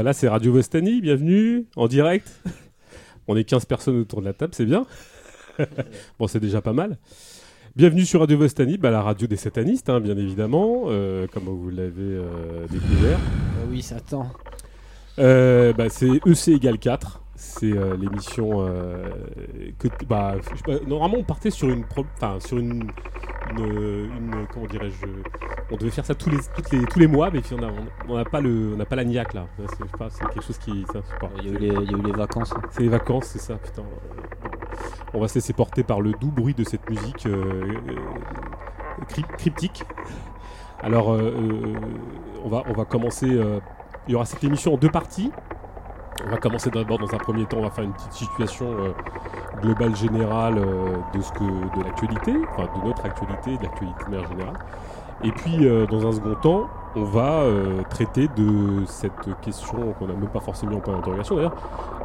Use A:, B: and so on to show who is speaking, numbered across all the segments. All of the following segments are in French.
A: Bah voilà, c'est Radio Vostani, bienvenue en direct. On est 15 personnes autour de la table, c'est bien. bon, c'est déjà pas mal. Bienvenue sur Radio Vostani, bah, la radio des satanistes, hein, bien évidemment, euh, comme vous l'avez euh, découvert.
B: Ah oui, ça tend.
A: Euh, bah, c'est EC égale 4. C'est euh, l'émission euh, que bah, je sais pas, normalement on partait sur une enfin sur une, une, une- comment dirais-je on devait faire ça tous les, toutes les tous les mois mais puis on a on n'a pas le on n'a pas la niaque là c'est je sais pas, c'est quelque chose qui un support.
B: Il y, a eu les, il y a eu les vacances. hein.
A: C'est les vacances, c'est ça, putain. On va se laisser porter par le doux bruit de cette musique euh, euh, cryp- cryptique. Alors, euh, euh, on, va, on va commencer. euh, il y aura cette émission en deux parties. On va commencer d'abord dans un premier temps, on va faire une petite situation euh, globale générale euh, de ce que de l'actualité, enfin de notre actualité, de l'actualité de manière générale. Et puis euh, dans un second temps, on va traiter de cette question qu'on n'a même pas forcément en point d'interrogation d'ailleurs,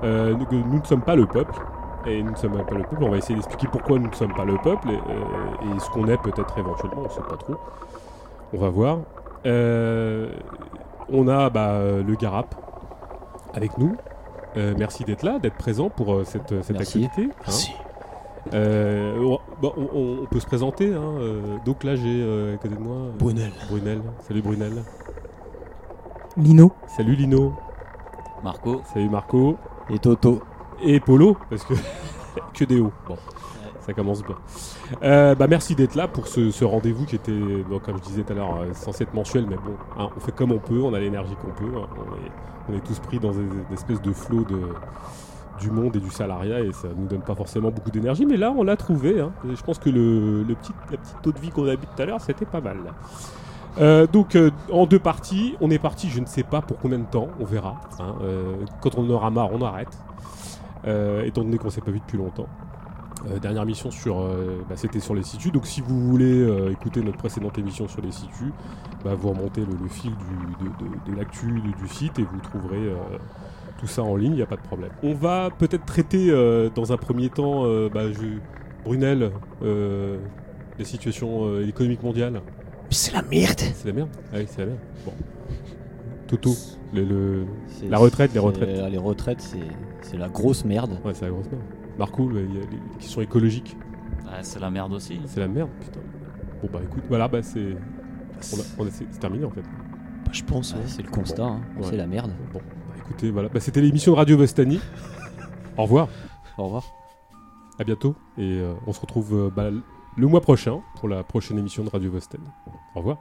A: nous- nous ne sommes pas le peuple. Et nous ne sommes pas le peuple. On va essayer d'expliquer pourquoi nous ne sommes pas le peuple et, ce qu'on est peut-être éventuellement. On ne sait pas trop. On va voir. On a bah, le Garap avec nous. Euh, merci d'être là, d'être présent pour euh, cette, cette
B: Merci.
A: activité. hein. Euh, on, bon, on- on peut se présenter. hein, euh, donc là, j'ai euh, à côté de moi euh,
C: Brunel.
A: Brunel. Salut Brunel.
C: Lino.
A: Salut Lino.
D: Marco.
A: Salut Marco.
B: Et Toto.
A: Et Polo, parce que que des hauts. Bon, ça commence bien. Euh, bah, merci d'être là pour ce, rendez-vous qui était, comme je disais tout à l'heure, euh, censé être mensuel, mais bon, hein, on fait comme on peut, on a l'énergie qu'on peut. hein, on, est, tous pris dans une espèce de flot de, du monde et du salariat et ça nous donne pas forcément beaucoup d'énergie, mais là on l'a trouvé. hein. Je pense que le, le petit, la petite taux de vie qu'on a vu tout à l'heure, c'était pas mal. Euh, donc en deux parties, on est parti, je ne sais pas pour combien de temps, on verra. quand on aura marre, on arrête. Étant donné qu'on s'est pas vu depuis longtemps. Euh, dernière mission sur, euh, bah, c'était sur les situs. Donc si vous voulez euh, écouter notre précédente émission sur les situs, bah, vous remontez le, le fil du- de, de- de l'actu du site et vous trouverez euh, tout ça en ligne, il n'y a pas de problème. On va peut-être traiter euh, dans un premier temps, euh, bah, je- Brunel, euh, la situation euh, économique mondiale.
C: C'est la merde.
A: C'est la merde Ah oui, c'est la merde. Bon. Toto, le, La retraite, les retraites.
B: Les retraites, c'est la grosse merde.
A: Ouais, c'est la grosse merde. Marco, le- il y a les questions écologiques.
D: Ouais, c'est la merde aussi.
A: C'est la merde, putain. Bon bah écoute, voilà, bah c'est. C'est terminé en fait.
C: Bah, je pense.
B: Ouais,
C: ouais.
B: c'est le constat. hein.
A: Ouais.
B: C'est la merde.
A: Bon, bah écoutez, voilà. Bah, c'était l'émission de Radio Vostani. Au revoir,
B: Au revoir.
A: à bientôt. Et euh, on se retrouve euh, bah, le mois prochain pour la prochaine émission de Radio Vostani. Au revoir.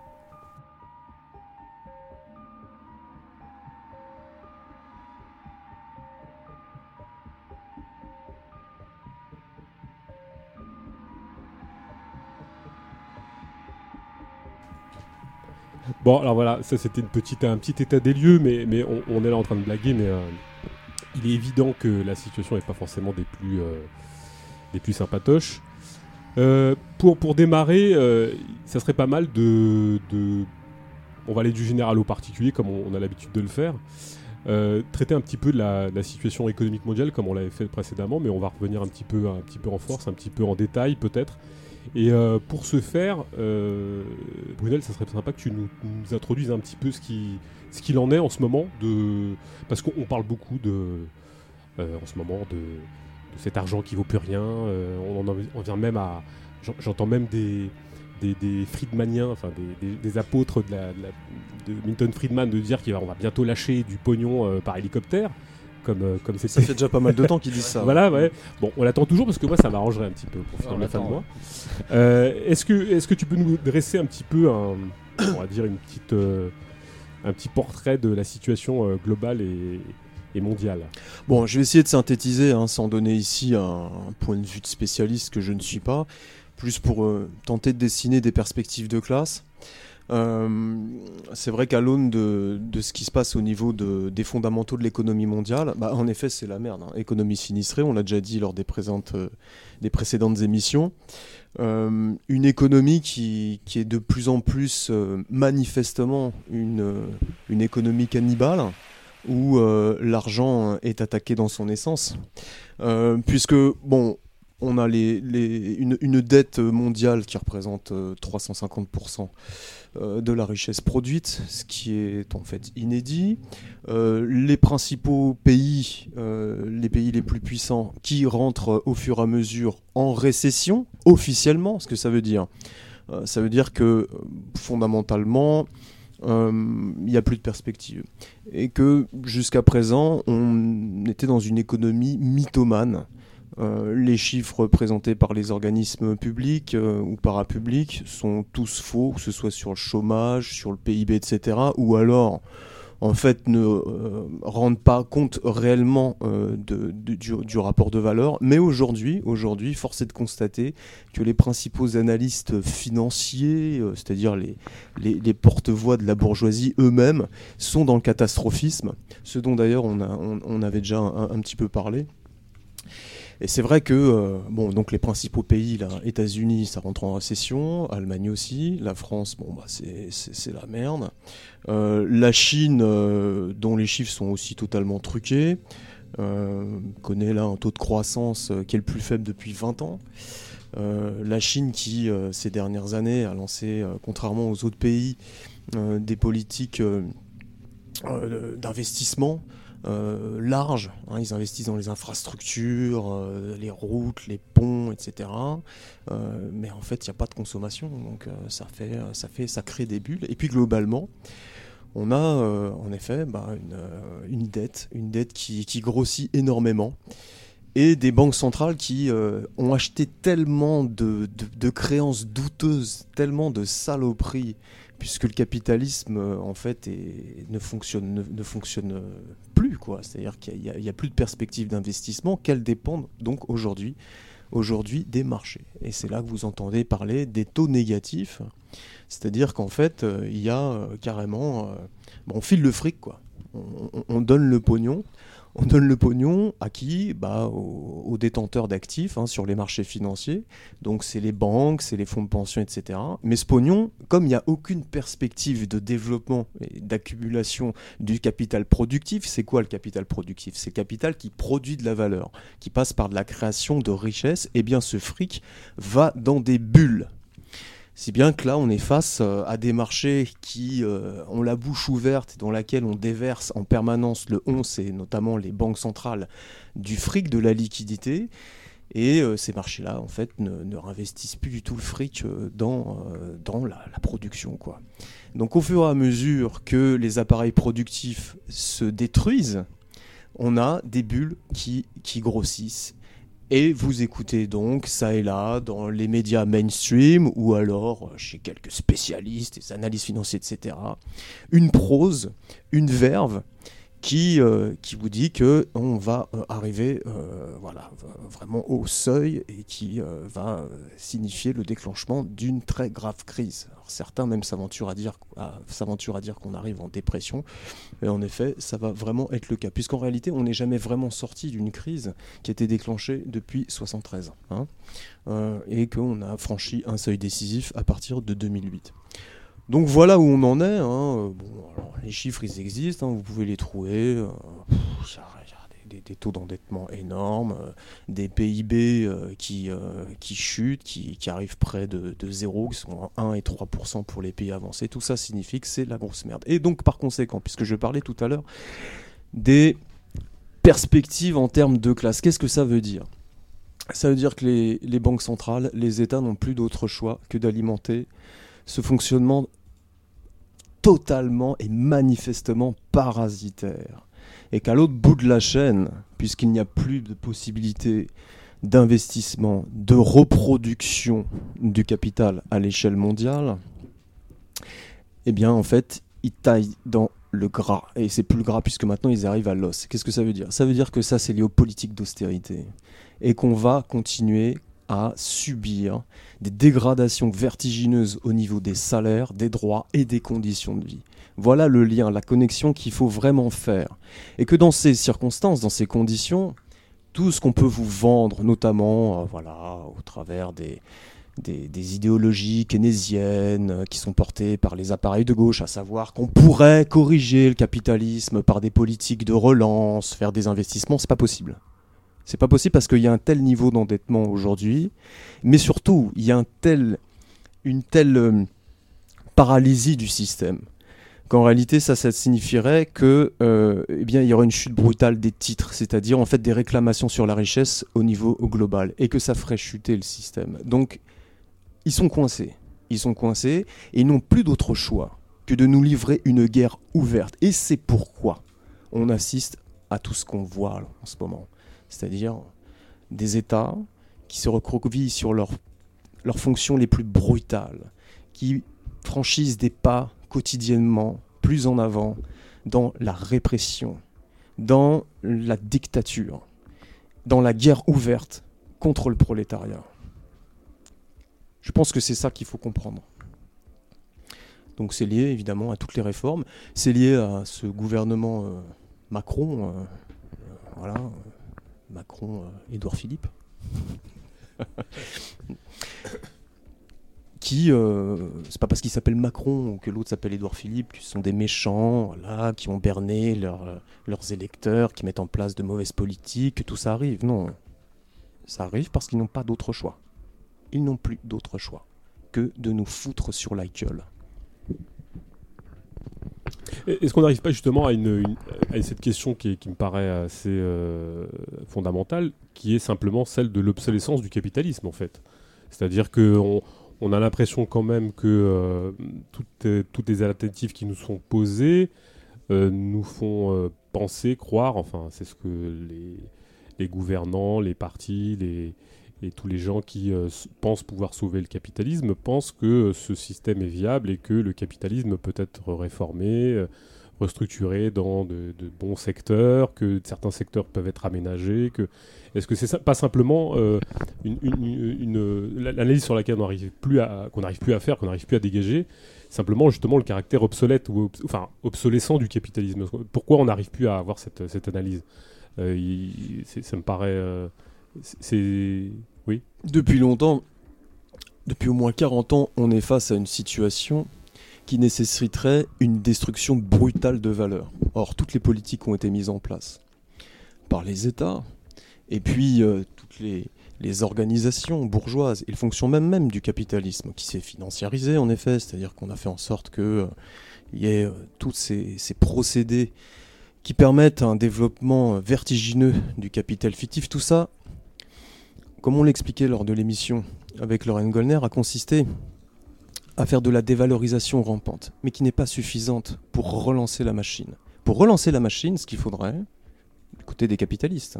A: Bon, alors voilà, ça c'était une petite, un petit état des lieux, mais, mais on, est là en train de blaguer, mais euh, il est évident que la situation n'est pas forcément des plus, euh, des plus sympatoches. Euh, pour, pour démarrer, ça serait pas mal de, On va aller du général au particulier, comme on, a l'habitude de le faire. Traiter un petit peu de la, de la situation économique mondiale, comme on l'avait fait précédemment, mais on va revenir un petit peu, un petit peu en force, un petit peu en détail peut-être. Et euh, pour ce faire, euh, Brunel, ça serait sympa que tu nous, introduises un petit peu ce ce qu'il en est en ce moment de parce qu'on on parle beaucoup de euh, en ce moment de, de cet argent qui vaut plus rien. on, en, vient même à j'en- j'entends même des des, Friedmaniens, enfin des, apôtres de, de la- de Milton Friedman de dire qu'on va bientôt lâcher du pognon par hélicoptère, comme euh, comme
C: Ça fait déjà pas mal de temps qu'ils disent ça.
A: voilà, ouais. Bon, on l'attend toujours parce que moi, ça m'arrangerait un petit peu pour finir la fin de mois. Euh, est-ce que, est-ce que tu peux nous dresser un petit peu un, on va dire une petite, euh, un petit portrait de la situation euh, globale et, et mondiale?
C: Bon, je vais essayer de synthétiser hein, sans donner ici un, un point de vue de spécialiste que je ne suis pas, plus pour euh, tenter de dessiner des perspectives de classe. Euh, c'est vrai qu'à l'aune de, ce qui se passe au niveau de- des fondamentaux de l'économie mondiale, bah, en effet c'est la merde. hein. Économie sinistrée, on l'a déjà dit lors des, euh, précédentes émissions. Euh, une économie qui, est de plus en plus manifestement une, économie cannibale où l'argent est attaqué dans son essence. Puisque, bon, on a une, dette mondiale qui représente euh, 350% euh, de la richesse produite, ce qui est en fait inédit. Euh, les principaux pays, euh, les pays les plus puissants, qui rentrent au fur et à mesure en récession, officiellement, ce que ça veut dire. Euh, ça veut dire que euh, fondamentalement, euh, il n'y a plus de perspective. Et que jusqu'à présent, on était dans une économie mythomane. Euh, les chiffres présentés par les organismes publics euh, ou parapublics sont tous faux, que ce soit sur le chômage, sur le PIB, etc. Ou alors, en fait, ne euh, rendent pas compte réellement du, rapport de valeur. Mais aujourd'hui, force est de constater que les principaux analystes financiers, c'est-à-dire les, porte-voix de la bourgeoisie eux-mêmes, sont dans le catastrophisme, ce dont d'ailleurs on, avait déjà un petit peu parlé. Et c'est vrai que euh, bon, donc les principaux pays, là, États-Unis, ça rentre en récession, Allemagne aussi, la France, bon bah c'est la merde. Euh, la Chine, euh, dont les chiffres sont aussi totalement truqués, connaît là un taux de croissance qui est le plus faible depuis 20 ans. La Chine qui, ces dernières années, a lancé, contrairement aux autres pays, des politiques d'investissement euh, larges. hein. ils investissent dans les infrastructures, euh, les routes, les ponts, etc. Euh, mais en fait, il n'y a pas de consommation, donc ça, fait, crée des bulles. Et puis globalement, on a en effet bah, une, dette, une dette qui, grossit énormément et des banques centrales qui ont acheté tellement de, créances douteuses, tellement de saloperies, puisque le capitalisme en fait ne fonctionne, ne, ne fonctionne C'est-à-dire qu'il n'y a, plus de perspective d'investissement qu'elles dépendent donc aujourd'hui des marchés. Et c'est là que vous entendez parler des taux négatifs, c'est-à-dire qu'en fait euh, il y a euh, carrément, euh, on file le fric quoi. On donne le pognon. On donne le pognon à qui bah, aux, détenteurs d'actifs hein, sur les marchés financiers. Donc c'est les banques, c'est les fonds de pension, etc. Mais ce pognon, comme il n'y a aucune perspective de développement et d'accumulation du capital productif, c'est quoi le capital productif? C'est le capital qui produit de la valeur, qui passe par de la création de richesses. Et bien ce fric va dans des bulles. Si bien que là, on est face euh, à des marchés qui euh, ont la bouche ouverte, dans laquelle on déverse en permanence le 11 et notamment les banques centrales du fric, de la liquidité. Et euh, ces marchés-là, en fait, ne, ne réinvestissent plus du tout le fric dans, dans la, la production. Quoi. Donc au fur et à mesure que les appareils productifs se détruisent, on a des bulles qui, qui grossissent. Et vous écoutez donc, ça et là, dans les médias mainstream, ou alors euh, chez quelques spécialistes, des analystes financiers, etc., une prose, une verve, qui, euh, qui vous dit que on va euh, arriver euh, voilà, vraiment au seuil et qui va signifier le déclenchement d'une très grave crise. Certains même s'aventurent à dire, à- dire qu'on arrive en dépression, et en effet, ça va vraiment être le cas, puisqu'en réalité, on n'est jamais vraiment sorti d'une crise qui a été déclenchée depuis 73, hein, et qu'on a franchi un seuil décisif à partir de 2008. Donc voilà où on en est. hein. Les chiffres, ils existent, hein, vous pouvez les trouver. euh, des, taux d'endettement énormes, euh, des PIB euh, qui, chutent, qui, arrivent près de, de zéro, qui sont à 1 et 3% pour les pays avancés. Tout ça signifie que c'est la grosse merde. Et donc, par conséquent, puisque je parlais tout à l'heure des perspectives en termes de classe, qu'est-ce que ça veut dire? Ça veut dire que les banques centrales, les États n'ont plus d'autre choix que d'alimenter ce fonctionnement totalement et manifestement parasitaire. Et qu'à l'autre bout de la chaîne, puisqu'il n'y a plus de possibilité d'investissement, de reproduction du capital à l'échelle mondiale, eh bien en fait, ils taillent dans le gras. Et c'est plus le gras puisque maintenant ils arrivent à l'os. Qu'est-ce que ça veut dire? Ça veut dire que ça c'est lié aux politiques d'austérité. Et qu'on va continuer à subir des dégradations vertigineuses au niveau des salaires, des droits et des conditions de vie. Voilà le lien, la connexion qu'il faut vraiment faire. Et que dans ces circonstances, dans ces conditions, tout ce qu'on peut vous vendre, notamment euh, voilà, au travers des, des, idéologies keynésiennes euh, qui sont portées par les appareils de gauche, à savoir qu'on pourrait corriger le capitalisme par des politiques de relance, faire des investissements, c'est pas possible. C'est pas possible parce qu'il y a un tel niveau d'endettement aujourd'hui, mais surtout, il y a un tel, une telle euh, paralysie du système qu'en réalité, ça, signifierait que, euh, eh bien, il y aurait une chute brutale des titres, c'est-à-dire en fait des réclamations sur la richesse au niveau global, et que ça ferait chuter le système. Donc, ils sont coincés. Ils sont coincés et ils n'ont plus d'autre choix que de nous livrer une guerre ouverte. Et c'est pourquoi on assiste à tout ce qu'on voit en ce moment. C'est-à-dire des États qui se recroquevillent sur leurs fonctions les plus brutales, qui franchissent des pas quotidiennement plus en avant dans la répression, dans la dictature, dans la guerre ouverte contre le prolétariat. Je pense que c'est ça qu'il faut comprendre. Donc c'est lié évidemment à toutes les réformes, c'est lié à ce gouvernement euh, Macron, euh, euh, voilà, Macron, euh, Édouard Philippe, qui, euh, c'est pas parce qu'il s'appelle Macron ou que l'autre s'appelle Édouard Philippe, qui sont des méchants, voilà, qui ont berné leurs- leurs électeurs, qui mettent en place de mauvaises politiques, que tout ça arrive. Non, ça arrive parce qu'ils n'ont pas d'autre choix. Ils n'ont plus d'autre choix que de nous foutre sur la gueule.
A: Est-ce qu'on n'arrive pas justement à, cette question qui, me paraît assez euh, fondamentale, qui est simplement celle de l'obsolescence du capitalisme en fait? C'est-à-dire qu'on on a l'impression quand même que euh, toutes, les alternatives qui nous sont posées euh, nous font penser, croire, enfin c'est ce que les gouvernants, les partis, les, et tous les gens qui euh, pensent pouvoir sauver le capitalisme pensent que euh, ce système est viable et que le capitalisme peut être réformé, euh, restructuré dans de, bons secteurs, que certains secteurs peuvent être aménagés. Est-ce que c'est pas simplement une, l'analyse sur laquelle on n'arrive plus à qu'on n'arrive plus à faire, qu'on n'arrive plus à dégager, simplement justement le caractère obsolète enfin obsolescent du capitalisme? Pourquoi on n'arrive plus à avoir cette, analyse? Ça me paraît, oui.
C: Depuis longtemps, depuis au moins 40 ans, on est face à une situation qui nécessiterait une destruction brutale de valeurs. Or, toutes les politiques ont été mises en place par les États, et puis euh, toutes les, organisations bourgeoises et le fonctionnement même, du capitalisme qui s'est financiarisé en effet, c'est-à-dire qu'on a fait en sorte que euh, y ait euh, tous ces, procédés qui permettent un développement vertigineux du capital fictif, tout ça comme on l'expliquait lors de l'émission avec Lorraine Gollner, a consisté à faire de la dévalorisation rampante, mais qui n'est pas suffisante pour relancer la machine. Pour relancer la machine, ce qu'il faudrait, du côté des capitalistes,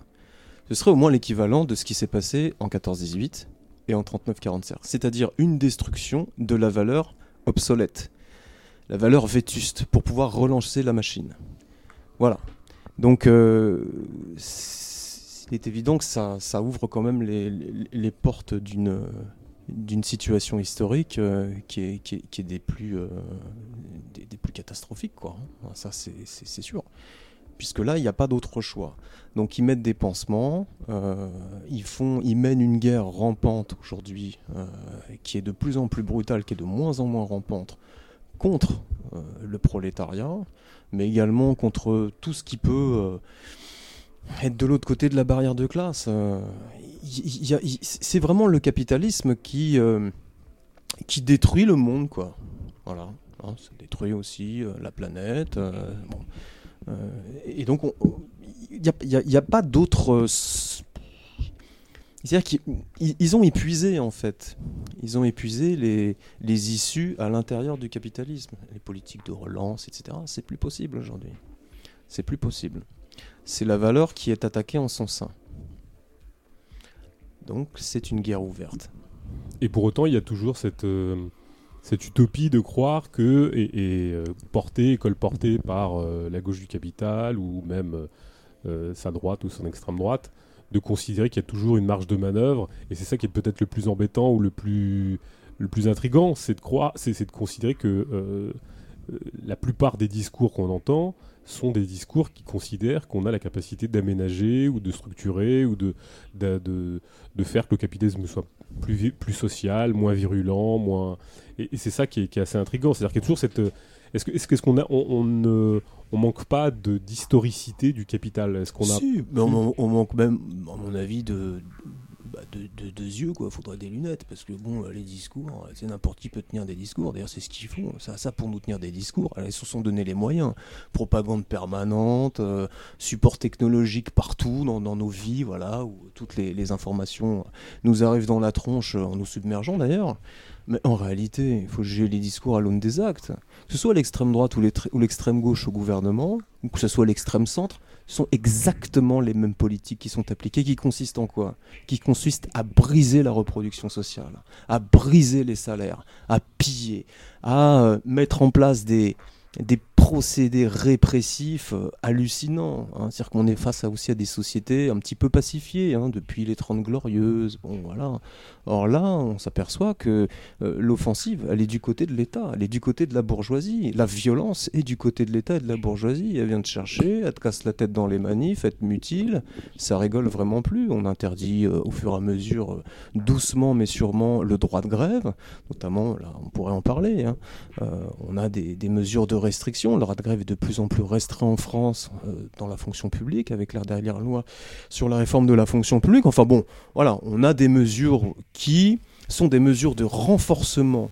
C: ce serait au moins l'équivalent de ce qui s'est passé en 14-18 et en 39-45, c'est-à-dire une destruction de la valeur obsolète, la valeur vétuste, pour pouvoir relancer la machine. Voilà. Donc, euh, il est évident que ça, ouvre quand même les, portes d'une situation historique euh, qui, est, des plus euh, catastrophiques quoi. Ça c'est sûr. Puisque là il n'y a pas d'autre choix. Donc ils mettent des pansements, euh, ils mènent une guerre rampante aujourd'hui qui est de plus en plus brutale, qui est de moins en moins rampante contre le prolétariat, mais également contre tout ce qui peut être de l'autre côté de la barrière de classe. euh, c'est vraiment le capitalisme qui, euh, qui détruit le monde, quoi. Voilà. Hein, ça détruit aussi euh, la planète. et donc, on- on- il n'y a, pas d'autre. C'est-à-dire qu'ils ils- ils ont épuisé, en fait. Ils ont épuisé les, les issues à l'intérieur du capitalisme. Les politiques de relance, etc. C'est plus possible aujourd'hui. C'est plus possible. C'est la valeur qui est attaquée en son sein. Donc c'est une guerre ouverte.
A: Et pour autant, il y a toujours cette, euh, cette utopie de croire que, et, et, euh, portée, colportée par euh, la gauche du capital, ou même sa droite ou son extrême droite, de considérer qu'il y a toujours une marge de manœuvre. Et c'est ça qui est peut-être le plus embêtant ou le plus, le plus intrigant, c'est de, croire, c'est, de considérer que la plupart des discours qu'on entend sont des discours qui considèrent qu'on a la capacité d'aménager ou de structurer ou de, de, de, faire que le capitalisme soit plus, plus social, moins virulent, moins. Et, c'est ça qui est, qui est assez intriguant. C'est-à-dire qu'il y a toujours cette. Est-ce que est-ce qu'est-ce qu'on a on, on ne on manque pas de d'historicité du capital? Est-ce qu'on a
C: Si, mais on, on manque même, à mon avis, de, bah, de, de- de yeux, quoi. Faudrait des lunettes, parce que bon, les discours, c'est n'importe qui peut tenir des discours. D'ailleurs, c'est ce qu'ils font. Ça, pour nous tenir des discours. Ils se sont donné les moyens. Propagande permanente, euh, support technologique partout dans, nos vies, voilà, où toutes les, les informations nous arrivent dans la tronche euh, en nous submergeant d'ailleurs. Mais en réalité, il faut juger les discours à l'aune des actes. Que ce soit l'extrême droite ou l'extrême gauche au gouvernement, ou que ce soit l'extrême centre, ce sont exactement les mêmes politiques qui sont appliquées, qui consistent en quoi? Qui consistent à briser la reproduction sociale, à briser les salaires, à piller, à euh, mettre en place des, des procédés répressifs euh, hallucinants. hein. C'est-à-dire qu'on est face aussi à des sociétés un petit peu pacifiées, hein, depuis les Trente Glorieuses. Bon, voilà. Or là, on s'aperçoit que euh, l'offensive, elle est du côté de l'État, elle est du côté de la bourgeoisie. La violence est du côté de l'État et de la bourgeoisie. Elle vient te chercher, elle te casse la tête dans les manifs, elle te mutile. Ça rigole vraiment plus. On interdit euh, au fur et à mesure, doucement mais sûrement, le droit de grève. Notamment, là, on pourrait en parler. hein. On a des, des mesures de restriction. Le droit de grève est de plus en plus restreint en France euh, dans la fonction publique, avec la dernière loi sur la réforme de la fonction publique. Enfin bon, voilà, on a des mesures qui sont des mesures de renforcement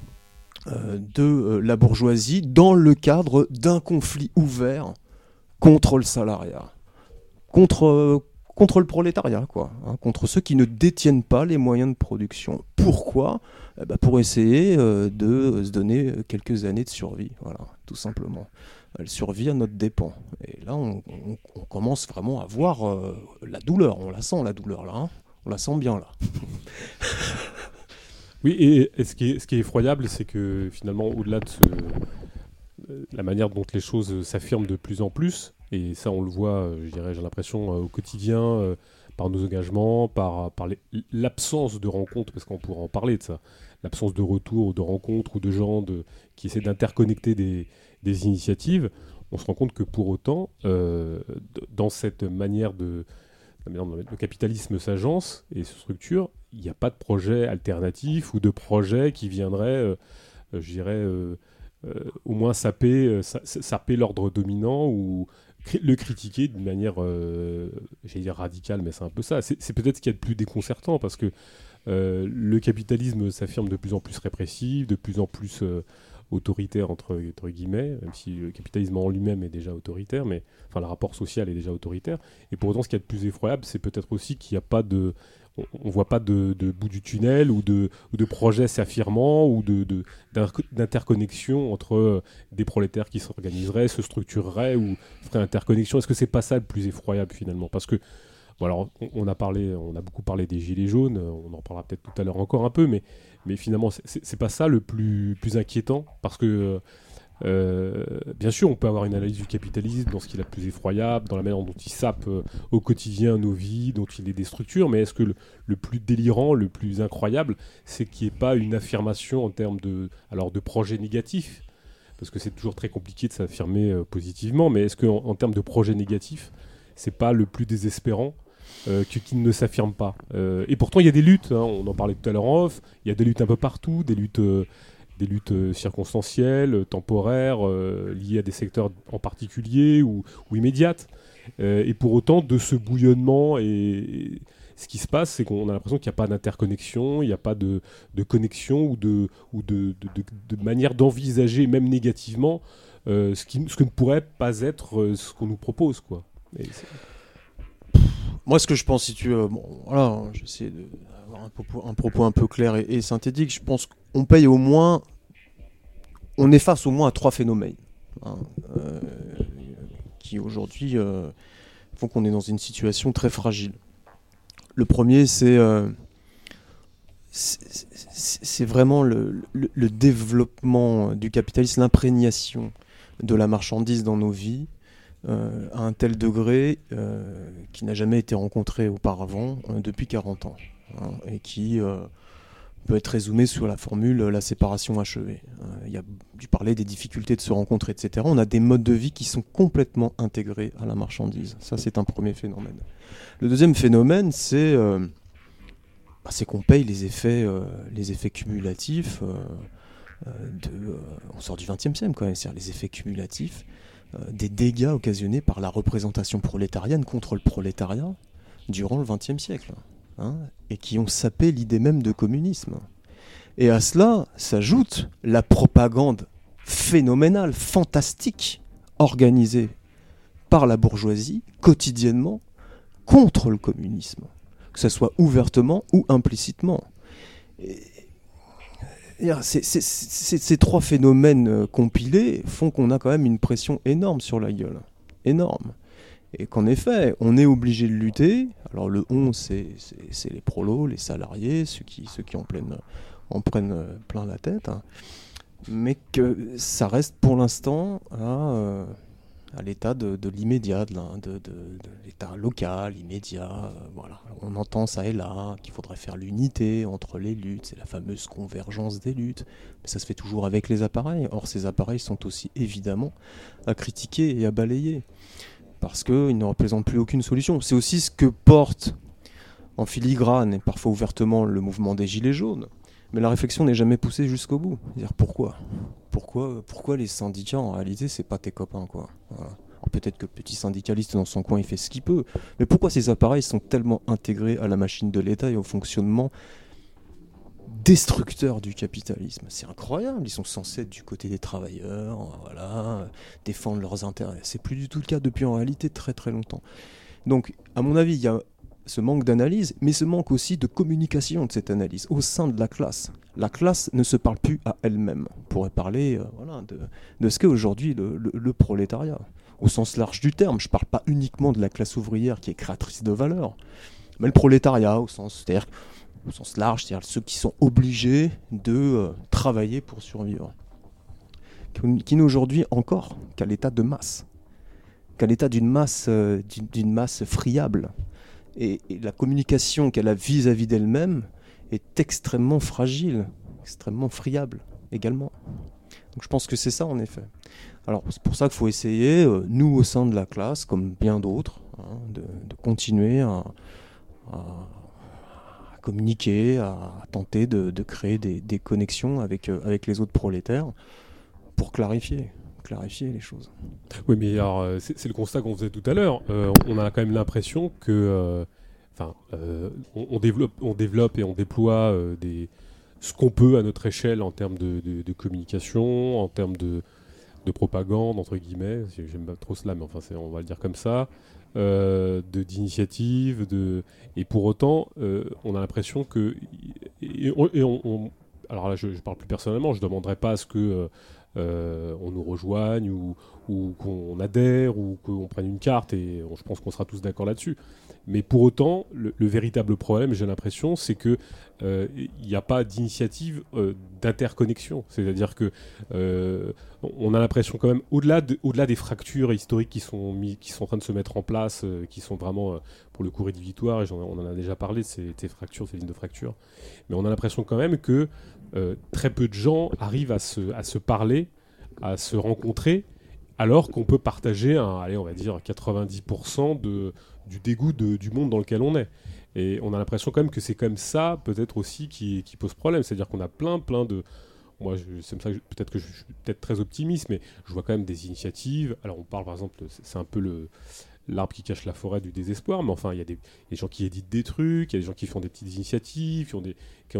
C: euh, de euh, la bourgeoisie dans le cadre d'un conflit ouvert contre le salariat, contre, contre le prolétariat, quoi, hein, contre ceux qui ne détiennent pas les moyens de production. Pourquoi? Eh ben, Pour essayer euh, de se donner quelques années de survie, voilà, tout simplement. Elle survit à notre dépens. Et là, on, commence vraiment à voir euh, la douleur. On la sent, la douleur, là. hein. on la sent bien, là.
A: Oui, et, ce, qui est, effroyable, c'est que finalement, au-delà de euh, la manière dont les choses s'affirment de plus en plus, et ça on le voit, euh, je dirais, j'ai l'impression, euh, au quotidien, euh, par nos engagements, par, l'absence de rencontres, parce qu'on pourra en parler de ça, l'absence de retour, de rencontres ou de gens qui essaient d'interconnecter des, initiatives, on se rend compte que pour autant, euh, dans cette manière de, le capitalisme s'agence et se structure, il n'y a pas de projet alternatif ou de projet qui viendrait, euh, euh, je dirais, au moins saper, sa- sa- saper l'ordre dominant ou le critiquer d'une manière, euh, j'allais dire radicale, mais c'est un peu ça. C'est peut-être ce qu'il y a de plus déconcertant parce que euh, le capitalisme s'affirme de plus en plus répressif, de plus en plus euh, autoritaire entre, entre guillemets, même si le capitalisme en lui-même est déjà autoritaire, mais enfin le rapport social est déjà autoritaire. Et pour autant, ce qu'il y a de plus effroyable, c'est peut-être aussi qu'il n'y a pas de, on, on voit pas de, bout du tunnel ou de, projet s'affirmant ou d'interconnexion entre euh, des prolétaires qui s'organiseraient, se structureraient ou feraient interconnexion. Est-ce que c'est pas ça le plus effroyable finalement? Parce que voilà, on, a beaucoup parlé des gilets jaunes, euh, on en parlera peut-être tout à l'heure encore un peu, mais, mais finalement c'est- pas ça le plus, plus inquiétant? Parce que euh, bien sûr, on peut avoir une analyse du capitalisme dans ce qu'il a de plus effroyable, dans la manière dont il sape euh, au quotidien nos vies, dont il les déstructure, mais est-ce que le, plus délirant, le plus incroyable, c'est qu'il n'y ait pas une affirmation en termes de, alors de projets négatifs Parce que c'est toujours très compliqué de s'affirmer euh, positivement, mais est-ce qu'en en termes de projets négatifs, c'est pas le plus désespérant euh, qu'il ne s'affirme pas? Et pourtant, il y a des luttes, hein, on en parlait tout à l'heure en off, il y a des luttes un peu partout, des luttes des luttes euh, circonstancielles, euh, temporaires, euh, liées à des secteurs en particulier ou, immédiates. Euh, et pour autant, de ce bouillonnement, et, ce qui se passe, c'est qu'on a l'impression qu'il n'y a pas d'interconnexion, il n'y a pas de, connexion ou de, manière d'envisager, même négativement, euh, ce, que ne pourrait pas être euh, ce qu'on nous propose.
C: Moi, ce que je pense, si tu veux, bon, voilà, j'essaie d'avoir un propos, un propos un peu clair et, et synthétique. Je pense qu'on paye au moins, on est face au moins à trois phénomènes hein, euh, qui aujourd'hui euh, font qu'on est dans une situation très fragile. Le premier, c'est euh, vraiment le, développement du capitalisme, l'imprégnation de la marchandise dans nos vies à un tel degré qui n'a jamais été rencontré auparavant depuis 40 ans hein, et qui peut être résumé sous la formule euh, la séparation achevée. Euh, Il y a du parler des difficultés de se rencontrer, etc. On a des modes de vie qui sont complètement intégrés à la marchandise. Ça, c'est un premier phénomène. Le deuxième phénomène, c'est euh, bah, qu'on paye les effets, les effets cumulatifs de, on sort du XXe siècle quand même, c'est-à-dire les effets cumulatifs des dégâts occasionnés par la représentation prolétarienne contre le prolétariat durant le XXe siècle, hein, et qui ont sapé l'idée même de communisme. Et à cela s'ajoute la propagande phénoménale, fantastique, organisée par la bourgeoisie quotidiennement contre le communisme, que ce soit ouvertement ou implicitement. Ces trois phénomènes compilés font qu'on a quand même une pression énorme sur la gueule. Énorme. Et qu'en effet, on est obligé de lutter. Alors le on, c'est les prolos, les salariés, ceux qui, en, prennent euh, plein la tête. hein. Mais que ça reste pour l'instant à, euh, l'état de, l'immédiat, de l'état local, immédiat. euh, voilà. On entend ça et là qu'il faudrait faire l'unité entre les luttes, c'est la fameuse convergence des luttes. Mais ça se fait toujours avec les appareils. Or, ces appareils sont aussi évidemment à critiquer et à balayer. Parce qu'ils ne représentent plus aucune solution. C'est aussi ce que porte en filigrane et parfois ouvertement le mouvement des Gilets jaunes. Mais la réflexion n'est jamais poussée jusqu'au bout. Dire pourquoi? Pourquoi, pourquoi les syndicats en réalité c'est pas tes copains quoi? Peut-être que petit syndicaliste dans son coin il fait ce qu'il peut, mais pourquoi ces appareils sont tellement intégrés à la machine de l'État et au fonctionnement destructeur du capitalisme C'est incroyable, ils sont censés être du côté des travailleurs, voilà, défendre leurs intérêts. C'est plus du tout le cas depuis en réalité très très longtemps. Donc à mon avis il y a ce manque d'analyse, mais ce manque aussi de communication de cette analyse au sein de la classe. La classe ne se parle plus à elle-même. On pourrait parler euh, voilà, de, ce qu'est aujourd'hui le, le- le prolétariat, au sens large du terme. Je ne parle pas uniquement de la classe ouvrière qui est créatrice de valeur, mais le prolétariat au sens, c'est-à-dire, au sens large, c'est-à-dire ceux qui sont obligés de euh, travailler pour survivre, qui, n'est aujourd'hui encore qu'à l'état de masse, qu'à l'état d'une masse, euh, masse friable et, la communication qu'elle a vis-à-vis d'elle-même est extrêmement fragile, extrêmement friable également. Donc je pense que c'est ça en effet. Alors c'est pour ça qu'il faut essayer, euh, nous au sein de la classe, comme bien d'autres, hein, de, continuer à communiquer, à tenter de, créer des, connexions avec, euh, avec les autres prolétaires pour clarifier, clarifier les choses.
A: Oui, mais alors, euh, c'est le constat qu'on faisait tout à l'heure. Euh, on a quand même l'impression que, enfin, on, développe, on développe et on déploie ce qu'on peut à notre échelle en termes de, communication, en termes de, de propagande entre guillemets. J'aime pas trop cela, mais enfin, on va le dire comme ça. Euh, de d'initiative, de et pour autant, euh, on a l'impression que et, on, alors là, je, parle plus personnellement, je demanderai pas à ce que euh, on nous rejoigne ou, ou qu'on adhère ou qu'on prenne une carte et je pense qu'on sera tous d'accord là-dessus. Mais pour autant, le, le véritable problème, j'ai l'impression, c'est que euh, il n'y a pas d'initiative d'interconnexion. C'est-à-dire que on a l'impression quand même, au-delà de- au-delà des fractures historiques qui sont en train de se mettre en place, euh, qui sont vraiment euh, pour le coup rédhibitoires, et on en a déjà parlé ces, ces fractures, ces lignes de fracture. Mais on a l'impression quand même que euh, très peu de gens arrivent à se, parler, à se rencontrer, alors qu'on peut partager, allez, on va dire 90% de, du dégoût du monde dans lequel on est. Et on a l'impression quand même que c'est comme ça, peut-être aussi, qui pose problème. C'est-à-dire qu'on a plein, plein de. Moi, c'est comme ça peut-être que je suis peut-être très optimiste, mais je vois quand même des initiatives. Alors, on parle par exemple, c'est un peu le l'arbre qui cache la forêt du désespoir, mais enfin, il y a des, gens qui éditent des trucs, il y a des gens qui font des petites initiatives, qui, ont des,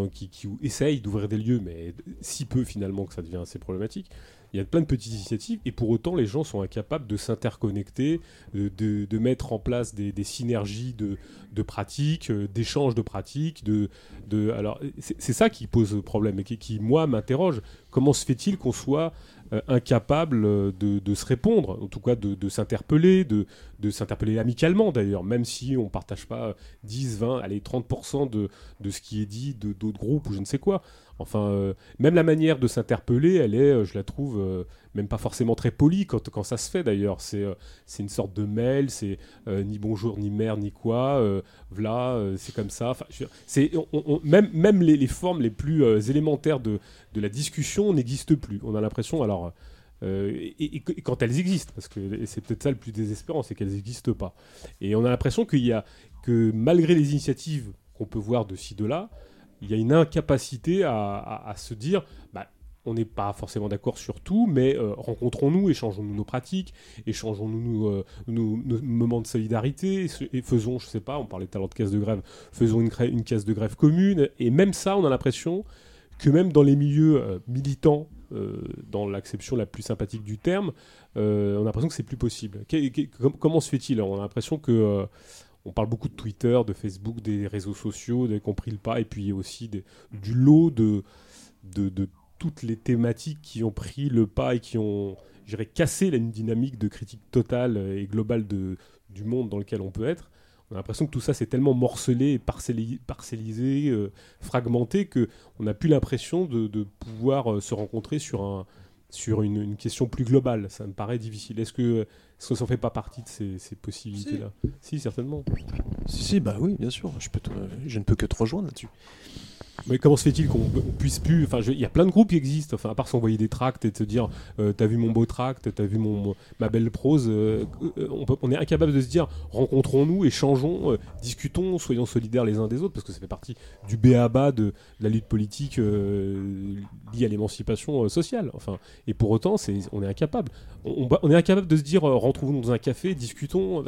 A: qui essayent d'ouvrir des lieux, mais si peu finalement que ça devient assez problématique. Il y a plein de petites initiatives, et pour autant, les gens sont incapables de s'interconnecter, de, de- de mettre en place des, des synergies de, de pratiques, euh, d'échanges de pratiques. De, de, alors, c'est ça qui pose problème, et qui, qui, moi, m'interroge. Comment se fait-il qu'on soit euh, incapable euh, de, de se répondre, en tout cas de, s'interpeller, de, s'interpeller amicalement d'ailleurs, même si on ne partage pas euh, 10, 20, allez, 30% de, de ce qui est dit d'autres groupes ou je ne sais quoi. Enfin, euh, même la manière de s'interpeller, elle est, euh, je la trouve, euh, même pas forcément très polie quand, quand ça se fait d'ailleurs. C'est une sorte de mail, c'est ni bonjour, ni merde, ni quoi. voilà, c'est comme ça. Enfin, c'est même même les, formes les plus élémentaires de, de la discussion n'existent plus. On a l'impression, alors, et, et- quand elles existent, parce que c'est peut-être ça le plus désespérant, c'est qu'elles n'existent pas. Et on a l'impression qu'il y a que malgré les initiatives qu'on peut voir de ci de là, il y a une incapacité à, se dire, bah, on n'est pas forcément d'accord sur tout, mais euh, rencontrons-nous, échangeons-nous nos pratiques, échangeons-nous nos, euh, nos- moments de solidarité, et faisons, je sais pas, on parlait tout à l'heure de caisse de grève, faisons une, caisse de grève commune, et même ça, on a l'impression que même dans les milieux euh, militants, dans l'acception la plus sympathique du terme, on a l'impression que c'est plus possible. Comment se fait-il? On a l'impression que on parle beaucoup de Twitter, de Facebook, des réseaux sociaux, des compris le pas, et puis aussi du lot de, de, toutes les thématiques qui ont pris le pas et qui ont, je dirais, cassé la dynamique de critique totale et globale de, du monde dans lequel on peut être. On a l'impression que tout ça c'est tellement morcelé, parcellisé, euh, fragmenté que on n'a plus l'impression de, de pouvoir euh, se rencontrer sur un sur une, une question plus globale. Ça me paraît difficile. Est-ce que que ça ne fait pas partie de ces, ces possibilités-là? Si. certainement.
C: Si, si, bah oui, bien sûr. Je, peux te- je ne peux que te rejoindre là-dessus.
A: Mais comment se fait-il qu'on on puisse plus Enfin, il y a plein de groupes qui existent. Enfin, à part s'envoyer des tracts et te dire, euh, t'as vu mon beau tract, t'as vu mon, mon- ma belle prose. euh, euh, on, peut- on est incapable de se dire, rencontrons-nous, échangeons, euh, discutons, soyons solidaires les uns des autres, parce que ça fait partie du béaba de, de la lutte politique liée à l'émancipation sociale. Enfin, et pour autant, c'est, on est incapable. On, on- on est incapable de se dire, retrouvons-nous dans un café, discutons. on-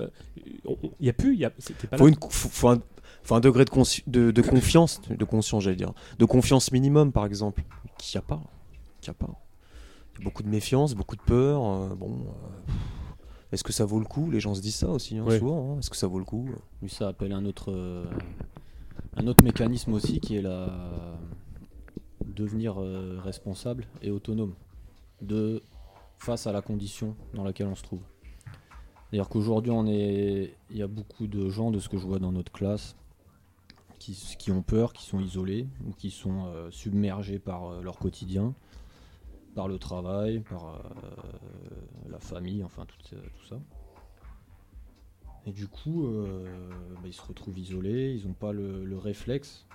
A: on- Il y a plus, il y a, pas
C: faut,
A: là.
C: une, faut, faut un, faut un degré de, consci- de, de confiance, de conscience, j'allais dire, de confiance minimum, par exemple, qu'il n'y a pas. Qu'il y a pas. Il y a beaucoup de méfiance, beaucoup de peur. euh, bon, euh, est-ce que ça vaut le coup? Les gens se disent ça aussi, hein,
A: Ouais.
C: souvent. hein. Est-ce que ça vaut le coup?
B: Lui, ça appelle un autre, euh, un autre mécanisme aussi qui est la devenir euh, responsable et autonome de face à la condition dans laquelle on se trouve. C'est-à-dire qu'aujourd'hui, on est, il y a beaucoup de gens de ce que je vois dans notre classe qui, ont peur, qui sont isolés ou qui sont euh, submergés par euh, leur quotidien, par le travail, par euh, la famille, enfin tout, ça. Et du coup, bah, ils se retrouvent isolés, ils n'ont pas le, le réflexe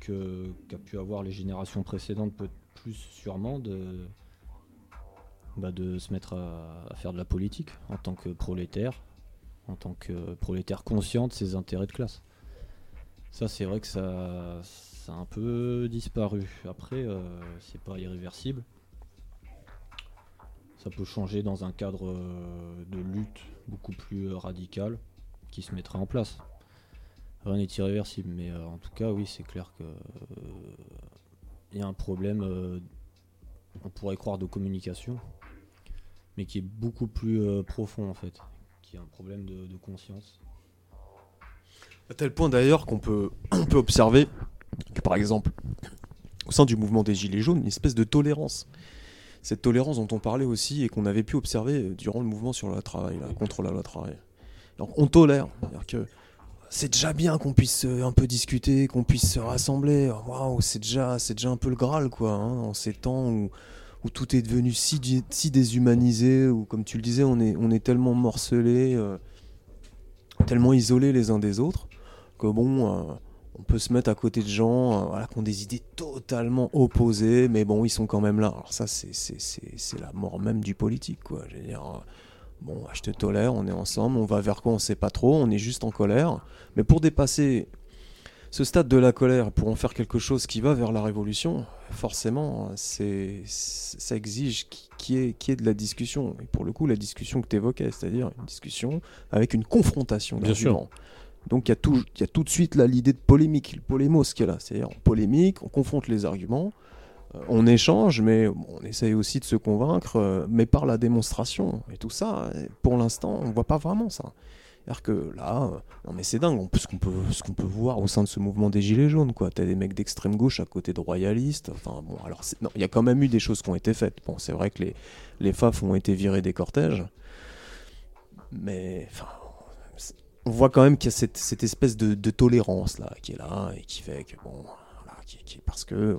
B: qu'a pu avoir les générations précédentes, peut plus sûrement, de, bah, de se mettre à, à faire de la politique en tant que prolétaire, en tant que prolétaire conscient de ses intérêts de classe. Ça, c'est vrai que ça, a un peu disparu. Après, euh, c'est pas irréversible. Ça peut changer dans un cadre euh, de lutte beaucoup plus euh, radical qui se mettra en place. Rien n'est irréversible, mais euh, en tout cas, oui, c'est clair que il y a un problème, on pourrait croire de communication, mais qui est beaucoup plus profond en fait, qui est un problème de conscience.
C: À tel point d'ailleurs qu'on peut, on peut observer que par exemple, au sein du mouvement des Gilets jaunes, une espèce de tolérance. Cette tolérance dont on parlait aussi et qu'on avait pu observer durant le mouvement sur loi travail, contre la loi travail. Donc on tolère, c'est déjà bien qu'on puisse euh, un peu discuter, qu'on puisse se rassembler. Waouh, c'est déjà, c'est déjà un peu le Graal, quoi, hein, en ces temps où, où tout est devenu si, si déshumanisé, où, comme tu le disais, on est, on est tellement morcelés, euh, tellement isolés les uns des autres, que bon, euh, on peut se mettre à côté de gens euh, voilà, qui ont des idées totalement opposées, mais bon, ils sont quand même là. Alors ça, c'est, la mort même du politique, quoi. Je veux dire, euh, bon, je te tolère, on est ensemble, on va vers quoi, on sait pas trop, on est juste en colère. Mais pour dépasser ce stade de la colère, pour en faire quelque chose qui va vers la révolution, forcément, c'est, ça exige qui- qu'il y, y ait de la discussion. Et pour le coup, la discussion que tu évoquais, c'est-à-dire une discussion avec une confrontation
A: Bien sûr.
C: Donc il y, a tout, de suite l'idée de polémique, le polémos qui est là. C'est-à-dire on polémique, on confronte les arguments, euh, on échange, mais on essaye aussi de se convaincre, euh, mais par la démonstration. Et tout ça, euh, pour l'instant, on voit pas vraiment ça. C'est-à-dire que là, non mais c'est dingue, on ce qu'on peut, ce peut voir au sein de ce mouvement des Gilets jaunes, quoi. T'as des mecs d'extrême gauche à côté de royalistes. Enfin bon, alors il y a quand même eu des choses qui ont été faites. Bon, c'est vrai que les, les FAF ont été virés des cortèges, mais enfin, on voit quand même qu'il y a cette, espèce de, tolérance là qui est là et qui fait que bon, qui, parce que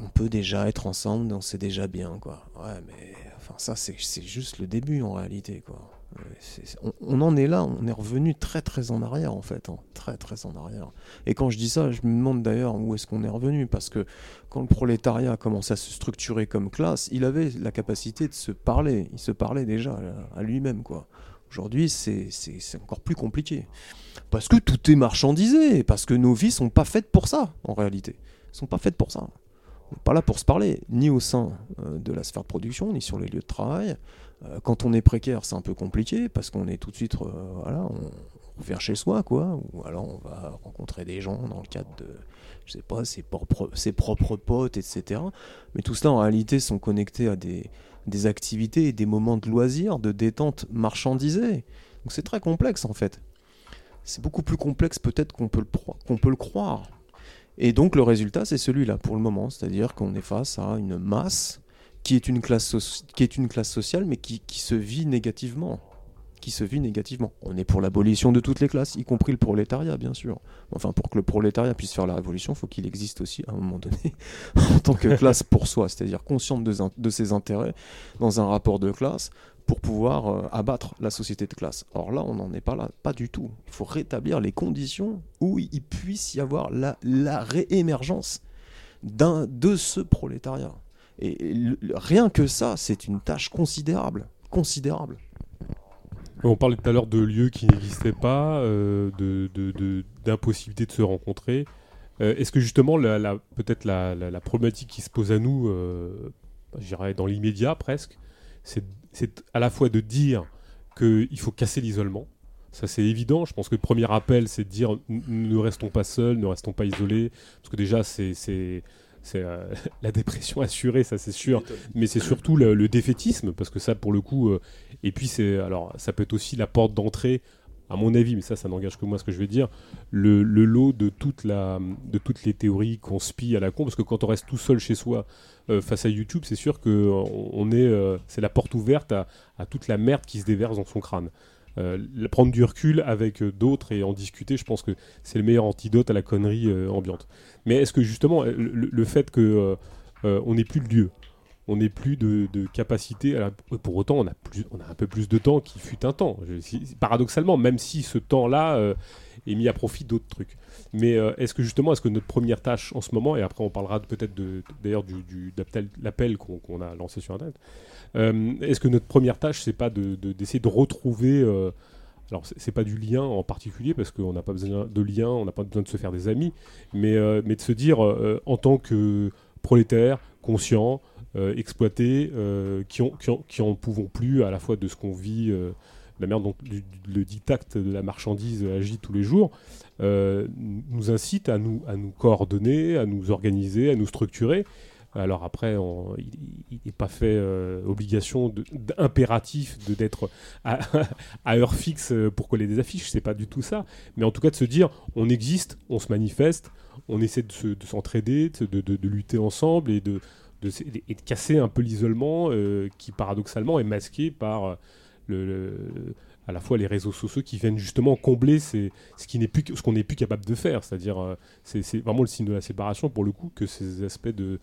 C: on peut déjà être ensemble, on sait déjà bien quoi. Ouais, mais enfin ça c'est c'est juste le début en réalité quoi. Euh, c'est- c'est- on, on en est là, on est revenu très très en arrière en fait, hein, très très en arrière. Et quand je dis ça, je me demande d'ailleurs où est-ce qu'on est revenu parce que quand le prolétariat a commencé à se structurer comme classe, il avait la capacité de se parler, il se parlait déjà à- à lui-même quoi. Aujourd'hui, c'est encore plus compliqué. Parce que tout est marchandisé, parce que nos vies sont pas faites pour ça, en réalité. Elles sont pas faites pour ça. On n'est pas là pour se parler, ni au sein euh, de la sphère de production, ni sur les lieux de travail. Euh, quand on est précaire, c'est un peu compliqué parce qu'on est tout de suite, euh, voilà, on, vient chez soi, quoi. Ou alors on va rencontrer des gens dans le cadre de, je sais pas, ses propres, ses propres potes, etc. Mais tout cela, en réalité, sont connectés à des, des activités des moments de loisirs, de détente marchandisés. C'est très complexe, en fait. C'est beaucoup plus complexe peut-être qu'on peut, le peut le croire. Et donc le résultat, c'est celui-là pour le moment, c'est-à-dire qu'on est face à une masse qui est une classe, sociale, mais qui se vit négativement. Qui se vit négativement. On est pour l'abolition de toutes les classes, y compris le prolétariat, bien sûr. Enfin, pour que le prolétariat puisse faire la révolution, il faut qu'il existe aussi, à un moment donné, en tant que classe pour soi, c'est-à-dire consciente de, ses intérêts dans un rapport de classe pour pouvoir euh, abattre la société de classe. Or là, on n'en est pas là, pas du tout. Il faut rétablir les conditions où il puisse y avoir la, réémergence de ce prolétariat. Et rien que ça, c'est une tâche considérable, considérable.
A: On parlait tout à l'heure de lieux qui n'existaient pas, euh, d'impossibilité de se rencontrer. Euh, est-ce que justement, peut-être la, problématique qui se pose à nous, euh, je dirais dans l'immédiat presque, c'est, à la fois de dire qu'il faut casser l'isolement. Ça, c'est évident. Je pense que le premier appel, c'est de dire ne restons pas seuls, ne restons pas isolés. Parce que déjà, c'est, c'est, euh, la dépression assurée, ça c'est sûr. Mais c'est surtout le, le défaitisme, parce que ça, pour le coup, euh, et puis c'est, alors, ça peut être aussi la porte d'entrée, à mon avis, mais ça, ça n'engage que moi ce que je vais dire, le, le lot de, toute la, de toutes les théories qu'on spie à la con, parce que quand on reste tout seul chez soi euh, face à YouTube, c'est sûr que on, on est, c'est la porte ouverte à, à toute la merde qui se déverse dans son crâne. Euh, prendre du recul avec euh, d'autres et en discuter, je pense que c'est le meilleur antidote à la connerie euh, ambiante. Mais est-ce que justement, le, fait que on n'ait plus de lieu, on n'ait plus de, capacité, pour autant on a, plus, on a un peu plus de temps qu'il fut un temps, paradoxalement, même si ce temps-là est mis à profit d'autres trucs. Mais euh, est-ce que justement, est-ce que notre première tâche en ce moment, et après on parlera peut-être d'ailleurs du, du- l'appel qu'on a lancé sur Internet, euh, est-ce que notre première tâche, c'est pas de- de- d'essayer de, retrouver euh, alors c'est pas du lien en particulier parce qu'on n'a pas besoin de lien, on n'a pas besoin de se faire des amis, mais, euh, de se dire en tant que prolétaire, conscient, euh, exploité, qui, ont, qui, qui en pouvons plus à la fois de ce qu'on vit, la du, du- le diktat de la marchandise agit tous les jours, euh, nous incite à nous, à nous coordonner, à nous organiser, à nous structurer. Alors après, il n'est pas fait euh, obligation de- d'impératif de d'être à, heure fixe euh, pour coller des affiches, c'est pas du tout ça. Mais en tout cas de se dire, on existe, on se manifeste, on essaie de, se- de s'entraider, de, de- lutter ensemble et de, et casser un peu l'isolement qui paradoxalement est masqué par à la fois les réseaux sociaux qui viennent justement combler ce qui n'est plus qu'on plus capable de faire, c'est-à-dire euh, c'est vraiment le signe de la séparation pour le coup que ces aspects de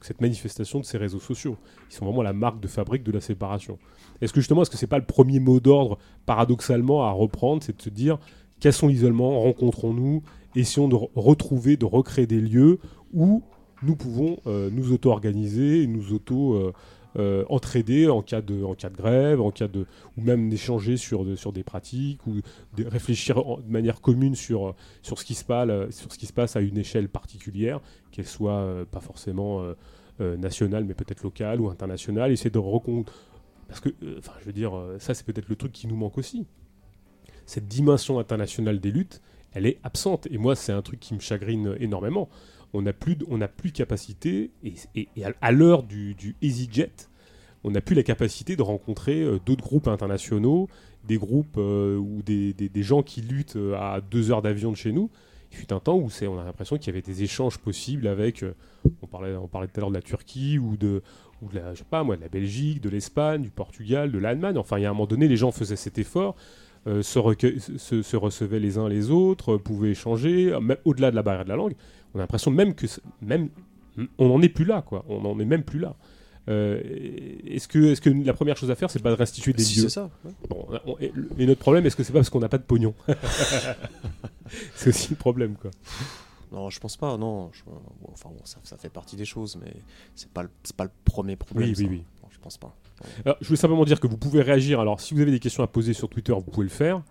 A: cette manifestation de ces réseaux sociaux. Ils sont vraiment la marque de fabrique de la séparation. Est-ce que justement, est-ce que c'est pas le premier mot d'ordre, paradoxalement, à reprendre, c'est de se dire, cassons l'isolement, rencontrons-nous, essayons de re- retrouver, de recréer des lieux où nous pouvons euh, nous auto-organiser, nous auto... euh, euh, entraider en cas de en cas de grève, en cas de ou même d'échanger sur sur des pratiques ou de réfléchir de manière commune sur euh, sur ce qui se passe sur ce qui se passe à une échelle particulière, qu'elle soit euh, pas forcément euh, euh, nationale mais peut-être locale ou internationale, essayer de recon parce que euh, enfin je veux dire euh, ça c'est peut-être le truc qui nous manque aussi. Cette dimension internationale des luttes, elle est absente et moi c'est un truc qui me chagrine énormément on n'a plus, de- plus capacité, et, à, l'heure du, EasyJet, on n'a plus la capacité de rencontrer euh, d'autres groupes internationaux, des groupes euh, ou des, des- gens qui luttent euh, à deux heures d'avion de chez nous. Il fut un temps où on a l'impression qu'il y avait des échanges possibles avec, on, parlait, on parlait tout à l'heure de la Turquie ou de, ou de la, je sais pas moi, de la Belgique, de l'Espagne, du Portugal, de l'Allemagne. Enfin, il y a un moment donné, les gens faisaient cet effort. se, recevaient les uns les autres, pouvaient échanger, euh, au-delà de la barrière de la langue on a l'impression même que même on n'en est plus là quoi on n'en est même plus là Euh, est-ce que est-ce que la première chose à faire c'est pas de restituer des
C: Si
A: lieux
C: c'est ça. ouais.
A: Bon, on- et, et notre problème est-ce que c'est pas parce qu'on n'a pas de pognon c'est aussi le problème quoi
C: Non, je pense pas. Non, je- bon, enfin bon, ça, ça fait partie des choses, mais c'est pas le- c'est pas le premier problème.
A: Oui, oui,
C: ça.
A: oui.
C: Non, je pense pas.
A: Alors, je voulais simplement dire que vous pouvez réagir. Alors, si vous avez des questions à poser sur Twitter, vous pouvez le faire.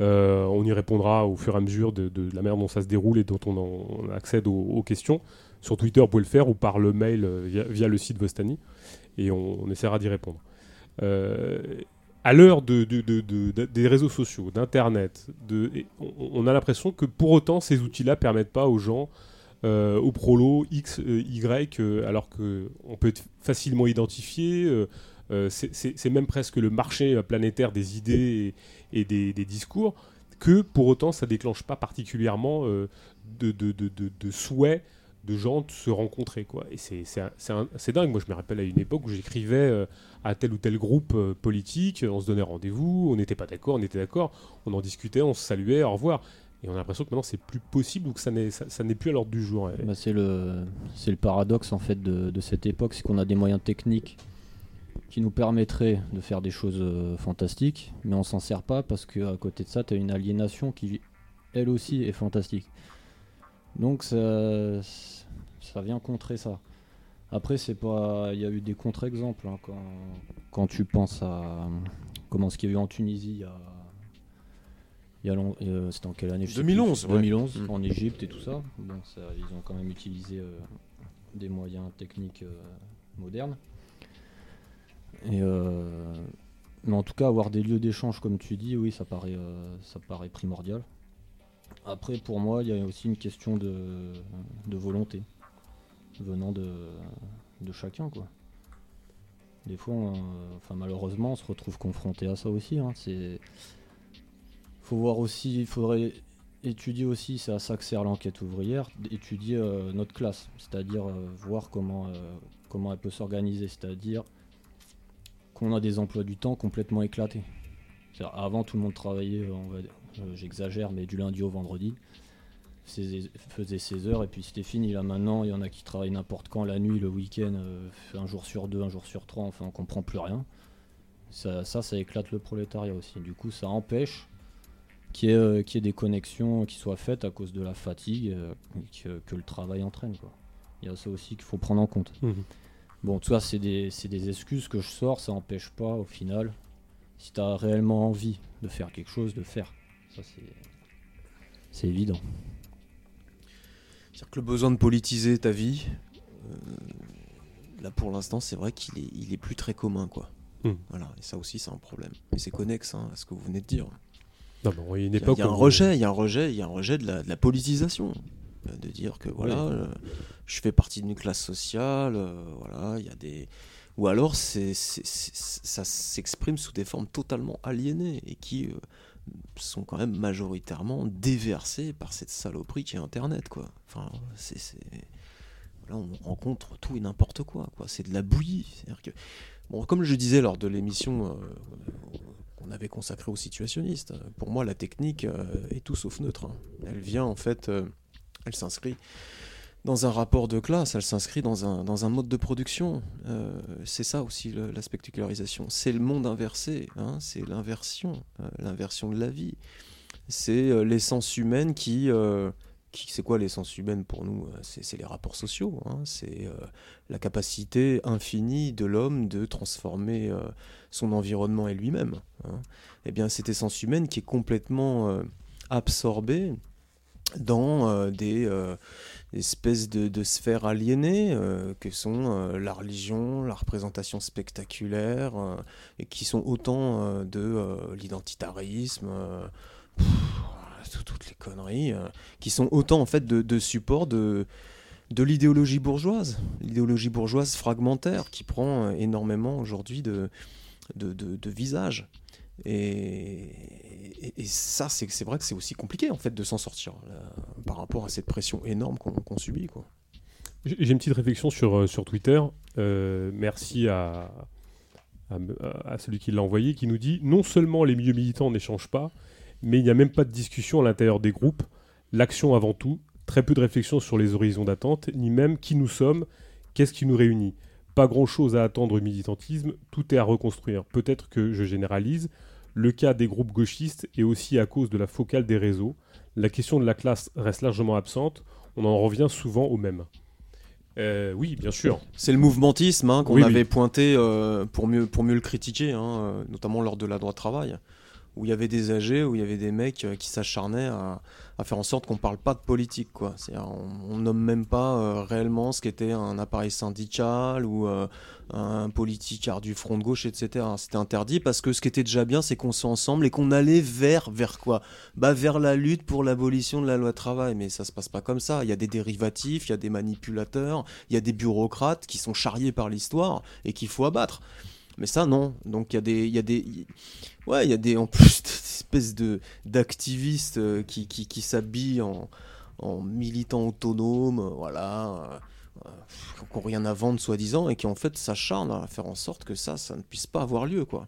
A: Euh, on y répondra au fur et à mesure de, la manière dont ça se déroule et dont on, accède aux, questions. sur Twitter, vous pouvez le faire ou par le mail via, le site Vostani et on, essaiera d'y répondre. à l'heure de, des réseaux sociaux, d'Internet, on, a l'impression que pour autant ces outils-là permettent pas aux gens euh, au prolo X, euh, Y, euh, alors qu'on peut être facilement identifié. c'est même presque le marché planétaire des idées et, des, discours, que pour autant ça déclenche pas particulièrement de, de, de, de, souhait de gens de se rencontrer. Quoi. Et c'est dingue. Moi, je me rappelle à une époque où j'écrivais à tel ou tel groupe politique, on se donnait rendez-vous, on n'était pas d'accord, on était d'accord, on en discutait, on se saluait, au revoir. Et on a l'impression que maintenant c'est plus possible ou que ça n'est, ça, plus à l'ordre du jour.
B: Bah, c'est, le, le paradoxe en fait de cette époque, c'est qu'on a des moyens techniques qui nous permettraient de faire des choses euh, fantastiques, mais on s'en sert pas parce qu'à côté de ça, tu as une aliénation qui elle aussi est fantastique. Donc ça, ça vient contrer ça. Après, c'est pas, il y a eu des contre-exemples hein, quand, quand tu penses à comment ce qu'il y a eu en Tunisie il y a euh, c'était en quelle année?
C: 2011.
B: 2011, mm. en Égypte et tout ça. Bon, ils ont quand même utilisé euh, des moyens techniques modernes. Et, mais en tout cas, avoir des lieux d'échange, comme tu dis, oui, ça paraît, ça paraît primordial. Après, pour moi, il y a aussi une question de, de volonté venant de, de chacun, quoi. Des fois, enfin, malheureusement, on se retrouve confronté à ça aussi. Hein. C'est faut voir aussi, il faudrait étudier aussi, c'est à ça que sert l'enquête ouvrière, étudier euh, notre classe, c'est-à-dire euh, voir comment, euh, comment elle peut s'organiser, c'est-à-dire qu'on a des emplois du temps complètement éclatés. Avant, tout le monde travaillait, j'exagère, mais du lundi au vendredi, faisait 16 heures et puis c'était fini. Là maintenant, il y en a qui travaillent n'importe quand, la nuit, le week-end, un jour sur deux, un jour sur trois, enfin on comprend plus rien. Ça, ça, éclate le prolétariat aussi. Du coup, ça empêche qu'il y, ait, des connexions qui soient faites à cause de la fatigue euh, que, le travail entraîne. Il y a ça aussi qu'il faut prendre en compte. Mhm. Bon, tout ça, c'est des, des, excuses que je sors, ça n'empêche pas au final, si tu as réellement envie de faire quelque chose, de faire. Ça, c'est évident.
C: C'est-à-dire que le besoin de politiser ta vie, euh, là pour l'instant, c'est vrai qu'il est, il est plus très commun. quoi. Voilà, et ça aussi, c'est un problème. Et c'est connexe hein, à ce que vous venez de dire
A: il
C: y a, un rejet, il y a un rejet, il y a un rejet de la, politisation, de dire que voilà, euh, je fais partie d'une classe sociale, euh, voilà, il y a des, ou alors c'est, ça s'exprime sous des formes totalement aliénées et qui sont quand même majoritairement déversées par cette saloperie qui est Internet, quoi. Enfin, c'est, là on rencontre tout et n'importe quoi, quoi. C'est de la bouillie, c'est-à-dire que, bon, comme je disais lors de l'émission on avait consacré aux situationnistes. Pour moi, la technique euh, est tout sauf neutre. Hein. Elle vient en fait, euh, elle s'inscrit dans un rapport de classe, elle s'inscrit dans un, dans un mode de production. Euh, c'est ça aussi la spectacularisation. C'est le monde inversé, hein. c'est l'inversion, l'inversion de la vie. C'est l'essence humaine qui c'est quoi l'essence humaine pour nous euh, C'est les rapports sociaux, hein. c'est euh, la capacité infinie de l'homme de transformer euh, son environnement et lui-même. Hein. Eh bien, cette essence humaine qui est complètement absorbée dans des espèces de, sphères aliénées que sont la religion, la représentation spectaculaire, et qui sont autant de l'identitarisme toutes les conneries, euh, qui sont autant en fait de, de support de, l'idéologie bourgeoise, l'idéologie bourgeoise fragmentaire qui prend euh, énormément aujourd'hui de, de. Et, ça, c'est vrai que c'est aussi compliqué en fait de s'en sortir par rapport à cette pression énorme qu'on subit.
A: J'ai une petite réflexion sur, euh, Twitter. merci à, à, à, celui qui l'a envoyé, qui nous dit non seulement les milieux militants n'échangent pas, mais il n'y a même pas de discussion à l'intérieur des groupes. L'action avant tout, très peu de réflexion sur les horizons d'attente, ni même qui nous sommes, qu'est-ce qui nous réunit. Pas grand-chose à attendre au militantisme, tout est à reconstruire. Peut-être que je généralise. Le cas des groupes gauchistes est aussi à cause de la focale des réseaux. La question de la classe reste largement absente. On en revient souvent au même. Euh, oui, bien sûr.
C: C'est le mouvementisme hein, qu'on avait pointé euh, pour, mieux, pour mieux le critiquer, hein, euh, notamment lors de la droite travail où il y avait des âgés, où il y avait des mecs qui s'acharnaient à, faire en sorte qu'on parle pas de politique. Quoi. On, on nomme même pas euh, réellement ce qu'était un appareil syndical ou euh, un politicard du front de gauche, etc. C'était interdit parce que ce qui était déjà bien, c'est qu'on soit ensemble et qu'on allait vers, vers quoi? Bah, Vers la lutte pour l'abolition de la loi travail. Mais ça se passe pas comme ça. Il y a des dérivatifs, il y a des manipulateurs, il y a des bureaucrates qui sont charriés par l'histoire et qu'il faut abattre. Mais ça, non. Donc il y a des. Y a des ouais, il y a des. En plus, des espèces de, d'activistes euh, qui, qui, s'habillent en, en militants autonomes, euh, voilà. Euh, qui n'ont rien à vendre, soi-disant, et qui en fait s'acharnent à faire en sorte que ça, ça ne puisse pas avoir lieu, quoi.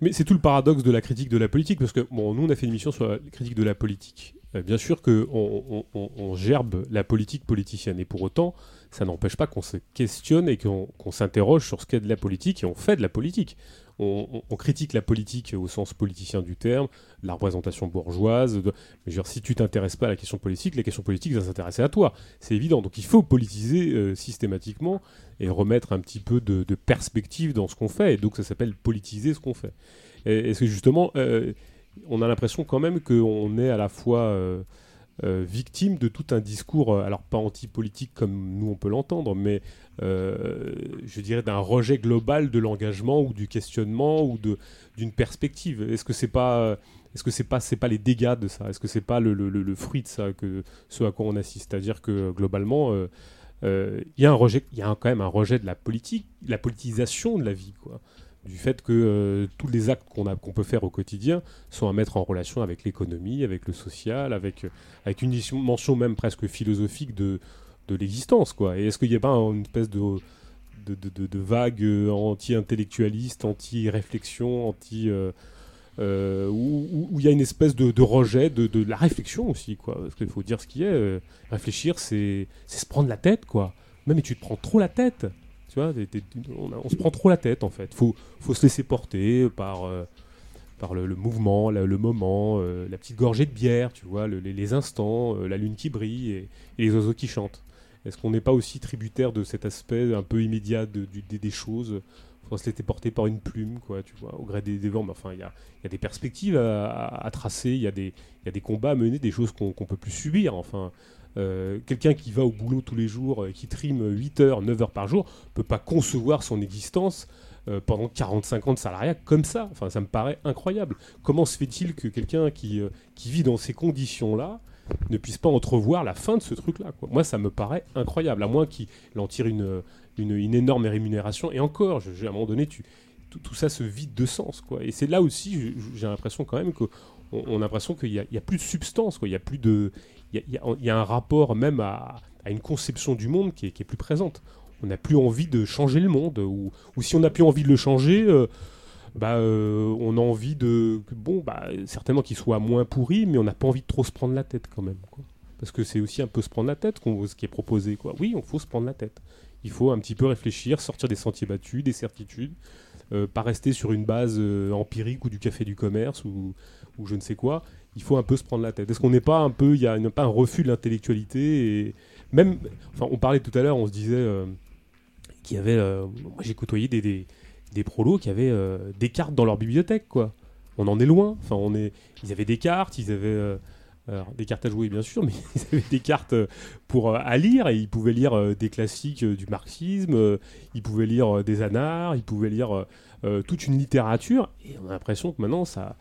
A: Mais c'est tout le paradoxe de la critique de la politique, parce que bon, nous on a fait une émission sur la critique de la politique. bien sûr qu'on on, gerbe la politique politicienne, et pour autant, ça n'empêche pas qu'on se questionne et qu'on s'interroge sur ce qu'est de la politique et on fait de la politique. On, critique la politique au sens politicien du terme, la représentation bourgeoise. Mais si tu t'intéresses pas à la question politique, la question politique va s'intéresser à toi. C'est évident. Donc il faut politiser euh, systématiquement et remettre un petit peu de, perspective dans ce qu'on fait. Et donc ça s'appelle politiser ce qu'on fait. Et, que justement, euh, on a l'impression quand même qu'on est à la fois... Euh, victime de tout un discours, alors pas anti-politique comme nous on peut l'entendre, mais euh, je dirais d'un rejet global de l'engagement ou du questionnement ou d'une perspective. Est-ce que c'est pas est-ce que c'est pas c'est pas les dégâts de ça? Est-ce que c'est pas le, le, fruit de ça que ce à quoi on assiste? C'est-à-dire que globalement, il y a un rejet, il quand même un rejet de la politique, la politisation de la vie, quoi. Du fait que euh, tous les actes qu'on qu'on peut faire au quotidien sont à mettre en relation avec l'économie, avec le social, avec, euh, avec une mention même presque philosophique de, de l'existence. quoi. Et est-ce qu'il n'y a pas une espèce de, de, de, de vague euh, anti-intellectualiste, anti-réflexion, anti... où il y a une espèce de, rejet de, la réflexion aussi, quoi. Parce qu'il faut dire ce qui est. réfléchir, c'est se prendre la tête, quoi. Même tu te prends trop la tête. Tu vois, on, se prend trop la tête en fait. Faut, faut se laisser porter par, euh, par le, mouvement, le moment, euh, la petite gorgée de bière, tu vois, les, instants, euh, la lune qui brille et, les oiseaux qui chantent. Est-ce qu'on n'est pas aussi tributaire de cet aspect un peu immédiat de, des choses? Faut se laisser porter par une plume, quoi, tu vois, au gré des, vents. Mais enfin, il y a, des perspectives à, tracer, il y, a des, des combats à mener, des choses qu'on ne peut plus subir. Enfin, euh, quelqu'un qui va au boulot tous les jours, et qui trime 8 heures, 9 heures par jour, peut pas concevoir son existence euh, pendant 45 ans de salariat comme ça. Enfin, ça me paraît incroyable. Comment se fait-il que quelqu'un qui, euh, qui vit dans ces conditions-là ne puisse pas entrevoir la fin de ce truc-là Moi, ça me paraît incroyable, à moins qu'il en tire une, une, énorme rémunération. Et encore, à un moment donné, tout, ça se vide de sens. Quoi. Et c'est là aussi, j'ai l'impression quand même qu'on on a l'impression qu'il n'y a, plus de substance, il a plus de, il y, a un rapport même à, une conception du monde qui est, plus présente. On n'a plus envie de changer le monde, ou, si on n'a plus envie de le changer, euh, bah, euh, on a envie de, bon, bah, certainement qu'il soit moins pourri, mais on n'a pas envie de trop se prendre la tête quand même. Parce que c'est aussi un peu se prendre la tête ce qui est proposé. Quoi. Oui, il faut se prendre la tête. Il faut un petit peu réfléchir, sortir des sentiers battus, des certitudes, euh, pas rester sur une base empirique ou du café du commerce ou, ou je ne sais quoi il faut un peu se prendre la tête. Est-ce qu'on n'est pas un peu, il y a pas un refus de l'intellectualité même, enfin, on parlait tout à l'heure, on se disait euh, qu'il y avait, euh, moi j'ai côtoyé des, des, des, prolos qui avaient euh, des cartes dans leur bibliothèque, quoi. On en est loin. Enfin, on est, ils avaient des cartes, ils avaient des cartes à jouer bien sûr, mais ils avaient des cartes pour à lire et ils pouvaient lire des classiques du marxisme, ils pouvaient lire des anards, ils pouvaient lire toute une littérature et on a l'impression que maintenant ça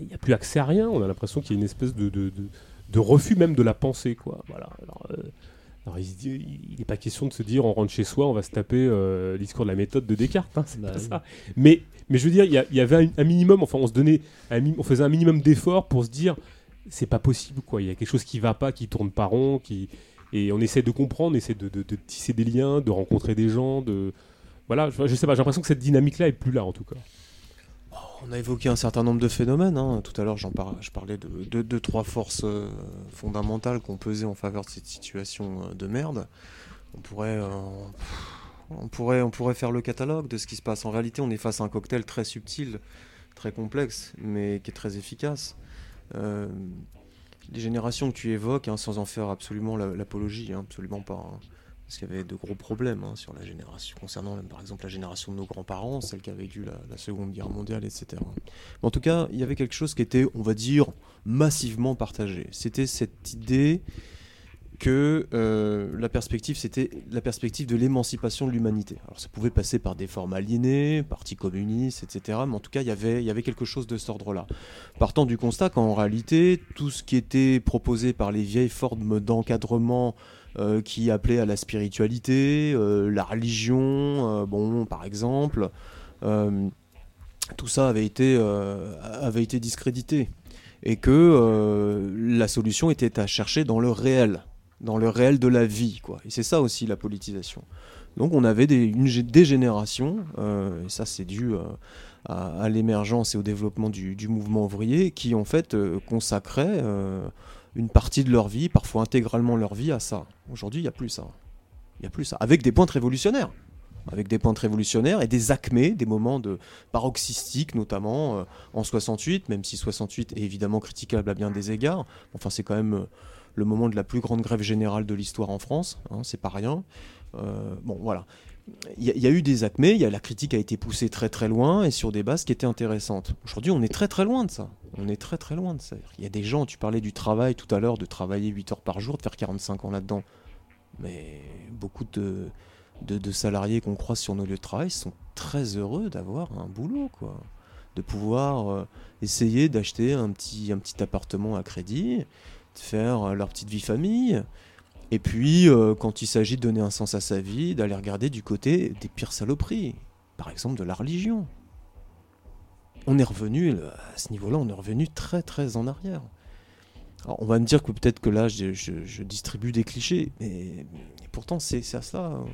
A: il n'y a plus accès à rien. On a l'impression qu'il y a une espèce de, de, de, refus même de la pensée. Quoi. Voilà. Euh, il n'est pas question de se dire on rentre chez soi, on va se taper euh, le discours de la méthode de Descartes. Hein, c'est bah ça. Mais, mais je veux dire, il y, avait un, minimum, enfin on se donnait, on faisait un minimum d'efforts pour se dire c'est pas possible. quoi. Il y a quelque chose qui va pas, qui tourne pas rond, qui... et on essaie de comprendre, on essaie de, de, tisser des liens, de rencontrer des gens. De... Voilà, je, je sais pas, j'ai l'impression que cette dynamique-là est plus là en tout cas.
C: On a évoqué un certain nombre de phénomènes. Hein. Tout à l'heure, je parlais de deux, trois forces euh, fondamentales qu'on pesait en faveur de cette situation euh, de merde. On pourrait, euh, on pourrait faire le catalogue de ce qui se passe. En réalité, on est face à un cocktail très subtil, très complexe, mais qui est très efficace. les générations que tu évoques, hein, sans en faire absolument l'apologie, hein, absolument pas. Parce qu'il y avait de gros problèmes hein, sur la génération, concernant par exemple la génération de nos grands-parents, celle qui a vécu la, Seconde Guerre mondiale, etc. Mais en tout cas, il y avait quelque chose qui était, on va dire, massivement partagé. C'était cette idée que euh, la perspective, c'était la perspective de l'émancipation de l'humanité. Alors ça pouvait passer par des formes aliénées, parti communiste, etc. Mais en tout cas, il y avait quelque chose de cet ordre-là. Partant du constat qu'en réalité, tout ce qui était proposé par les vieilles formes d'encadrement euh, qui appelaient à la spiritualité, euh, la religion, bon, par exemple, tout ça avait été, avait été discrédité. Et que la solution était à chercher dans le réel dans le réel de la vie. Quoi. Et c'est ça aussi la politisation. Donc on avait des, une dégénération, euh, et ça c'est dû euh, à, l'émergence et au développement du, mouvement ouvrier, qui en fait euh, consacrait une partie de leur vie, parfois intégralement leur vie à ça. Aujourd'hui il n'y a plus ça. Il n'y a plus ça. Avec des pointes révolutionnaires. Avec des pointes révolutionnaires et des acmés, des moments de paroxystiques, notamment en 68, même si 68 est évidemment critiquable à bien des égards. Enfin, c'est quand même le moment de la plus grande grève générale de l'histoire en France, hein, c'est pas rien. Euh, bon, voilà. Il y, a eu des acmés, y a, la critique a été poussée très très loin et sur des bases qui étaient intéressantes. Aujourd'hui, on est très très loin de ça. On est très très loin de ça. Il y a des gens, tu parlais du travail tout à l'heure, de travailler 8 heures par jour, de faire 45 ans là-dedans. Mais beaucoup de, de, salariés qu'on croise sur nos lieux de travail sont très heureux d'avoir un boulot, quoi. De pouvoir euh, essayer d'acheter un petit, un petit appartement à crédit, faire euh, leur petite vie famille. Et puis, euh, quand il s'agit de donner un sens à sa vie, d'aller regarder du côté des pires saloperies, par exemple de la religion. On est revenu, à ce niveau-là, on est revenu très très en arrière. Alors, on va me dire que peut-être que là, je, distribue des clichés, mais, pourtant, c'est à ça euh,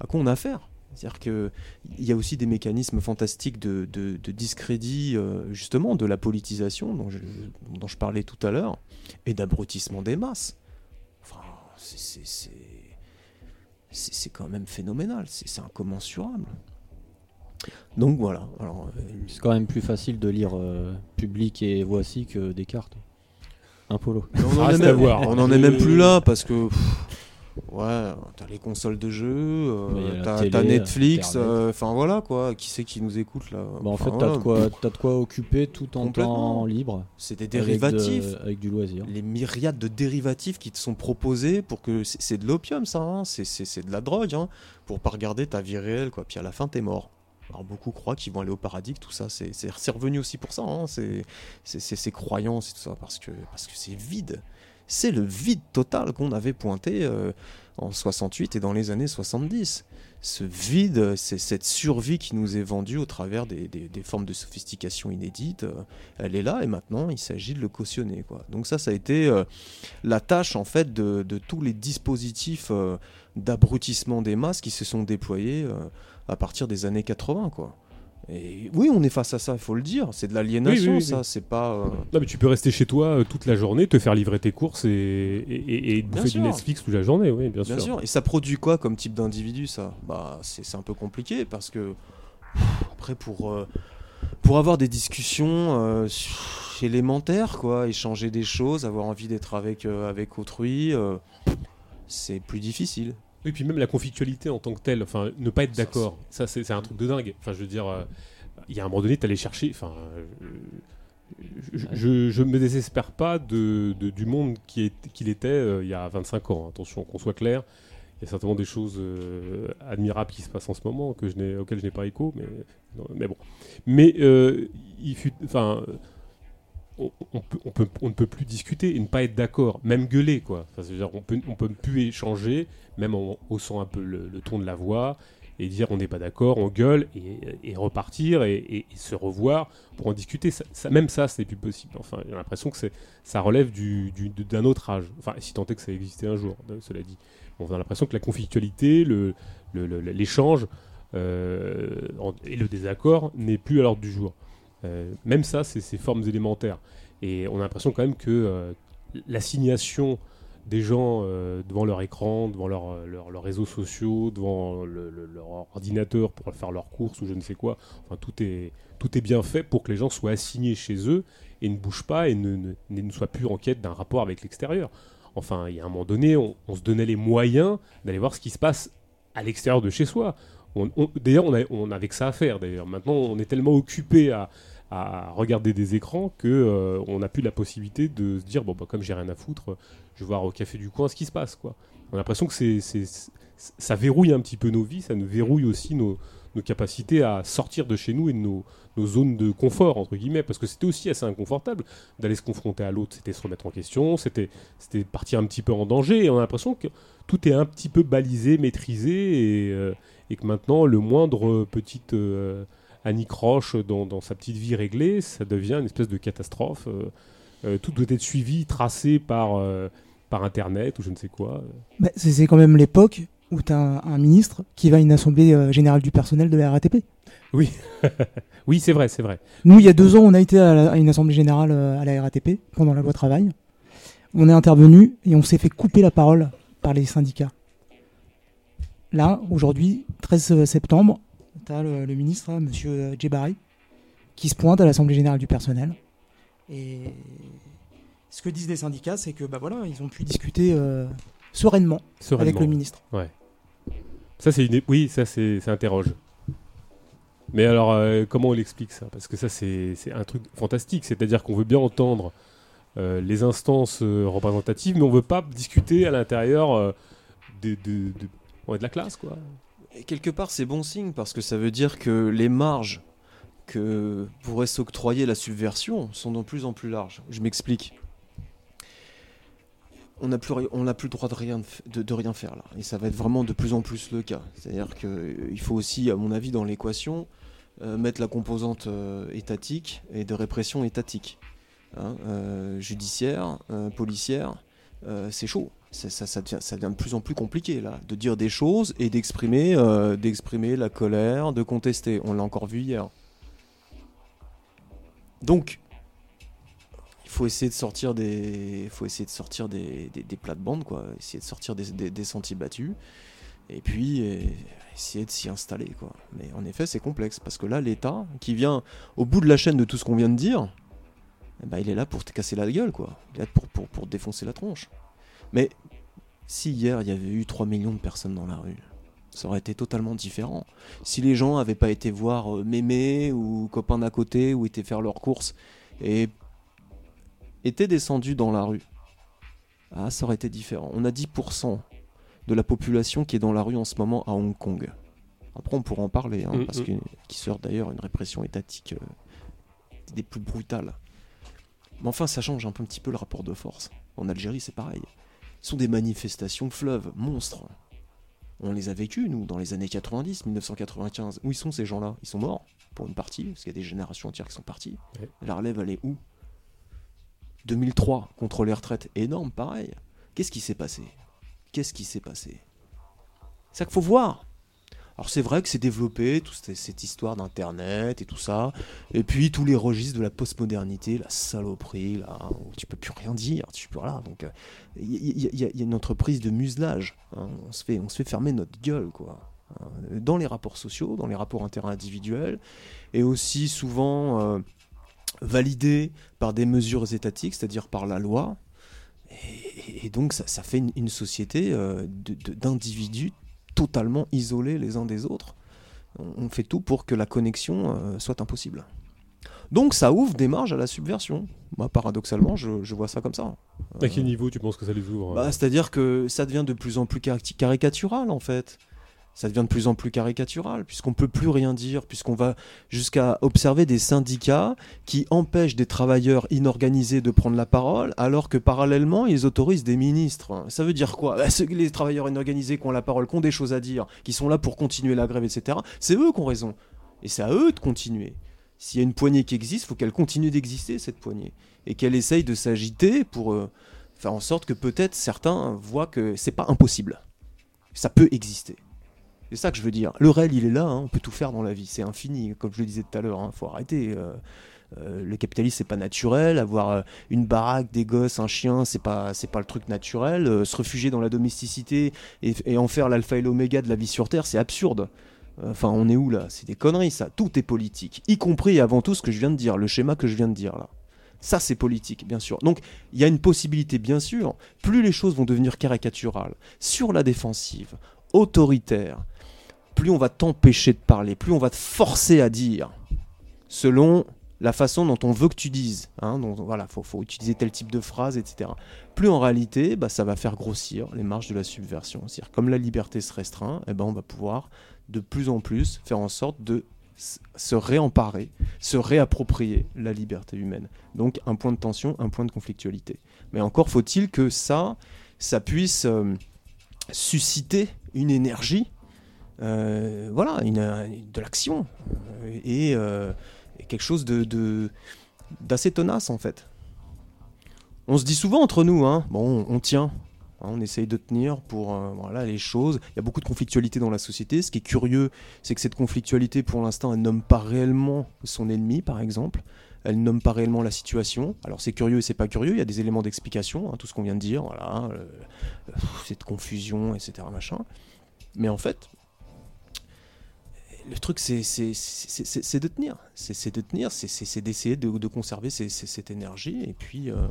C: à quoi on a affaire. C'est-à-dire qu'il y a aussi des mécanismes fantastiques de, discrédit, euh, justement, de la politisation dont je, dont je parlais tout à l'heure, et d'abrutissement des masses. C'est quand même phénoménal, c'est incommensurable. Donc voilà. Euh,
B: c'est quand même plus facile de lire euh, Public et Voici que Descartes. Un polo.
C: On en, est même, on en est même plus là parce que. Ouais, t'as les consoles de jeux, euh, t'as Netflix, euh, enfin voilà quoi, qui c'est qui nous écoute là
B: bah, En fait, t'as de, quoi, de quoi occuper tout en temps libre.
C: C'est des dérivatifs.
B: Avec, du loisir.
C: Les myriades de dérivatifs qui te sont proposés pour que. C'est de l'opium ça, hein. c'est de la drogue, hein, pour pas regarder ta vie réelle quoi, puis à la fin t'es mort. Alors beaucoup croient qu'ils vont aller au paradis, tout ça, c'est revenu aussi pour ça, hein, c'est ces croyances et tout ça, parce que c'est parce que vide c'est le vide total qu'on avait pointé euh, en 68 et dans les années 70. Ce vide, c'est cette survie qui nous est vendue au travers des, formes de sophistication inédites. Euh, elle est là et maintenant il s'agit de le cautionner. Donc ça, ça a été euh, la tâche en fait de, de tous les dispositifs d'abrutissement des masses qui se sont déployés à partir des années 80. Quoi. Et oui, on est face à ça, il faut le dire. C'est de l'aliénation, ça. C'est pas. Euh,
A: non, mais tu peux rester chez toi euh, toute la journée, te faire livrer tes courses et, et, et bouffer du Netflix toute la journée, oui, bien, bien sûr.
C: Et ça produit quoi comme type d'individu, ça? Bah, c'est un peu compliqué parce que après pour euh, pour avoir des discussions élémentaires, quoi, échanger des choses, avoir envie d'être avec avec autrui, c'est plus difficile.
A: Oui, puis même la conflictualité en tant que telle, enfin, ne pas être d'accord, ça, c'est un truc de dingue. Enfin, je veux dire, euh, il y a un moment donné, tu allais chercher. Enfin, je, je, me désespère pas de, du monde qu'il qui était euh, il y a 25 ans. Attention, qu'on soit clair. Il y a certainement des choses euh, admirables qui se passent en ce moment que je auxquelles je n'ai pas écho, mais, mais bon. Mais il fut. Enfin on, ne peut plus discuter et ne pas être d'accord, même gueuler quoi. dire, on peut, on peut plus échanger, même en haussant un peu le, ton de la voix et dire on n'est pas d'accord, on gueule et, repartir et, se revoir pour en discuter. Ça, même ça, ce n'est plus possible. Enfin, j'ai l'impression que ça relève du, d'un autre âge. Enfin, si tant est que ça existait un jour, cela dit. on a l'impression que la conflictualité, l'échange euh, et le désaccord n'est plus à l'ordre du jour. Euh, même ça, c'est ces formes élémentaires. Et on a l'impression quand même que euh, l'assignation des gens euh, devant leur écran, devant leurs leur, réseaux sociaux, devant leur ordinateur pour faire leurs courses ou je ne sais quoi. Enfin, tout est, tout est bien fait pour que les gens soient assignés chez eux et ne bougent pas et ne, ne, ne soient plus en quête d'un rapport avec l'extérieur. enfin, il y a un moment donné, on, se donnait les moyens d'aller voir ce qui se passe à l'extérieur de chez soi. D'ailleurs, on, a- on avait que ça à faire. D'ailleurs, maintenant, on est tellement occupé à, à regarder des écrans que euh, on n'a plus la possibilité de se dire bon, bah, comme j'ai rien à foutre, je vais voir au café du coin ce qui se passe. Quoi. On a l'impression que c'est, ça verrouille un petit peu nos vies, ça nous verrouille aussi nos, nos capacités à sortir de chez nous et de nos, nos zones de confort entre guillemets, parce que c'était aussi assez inconfortable d'aller se confronter à l'autre. C'était se remettre en question, c'était, c'était partir un petit peu en danger. Et on a l'impression que tout est un petit peu balisé, maîtrisé, et, euh, et que maintenant le moindre petite euh, anicroche dans, dans sa petite vie réglée, ça devient une espèce de catastrophe. euh, euh, tout doit être suivi, tracé par, euh, par Internet ou je ne sais quoi.
E: Bah, c'est quand même l'époque où tu as un, un ministre qui va à une assemblée euh, générale du personnel de la RATP.
A: Oui, c'est vrai, c'est vrai.
E: Nous, il y a deux ans, on a été à, la- à une assemblée générale euh, à la RATP pendant la loi travail. On est intervenu et on s'est fait couper la parole par les syndicats. Là, aujourd'hui, 13 septembre, tu as le, le ministre, hein, monsieur Djebari, qui se pointe à l'assemblée générale du personnel. Et ce que disent les syndicats, c'est que bah voilà, ils ont pu discuter euh, sereinement avec le ministre.
A: Ça, c'est une. Oui, ça, c'est ça interroge. Mais alors, euh, comment on l'explique ça? Parce que ça, c'est un truc fantastique. C'est-à-dire qu'on veut bien entendre euh, les instances euh, représentatives, mais on veut pas discuter à l'intérieur euh, de, de, de- ouais, de la classe, quoi.
C: Quelque part, c'est bon signe parce que ça veut dire que les marges que pourrait s'octroyer la subversion sont de plus en plus larges. Je m'explique. On n'a plus, le droit de rien, faire là. Et ça va être vraiment de plus en plus le cas. C'est-à-dire qu'il faut aussi, à mon avis, dans l'équation, euh, mettre la composante euh, étatique et de répression étatique. Hein, euh, judiciaire, euh, policière, euh, c'est chaud. Ça, devient, de plus en plus compliqué là, de dire des choses et d'exprimer, euh, d'exprimer la colère, de contester. On l'a encore vu hier. Donc, il faut essayer de sortir des, faut essayer de sortir des, des, des plates-bandes quoi, essayer de sortir des, des, des sentiers battus, et puis essayer de s'y installer quoi. Mais en effet, c'est complexe parce que là, l'État qui vient au bout de la chaîne de tout ce qu'on vient de dire, ben, il est là pour te casser la gueule quoi, là pour, pour, pour te défoncer la tronche. Mais si hier il y avait eu 3 millions de personnes dans la rue, ça aurait été totalement différent. Si les gens n'avaient pas été voir euh, Mémé ou copain d'à côté ou étaient faire leurs courses et étaient descendus dans la rue, ah, ça aurait été différent. On a 10% de la population qui est dans la rue en ce moment à Hong Kong. Après, on pourra en parler, hein,
A: Mm,
C: parce
A: mm.
C: que qui sort d'ailleurs une répression étatique euh, des plus brutales. Mais enfin, ça change un, peu, un petit peu le rapport de force. En Algérie, c'est pareil. Ce sont des manifestations fleuves, monstres. On les a vécues, nous, dans les années 90, 1995. Où ils sont ces gens-là? Ils sont morts, pour une partie, parce qu'il y a des générations entières qui sont parties.
A: Ouais.
C: La relève, elle est où? 2003, contre les retraites, énorme, pareil. Qu'est-ce qui s'est passé? Qu'est-ce qui s'est passé? C'est ça qu'il faut voir. Alors c'est vrai que c'est développé, toute cette, histoire d'internet et tout ça, et puis tous les registres de la postmodernité, la saloperie, là, où tu peux plus rien dire, tu peux voilà, donc il y, y- a- une entreprise de muselage, hein, on se fait, on se fait fermer notre gueule quoi, hein, dans les rapports sociaux, dans les rapports interindividuels, et aussi souvent euh, validé par des mesures étatiques, c'est-à-dire par la loi, et, donc ça, fait une, société euh, d'individus totalement isolés les uns des autres. On, fait tout pour que la connexion euh, soit impossible. Donc ça ouvre des marges à la subversion. Moi, paradoxalement, je, je vois ça comme ça.
A: À quel niveau tu penses que ça les ouvre? euh
C: Bah, C'est-à-dire que ça devient de plus en plus cari- caricatural, en fait. Ça devient de plus en plus caricatural, puisqu'on peut plus rien dire, puisqu'on va jusqu'à observer des syndicats qui empêchent des travailleurs inorganisés de prendre la parole, alors que parallèlement, ils autorisent des ministres. Ça veut dire quoi? Bah, Les travailleurs inorganisés qui ont la parole, qui ont des choses à dire, qui sont là pour continuer la grève, etc., c'est eux qui ont raison. Et c'est à eux de continuer. S'il y a une poignée qui existe, il faut qu'elle continue d'exister, cette poignée. Et qu'elle essaye de s'agiter pour euh, faire en sorte que peut-être certains voient que c'est pas impossible. Ça peut exister. C'est ça que je veux dire. Le réel, il est là, hein, on peut tout faire dans la vie, c'est infini, comme je le disais tout à l'heure, il faut arrêter. euh, euh, le capitalisme, c'est pas naturel. Avoir euh, une baraque, des gosses, un chien, c'est pas, c'est pas le truc naturel. Se réfugier dans la domesticité et, et en faire l'alpha et l'oméga de la vie sur Terre, c'est absurde. Enfin, on est où là? C'est des conneries, ça. Tout est politique, y compris et avant tout ce que je viens de dire, le schéma que je viens de dire là. Ça, c'est politique, bien sûr. Donc, il y a une possibilité, bien sûr. Plus les choses vont devenir caricaturales, sur la défensive, autoritaire, plus on va t'empêcher de parler, plus on va te forcer à dire, selon la façon dont on veut que tu dises. Hein, donc, voilà, faut, utiliser tel type de phrase, etc. Plus en réalité, bah, ça va faire grossir les marges de la subversion. Comme la liberté se restreint, eh ben, on va pouvoir de plus en plus faire en sorte de se réemparer, se réapproprier la liberté humaine. Donc un point de tension, un point de conflictualité. Mais encore faut-il que ça, ça puisse euh, susciter une énergie, euh, voilà, une, de l'action euh, et, quelque chose de d'assez tenace en fait. On se dit souvent entre nous, hein, bon, on tient, Hein, on essaye de tenir pour euh, voilà, les choses. Il y a beaucoup de conflictualité dans la société. Ce qui est curieux, c'est que cette conflictualité, pour l'instant, elle nomme pas réellement son ennemi, par exemple. Elle nomme pas réellement la situation. Alors c'est curieux et c'est pas curieux. Il y a des éléments d'explication, hein, tout ce qu'on vient de dire, voilà, euh, cette confusion, etc. Machin. Mais en fait, le truc, c'est de tenir. C'est de tenir, c'est d'essayer de, conserver cette énergie. Et puis, euh,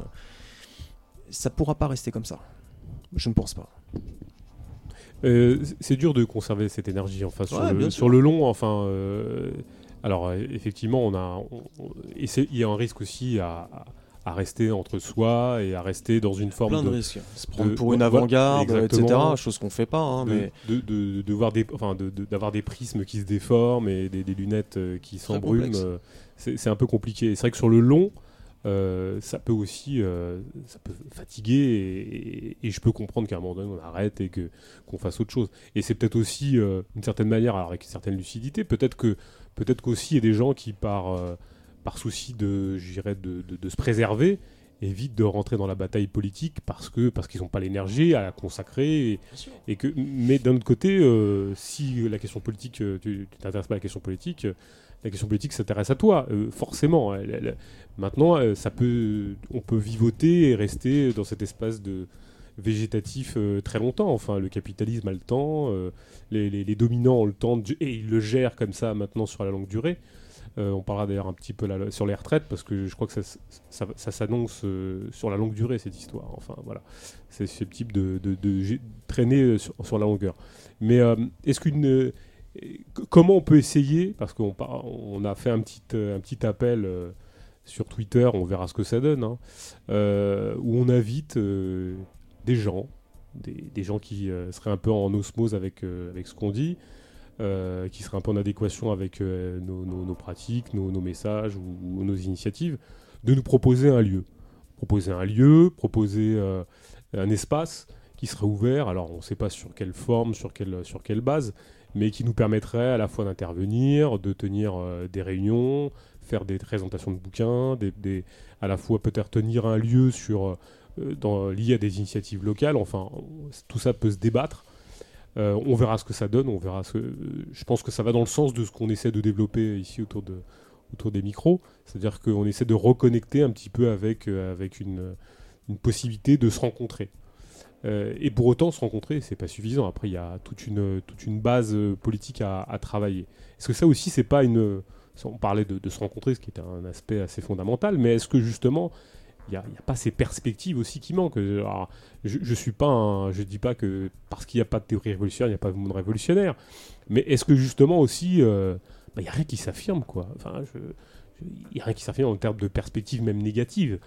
C: ça pourra pas rester comme ça. Je ne pense pas.
A: Euh, c'est dur de conserver cette énergie enfin sur, le, sur le, long enfin euh, alors effectivement on a il y a un risque aussi à, à, rester entre soi et à rester dans une forme
C: plein de, risques. se prendre pour une avant-garde etc chose qu'on fait pas hein,
A: de, mais de, de, voir des enfin d'avoir des prismes qui se déforment et des, des lunettes euh, qui s'embrument c'est un peu compliqué. C'est vrai que sur le long euh, ça peut aussi euh, ça peut fatiguer et, je peux comprendre qu'à un moment donné on arrête et que qu'on fasse autre chose. Et c'est peut-être aussi euh, d'une certaine manière alors avec une certaine lucidité peut-être que peut-être qu'aussi il y a des gens qui par par souci de de, de, de, se préserver évitent de rentrer dans la bataille politique parce que parce qu'ils n'ont pas l'énergie à la consacrer et, que mais d'un autre côté si la question politique tu t'intéresses pas à la question politique la question politique s'intéresse à toi, euh, forcément. maintenant, euh, ça peut, on peut vivoter et rester dans cet espace de végétatif euh, très longtemps. Enfin, le capitalisme a le temps, les, dominants ont le temps, et ils le gèrent comme ça maintenant sur la longue durée. On parlera d'ailleurs un petit peu sur les retraites parce que je crois que ça, s'annonce sur la longue durée cette histoire. Enfin voilà, c'est susceptible de, de, de, traîner sur, sur, la longueur. Mais est-ce qu'une comment on peut essayer, parce qu'on on a fait un petit, un petit appel euh, sur Twitter, on verra ce que ça donne, hein, euh, où on invite euh, des gens, des, gens qui seraient un peu en osmose avec, avec ce qu'on dit, qui seraient un peu en adéquation avec nos, pratiques, nos, messages ou, nos initiatives, de nous proposer un lieu. Proposer un lieu, proposer un espace qui serait ouvert, alors on ne sait pas sur quelle forme, sur quelle, sur quelle base, mais qui nous permettrait à la fois d'intervenir, de tenir euh, des réunions, faire des présentations de bouquins, à la fois peut-être tenir un lieu sur, euh, lié à des initiatives locales. Enfin, tout ça peut se débattre. Euh, on verra ce que ça donne. On verra ce je pense que ça va dans le sens de ce qu'on essaie de développer ici autour, de, autour des micros. C'est-à-dire qu'on essaie de reconnecter un petit peu avec, avec une, une possibilité de se rencontrer. Euh, et pour autant, se rencontrer, c'est pas suffisant. Après, il y a toute une, toute une base euh, politique à, travailler. Est-ce que ça aussi, c'est pas une. On parlait de, se rencontrer, ce qui est un aspect assez fondamental, mais est-ce que justement, n'y a, a, pas ces perspectives aussi qui manquent je, je suis pas je dis pas que parce qu'il n'y a pas de théorie révolutionnaire, il n'y a pas de monde révolutionnaire, mais est-ce que justement aussi, euh, bah, il n'y a rien qui s'affirme, quoi. Enfin, il n'y a rien qui s'affirme en termes de perspectives même négatives.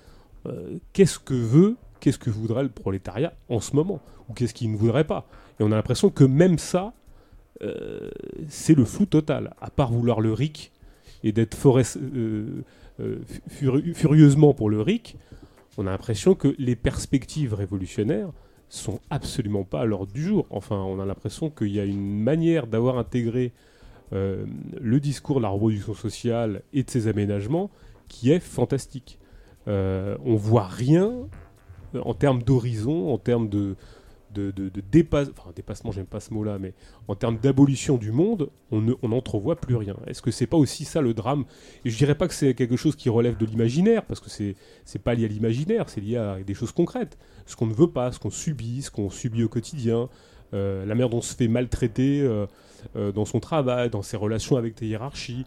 A: Qu'est-ce que veut qu'est-ce que voudrait le prolétariat en ce moment? Ou qu'est-ce qu'il ne voudrait pas? Et on a l'impression que même ça, euh, c'est le flou total. À part vouloir le RIC et d'être euh, euh, furieusement pour le RIC, on a l'impression que les perspectives révolutionnaires sont absolument pas à l'ordre du jour. Enfin, on a l'impression qu'il y a une manière d'avoir intégré le discours de la reproduction sociale et de ses aménagements qui est fantastique. on voit rien en termes d'horizon, en termes de, de, de, dépassement, j'aime pas ce mot-là, mais en termes d'abolition du monde, on n'entrevoit plus rien. Est-ce que c'est pas aussi ça le drame? Et je dirais pas que c'est quelque chose qui relève de l'imaginaire, parce que c'est c'est pas lié à l'imaginaire, c'est lié à des choses concrètes. Ce qu'on ne veut pas, ce qu'on subit, ce qu'on subit au quotidien, euh, la manière dont on se fait maltraiter euh, euh, dans son travail, dans ses relations avec tes hiérarchies.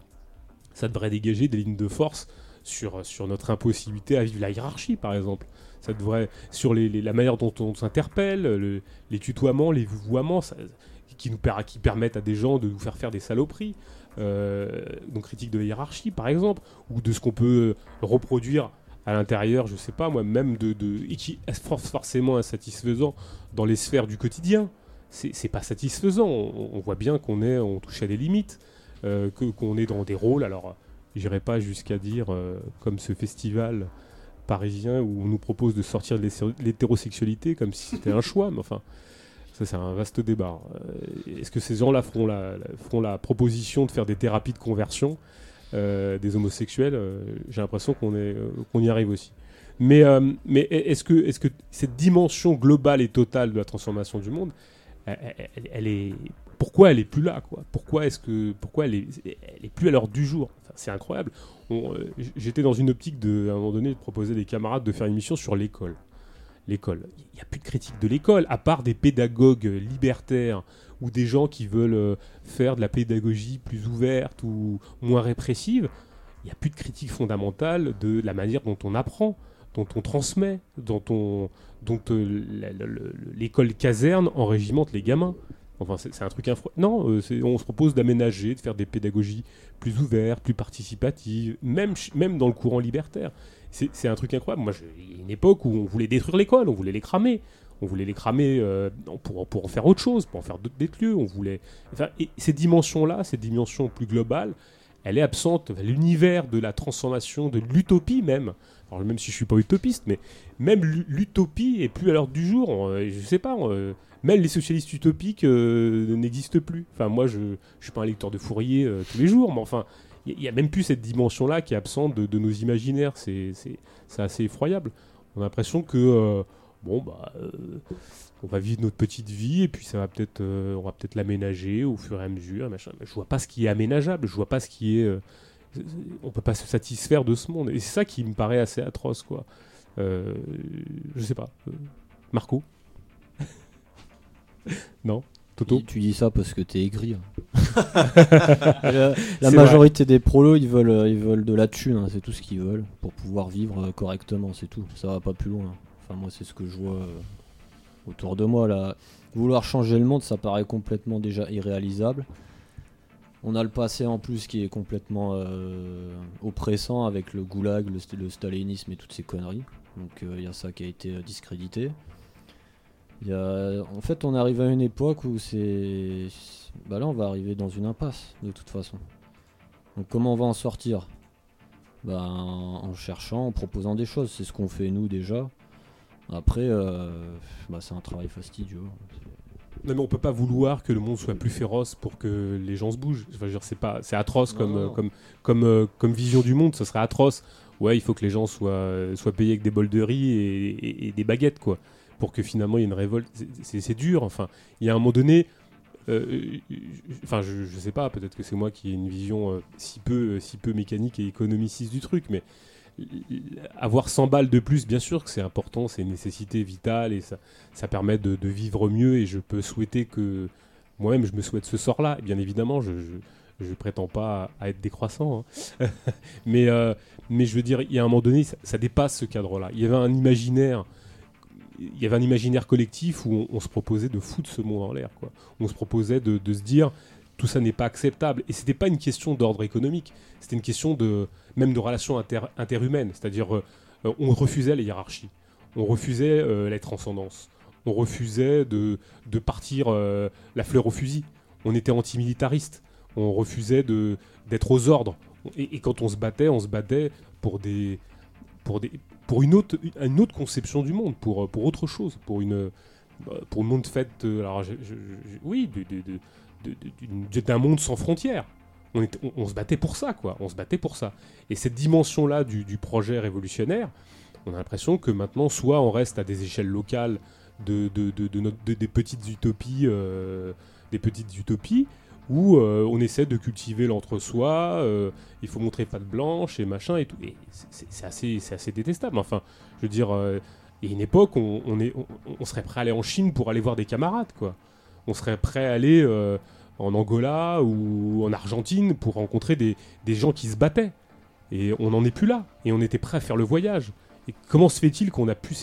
A: Ça devrait dégager des lignes de force sur, sur notre impossibilité à vivre la hiérarchie, par exemple. Ça devrait, sur la manière dont on s'interpelle, le- les tutoiements, les vouvoiements, qui, nous, permettent à des gens de nous faire faire des saloperies. Euh, donc critique de la hiérarchie, par exemple, ou de ce qu'on peut reproduire à l'intérieur, je sais pas moi, même de, de et qui est for- forcément insatisfaisant dans les sphères du quotidien. C'est pas satisfaisant. On, on voit bien qu'on est, on touche à des limites, euh, que qu'on est dans des rôles. Alors, j'irai pas jusqu'à dire euh, comme ce festival parisien où on nous propose de sortir de l'hétéro- l'hétérosexualité comme si c'était un choix, mais enfin. Ça, c'est un vaste débat. Euh, Est-ce que ces gens-là feront la, la- proposition de faire des thérapies de conversion euh, des homosexuels Euh, J'ai l'impression qu'on y arrive aussi. Mais, mais est-ce que, est que cette dimension globale et totale de la transformation du monde, elle, est, pourquoi elle est plus là quoi? Pourquoi est-ce que, pourquoi elle est, elle est plus à l'heure du jour? C'est incroyable. Euh, J'étais dans une optique de, à un moment donné, de proposer à des camarades de faire une mission sur l'école. L'école. Il n'y a plus de critique de l'école, à part des pédagogues euh, libertaires ou des gens qui veulent euh, faire de la pédagogie plus ouverte ou moins répressive. Il n'y a plus de critique fondamentale de la manière dont on apprend, dont on transmet, dont, l'école caserne enrégimente les gamins. Enfin, c'est un truc infro... Non, euh, on se propose d'aménager, de faire des pédagogies plus ouvertes, plus participatives, même, même dans le courant libertaire. C'est un truc incroyable. Moi, il y a une époque où on voulait détruire l'école, on voulait les cramer. On voulait les cramer euh, pour, en faire autre chose, pour en faire d'autres lieux. On voulait... Enfin, et ces dimensions-là, cette dimension plus globale, elle est absente. L'univers de la transformation, de l'utopie même. Même si je suis pas utopiste, mais même l'u- l'utopie est plus à l'heure du jour. On- Je sais pas. euh, même les socialistes utopiques euh, n'existent plus. Enfin, moi, je, je suis pas un lecteur de Fourier euh, tous les jours, mais enfin, il n'y a même plus cette dimension-là qui est absente de, nos imaginaires. C'est assez effroyable. On a l'impression que euh, bon bah on va vivre notre petite vie et puis ça va peut-être on va peut-être l'aménager au fur et à mesure machin. Je vois pas ce qui est aménageable je vois pas ce qui est euh, on peut pas se satisfaire de ce monde et c'est ça qui me paraît assez atroce quoi euh, je sais pas Marco? non Toto
B: Tu dis ça parce que t'es aigri. hein. la majorité des prolos, ils veulent, euh, ils veulent de la thune, hein, c'est tout ce qu'ils veulent pour pouvoir vivre euh, correctement, c'est tout. Ça va pas plus loin. Enfin, moi, c'est ce que je vois euh, autour de moi là. Vouloir changer le monde, ça paraît complètement déjà irréalisable. On a le passé en plus qui est complètement euh, oppressant avec le goulag, le, st- le stalinisme et toutes ces conneries. Donc euh, il y a ça qui a été discrédité. Il y a- En fait, on arrive à une époque où c'est. Bah là, on va arriver dans une impasse, de toute façon. Donc, comment on va en sortir? Bah, en cherchant, en proposant des choses. C'est ce qu'on fait nous déjà. Après, euh, bah, c'est un travail fastidieux.
A: Non mais on peut pas vouloir que le monde soit plus féroce pour que les gens se bougent. Enfin, c'est pas, c'est atroce
B: Non,
A: comme,
B: non,
A: euh, comme, comme, euh, comme vision du monde. Ce serait atroce. Ouais, il faut que les gens soient, soient payés avec des bols de riz et, et- et des baguettes quoi, pour que finalement il y ait une révolte. C'est- dur. Enfin, il y a un moment donné. euh, Enfin, je, je sais pas. Peut-être que c'est moi qui ai une vision euh, si peu, si peu mécanique et économiciste du truc, mais avoir 100 balles de plus, bien sûr que c'est important, c'est une nécessité vitale et ça, ça permet de, vivre mieux et je peux souhaiter que moi-même je me souhaite ce sort-là. Et Bien évidemment, je, je, prétends pas à, être décroissant, hein. mais, euh, mais je veux dire, il y a un moment donné, ça dépasse ce cadre-là. Il y avait un imaginaire, il y avait un imaginaire collectif où on, se proposait de foutre ce monde en l'air, quoi. On se proposait de, se dire tout ça n'est pas acceptable. Et c'était pas une question d'ordre économique, c'était une question de même de relations inter- interhumaines, c'est-à-dire euh, euh, on refusait les hiérarchies, on refusait euh, les transcendances, on refusait de, partir euh, la fleur au fusil, on était antimilitariste, on refusait d'être aux ordres. Et, et quand on se battait, on se battait pour des pour des pour une autre une autre conception du monde, pour pour autre chose, pour une pour un monde fait alors oui d'un monde sans frontières. On, se battait pour ça, quoi. On se battait pour ça. Et cette dimension-là du, du projet révolutionnaire, on a l'impression que maintenant, soit on reste à des échelles locales de, de- de- des petites utopies, euh, des petites utopies, où euh, on essaie de cultiver l'entre-soi. euh, il faut montrer patte blanche et machin et tout. C'est- assez, assez détestable. Enfin, je veux dire, euh, il y a une époque, on, on serait prêt à aller en Chine pour aller voir des camarades, quoi. On serait prêt à aller en Angola ou en Argentine pour rencontrer des, gens qui se battaient. Et on n'en est plus là. Et on était prêt à faire le voyage. Et comment se fait-il qu'on a pu,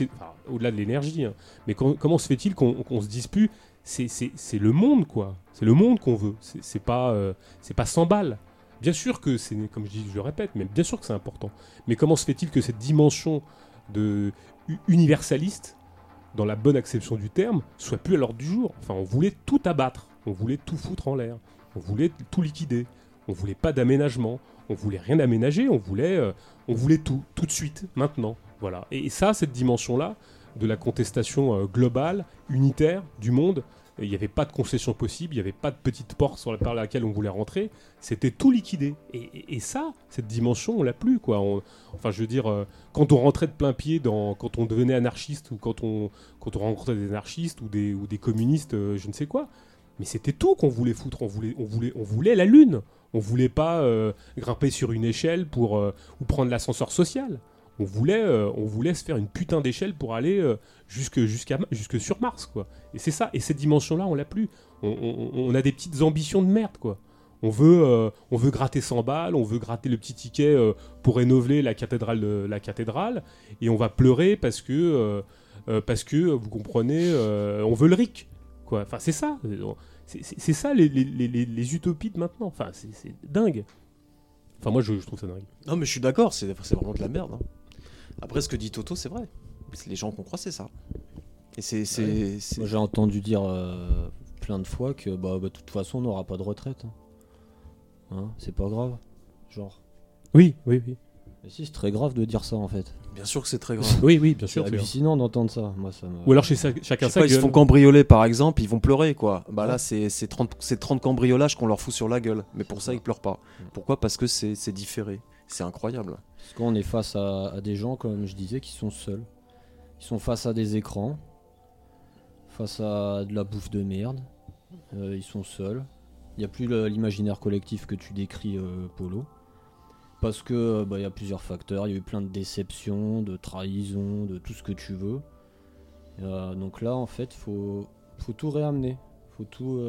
A: au-delà de l'énergie, hein, mais com- comment se fait-il qu'on se dise plus c'est, le monde, quoi. C'est le monde qu'on veut. C'est, pas, euh, pas 100 balles. Bien sûr que c'est, comme je dis, répète, mais bien sûr que c'est important. Mais comment se fait-il que cette dimension de universaliste, dans la bonne acception du terme, soit plus à l'ordre du jour? Enfin, on voulait tout abattre, on voulait tout foutre en l'air, on voulait tout liquider, on voulait pas d'aménagement, on voulait rien aménager, on voulait, euh, tout, tout de suite, maintenant. Voilà. Et, et ça, cette dimension-là, de la contestation euh, globale, unitaire du monde, il n'y avait pas de concession possible, il n'y avait pas de petite porte sur la, par laquelle on voulait rentrer, c'était tout liquidé. Et, et- ça, cette dimension, on l'a plus, quoi. On- enfin, je veux dire, euh, quand on rentrait de plein pied dans, quand on devenait anarchiste ou quand on, quand on rencontrait des anarchistes ou des, ou des communistes, euh, je ne sais quoi, mais c'était tout qu'on voulait foutre. On voulait, on voulait, on voulait la lune. On voulait pas euh, grimper sur une échelle pour ou prendre l'ascenseur social. On voulait, euh, on voulait se faire une putain d'échelle pour aller euh, jusque, jusqu'à, jusque sur Mars, quoi. Et c'est ça. Et cette dimension-là, on l'a plus. On, a des petites ambitions de merde, quoi. On veut, euh, on veut gratter 100 balles, on veut gratter le petit ticket pour rénover la cathédrale, la cathédrale, et on va pleurer parce que, parce que vous comprenez, on veut le RIC, quoi. Enfin, c'est ça. C'est, ça les, utopies de maintenant. Enfin, c'est, dingue. Enfin, moi, je, je trouve ça dingue.
C: Non, mais je suis d'accord, c'est c'est vraiment de la merde. hein. Après, ce que dit Toto, c'est vrai. C'est les gens qu'on croit, c'est ça. Et c'est.
B: Moi, j'ai entendu dire euh, plein de fois que bah, bah, de toute façon, on n'aura pas de retraite. hein. Hein, c'est pas grave. Genre.
A: Oui, oui, oui.
B: Mais si, c'est très grave de dire ça en fait.
C: Bien sûr que c'est très grave.
A: Oui, oui, bien
B: C'est
A: sûr. c'est
B: hallucinant d'entendre ça. Moi, ça me...
A: Ou alors chez sa-
C: Je
A: chacun
C: pas, ils se font cambrioler par exemple, ils vont pleurer quoi. Bah là, c'est c'est 30, c'est 30 cambriolages qu'on leur fout sur la gueule. Mais pour ça, ils pleurent pas. Pourquoi? Parce que c'est c'est différé. C'est incroyable.
B: Parce qu'on est face à, des gens, comme je disais, qui sont seuls. Ils sont face à des écrans, face à de la bouffe de merde. Euh, ils sont seuls. Il n'y a plus l'imaginaire collectif que tu décris, euh, Polo. Parce que bah, il y a plusieurs facteurs. Il y a eu plein de déceptions, de trahisons, de tout ce que tu veux. Euh, donc là, en fait, faut, faut tout réamener. Faut tout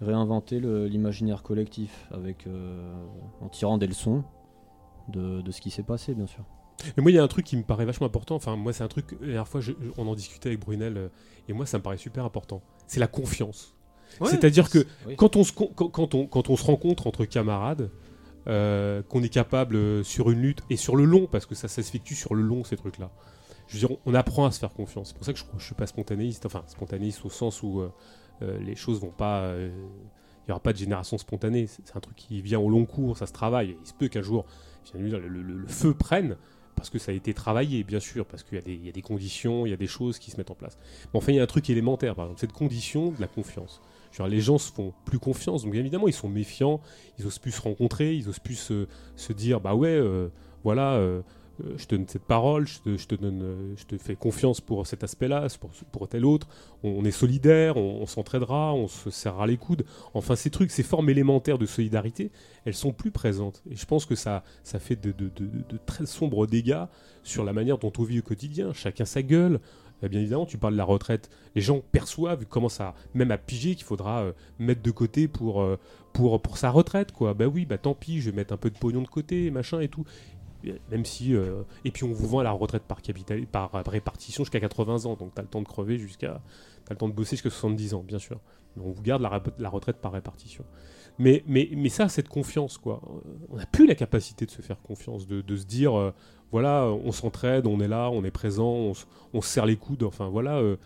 B: réinventer l'imaginaire collectif avec, euh, en tirant des leçons de, de ce qui s'est passé, bien sûr.
A: Mais moi, il y a un truc qui me paraît vachement important. Enfin, moi, c'est un truc. La dernière fois, je- je- on en discutait avec Brunel, euh, et moi, ça me paraît super important. C'est la confiance. C'est-à-dire que
B: Oui.
A: quand on, se, quand, quand on, quand on se rencontre entre camarades, euh, qu'on est capable sur une lutte et sur le long, parce que ça s'effectue sur le long, ces trucs-là. Je veux dire, on apprend à se faire confiance. C'est pour ça que je, je suis pas spontanéiste. Enfin, spontanéiste au sens où euh, les choses vont pas. euh, Il n'y aura pas de génération spontanée. C'est un truc qui vient au long cours, ça se travaille. Il se peut qu'un jour, le, le- le feu prenne, parce que ça a été travaillé, bien sûr, parce qu'il y, a des- conditions, il y a des choses qui se mettent en place. Mais enfin, il y a un truc élémentaire, par exemple, cette condition de la confiance. Les gens se font plus confiance, donc évidemment, ils sont méfiants, ils osent plus se rencontrer, ils osent plus se, dire, bah ouais, euh, voilà, euh, je te donne cette parole, euh, je te fais confiance pour cet aspect-là, pour, pour tel autre, on, est solidaire, on, s'entraidera, on se serrera les coudes. Enfin, ces trucs, ces formes élémentaires de solidarité, elles sont plus présentes. Et je pense que ça, fait de, très sombres dégâts sur la manière dont on vit au quotidien. Chacun sa gueule. Euh, Bien évidemment, tu parles de la retraite. Les gens perçoivent, commencent à, même à piger qu'il faudra euh, mettre de côté pour, pour, pour sa retraite. Quoi. Bah oui, bah tant pis, je vais mettre un peu de pognon de côté, machin et tout. Même si. euh, et puis on vous vend la retraite par, capital, par répartition jusqu'à 80 ans. Donc tu as le temps de crever jusqu'à. Tu le temps de bosser jusqu'à 70 ans, bien sûr. Mais on vous garde la, la retraite par répartition. Mais, mais, mais ça, cette confiance, quoi. On n'a plus la capacité de se faire confiance, de, se dire, euh, voilà, on s'entraide, on est là, on est présent, on, se- on se serre les coudes, enfin voilà. euh,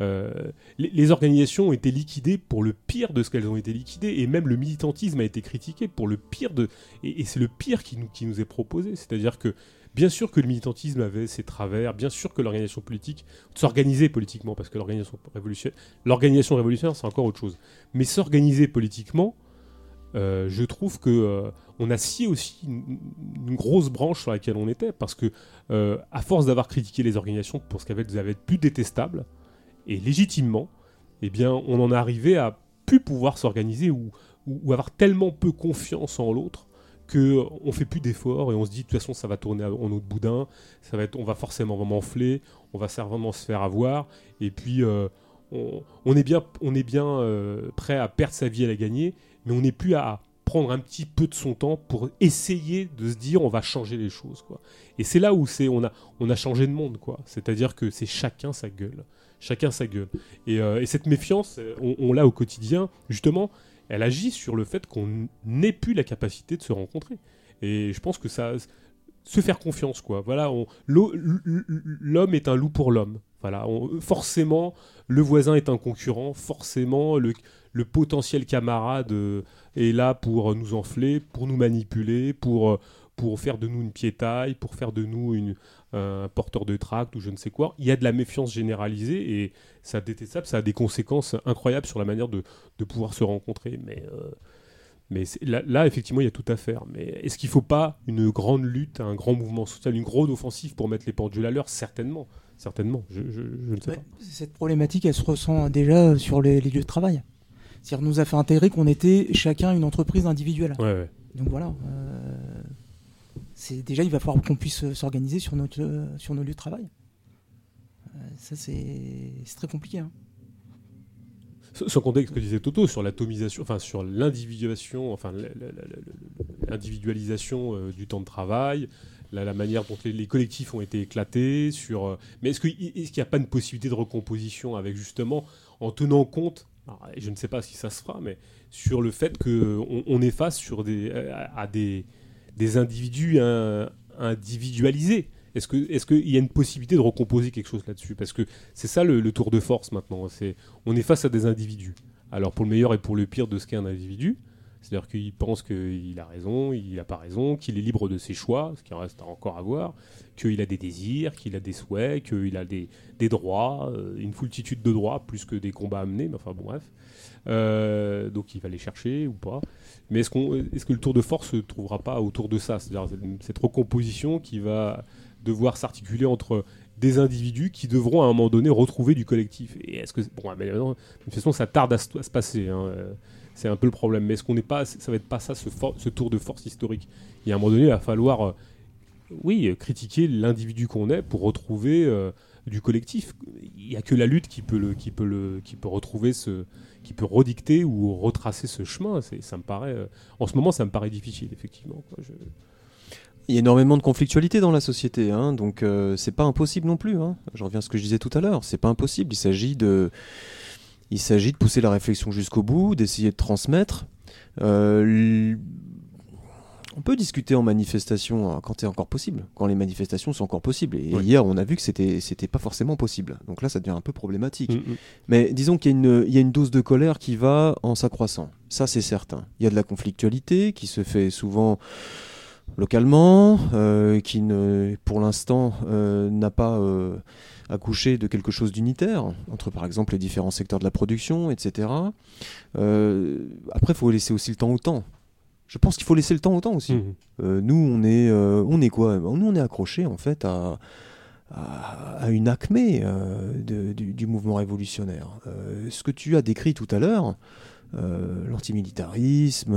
A: euh, les, organisations ont été liquidées pour le pire de ce qu'elles ont été liquidées, et même le militantisme a été critiqué pour le pire de. Et, c'est le pire qui nous, qui nous est proposé. C'est-à-dire que, bien sûr que le militantisme avait ses travers, bien sûr que l'organisation politique, s'organiser politiquement, parce que l'organisation révolutionnaire, l'organisation révolutionnaire, c'est encore autre chose. Mais s'organiser politiquement, euh, je trouve que euh, on a scié aussi une, grosse branche sur laquelle on était, parce que à force d'avoir critiqué les organisations pour ce qu'elles avaient de plus détestable, et légitimement, eh bien, on en arrivé à plus pouvoir s'organiser ou, avoir tellement peu confiance en l'autre que on fait plus d'efforts et on se dit de toute façon ça va tourner en autre boudin, ça va être, on va forcément m'enfler, on va vraiment se faire avoir et puis euh, on, est bien, on est bien euh, prêt à perdre sa vie à la gagner, mais on n'est plus à prendre un petit peu de son temps pour essayer de se dire on va changer les choses quoi. Et c'est là où c'est on a on a changé de monde quoi. C'est-à-dire que c'est chacun sa gueule, chacun sa gueule. Et, euh, et cette méfiance, on, l'a au quotidien justement. Elle agit sur le fait qu'on n'ait plus la capacité de se rencontrer. Et je pense que ça se faire confiance quoi. Voilà, l'homme est un loup pour l'homme. Voilà, forcément le voisin est un concurrent, forcément le, le potentiel camarade euh, est là pour nous enfler, pour nous manipuler, pour, euh, pour faire de nous une piétaille, pour faire de nous une, un porteur de tract ou je ne sais quoi. Il y a de la méfiance généralisée et ça détestable, ça a des conséquences incroyables sur la manière de, de pouvoir se rencontrer. Mais, euh, mais là, là, effectivement, il y a tout à faire. Mais est-ce qu'il ne faut pas une grande lutte, un grand mouvement social, une grande offensive pour mettre les pendules à l'heure Certainement. Certainement. Je, je- je ne sais
E: Ouais,
A: pas.
E: Cette problématique, elle se ressent déjà sur les, les lieux de travail. C'est-à-dire, nous a fait intégrer qu'on était chacun une entreprise individuelle.
A: Ouais, ouais.
E: Donc voilà. euh, déjà, il va falloir qu'on puisse euh, s'organiser euh, sur nos lieux de travail. Euh, ça, c'est très compliqué. hein.
A: Sans- compter ce que disait Toto sur l'atomisation, enfin sur l'individuation, enfin l'individualisation du temps de travail, la, manière dont les, collectifs ont été éclatés. Sur, mais est-ce qu'il n'y a pas une possibilité de recomposition avec justement en tenant compte, alors, je ne sais pas si ça se fera, mais sur le fait qu'on on est à des, des individus hein, individualisés. Est-ce que qu'il y a une possibilité de recomposer quelque chose là-dessus? Parce que c'est ça le, tour de force maintenant. On est face à des individus. Alors pour le meilleur et pour le pire de ce qu'est un individu, c'est-à-dire qu'il pense qu'il a raison, il n'a pas raison, qu'il est libre de ses choix, ce qui reste encore à voir, qu'il a des désirs, qu'il a des souhaits, qu'il a des, des droits, euh, une foultitude de droits, plus que des combats à mener, mais enfin bon bref. Euh, donc il va les chercher ou pas. Mais est-ce, qu'on, est-ce que le tour de force se trouvera pas autour de ça? C'est-à-dire cette recomposition qui va devoir s'articuler entre des individus qui devront à un moment donné retrouver du collectif. Et est-ce que bon, mais de toute façon, ça tarde à se, passer. hein, euh, C'est un peu le problème. Mais est-ce qu'on n'est pas, ça va être pas ça, ce, tour de force historique? Il y a un moment donné, il va falloir, euh, oui, critiquer l'individu qu'on est pour retrouver euh, du collectif. Il n'y a que la lutte qui peut le, qui peut le, qui peut retrouver ce, qui peut redicter ou retracer ce chemin. Ça me paraît, euh, en ce moment, ça me paraît difficile, effectivement.
C: Il y a énormément de conflictualité dans la société, hein, donc euh, c'est pas impossible non plus. Hein. Je reviens à ce que je disais tout à l'heure, c'est pas impossible. Il s'agit de, il s'agit de pousser la réflexion jusqu'au bout, d'essayer de transmettre. Euh, on peut discuter en manifestation euh, quand c'est encore possible, quand les manifestations sont encore possibles. Et hier, on a vu que c'était c'était pas forcément possible. Donc là, ça devient un peu problématique.
A: Mm, mm.
C: Mais disons qu'il y, a une- il y a une dose de colère qui va en s'accroissant. Ça, c'est certain. Il y a de la conflictualité qui se fait souvent localement, euh, qui ne, pour l'instant euh, n'a pas euh, accouché de quelque chose d'unitaire entre par exemple les différents secteurs de la production, etc. Après, il faut laisser aussi le temps au temps. Je pense qu'il faut laisser le temps au temps aussi.
A: Mhm.
C: Euh, nous, on est, euh, on est quoi? Nous, on est accrochés en fait à, à, à une acmé euh, de- du, du mouvement révolutionnaire. Ce que tu as décrit tout à l'heure, l'antimilitarisme,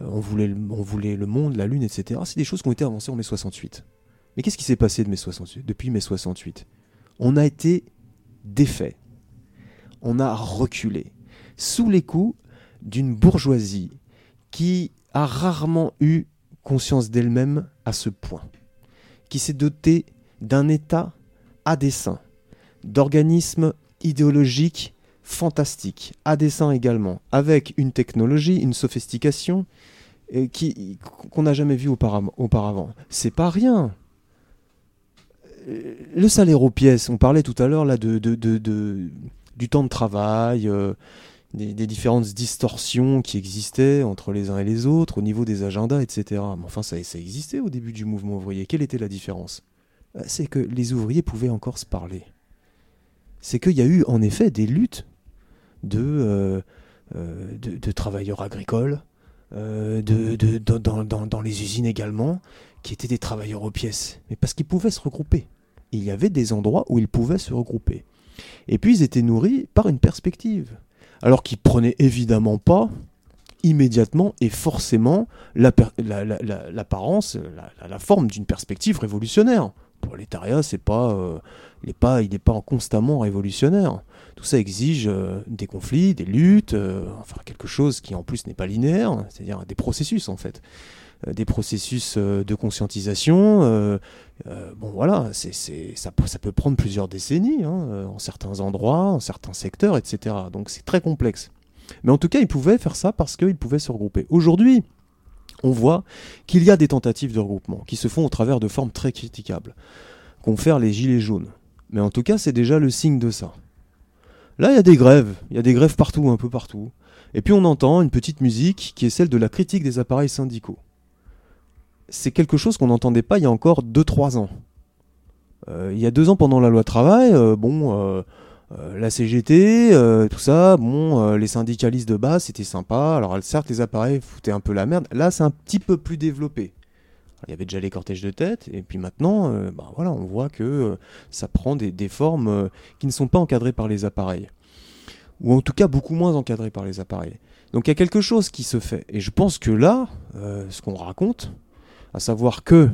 C: on, voulait le, on voulait le monde, la lune, etc. C'est des choses qui ont été avancées en mai 68. Mais qu'est-ce qui s'est passé de mai 68, depuis mai 68 On a été défait. On a reculé sous les coups d'une bourgeoisie qui a rarement eu conscience d'elle-même à ce point, qui s'est dotée d'un État à dessein, d'organismes idéologiques fantastiques, à dessein également, avec une technologie, une sophistication euh, qu'on n'a jamais vue auparavant. C'est pas rien. Euh, Le salaire aux pièces, on parlait tout à l'heure là du temps de travail, euh, des, différentes distorsions qui existaient entre les uns et les autres au niveau des agendas, etc. Mais enfin, ça, ça existait au début du mouvement ouvrier. Quelle était la différence? Euh, C'est que les ouvriers pouvaient encore se parler. C'est qu'il y a eu en effet des luttes de, euh, euh, travailleurs agricoles, dans- dans les usines également, qui étaient des travailleurs aux pièces. Mais parce qu'ils pouvaient se regrouper. Il y avait des endroits où ils pouvaient se regrouper. Et puis ils étaient nourris par une perspective alors qu'ils prenaient évidemment pas immédiatement et forcément l'apparence, la, la- forme d'une perspective révolutionnaire. prolétariat, c'est pas, euh, il n'est pas, il constamment révolutionnaire. Tout ça exige euh, des conflits, des luttes, euh, enfin quelque chose qui en plus n'est pas linéaire, c'est-à-dire des processus en fait, Euh, des processus euh, de conscientisation. euh, euh, bon voilà, c'est, ça, ça peut prendre plusieurs décennies hein, euh, en certains endroits, en certains secteurs, etc. Donc c'est très complexe. Mais en tout cas, ils pouvaient faire ça parce qu'ils pouvaient se regrouper. Aujourd'hui, on voit qu'il y a des tentatives de regroupement qui se font au travers de formes très critiquables, qu'ont fait les gilets jaunes. Mais en tout cas, c'est déjà le signe de ça. Là, il y a des grèves, il y a des grèves partout, un peu partout. Et puis on entend une petite musique qui est celle de la critique des appareils syndicaux. C'est quelque chose qu'on n'entendait pas il y a encore 2-3 ans. Euh, il y a deux ans, pendant la loi travail, euh, bon, euh, la CGT, tout ça, bon, les syndicalistes de base, c'était sympa. Alors certes, les appareils foutaient un peu la merde. Là, c'est un petit peu plus développé. Il y avait déjà les cortèges de tête, et puis maintenant, bah, voilà, on voit que ça prend des, des formes qui ne sont pas encadrées par les appareils. Ou en tout cas beaucoup moins encadrées par les appareils. Donc il y a quelque chose qui se fait. Et je pense que là, ce qu'on raconte, à savoir que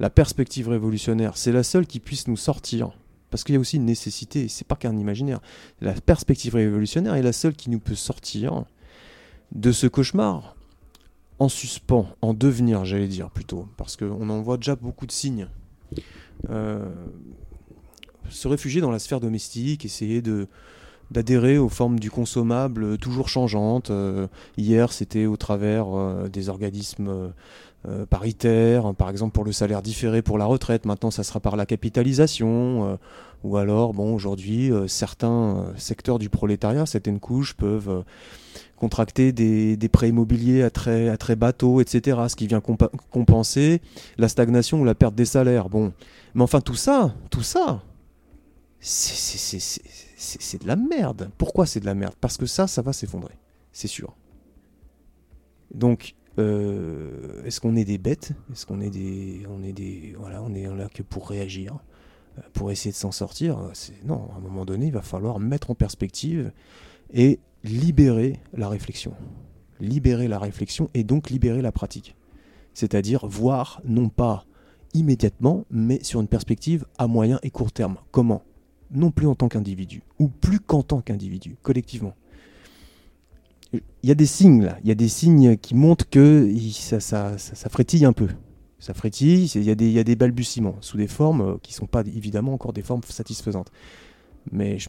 C: la perspective révolutionnaire, c'est la seule qui puisse nous sortir. Parce qu'il y a aussi une nécessité, c'est pas qu'un imaginaire. La perspective révolutionnaire est la seule qui nous peut sortir de ce cauchemar en suspens, en devenir, j'allais dire plutôt, parce qu'on en voit déjà beaucoup de signes. Euh, se réfugier dans la sphère domestique, essayer d'adhérer aux formes du consommable toujours changeantes. Euh, hier, c'était au travers euh, des organismes euh, paritaires, hein, par exemple pour le salaire différé pour la retraite. Maintenant, ça sera par la capitalisation. euh, ou alors, bon, aujourd'hui, euh, certains euh, secteurs du prolétariat, certaines couches peuvent contracter des, prêts immobiliers à très, à très etc. Ce qui vient compenser la stagnation ou la perte des salaires. Bon, mais enfin, tout ça, tout ça, c'est de la merde. Pourquoi c'est de la merde? Parce que ça, ça va s'effondrer, c'est sûr. Donc, euh, est-ce qu'on est des bêtes? Est-ce qu'on est des, on est des, voilà, on est là que pour réagir, euh, pour essayer de s'en sortir? Non, à un moment donné, il va falloir mettre en perspective et libérer la réflexion, libérer la réflexion et donc libérer la pratique. C'est-à-dire voir non pas immédiatement, mais sur une perspective à moyen et court terme. Comment? Non plus en tant qu'individu, ou plus qu'en tant qu'individu, collectivement. Il y a des signes là, il y a des signes qui montrent que ça, ça, ça- ça frétille un peu. Ça frétille, il y, a des- il y a des balbutiements, sous des formes euh, qui ne sont pas évidemment encore des formes satisfaisantes. Mais je,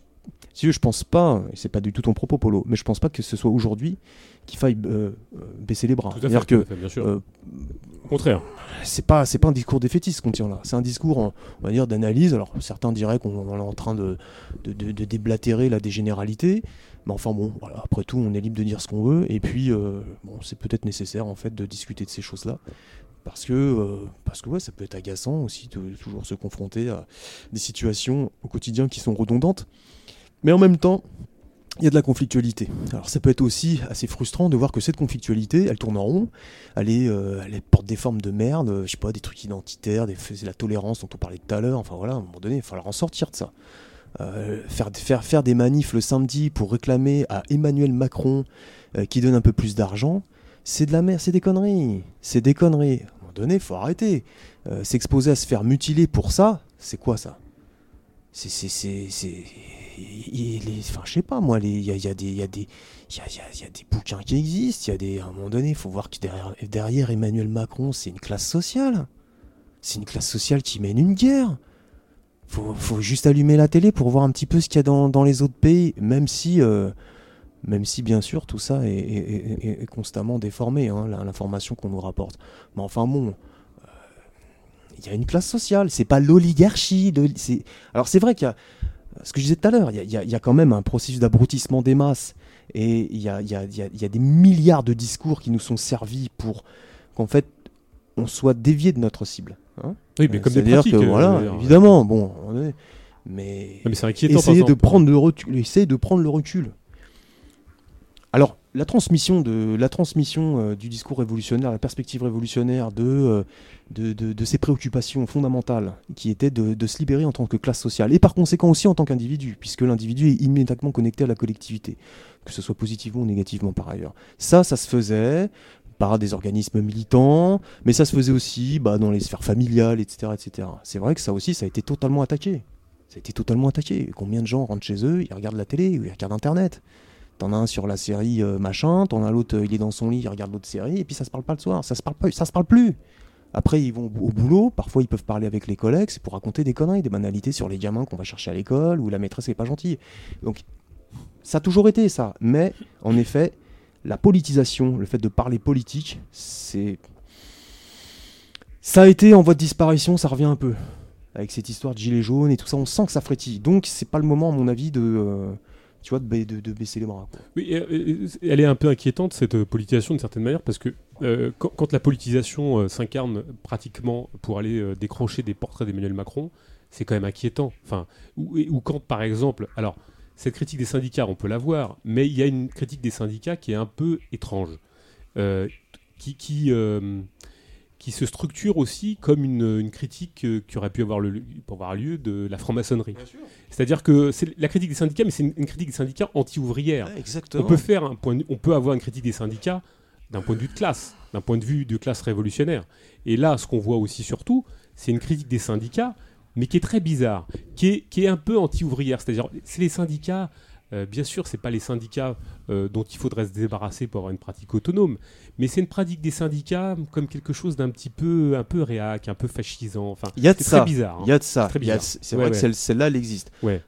C: si je pense pas, et c'est pas du tout ton propos, Polo, mais je pense pas que ce soit aujourd'hui qu'il faille euh, euh, baisser les bras.
A: Tout à fait,
C: que
A: bien sûr.
C: euh,
A: Au contraire.
C: c'est pas c'est pas un discours défaitiste qu'on tient là c'est un discours en- on va dire d'analyse alors certains diraient qu'on est en train de, de, de- de déblatérer là des généralités mais enfin bon voilà. Après tout on est libre de dire ce qu'on veut. Et puis euh, bon c'est peut-être nécessaire en fait de discuter de ces choses là parce que euh, parce que ouais ça peut être agaçant aussi de toujours se confronter à des situations au quotidien qui sont redondantes. Mais en même temps il y a de la conflictualité. Alors ça peut être aussi assez frustrant de voir que cette conflictualité, elle tourne en rond, elle, est, euh, elle porte des formes de merde, je sais pas, des trucs identitaires, des, la tolérance dont on parlait tout à l'heure, enfin voilà, à un moment donné, il va falloir en sortir de ça. Euh, faire, faire, faire des manifs le samedi pour réclamer à Emmanuel Macron euh, qui donne un peu plus d'argent, c'est de la merde, c'est des conneries, c'est des conneries. À un moment donné, faut arrêter. Euh, S'exposer à se faire mutiler pour ça, c'est quoi ça? C'est enfin je sais pas moi il y a, y a y a y a des bouquins qui existent il y a des à un moment donné il faut voir que derrière, derrière Emmanuel Macron c'est une classe sociale c'est une classe sociale qui mène une guerre faut, faut juste allumer la télé pour voir un petit peu ce qu'il y a dans, les autres pays même si euh, même si bien sûr tout ça est, constamment déformé hein, l'information qu'on nous rapporte mais enfin bon euh, il y a une classe sociale, c'est pas l'oligarchie. Alors c'est vrai qu'il y a, ce que je disais tout à l'heure, il y a- quand même un processus d'abrutissement des masses et il y a des milliards de discours qui nous sont servis pour qu'en fait on soit dévié de notre cible. Hein.
A: Oui, mais comme des pratiques.
C: que
A: euh,
C: voilà,
A: dire.
C: évidemment, bon, mais
A: mais c'est inquiétant. par
C: essayer de prendre le recul, essayer de prendre le recul. Alors, la transmission de la transmission euh, du discours révolutionnaire, la perspective révolutionnaire de, euh, de, de- de ces préoccupations fondamentales, qui étaient de, de se libérer en tant que classe sociale, et par conséquent aussi en tant qu'individu, puisque l'individu est immédiatement connecté à la collectivité, que ce soit positivement ou négativement par ailleurs. Ça, ça se faisait par des organismes militants, mais ça se faisait aussi bah, dans les sphères familiales, etc. etc. C'est vrai que ça aussi, ça a été totalement attaqué. Ça a été totalement attaqué. Combien de gens rentrent chez eux, ils regardent la télé, ils regardent Internet. T'en as un sur la série euh, machin, t'en as l'autre, euh, il est dans son lit, il regarde l'autre série, et puis ça se parle pas le soir, ça se parle pas, ça se parle plus. Après, ils vont au boulot, parfois ils peuvent parler avec les collègues, c'est pour raconter des conneries, des banalités sur les gamins qu'on va chercher à l'école, ou la maîtresse n'est pas gentille. Donc, ça a toujours été ça. Mais, en effet, la politisation, le fait de parler politique, c'est. Ça a été en voie de disparition, ça revient un peu. Avec cette histoire de gilets jaunes et tout ça, on sent que ça frétille. Donc, c'est pas le moment, à mon avis, de. euh, tu vois, de, ba- de- de baisser les bras.
A: Oui, elle est un peu inquiétante, cette euh, politisation, d'une certaine manière, parce que euh, quand, la politisation s'incarne pratiquement pour aller décrocher des portraits d'Emmanuel Macron, c'est quand même inquiétant. Enfin, ou, ou quand, par exemple, alors, cette critique des syndicats, on peut la voir, mais il y a une critique des syndicats qui est un peu étrange, euh, qui, qui, euh, qui se structure aussi comme une, une critique euh, qui aurait pu avoir, le, pour avoir lieu de la franc-maçonnerie. C'est-à-dire que c'est la critique des syndicats, mais c'est une, une critique des syndicats anti-ouvrière. On peut faire un point on peut avoir une critique des syndicats d'un point de vue de classe, d'un point de vue de classe révolutionnaire. Et là, ce qu'on voit aussi surtout, c'est une critique des syndicats, mais qui est très bizarre, qui est, qui est un peu anti-ouvrière. C'est-à-dire, c'est les syndicats. euh, bien sûr, c'est pas les syndicats euh, dont il faudrait se débarrasser pour avoir une pratique autonome, mais c'est une pratique des syndicats comme quelque chose d'un petit peu, un peu réac, un peu fascisant. Enfin,
C: Il y a de ça.
A: très bizarre. hein.
C: Il y a de ça. C'est
A: Ouais,
C: vrai que
A: ouais.
C: celle-là, elle existe.
A: Ouais.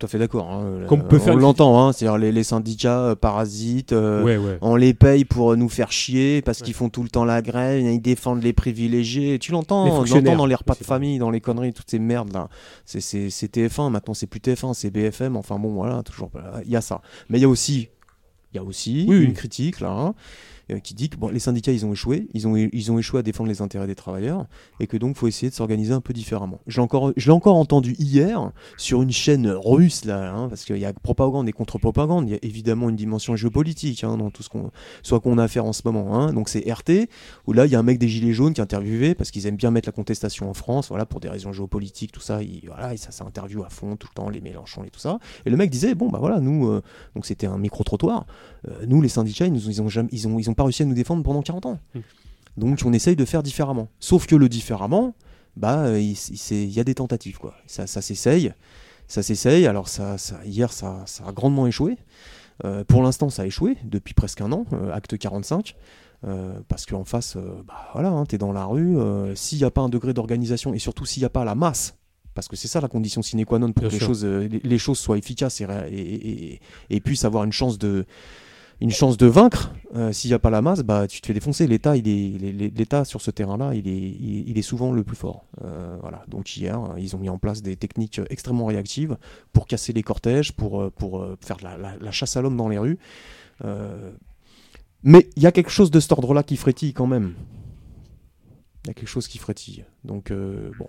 C: Tout à fait d'accord. hein.
A: Qu'on peut
C: Euh,
A: faire
C: on l'entend, hein, c'est-à-dire les, les syndicats euh, parasites. euh,
A: Ouais, ouais.
C: On les paye pour euh, nous faire chier parce
A: Ouais.
C: qu'ils font tout le temps la grève, ils défendent les privilégiés. Tu l'entends, on
A: fonctionnaires
C: l'entend dans les repas de famille, dans les conneries, toutes ces merdes là. C'est- C'est c'est TF1, maintenant c'est plus TF1, c'est BFM. Enfin bon, voilà, toujours. euh, Il y a ça. Mais il y a aussi, il y a aussi
A: Oui,
C: une
A: oui.
C: critique là. hein, euh, qui dit que bon, les syndicats ils ont échoué, ils ont, ils ont échoué à défendre les intérêts des travailleurs et que donc faut essayer de s'organiser un peu différemment. J'ai encore, je l'ai encore entendu hier sur une chaîne russe là, hein, parce qu'il y a propagande et contre-propagande, il y a évidemment une dimension géopolitique hein, dans tout ce qu'on, soit qu'on a à faire en ce moment. hein. Donc c'est RT où là il y a un mec des gilets jaunes qui est parce qu'ils aiment bien mettre la contestation en France, voilà pour des raisons géopolitiques, tout ça, il, voilà, et ça interview à fond tout le temps les Mélenchon et tout ça. Et le mec disait bon bah voilà nous, euh, donc c'était un micro trottoir, nous les syndicats ils, nous, ils ont jamais, ils ont pas réussi à nous défendre pendant 40 ans.
A: Hmm.
C: Donc on essaye de faire différemment. Sauf que le différemment, bah euh, il, y a des tentatives quoi. Ça, ça s'essaye, ça s'essaye. Alors ça, ça- hier ça, ça a grandement échoué. Euh, pour l'instant ça a échoué depuis presque un an, euh, acte 45. euh, parce qu'en face, bah voilà, hein, t'es dans la rue. s'il n'y a pas un degré d'organisation et surtout s'il n'y a pas la masse, parce que c'est ça la condition sine qua non pour
A: Bien
C: que les choses, les, les choses soient efficaces et, ré- et, et- et puissent avoir une chance de, une chance de vaincre. euh, S'il n'y a pas la masse, bah tu te fais défoncer. L'État, sur ce terrain-là, il est, souvent le plus fort. Euh, voilà. Donc hier, euh, ils ont mis en place des techniques extrêmement réactives pour casser les cortèges, pour, faire la, chasse à l'homme dans les rues. Mais il y a quelque chose de cet ordre-là qui frétille quand même. Il y a quelque chose qui frétille. Donc bon,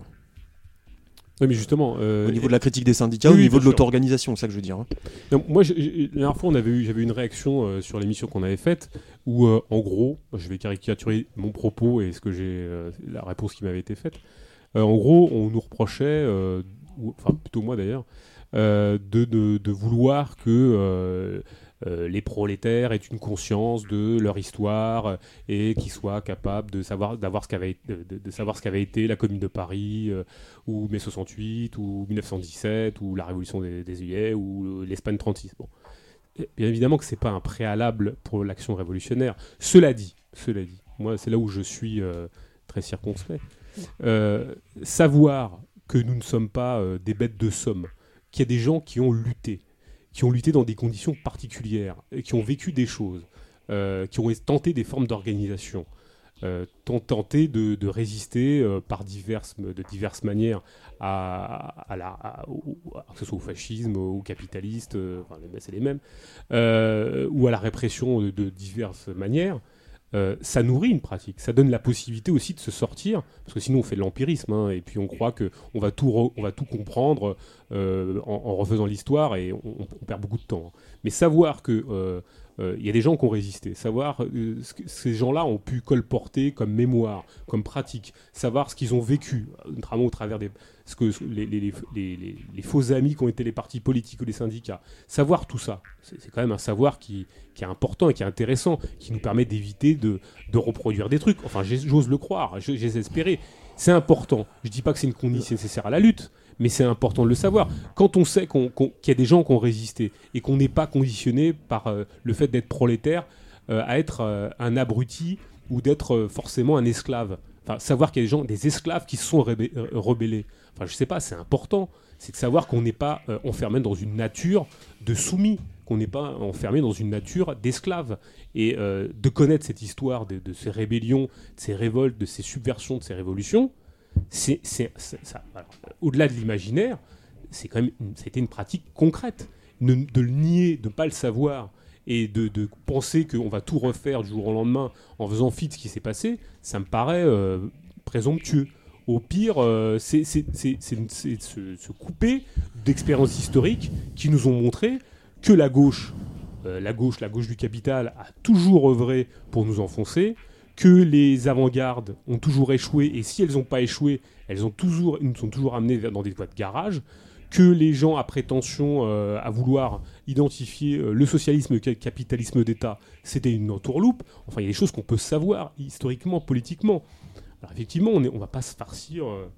A: Oui, mais justement, euh,
C: au niveau de la critique des syndicats,
A: oui,
C: au niveau de l'auto-organisation, c'est ça que je veux dire. hein.
A: Non, moi, la dernière fois, on avait eu, j'avais eu une réaction euh, sur l'émission qu'on avait faite où, euh, en gros, je vais caricaturer mon propos et ce que j'ai, la réponse qui m'avait été faite. En gros, on nous reprochait, ou- enfin plutôt moi d'ailleurs, de, de- de vouloir que euh, les prolétaires aient une conscience de leur histoire euh, et qu'ils soient capables de savoir, d'avoir ce qu'avait, de, savoir ce qu'avait été la Commune de Paris euh, ou mai 68 ou 1917 ou la Révolution des, des ou l'Espagne 36. Bon. Bien évidemment que c'est pas un préalable pour l'action révolutionnaire. Cela dit, cela dit, moi c'est là où je suis très circonspect. Savoir que nous ne sommes pas des bêtes de somme, qu'il y a des gens qui ont lutté, qui ont lutté dans des conditions particulières, qui ont vécu des choses, euh, qui ont tenté des formes d'organisation, euh, tenté de, résister euh, par diverses, de diverses manières à, à la, que ce soit au fascisme, au capitaliste, enfin, c'est les mêmes, ou à la répression de diverses manières, euh, ça nourrit une pratique. Ça donne la possibilité aussi de se sortir, parce que sinon on fait de l'empirisme, hein, et puis on croit que on va tout, comprendre euh, en, refaisant l'histoire, et on, on perd beaucoup de temps. Mais savoir que euh, euh, il y a des gens qui ont résisté, savoir euh, ce que ces gens-là ont pu colporter comme mémoire, comme pratique, savoir ce qu'ils ont vécu, notamment au travers des ce que les, les- les- les- faux amis qui ont été les partis politiques ou les syndicats, savoir tout ça, c'est quand même un savoir qui, qui est important et qui est intéressant, qui nous permet d'éviter de, de reproduire des trucs. Enfin, j'ose le croire, j'ose espérer. C'est important. Je dis pas que c'est une condition nécessaire à la lutte, mais c'est important de le savoir. Quand on sait qu'il y a des gens qui ont résisté et qu'on n'est pas conditionné par euh, le fait d'être prolétaire euh, à être euh, un abruti ou d'être forcément un esclave. Enfin, savoir qu'il y a des gens, des esclaves qui se sont rebellés. Enfin, je sais pas, c'est important. C'est de savoir qu'on n'est pas enfermé dans une nature de soumis, qu'on n'est pas enfermé dans une nature d'esclave. Et de connaître cette histoire de ces rébellions, de ces révoltes, de ces subversions, de ces révolutions, c'est, au-delà de l'imaginaire, c'est quand même, été une pratique concrète. De le nier, de ne pas le savoir, et de, penser qu'on va tout refaire du jour au lendemain en faisant fi de ce qui s'est passé, ça me paraît euh, présomptueux. Au pire, euh, c'est se, se couper d'expériences historiques qui nous ont montré que la gauche, euh, la gauche, la gauche du capital, a toujours œuvré pour nous enfoncer, que les avant-gardes ont toujours échoué, et si elles n'ont pas échoué, elles ont toujours, nous sont toujours amenés vers- dans des voies de garage, que les gens à prétention euh, à vouloir identifier euh, le socialisme et le capitalisme d'État, c'était une entourloupe. Enfin, il y a des choses qu'on peut savoir historiquement, politiquement. Alors effectivement, on ne va pas se farcir euh,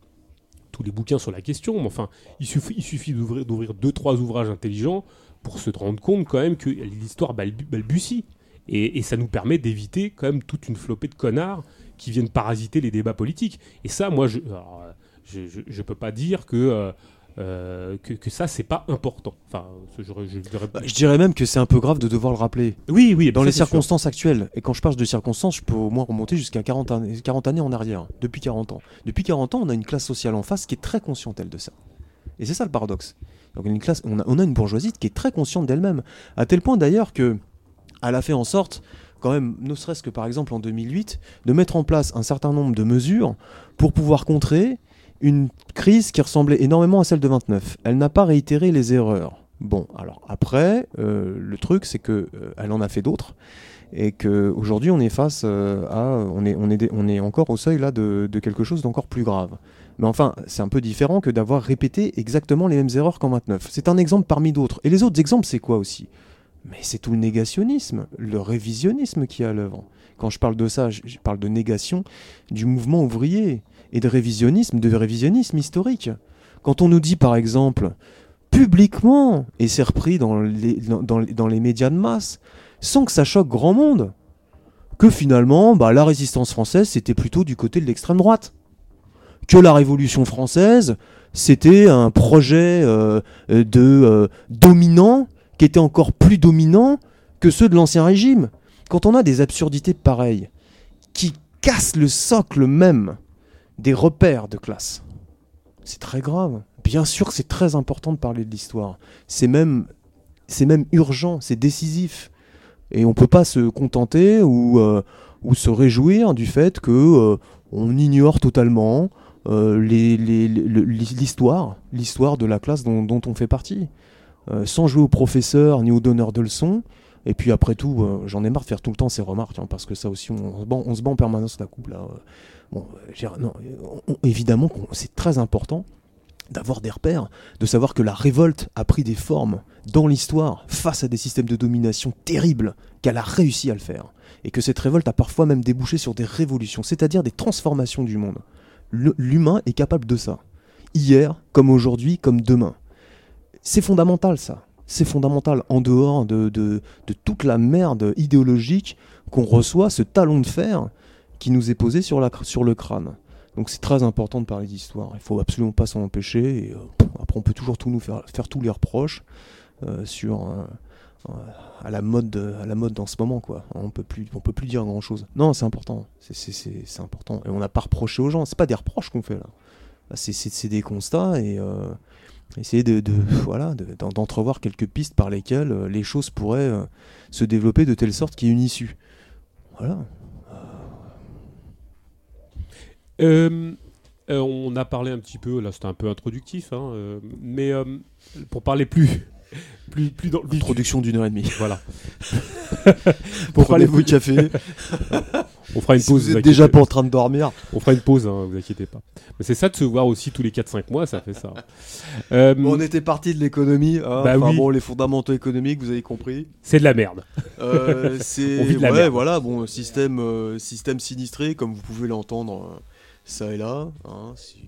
A: tous les bouquins sur la question, mais enfin, il suffit, d'ouvrir, d'ouvrir deux, trois ouvrages intelligents pour se rendre compte quand même que l'histoire balbu- balbutie. Et, et ça nous permet d'éviter quand même toute une flopée de connards qui viennent parasiter les débats politiques. Et ça, moi, je je peux pas dire que, euh, euh, que, que ça, c'est pas important. Enfin, je, je dirais-
C: Bah, je dirais même que c'est un peu grave de devoir le rappeler.
A: oui, oui,
C: Dans
A: ça,
C: les
A: sûr.
C: circonstances actuelles, et quand je parle de circonstances, je peux au moins remonter jusqu'à 40 années, 40 années en arrière, depuis 40 ans. Depuis 40 ans, on a une classe sociale en face qui est très consciente, elle, de ça. Et c'est ça le paradoxe. Donc une classe, on, a, on a une bourgeoisie qui est très consciente d'elle-même, à tel point d'ailleurs que elle a fait en sorte, quand même, ne serait-ce que par exemple en 2008, de mettre en place un certain nombre de mesures pour pouvoir contrer une crise qui ressemblait énormément à celle de 29. Elle n'a pas réitéré les erreurs. Bon, alors après, euh, le truc, c'est que euh, en a fait d'autres et que aujourd'hui on est face euh, à, on est encore au seuil là de, de quelque chose d'encore plus grave. Mais enfin, c'est un peu différent que d'avoir répété exactement les mêmes erreurs qu'en 29. C'est un exemple parmi d'autres. Et les autres exemples, c'est quoi aussi? Mais c'est tout le négationnisme, le révisionnisme qui est à l'œuvre. Quand je parle de ça, je, parle de négation du mouvement ouvrier et de révisionnisme, de révisionnisme historique. Quand on nous dit par exemple publiquement, et c'est repris dans les médias de masse, sans que ça choque grand monde, que finalement, bah, la résistance française, c'était plutôt du côté de l'extrême droite. Que la Révolution française, c'était un projet euh, euh, de euh, dominant qui était encore plus dominant que ceux de l'Ancien Régime. Quand on a des absurdités pareilles, qui cassent le socle même des repères de classe, c'est très grave. Bien sûr que c'est très important de parler de l'histoire. C'est même, urgent, c'est décisif. Et on ne peut pas se contenter ou, euh, ou se réjouir du fait que euh, ignore totalement euh, l'histoire, l'histoire de la classe dont on fait partie. Euh, sans jouer au professeur ni au donneur de leçons. Et puis après tout, euh, j'en ai marre de faire tout le temps ces remarques, hein, parce que ça aussi, on, se bat, en permanence la coupe là. euh. Bon, évidemment, c'est très important d'avoir des repères, de savoir que la révolte a pris des formes dans l'histoire face à des systèmes de domination terribles, qu'elle a réussi à le faire, et que cette révolte a parfois même débouché sur des révolutions, c'est-à-dire des transformations du monde. L'humain est capable de ça, hier, comme aujourd'hui, comme demain. C'est fondamental ça, c'est fondamental, en dehors de, toute la merde idéologique qu'on reçoit, ce talon de fer qui nous est posé sur, le crâne. Donc c'est très important de parler d'histoire. Il faut absolument pas s'en empêcher. Et, euh, après, on peut toujours tout nous faire, tous les reproches euh, sur euh, à la mode, de- à la mode dans ce moment quoi. On peut plus, on peut plus dire grand chose. Non, c'est important. C'est- important. Et on n'a pas reproché aux gens. C'est pas des reproches qu'on fait là. Là, C'est des constats et essayer de, de- voilà de- d'en- d'entrevoir quelques pistes par lesquelles euh, les choses pourraient euh, se développer de telle sorte qu'il y ait une issue. Voilà.
A: Euh, on a parlé un petit peu, là c'était un peu introductif, hein, mais pour parler plus plus, plus dans le
C: Production d'une heure et demie.
A: Voilà. Pour
C: Prenez
A: parler
C: vos cafés.
A: On fera une
C: si
A: pause.
C: vous êtes déjà
A: pas.
C: en train de dormir.
A: On fera une pause, hein, vous inquiétez pas. Mais c'est ça de se voir aussi tous les 4-5 mois, ça fait ça. Euh,
C: on était parti de l'économie. hein.
A: Bah oui.
C: bon, les fondamentaux économiques, vous avez compris.
A: c'est de la merde.
C: Euh, c'est
A: On vit de la
C: ouais,
A: merde.
C: voilà, bon, système, euh, système sinistré, comme vous pouvez l'entendre ça et là. hein, si,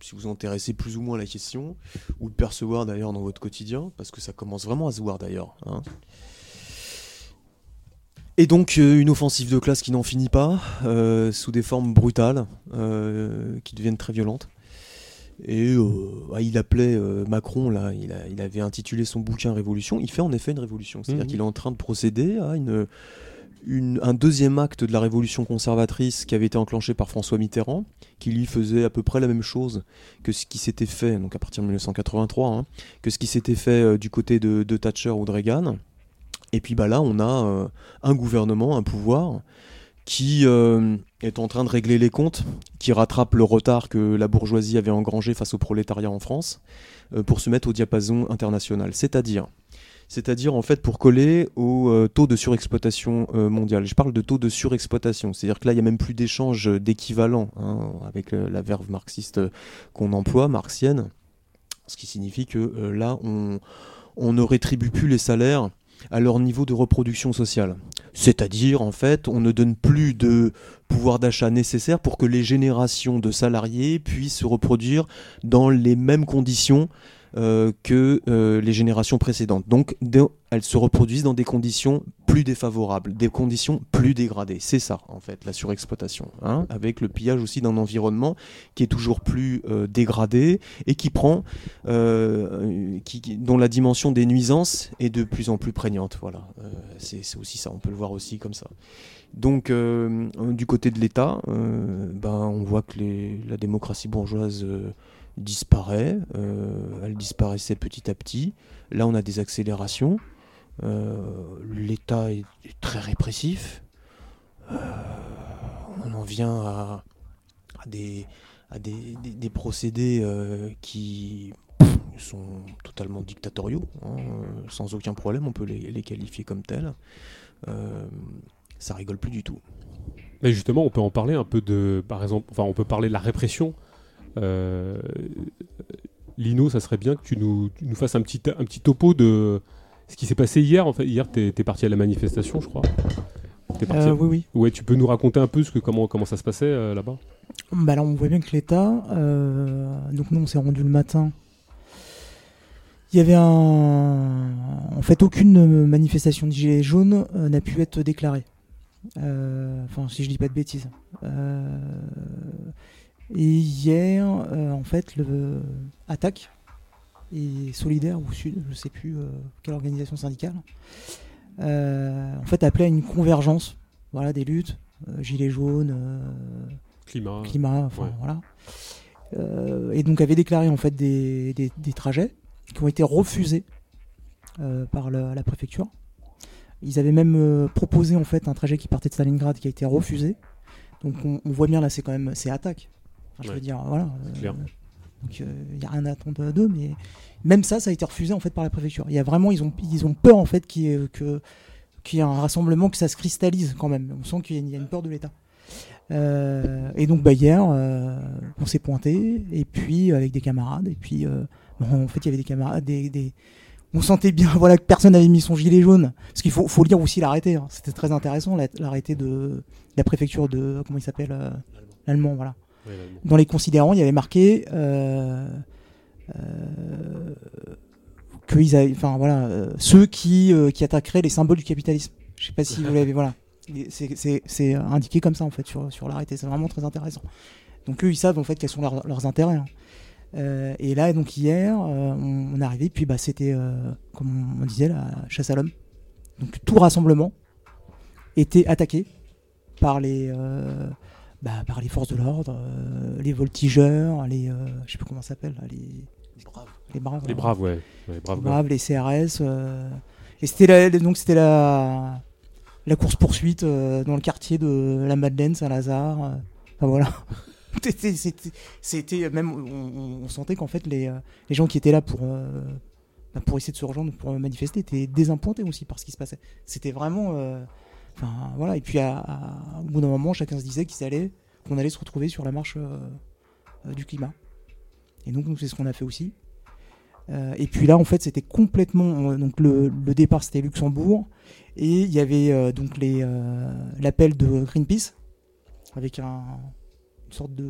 C: si vous intéressez plus ou moins à la question, ou le percevoir d'ailleurs dans votre quotidien, parce que ça commence vraiment à se voir d'ailleurs. hein. Et donc euh, une offensive de classe qui n'en finit pas, euh, sous des formes brutales, euh, qui deviennent très violentes. Et euh, ah, il appelait Macron, là, il, a- il avait intitulé son bouquin Révolution. Il fait en effet une révolution. C'est-à-dire
A: Mhm.
C: qu'il est en train de procéder à une, une- un deuxième acte de la révolution conservatrice qui avait été enclenché par François Mitterrand, qui lui faisait à peu près la même chose que ce qui s'était fait, donc à partir de 1983, hein, que ce qui s'était fait du côté de, de Thatcher ou de Reagan. Et puis bah là, on a euh, un gouvernement, un pouvoir qui euh, est en train de régler les comptes, qui rattrape le retard que la bourgeoisie avait engrangé face au prolétariat en France, euh, pour se mettre au diapason international. C'est-à-dire, c'est-à-dire en fait pour coller au taux de surexploitation mondiale. Je parle de taux de surexploitation, c'est-à-dire que là il n'y a même plus d'échange d'équivalent hein, avec la verve marxiste qu'on emploie, marxienne, ce qui signifie que là on ne rétribue plus les salaires à leur niveau de reproduction sociale. C'est-à-dire, en fait, on ne donne plus de pouvoir d'achat nécessaire pour que les générations de salariés puissent se reproduire dans les mêmes conditions euh, que euh, les générations précédentes. Donc, elles se reproduisent dans des conditions plus défavorables, des conditions plus dégradées. C'est ça, en fait, la surexploitation. hein, avec le pillage aussi d'un environnement qui est toujours plus euh, dégradé et qui prend, dont la dimension des nuisances est de plus en plus prégnante. Voilà, c'est aussi ça, on peut le voir aussi comme ça. Donc, du côté de l'État, ben, on voit que la démocratie bourgeoise disparaît. euh, elle disparaissait petit à petit. Là, on a des accélérations. Euh, L'État est, très répressif. Euh, on en vient à, des, procédés qui sont totalement dictatoriaux, hein, sans aucun problème, on peut les, qualifier comme tels. Ça rigole plus du tout.
A: Mais justement, on peut en parler un peu de, par exemple, enfin, on peut parler de la répression. Euh, Lino, ça serait bien que tu nous, tu nous fasses un petit, un petit topo de ce qui s'est passé hier. En fait, hier, t'es es parti à la manifestation, je crois. Parti.
E: Euh, oui, oui.
A: Ouais, tu peux nous raconter un peu ce que comment comment ça se passait euh, là-bas?
E: Bah là, on voit bien que l'État. euh, donc, nous, on s'est rendu le matin. Il y avait un. En fait, aucune manifestation de Gilets jaunes n'a pu être déclarée. Enfin, si je dis pas de bêtises. Et hier, euh, en fait, le Attaque et Solidaire ou Sud, je sais plus euh, quelle organisation syndicale, euh, en fait, appelait à une convergence voilà, des luttes, Gilets jaunes,
A: Climat.
E: climat, enfin
A: ouais.
E: voilà. Euh, et donc avait déclaré en fait des, des- des trajets qui ont été refusés euh, par la préfecture. Ils avaient même euh, proposé en fait un trajet qui partait de Stalingrad qui a été refusé. Donc on, on voit bien là c'est quand même c'est attaque. Enfin, je
A: Ouais.
E: veux dire voilà.
A: Clair.
E: donc il n'y a rien à attendre d'eux, mais même ça ça a été refusé en fait par la préfecture. Il y a vraiment ils ont ils ont peur en fait qu'il y ait, que qu'il y ait un rassemblement que ça se cristallise quand même. On sent qu'il y a une- peur de l'État. Euh, et donc bah, hier, euh, on s'est pointé, et puis avec des camarades, et puis euh, bon, en fait il y avait des camarades, des, des- on sentait bien voilà que personne n'avait mis son gilet jaune, parce qu'il faut, faut lire aussi l'arrêté. hein. C'était très intéressant la- l'arrêté de, de la préfecture de comment il s'appelle euh, l'allemand, voilà. Dans les considérants, il y avait marqué euh, euh, que ils avaient- enfin voilà, euh, ceux qui qui attaqueraient les symboles du capitalisme. Je sais pas si vous l'avez, voilà. C'est- indiqué comme ça en fait sur, sur l'arrêté, c'est vraiment très intéressant. Donc eux ils savent en fait quels sont leurs, leurs intérêts. hein. Et là donc hier on, est arrivé puis bah c'était comme on disait la chasse à l'homme. Donc tout rassemblement était attaqué par les bah, par les forces de l'ordre, euh, les voltigeurs, les euh, je sais plus comment ça s'appelle les les braves, les braves,
A: Les
E: hein.
A: braves, ouais. Ouais, braves
E: Les braves, les CRS. euh, et c'était la, donc c'était la, la course poursuite euh, dans le quartier de la Madeleine, Saint-Lazare. enfin voilà. C'était- C'était c'était même on, sentait qu'en fait les, les gens qui étaient là pour euh, bah, pour essayer de se rejoindre, pour manifester, étaient désappointés aussi par ce qui se passait. C'était vraiment. euh, Et puis, à- au bout d'un moment, chacun se disait qu'on allait se retrouver sur la marche euh, euh, du climat. Et donc, c'est ce qu'on a fait aussi. Euh, et puis là, en fait, c'était complètement. le, départ, c'était Luxembourg. Et il y avait donc l'appel de Greenpeace avec un, une sorte de.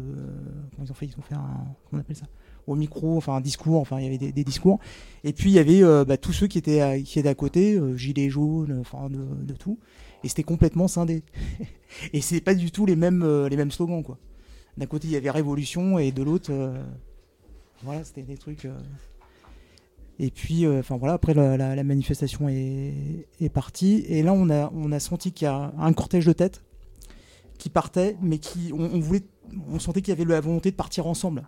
E: comment ils ont fait? Ils ont fait un. Comment on appelle ça? Au micro, enfin un discours, enfin il y avait des, discours. Et puis il y avait bah, tous ceux qui étaient, à- qui à côté, gilets jaunes, enfin de tout. Et c'était complètement scindé. et c'est pas du tout les mêmes, euh, les mêmes slogans, quoi. D'un côté, il y avait Révolution et de l'autre, euh, voilà, c'était des trucs. euh. Et puis, enfin voilà, après la, manifestation est, partie. Et là, on a, senti qu'il y a un cortège de tête qui partait, mais qui, on, voulait, on sentait qu'il y avait la volonté de partir ensemble.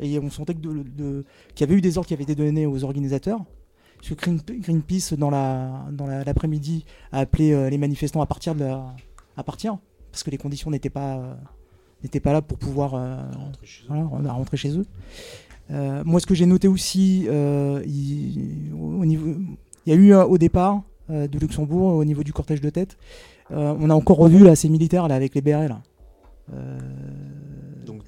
E: Et on sentait que de- qu'il y avait eu des ordres qui avaient été donnés aux organisateurs. Parce que Green- Greenpeace, dans la, dans la- l'après-midi, a appelé euh, les manifestants à partir de la- à partir, parce que les conditions n'étaient pas, euh, n'étaient pas là pour pouvoir euh, voilà, rentré chez eux. Moi, ce que j'ai noté aussi, il, au niveau, il y a eu au départ de Luxembourg, au niveau du cortège de tête, on a encore revu là, ces militaires là, avec les BRL, là. Euh,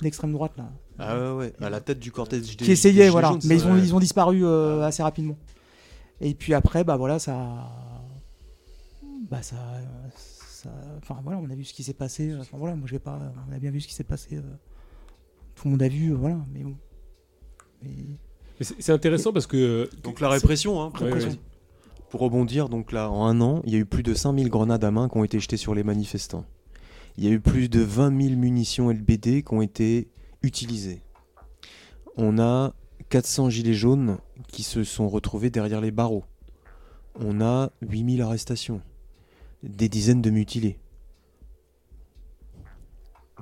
E: l'extrême droite là,
C: Ah ouais, ouais, à la tête du cortège des
E: qui essayaient,
C: des
E: voilà,
C: jaunes,
E: mais ils ont,
C: ouais.
E: ils ont disparu euh, assez rapidement. Et puis après, bah voilà, ça, bah ça, ça- enfin voilà, on a vu ce qui s'est passé. Enfin voilà, moi je vais pas, on a bien vu ce qui s'est passé. euh, tout le monde a vu, euh, voilà, mais bon. Mais-
A: Mais C'est intéressant parce que.
C: Donc la répression, hein,
A: Ouais, ouais.
C: Pour rebondir, donc là, en un an, il y a eu plus de 5000 grenades à main qui ont été jetées sur les manifestants. Il y a eu plus de 20 000 munitions LBD qui ont été utilisées. On a 400 gilets jaunes qui se sont retrouvés derrière les barreaux. On a 8000 arrestations. Des dizaines de mutilés.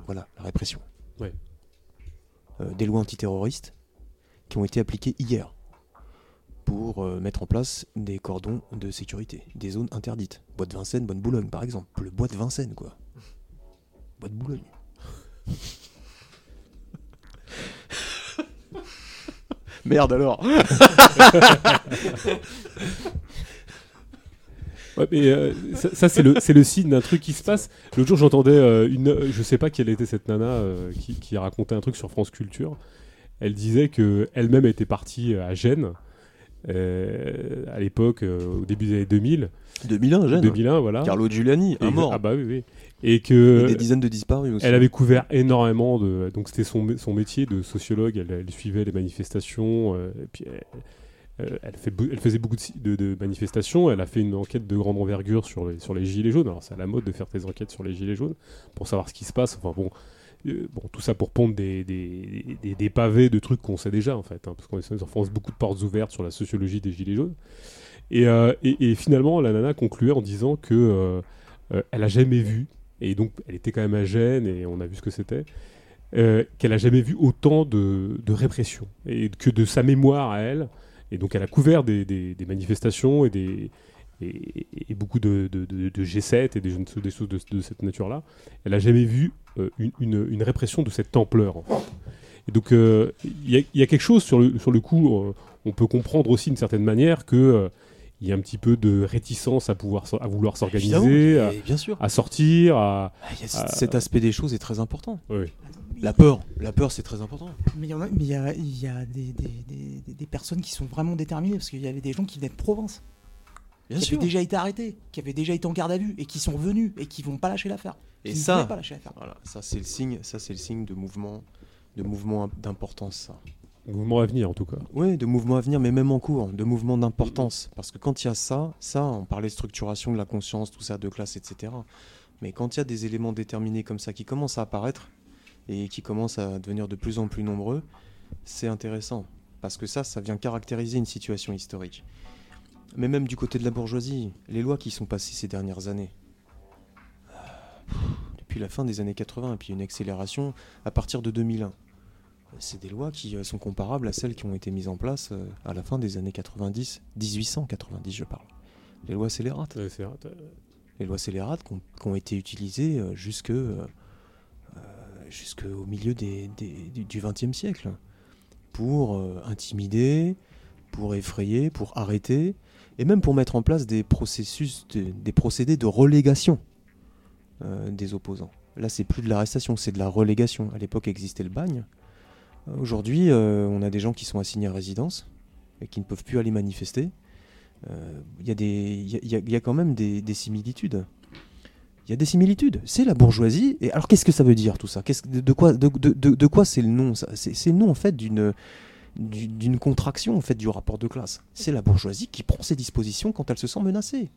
C: Voilà, la répression.
A: Ouais.
C: Euh, des lois antiterroristes qui ont été appliquées hier pour euh, mettre en place des cordons de sécurité, des zones interdites. Bois de Vincennes, Bonne Boulogne par exemple. Le bois de Vincennes quoi. Bois de Boulogne. Merde alors
A: Ouais, mais euh, ça, ça, c'est le, c'est le signe d'un truc qui se passe. L'autre jour, j'entendais euh, une. euh, Je sais pas quelle était cette nana euh, qui, qui racontait un truc sur France Culture. Elle disait que elle-même était partie à Gênes euh, à l'époque, euh, au début des années 2000.
C: 2001, jeune.
A: 2001, voilà.
C: Carlo Giuliani, un mort.
A: Ah bah oui, oui. Et
C: Et
A: que.
C: des dizaines de disparus aussi.
A: Elle avait couvert énormément de. Donc c'était son, son métier de sociologue. Elle, elle suivait les manifestations. euh, et puis elle, euh, elle fait, bou- elle faisait beaucoup de, manifestations. Elle a fait une enquête de grande envergure sur les, sur les gilets jaunes. Alors c'est à la mode de faire des enquêtes sur les gilets jaunes pour savoir ce qui se passe. Enfin bon. euh, bon, tout ça pour pondre des, des, des- des pavés de trucs qu'on sait déjà en fait, hein, parce qu'on enfonce beaucoup de portes ouvertes sur la sociologie des gilets jaunes. Et, euh, et- et finalement, la nana concluait en disant que euh, euh, elle a jamais vu, et donc elle était quand même à Gênes et on a vu ce que c'était, euh, qu'elle a jamais vu autant de, répression et que de sa mémoire à elle. Et donc elle a couvert des, manifestations et des et, beaucoup de, de- de- de G7 et des, choses de, cette nature-là. Elle a jamais vu euh, une, une- répression de cette ampleur. Et donc euh, il y, y a quelque chose sur le, sur le coup. on peut comprendre aussi d'une certaine manière que il y a un petit peu de réticence à pouvoir à vouloir s'organiser, à,
C: bien sûr.
A: à sortir, à
C: Ah, il y a c-
A: ah,
C: cet aspect des choses est très important.
A: ouais.
C: La peur, la peur c'est très important.
E: Mais il y en a, mais il y a, il y a des, des, des- des- personnes qui sont vraiment déterminées parce qu'il y avait des gens qui venaient de province,
C: Bien
E: qui
C: sûr.
E: avaient déjà été arrêtés, qui avaient déjà été en garde à vue et qui sont revenus et qui vont pas lâcher l'affaire.
C: Et ça,
E: pas lâcher l'affaire.
C: voilà, ça c'est le signe, ça c'est le signe de mouvement, de mouvement d'importance. Ça.
A: Mouvement à venir en tout cas.
C: Oui, de mouvement à venir, mais même en cours, de mouvement d'importance. Parce que quand il y a ça, ça, on parlait de structuration de la conscience, tout ça, de classe, etc. Mais quand il y a des éléments déterminés comme ça qui commencent à apparaître et qui commencent à devenir de plus en plus nombreux, c'est intéressant. Parce que ça, ça vient caractériser une situation historique. Mais même du côté de la bourgeoisie, les lois qui sont passées ces dernières années, depuis la fin des années 80, et puis une accélération à partir de 2001 c'est des lois qui euh, sont comparables à celles qui ont été mises en place euh, à la fin des années 90, 1890 je parle. Les lois scélérates.
A: Vrai, t'as-
C: Les lois scélérates qui ont, été utilisées euh, jusque, euh, jusqu'au milieu des, des- du XXe siècle pour euh, intimider, pour effrayer, pour arrêter, et même pour mettre en place des processus, de- des procédés de relégation des opposants. Là, c'est plus de l'arrestation, c'est de la relégation. À l'époque existait le bagne. Aujourd'hui, euh, on a des gens qui sont assignés à résidence et qui ne peuvent plus aller manifester. Il y, a quand même des, des similitudes. Il y a des similitudes. C'est la bourgeoisie. Et alors, qu'est-ce que ça veut dire tout ça? De, quoi, quoi c'est le nom C'est le nom en fait d'une du- d'une contraction en fait du rapport de classe. C'est la bourgeoisie qui prend ses dispositions quand elle se sent menacée.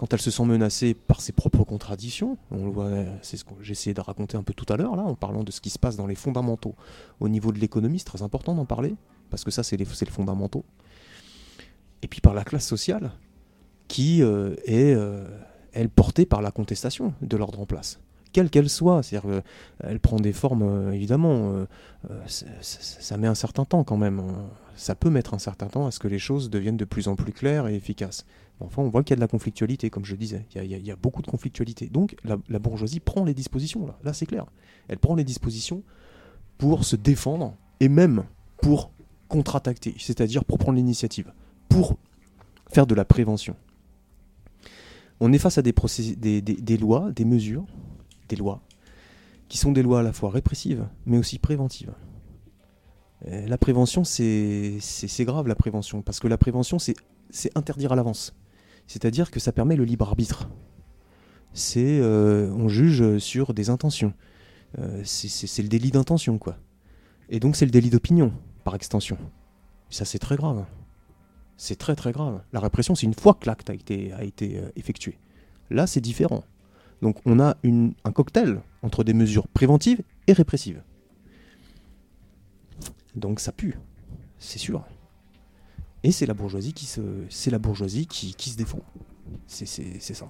C: Quand elle se sent menacée par ses propres contradictions, on le voit, euh, c'est ce que essayé de raconter un peu tout à l'heure là, en parlant de ce qui se passe dans les fondamentaux au niveau de l'économie, c'est très important d'en parler parce que ça c'est les, le fondamentaux. Et puis par la classe sociale qui euh, est euh, elle portée par la contestation de l'ordre en place, quelle qu'elle soit. C'est-à-dire qu'elle prend des formes euh, évidemment. euh, euh, ça, met un certain temps quand même. Ça peut mettre un certain temps à ce que les choses deviennent de plus en plus claires et efficaces. Enfin, on voit qu'il y a de la conflictualité, comme je disais. Il y a, beaucoup de conflictualité. Donc, la, bourgeoisie prend les dispositions, là. Là, c'est clair. Elle prend les dispositions pour se défendre et même pour contre-attaquer, c'est-à-dire pour prendre l'initiative, pour faire de la prévention. On est face à des- des lois, des mesures, des lois, qui sont des lois à la fois répressives, mais aussi préventives. Euh, La prévention, c'est grave, la prévention, parce que la prévention, c'est interdire à l'avance. C'est-à-dire que ça permet le libre arbitre. C'est euh, on juge sur des intentions. Euh, c'est- le délit d'intention, quoi. Et donc c'est le délit d'opinion, par extension. Ça, c'est très grave. C'est très très grave. La répression, c'est une fois que l'acte a été, a été effectué. Là, c'est différent. Donc on a une- un cocktail entre des mesures préventives et répressives. Donc ça pue, c'est sûr. Et c'est la bourgeoisie qui se, c'est la bourgeoisie qui, qui se défend. C'est, c'est, c'est ça.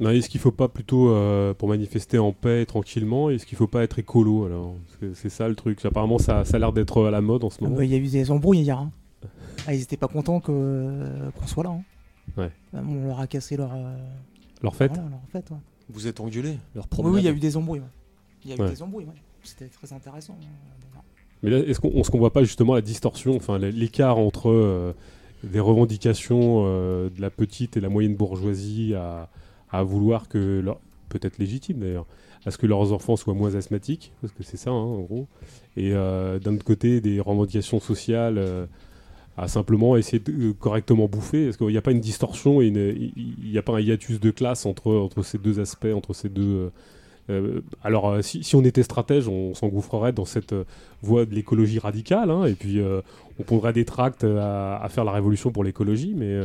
A: Non, Est-ce qu'il faut pas plutôt, euh, pour manifester en paix tranquillement, est-ce qu'il faut pas être écolo alors? C'est ça le truc. Apparemment, ça, ça a l'air d'être à la mode en ce
E: Ah
A: moment.
E: bah, Il y a eu des embrouilles hier. hein. Ah, ils étaient pas contents que, euh, qu'on soit là. hein.
A: Ouais.
E: Ah, On leur a cassé leur, euh,
A: Leur fête
E: voilà, leur fête. ouais.
C: Vous êtes engueulé
B: Leur
E: Oui,
B: problème.
E: oui, il y a eu des embrouilles. ouais. Il y a eu
A: Ouais.
E: des embrouilles, ouais. C'était très intéressant.
A: Mais là, est-ce qu'on qu'on voit pas justement la distorsion, enfin l'écart entre euh, des revendications euh, de la petite et la moyenne bourgeoisie à, vouloir que, leur- peut-être légitime d'ailleurs, à ce que leurs enfants soient moins asthmatiques, parce que c'est ça hein, en gros, et euh, d'un autre côté des revendications sociales à simplement essayer de correctement bouffer. Est-ce qu'il n'y a pas une distorsion il n'y a pas un hiatus de classe entre ces deux aspects, entre ces deux... euh, alors, euh, si, on était stratège, on s'engouffrerait dans cette euh, voie de l'écologie radicale, hein, et puis on prendrait des tracts à, faire la révolution pour l'écologie, mais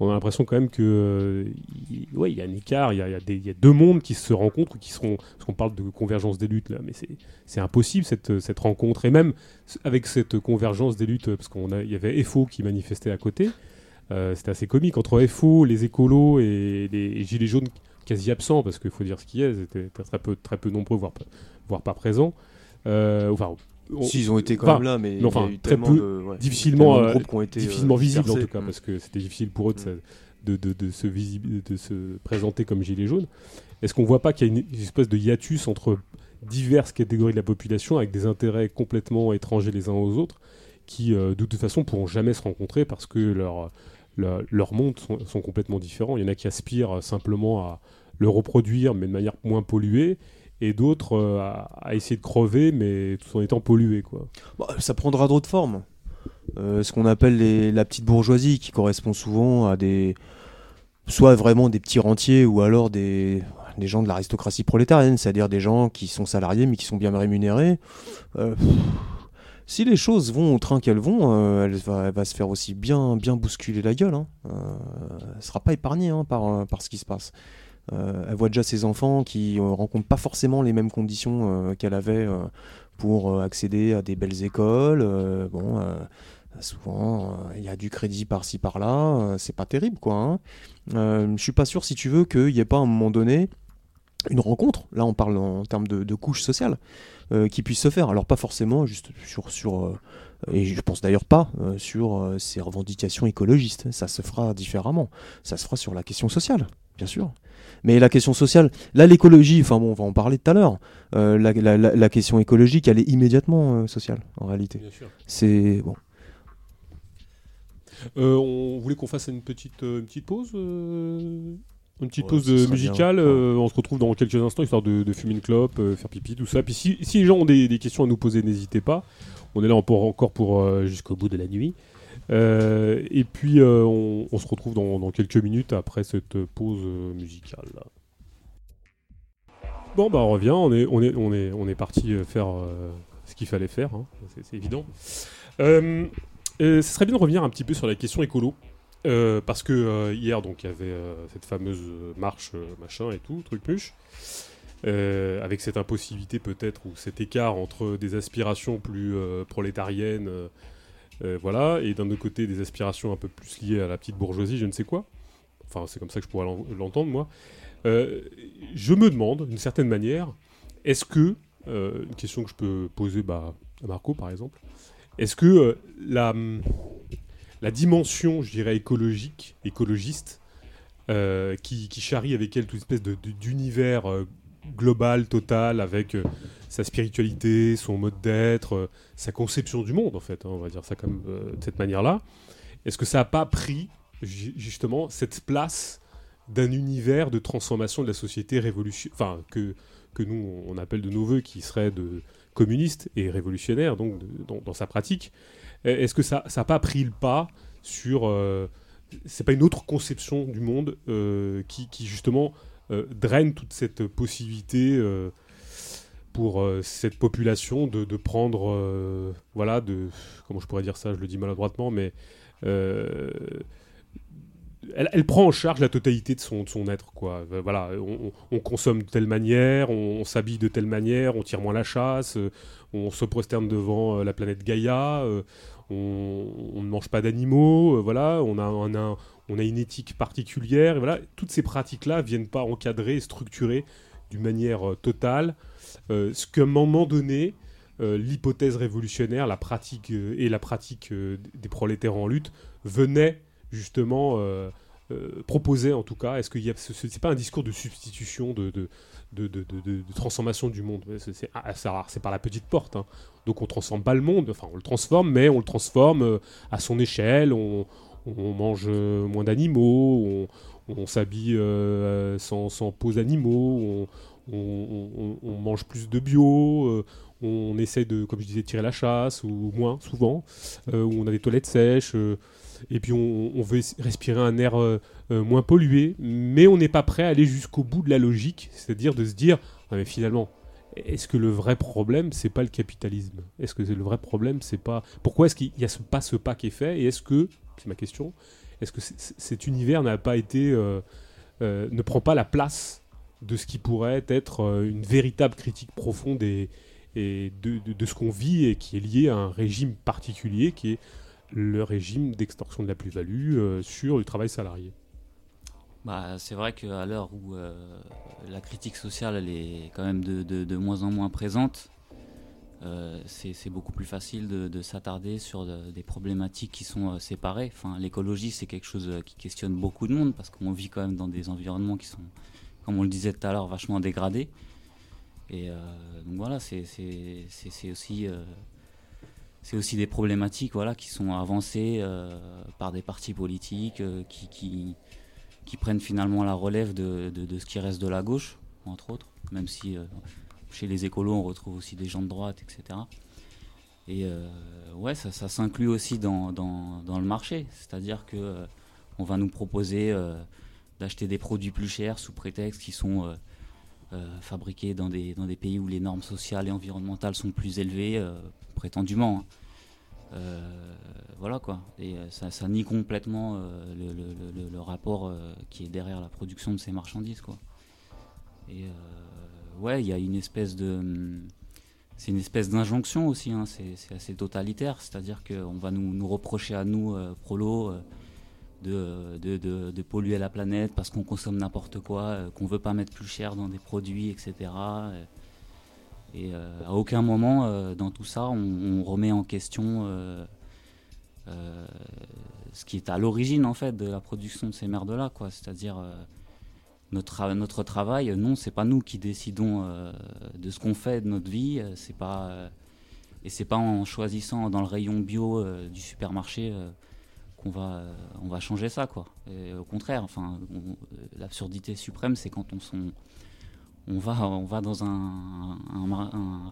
A: on a l'impression quand même que, euh, il y a un écart, il y a, deux mondes qui se rencontrent, qui seront, parce qu'on parle de convergence des luttes là, mais c'est impossible cette, rencontre, et même avec cette convergence des luttes, parce qu'on a, il y avait FO qui manifestait à côté, c'était assez comique entre FO, les écolos et les gilets jaunes quasi absents, parce qu'il faut dire ce qu'il y a, ils étaient très peu, très peu nombreux, voire pas, voire pas présents. Euh, enfin, on-
C: Si, ils ont été quand
A: enfin,
C: même là, mais,
A: mais
C: il y a
A: enfin,
C: eu
A: très peu-
C: de, ouais,
A: difficilement,
C: de
A: euh,
C: groupes qui ont été,
A: difficilement
C: euh,
A: visible en tout cas, parce que c'était difficile pour eux de,
C: Mm.
A: se, de, de- se de se présenter comme gilets jaunes. Est-ce qu'on voit pas qu'il y a une, une espèce de hiatus entre diverses catégories de la population avec des intérêts complètement étrangers les uns aux autres qui, euh, de toute façon, pourront jamais se rencontrer parce que leur, leur, leurs mondes sont, sont complètement différents. Il y en a qui aspirent simplement à le reproduire, mais de manière moins polluée, et d'autres euh, à, essayer de crever, mais tout en étant pollués. Quoi.
C: Bah, ça prendra d'autres formes. Euh, ce qu'on appelle les- la petite bourgeoisie, qui correspond souvent à des. soit vraiment des petits rentiers, ou alors des, des gens de l'aristocratie prolétarienne, c'est-à-dire des gens qui sont salariés mais qui sont bien rémunérés. Euh, si les choses vont au train qu'elles vont, elle, va, se faire aussi bien, bien bousculer la gueule. Hein. Elle sera pas épargnée hein, par, par ce qui se passe. Euh, elle voit déjà ses enfants qui ne rencontrent pas forcément les mêmes conditions euh, qu'elle avait euh, pour euh, accéder à des belles écoles. euh, bon, euh, souvent, euh, il y a du crédit par-ci par-là. euh, c'est pas terrible, quoi. Hein. Euh, je suis pas sûr, si tu veux, qu'il n'y ait pas à un moment donné une rencontre. Là, on parle en termes de, de couche sociale euh, qui puisse se faire. Alors, pas forcément juste sur. euh, et je pense d'ailleurs pas euh, sur euh, ces revendications écologistes. Ça se fera différemment. Ça se fera sur la question sociale, bien sûr. Mais la question sociale, là l'écologie, enfin bon, on va en parler tout à l'heure. Euh, la, la- la- la question écologique, elle est immédiatement euh, sociale en réalité.
A: Bien sûr.
C: C'est bon.
A: Euh, on voulait qu'on fasse une petite, euh, une petite pause euh, Une petite
C: Ouais,
A: pause musicale. euh, on se retrouve dans quelques instants, histoire de, de fumer une clope, euh, faire pipi, tout ça. Puis si, si les gens ont des, des questions à nous poser, n'hésitez pas. On est là pour, encore pour euh, jusqu'au bout de la nuit. Euh, et puis euh, on, se retrouve dans, quelques minutes après cette pause euh, musicale. Bon bah on revient, on est, on est, on est, on est parti faire ce qu'il fallait faire, hein. c'est évident. Euh, ce serait bien de revenir un petit peu sur la question écolo. Parce que hier, donc, il y avait cette fameuse marche, machin et tout, truc muche, avec cette impossibilité peut-être, ou cet écart entre des aspirations plus prolétariennes, euh, voilà, et d'un autre côté des aspirations un peu plus liées à la petite bourgeoisie, je ne sais quoi. Enfin, c'est comme ça que je pourrais l'en- l'entendre, moi. Euh, je me demande, d'une certaine manière, est-ce que, euh, une question que je peux poser bah, à Marco par exemple, est-ce que la, dimension, je dirais, écologique, écologiste, qui, charrie avec elle toute espèce de- global, total, avec euh, sa spiritualité, son mode d'être, euh, sa conception du monde, en fait, hein, on va dire ça comme euh, de cette manière-là, est-ce que ça n'a pas pris, ju- justement, cette place d'un univers de transformation de la société révolution, enfin, que, que nous, on appelle de nos voeux, qui serait de communiste et révolutionnaire, donc, dans, sa pratique? Euh, Est-ce que ça n'a pas pris le pas sur. euh, c'est pas une autre conception du monde qui, justement draine toute cette possibilité euh, pour euh, cette population de, prendre. euh, voilà, de. Comment je pourrais dire ça Je le dis maladroitement, mais. euh, elle, prend en charge la totalité de son, de son être, quoi. Euh, Voilà, on, on- on consomme de telle manière, on, s'habille de telle manière, on tire moins la chasse, euh, on se prosterne devant euh, la planète Gaïa, euh, on, ne mange pas d'animaux, euh, voilà, on a, on, a, on a une éthique particulière, voilà, toutes ces pratiques-là viennent pas encadrer, structurer d'une manière euh, totale, euh, ce qu'à un moment donné, euh, l'hypothèse révolutionnaire, la pratique et la pratique des prolétaires en lutte venait justement proposer en tout cas. Est-ce ce- c'est pas un discours de substitution, de, transformation du monde C'est, c'est par la petite porte. hein. Donc on transforme pas le monde, enfin on le transforme, mais on le transforme à son échelle. On mange euh, moins d'animaux, on, s'habille euh, sans, peaux animaux, on, mange plus de bio, euh, on essaie de, comme je disais, tirer la chasse, ou moins souvent, où on a des toilettes sèches, et puis on, veut es- respirer un air moins pollué, mais on n'est pas prêt à aller jusqu'au bout de la logique, c'est-à-dire de se dire, Ah, mais finalement, est-ce que le vrai problème, c'est pas le capitalisme? Est-ce que le vrai problème, c'est pas... Pourquoi est-ce qu'il n'y a ce- pas ce pas qui est fait, et est-ce que, c'est ma question, est-ce que cet univers n'a pas été... euh, euh, ne prend pas la place de ce qui pourrait être euh, une véritable critique profonde et, de, ce qu'on vit et qui est lié à un régime particulier qui est le régime d'extorsion de la plus-value sur le travail salarié?
D: Bah, c'est vrai qu'à l'heure où la critique sociale elle est quand même de moins en moins présente, euh, c'est beaucoup plus facile de, de s'attarder sur de- des problématiques qui sont euh, séparées. Enfin, L'écologie, c'est quelque chose euh, qui questionne beaucoup de monde parce qu'on vit quand même dans des environnements qui sont, comme on le disait tout à l'heure, vachement dégradés. Et donc voilà, c'est aussi, c'est aussi des problématiques voilà, qui sont avancées par des partis politiques qui, qui, qui prennent finalement la relève de, de- ce qui reste de la gauche, entre autres, même si chez les écolos on retrouve aussi des gens de droite, etc. Et euh, ouais, ça, s'inclut aussi dans, le marché, c'est-à-dire que euh, on va nous proposer euh, d'acheter des produits plus chers sous prétexte qu'ils sont fabriqués dans des, pays où les normes sociales et environnementales sont plus élevées, prétendument. hein. Voilà quoi. Et ça, nie complètement le, rapport qui est derrière la production de ces marchandises quoi. Et ouais, il y a une espèce de, hum, c'est une espèce d'injonction aussi. hein. C'est assez totalitaire, c'est-à-dire qu'on va nous, reprocher à nous euh, prolos euh, de, polluer la planète parce qu'on consomme n'importe quoi, euh, qu'on veut pas mettre plus cher dans des produits, etc. Et à aucun moment dans tout ça, on, remet en question ce qui est à l'origine en fait de la production de ces merdes-là. C'est-à-dire notre, notre travail. Non, c'est pas nous qui décidons euh, de ce qu'on fait de notre vie. euh, C'est pas euh, et c'est pas en choisissant dans le rayon bio euh, du supermarché qu'on va, on va changer ça, quoi. Au contraire, enfin, l'absurdité suprême, c'est quand on, on, va, on va dans un,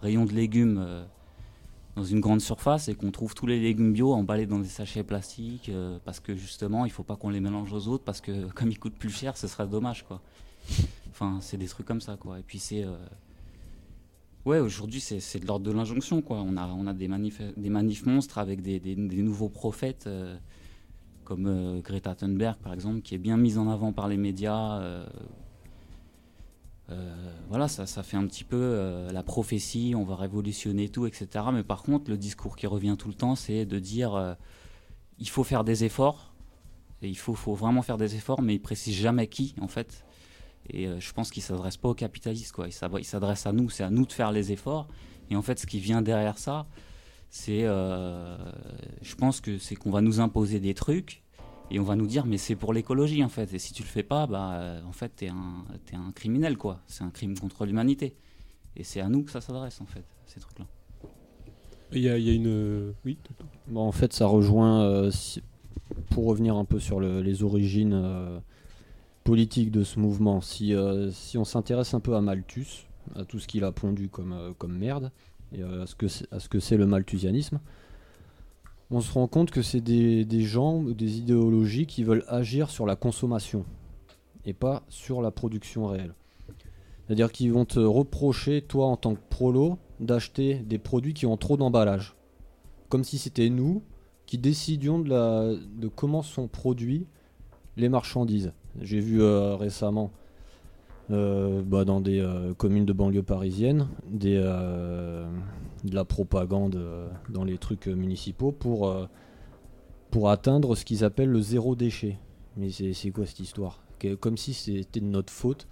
D: rayon de légumes dans une grande surface et qu'on trouve tous les légumes bio emballés dans des sachets plastiques euh, parce que justement, il faut pas qu'on les mélange aux autres parce que comme ils coûtent plus cher, ce serait dommage, quoi. Enfin, c'est des trucs comme ça, quoi. Et puis c'est euh, Ouais, aujourd'hui, c'est de l'ordre de l'injonction. quoi. On a, on a des, manifs, des manifs monstres avec des, des, nouveaux prophètes, euh, comme Greta Thunberg, par exemple, qui est bien mise en avant par les médias. Euh, voilà, ça, ça fait un petit peu la prophétie, on va révolutionner tout, etc. Mais par contre, le discours qui revient tout le temps, c'est de dire il faut faire des efforts, et il faut, faut vraiment faire des efforts, mais il précise jamais qui, en fait. Et euh, je pense qu'il ne s'adresse pas aux capitalistes, quoi. Il s'adresse à nous, c'est à nous de faire les efforts. Et en fait, ce qui vient derrière ça, c'est, euh, je pense que c'est qu'on va nous imposer des trucs et on va nous dire, mais c'est pour l'écologie en fait. Et si tu le fais pas, bah, euh, en fait, t'es un, es un criminel, quoi. C'est un crime contre l'humanité. Et c'est à nous que ça s'adresse, en fait, ces trucs-là.
A: Il y, a, une. Oui
B: bon, En fait, ça rejoint. pour revenir un peu sur les origines politique de ce mouvement. Si, euh, si on s'intéresse un peu à Malthus, à tout ce qu'il a pondu comme, euh, comme merde, et euh, à ce que c'est le malthusianisme, on se rend compte que c'est des, des gens, des idéologies qui veulent agir sur la consommation et pas sur la production réelle. C'est-à-dire qu'ils vont te reprocher, toi en tant que prolo, d'acheter des produits qui ont trop d'emballage. Comme si c'était nous qui décidions de, la, de comment sont produits les marchandises. J'ai vu euh, récemment bah, dans des euh, communes de banlieue parisienne des, de la propagande dans les trucs municipaux pour, pour atteindre ce qu'ils appellent le zéro déchet. Mais c'est quoi cette histoire? Comme si c'était de notre faute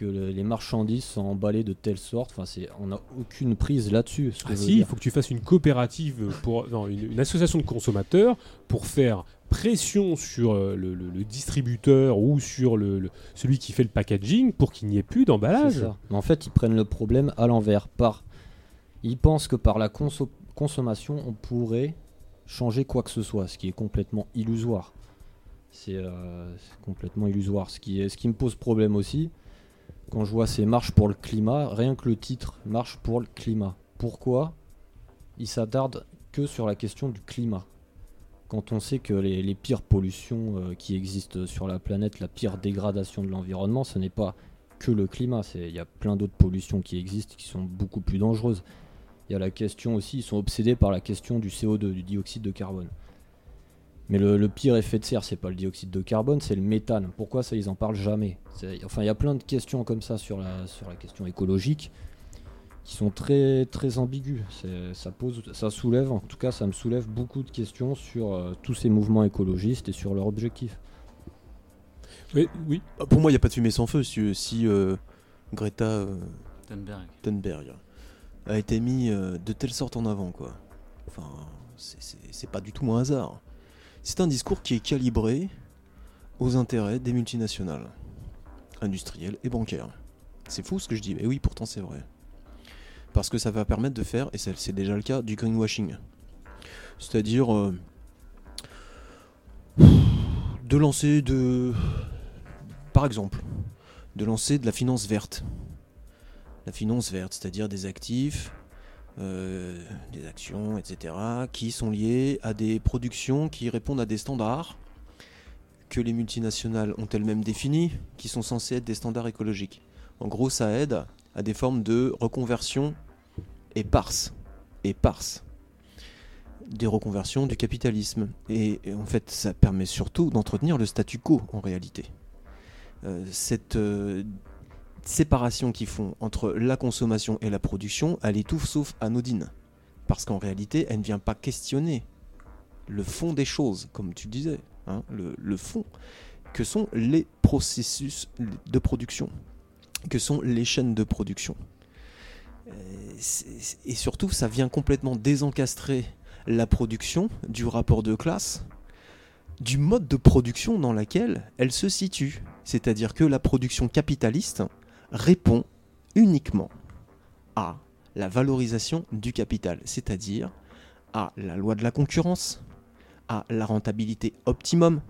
B: que les marchandises sont emballées de telle sorte. Enfin, on n'a aucune prise là-dessus.
A: Ah si, il faut que tu fasses une coopérative, pour, non, une, association de consommateurs pour faire pression sur euh, le, distributeur ou sur le, celui qui fait le packaging pour qu'il n'y ait plus d'emballage.
B: En fait, ils prennent le problème à l'envers. Par, ils pensent que par la consommation, on pourrait changer quoi que ce soit, ce qui est complètement illusoire. C'est euh, complètement illusoire. Ce qui, est, ce qui me pose problème aussi, quand je vois ces marches pour le climat, rien que le titre, marche pour le climat. Pourquoi ils s'attardent que sur la question du climat quand on sait que les, pires pollutions euh, qui existent sur la planète, la pire dégradation de l'environnement, ce n'est pas que le climat. Il y a plein d'autres pollutions qui existent qui sont beaucoup plus dangereuses. Il y a la question aussi, ils sont obsédés par la question du CO2, du dioxyde de carbone. Mais le, pire effet de serre, c'est pas le dioxyde de carbone, c'est le méthane. Pourquoi ça, ils en parlent jamais Enfin, il y a plein de questions comme ça sur la, sur la question écologique qui sont très très ambigus. Ça pose, ça soulève, en tout cas, ça me soulève beaucoup de questions sur euh, tous ces mouvements écologistes et sur leur objectif.
A: Oui, oui.
C: Ah, pour moi, il n'y a pas de fumée sans feu. Si, si euh, Greta euh, Thunberg. a été mis de telle sorte en avant, quoi. Enfin, c'est pas du tout un hasard. C'est un discours qui est calibré aux intérêts des multinationales, industrielles et bancaires. C'est fou ce que je dis, mais oui, pourtant c'est vrai parce que ça va permettre de faire, et c'est déjà le cas, du greenwashing. C'est-à-dire euh, de lancer de... Par exemple, de lancer de la finance verte. La finance verte, c'est-à-dire des actifs, euh, des actions, etc., qui sont liés à des productions qui répondent à des standards que les multinationales ont elles-mêmes définis, qui sont censés être des standards écologiques. En gros, ça aide à des formes de reconversion éparse, éparse des reconversions du capitalisme. Et, en fait, ça permet surtout d'entretenir le statu quo en réalité. Euh, cette euh, séparation qu'ils font entre la consommation et la production, elle est tout sauf anodine. Parce qu'en réalité, elle ne vient pas questionner le fond des choses, comme tu disais, hein, le, le fond, que sont les processus de production? Que sont les chaînes de production? Euh, et surtout, ça vient complètement désencastrer la production du rapport de classe du mode de production dans lequel elle se situe. C'est-à-dire que la production capitaliste répond uniquement à la valorisation du capital, c'est-à-dire à la loi de la concurrence, à la rentabilité optimum.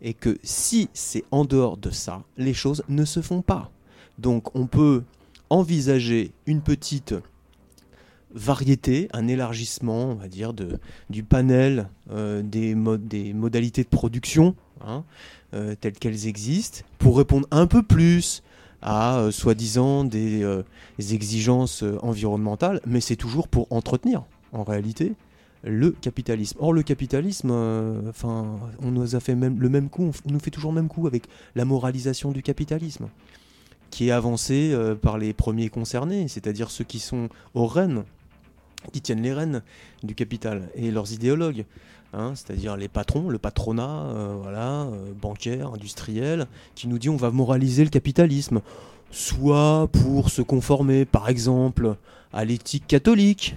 C: Et que si c'est en dehors de ça, les choses ne se font pas. Donc on peut envisager une petite variété, un élargissement, on va dire, de, du panel euh, des, modalités de production hein, euh, telles qu'elles existent, pour répondre un peu plus à euh, soi-disant des, exigences environnementales, mais c'est toujours pour entretenir, en réalité, le capitalisme. Or, le capitalisme, enfin, on nous a fait même le même coup, on nous fait toujours le même coup avec la moralisation du capitalisme, qui est avancée par les premiers concernés, c'est-à-dire ceux qui sont aux rênes qui tiennent les rênes du capital et leurs idéologues, hein, c'est-à-dire les patrons, le patronat, euh, voilà, euh, bancaire, industriel, qui nous dit on va moraliser le capitalisme, soit pour se conformer, par exemple, à l'éthique catholique,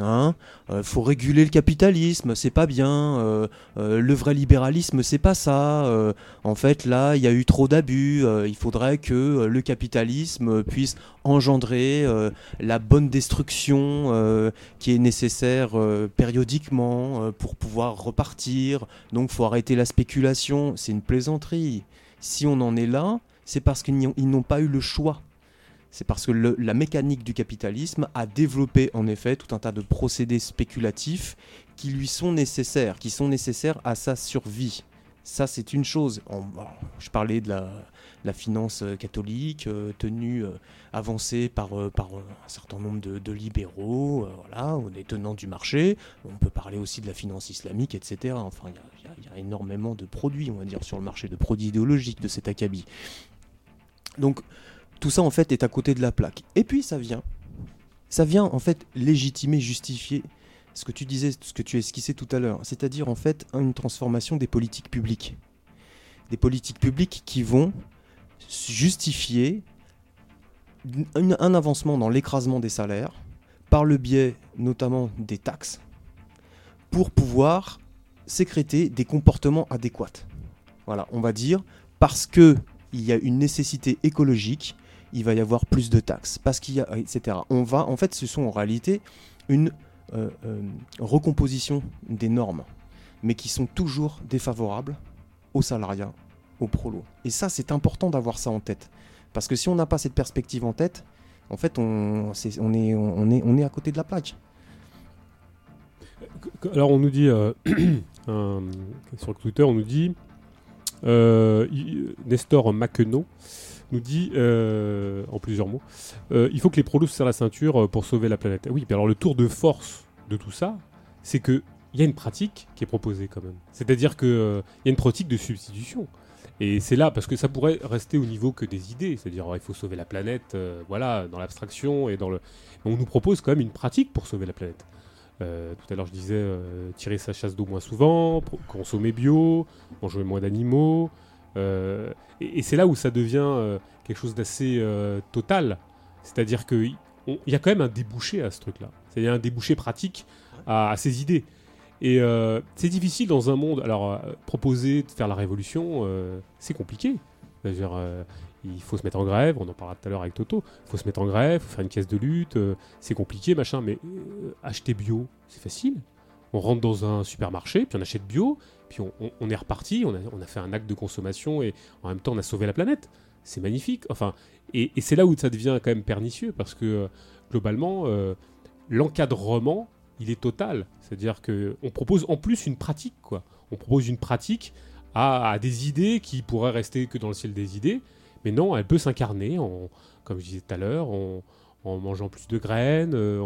C: Hein euh, faut réguler le capitalisme, c'est pas bien. Euh, euh, le vrai libéralisme, c'est pas ça. en fait, là, il y a eu trop d'abus. il faudrait que le capitalisme puisse engendrer la bonne destruction qui est nécessaire périodiquement pour pouvoir repartir. Donc, faut arrêter la spéculation. C'est une plaisanterie. Si on en est là, c'est parce qu'ils n'ont pas eu le choix c'est parce que la mécanique du capitalisme a développé en effet tout un tas de procédés spéculatifs qui lui sont nécessaires, qui sont nécessaires à sa survie. Ça, c'est une chose. je parlais de la, finance euh, catholique euh, tenue, euh, avancée par, un certain nombre de, libéraux, voilà, des tenants du marché. On peut parler aussi de la finance islamique, etc. Enfin, il y, a énormément de produits, on va dire, sur le marché, de produits idéologiques de cet acabit. Donc, tout ça en fait est à côté de la plaque. Et puis ça vient, ça vient en fait légitimer, justifier ce que tu disais, ce que tu esquissais tout à l'heure, c'est-à-dire en fait une transformation des politiques publiques. Des politiques publiques qui vont justifier un avancement dans l'écrasement des salaires par le biais notamment des taxes pour pouvoir sécréter des comportements adéquats. Voilà, on va dire parce que il y a une nécessité écologique, il va y avoir plus de taxes, parce qu'il y a, etc. On va, en fait, ce sont en réalité une euh, euh, recomposition des normes, mais qui sont toujours défavorables aux salariats, aux prolos. Et ça, c'est important d'avoir ça en tête, parce que si on n'a pas cette perspective en tête, en fait, on, est, à côté de la plaque.
A: Alors, on nous dit euh, sur Twitter, on nous dit Nestor Maquenot nous dit, euh, en plusieurs mots, euh, il faut que les prolos se serrent la ceinture euh, pour sauver la planète. Oui, mais alors le tour de force de tout ça, c'est que il y a une pratique qui est proposée quand même. C'est-à-dire qu'il il y a une pratique de substitution. Et c'est là, parce que ça pourrait rester au niveau que des idées, c'est-à-dire il faut sauver la planète, voilà, dans l'abstraction et dans le. On nous propose quand même une pratique pour sauver la planète. tout à l'heure, je disais tirer sa chasse d'eau moins souvent, consommer bio, manger moins d'animaux, euh, et, c'est là où ça devient euh, quelque chose d'assez euh, total. C'est-à-dire qu'il y a quand même un débouché à ce truc-là. C'est-à-dire un débouché pratique à, ces idées. Et c'est difficile dans un monde. Alors, proposer de faire la révolution, c'est compliqué. C'est-à-dire, il faut se mettre en grève, on en parlera tout à l'heure avec Toto, il faut se mettre en grève, il faut faire une caisse de lutte, c'est compliqué, machin, mais acheter bio, c'est facile. On rentre dans un supermarché, puis on achète bio, puis on, est reparti, on a, fait un acte de consommation et en même temps on a sauvé la planète. C'est magnifique. Enfin, et, c'est là où ça devient quand même pernicieux parce que euh, globalement, euh, l'encadrement, il est total. C'est-à-dire que on propose en plus une pratique, quoi. On propose une pratique à, des idées qui pourraient rester que dans le ciel des idées, mais non, elle peut s'incarner comme je disais tout à l'heure, en mangeant plus de graines, euh,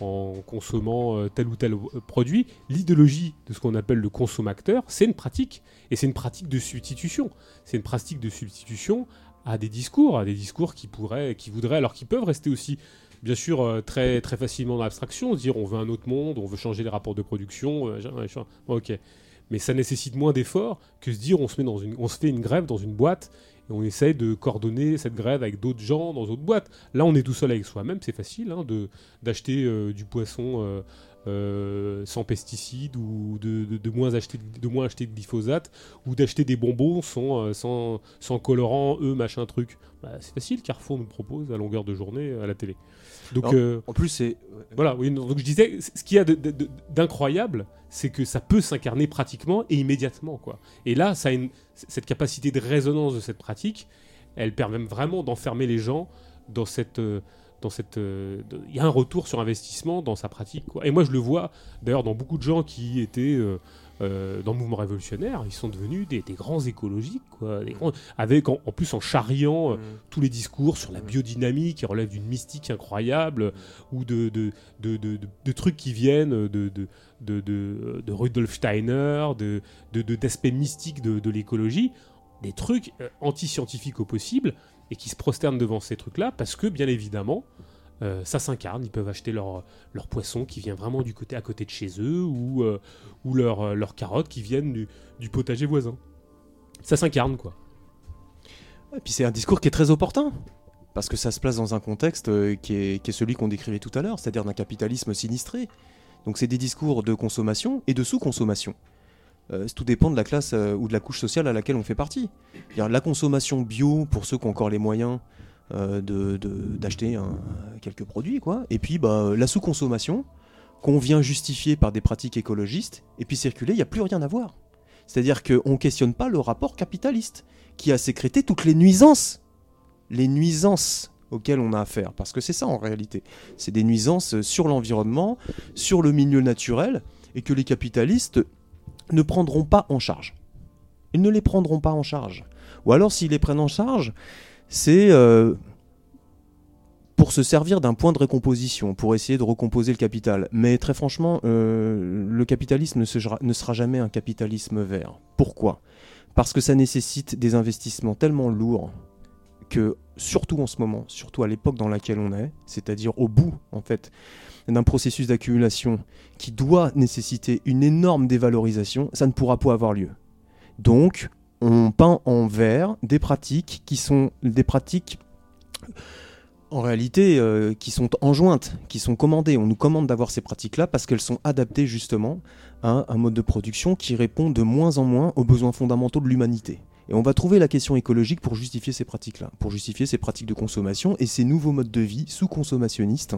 A: en, consommant euh, tel ou tel euh, produit. L'idéologie de ce qu'on appelle le consommateur, c'est une pratique. Et c'est une pratique de substitution. C'est une pratique de substitution à des discours, à des discours qui pourraient, qui voudraient, alors qui peuvent rester aussi, bien sûr, très, très facilement dans l'abstraction, dire on veut un autre monde, on veut changer les rapports de production, ok. Mais ça nécessite moins d'efforts que se dire on se, met dans une, on se fait une grève dans une boîte on essaye de coordonner cette grève avec d'autres gens dans d'autres boîtes. Là, on est tout seul avec soi-même, c'est facile hein, d'acheter euh, du poisson euh, euh, sans pesticides ou de, moins acheter de acheter de glyphosate ou d'acheter des bonbons sans, sans, sans colorant eux machin truc Bah, c'est facile Carrefour nous propose à longueur de journée à la télé donc euh,
C: En plus, c'est.
A: voilà oui non, donc je disais ce qu'il y a d'incroyable c'est que ça peut s'incarner pratiquement et immédiatement quoi et là ça a une, cette capacité de résonance de cette pratique elle permet vraiment d'enfermer les gens dans cette euh, dans cette euh, il y a un retour sur investissement dans sa pratique quoi. et moi je le vois d'ailleurs dans beaucoup de gens qui étaient euh, euh, dans le mouvement révolutionnaire ils sont devenus des, des grands écologiques quoi. Des grands- avec en, en plus en charriant euh, tous les discours sur la biodynamie qui relèvent d'une mystique incroyable ou de, de, de, de- de- de trucs qui viennent de, Rudolf Steiner, d'aspects mystiques de, de l'écologie, des trucs euh, anti-scientifiques au possible et qui se prosternent devant ces trucs-là parce que, bien évidemment, euh, ça s'incarne. Ils peuvent acheter leur, leur poisson qui vient vraiment du côté à côté de chez eux ou, euh, ou leur, euh, leurs carottes qui viennent du, potager voisin. Ça s'incarne, quoi.
C: Et puis c'est un discours qui est très opportun. Parce que ça se place dans un contexte qui est, qui est celui qu'on décrivait tout à l'heure, c'est-à-dire d'un capitalisme sinistré. Donc c'est des discours de consommation et de sous-consommation. Tout dépend de la classe ou de la couche sociale à laquelle on fait partie. La consommation bio pour ceux qui ont encore les moyens euh, de- de- d'acheter un- quelques produits, quoi. Et puis bah, la sous-consommation qu'on vient justifier par des pratiques écologistes, et puis circuler, il n'y a plus rien à voir. C'est-à-dire qu'on ne questionne pas le rapport capitaliste qui a sécrété toutes les nuisances les nuisances auxquelles on a affaire. Parce que c'est ça en réalité. C'est des nuisances sur l'environnement, sur le milieu naturel, et que les capitalistes ne prendront pas en charge. Ils ne les prendront pas en charge. Ou alors s'ils les prennent en charge, c'est euh, pour se servir d'un point de récomposition, pour essayer de recomposer le capital. Mais très franchement, euh, le capitalisme ne sera, ne sera jamais un capitalisme vert. Pourquoi? Parce que ça nécessite des investissements tellement lourds que surtout en ce moment, surtout à l'époque dans laquelle on est, c'est-à-dire au bout en fait d'un processus d'accumulation qui doit nécessiter une énorme dévalorisation, ça ne pourra pas avoir lieu. Donc, on peint en vert des pratiques qui sont des pratiques en réalité euh, qui sont enjointes, qui sont commandées. On nous commande d'avoir ces pratiques-là parce qu'elles sont adaptées justement à un mode de production qui répond de moins en moins aux besoins fondamentaux de l'humanité. Et on va trouver la question écologique pour justifier ces pratiques-là, pour justifier ces pratiques de consommation et ces nouveaux modes de vie sous-consommationnistes.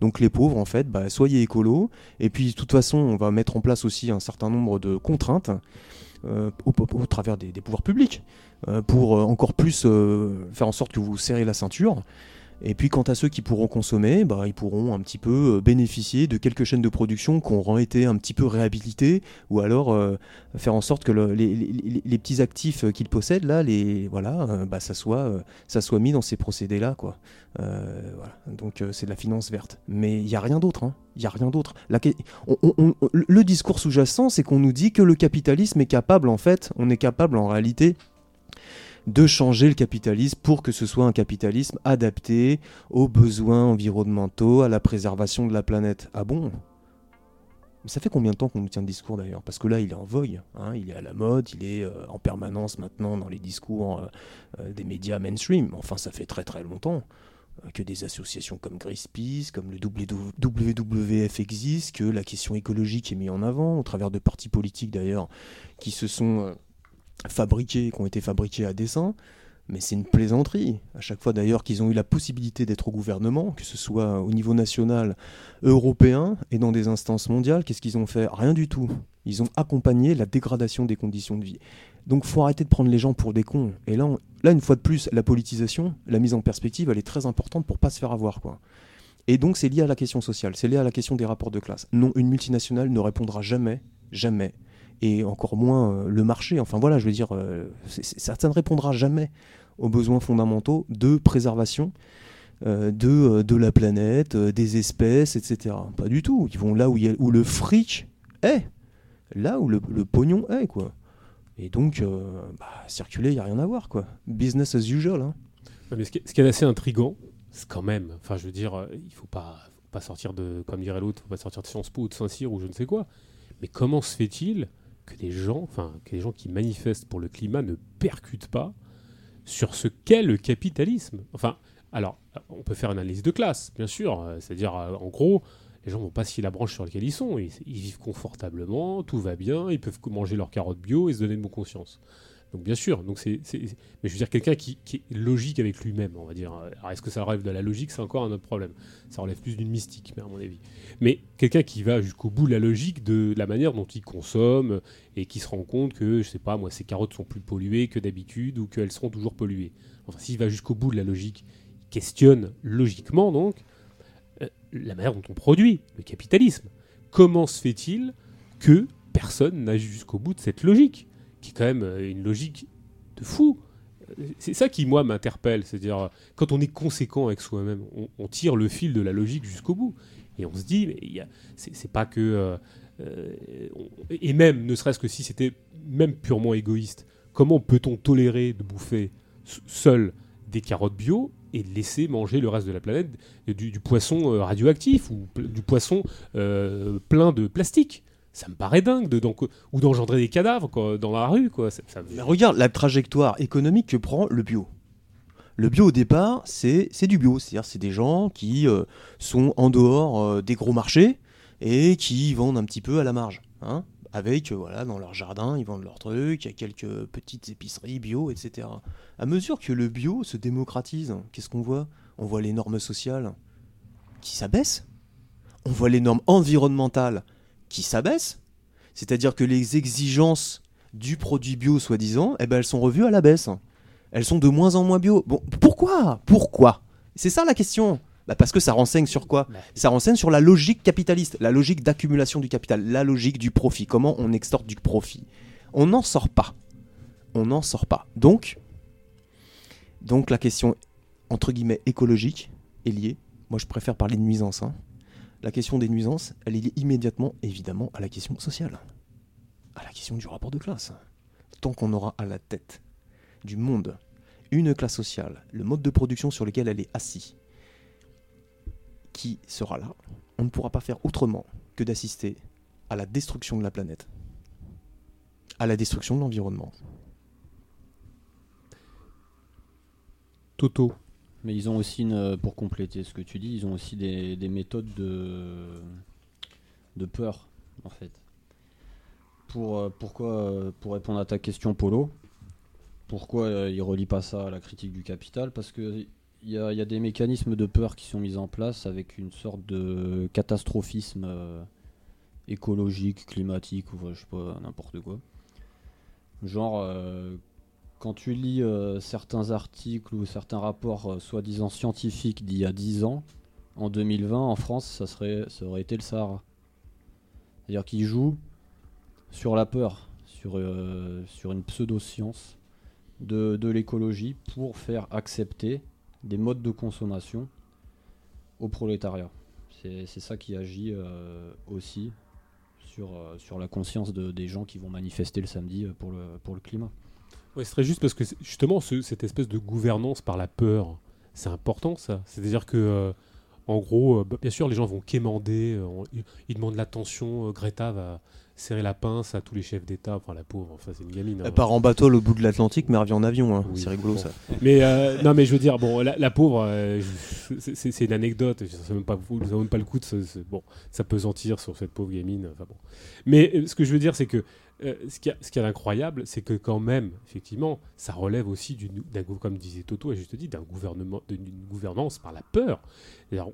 C: Donc les pauvres, en fait, bah, soyez écolos. Et puis, de toute façon, on va mettre en place aussi un certain nombre de contraintes euh, au, travers des, pouvoirs publics euh, pour euh, encore plus faire en sorte que vous serrez la ceinture. Et puis quant à ceux qui pourront consommer, bah, ils pourront un petit peu euh, bénéficier de quelques chaînes de production qui auront été un petit peu réhabilitées, ou alors euh, faire en sorte que le- les, petits actifs euh, qu'ils possèdent là, les voilà, bah, ça soit ça soit mis dans ces procédés là, quoi. Donc c'est de la finance verte. Mais il y a rien d'autre. hein. Il y a rien d'autre. Le discours sous-jacent, c'est qu'on nous dit que le capitalisme est capable, en fait, on est capable en réalité de changer le capitalisme pour que ce soit un capitalisme adapté aux besoins environnementaux, à la préservation de la planète. Ah bon? Ça fait combien de temps qu'on nous tient le discours d'ailleurs? Parce que là, il est en vogue, hein, il est à la mode, il est euh, en permanence maintenant dans les discours euh, euh, des médias mainstream. Enfin, ça fait très très longtemps que des associations comme Greenpeace, comme le WWF existent, que la question écologique est mise en avant, au travers de partis politiques d'ailleurs, qui se sont fabriqués, qui ont été fabriqués à dessein. Mais c'est une plaisanterie. À chaque fois d'ailleurs qu'ils ont eu la possibilité d'être au gouvernement, que ce soit au niveau national, européen et dans des instances mondiales, qu'est-ce qu'ils ont fait? Rien du tout. Ils ont accompagné la dégradation des conditions de vie. Donc faut arrêter de prendre les gens pour des cons. Et là, là une fois de plus, la politisation, la mise en perspective, elle est très importante pour pas se faire avoir. quoi. Et donc c'est lié à la question sociale, c'est lié à la question des rapports de classe. Non, une multinationale ne répondra jamais, jamais, et encore moins euh, le marché. Enfin voilà, je veux dire, euh, c'est- ça, ne répondra jamais aux besoins fondamentaux de préservation euh, de, de la planète, des espèces, etc. Pas du tout. Ils vont là où, où le fric est, là où le, pognon est, quoi. Et donc, bah, circuler, il n'y a rien à voir, quoi. Business as usual. Hein.
A: Ce qui, est, assez intriguant, c'est quand même, enfin je veux dire, il faut pas, faut pas sortir de, comme dirait l'autre, faut pas sortir de Sciences Po ou de Saint-Cyr ou je ne sais quoi. Mais comment se fait-il que des gens, enfin que gens qui manifestent pour le climat ne percutent pas sur ce qu'est le capitalisme Enfin, alors, on peut faire une analyse de classe, bien sûr, euh, c'est-à-dire, euh, en gros, les gens vont pas scier la branche sur laquelle ils sont. Ils, ils vivent confortablement, tout va bien, ils peuvent manger leurs carottes bio et se donner de bonne conscience. Donc bien sûr, donc c'est, mais je veux dire quelqu'un qui, est logique avec lui-même, on va dire. Alors est-ce que ça relève de la logique, c'est encore un autre problème. Ça relève plus d'une mystique, mais à mon avis. Mais quelqu'un qui va jusqu'au bout de la logique de la manière dont il consomme et qui se rend compte que, je sais pas, moi, ces carottes sont plus polluées que d'habitude ou qu'elles seront toujours polluées. Enfin, s'il va jusqu'au bout de la logique, il questionne logiquement donc euh, la manière dont on produit le capitalisme. Comment se fait-il que personne n'a jusqu'au bout de cette logique, qui est quand même euh, une logique de fou C'est ça qui, moi, m'interpelle. C'est-à-dire, quand on est conséquent avec soi-même, on, tire le fil de la logique jusqu'au bout. Et on se dit, mais c'est pas que. euh, euh, et même, ne serait-ce que si c'était même purement égoïste, comment peut-on tolérer de bouffer seul des carottes bio et de laisser manger le reste de la planète du, poisson radioactif ou du poisson plein de plastique? Ça me paraît dingue de, ou d'engendrer des cadavres dans la rue quoi.
C: Mais regarde la trajectoire économique que prend le bio. Le bio au départ, c'est c'est du bio, c'est-à-dire c'est des gens qui euh, sont en dehors euh, des gros marchés et qui vendent un petit peu à la marge. hein. avec, euh, voilà, dans leur jardin, ils vendent leurs trucs, il y a quelques petites épiceries bio, etc. À mesure que le bio se démocratise, qu'est-ce qu'on voit? On voit les normes sociales qui s'abaissent. On voit les normes environnementales qui s'abaissent. C'est-à-dire que les exigences du produit bio, soi-disant, eh ben, elles sont revues à la baisse. Elles sont de moins en moins bio. Bon, pourquoi? Pourquoi? C'est ça la question. Bah parce que ça renseigne sur quoi?
A: Bah,
C: Ça renseigne sur la logique capitaliste, la logique d'accumulation du capital, la logique du profit. Comment on extorque du profit? On n'en sort pas. On n'en sort pas. Donc, donc la question entre guillemets écologique est liée. Moi, je préfère parler de nuisance. hein. La question des nuisances, elle est liée immédiatement, évidemment, à la question sociale, à la question du rapport de classe. Tant qu'on aura à la tête du monde une classe sociale, le mode de production sur lequel elle est assise, qui sera là, on ne pourra pas faire autrement que d'assister à la destruction de la planète, à la destruction de l'environnement.
A: Toto.
B: Mais ils ont aussi, une, pour compléter ce que tu dis, ils ont aussi des, des méthodes de, de peur, en fait. Pour, euh, pourquoi, euh, pour répondre à ta question, Polo, pourquoi euh, ils relient pas ça à la critique du capital? Parce que il y y a des mécanismes de peur qui sont mis en place avec une sorte de catastrophisme euh, écologique, climatique, ou je sais pas, n'importe quoi. Genre, euh, quand tu lis euh, certains articles ou certains rapports euh, soi-disant scientifiques d'il y a 10 ans, en 2020, en France, ça, serait, ça aurait été le Sahara. C'est-à-dire qu'ils jouent sur la peur, sur, euh, sur une pseudo-science de, de l'écologie pour faire accepter des modes de consommation au prolétariat. C'est ça qui agit aussi sur, sur la conscience de- des gens qui vont manifester le samedi pour le, pour le climat.
A: Ouais, c'est très juste parce que justement, ce- cette espèce de gouvernance par la peur, c'est important ça. C'est-à-dire que, euh, en gros, euh, bah, bien sûr, les gens vont quémander, euh, ils, demandent l'attention. Greta va serrer la pince à tous les chefs d'État. Enfin, la pauvre, enfin, c'est une gamine. hein.
C: Elle part en bateau au bout de l'Atlantique, mais elle revient en avion. hein.
A: Oui,
C: C'est rigolo
A: bon.
C: ça.
A: Mais euh, non, mais je veux dire, bon, la, la pauvre, euh, je- c'est- une anecdote. Ça vaut même pas, ça vaut même pas le coup de se- bon, s'apesantir sur cette pauvre gamine. Enfin bon. Mais euh, ce que je veux dire, c'est que euh, ce qui ce est incroyable, c'est que quand même, effectivement, ça relève aussi d'une, d'un comme disait Toto, et je te dis, d'un gouvernement, d'une gouvernance par la peur.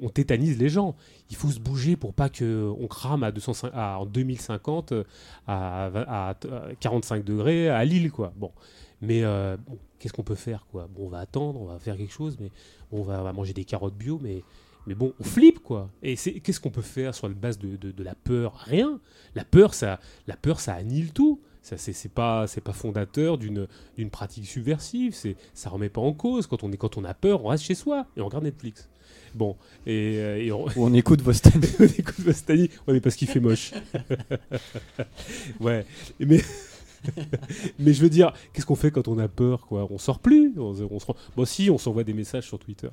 A: On tétanise les gens. Il faut se bouger pour pas que on crame à 205, à- en 2050 euh, à, vingt- à t- à 45 degrés à Lille, quoi. Bon. Mais euh, qu'est-ce qu'on peut faire quoi? Bon, on va attendre, on va faire quelque chose, mais on va, manger des carottes bio, mais, mais bon, on flippe quoi. Et c'est, qu'est-ce qu'on peut faire sur la base de, de, la peur? Rien. La peur, ça, la peur, ça annihile tout. Ça, c'est, c'est pas, c'est pas fondateur d'une, d'une pratique subversive. C'est, ça remet pas en cause. Quand on est, quand on a peur, on reste chez soi et on regarde Netflix. Bon, et, euh, et on,
B: on écoute vos stands.
A: on écoute. Ouais, mais parce qu'il fait moche. ouais, mais. mais je veux dire, qu'est-ce qu'on fait quand on a peur quoi? On sort plus? On, on se Bon, si, on s'envoie des messages sur Twitter.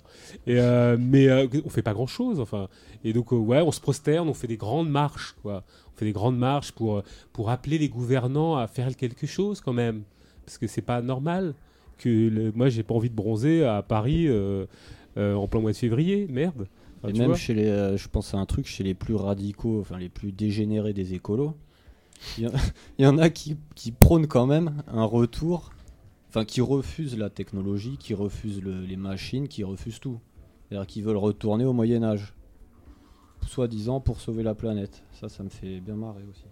A: Et euh, mais euh, on fait pas grand chose. Enfin, et donc euh, ouais, on se prosterne, on fait des grandes marches quoi. On fait des grandes marches pour pour appeler les gouvernants à faire quelque chose quand même, parce que c'est pas normal que le- moi j'ai pas envie de bronzer à Paris en plein mois de février. Merde. Enfin,
B: Et même chez les, euh, je pense à un truc chez les plus radicaux, enfin les plus dégénérés des écolos. Il y, en- il y en a qui, qui prônent quand même un retour, enfin qui refusent la technologie, qui refusent le- les machines, qui refusent tout. C'est-à-dire qu'ils veulent retourner au Moyen Âge, soi-disant pour sauver la planète. Ça, ça me fait bien marrer aussi.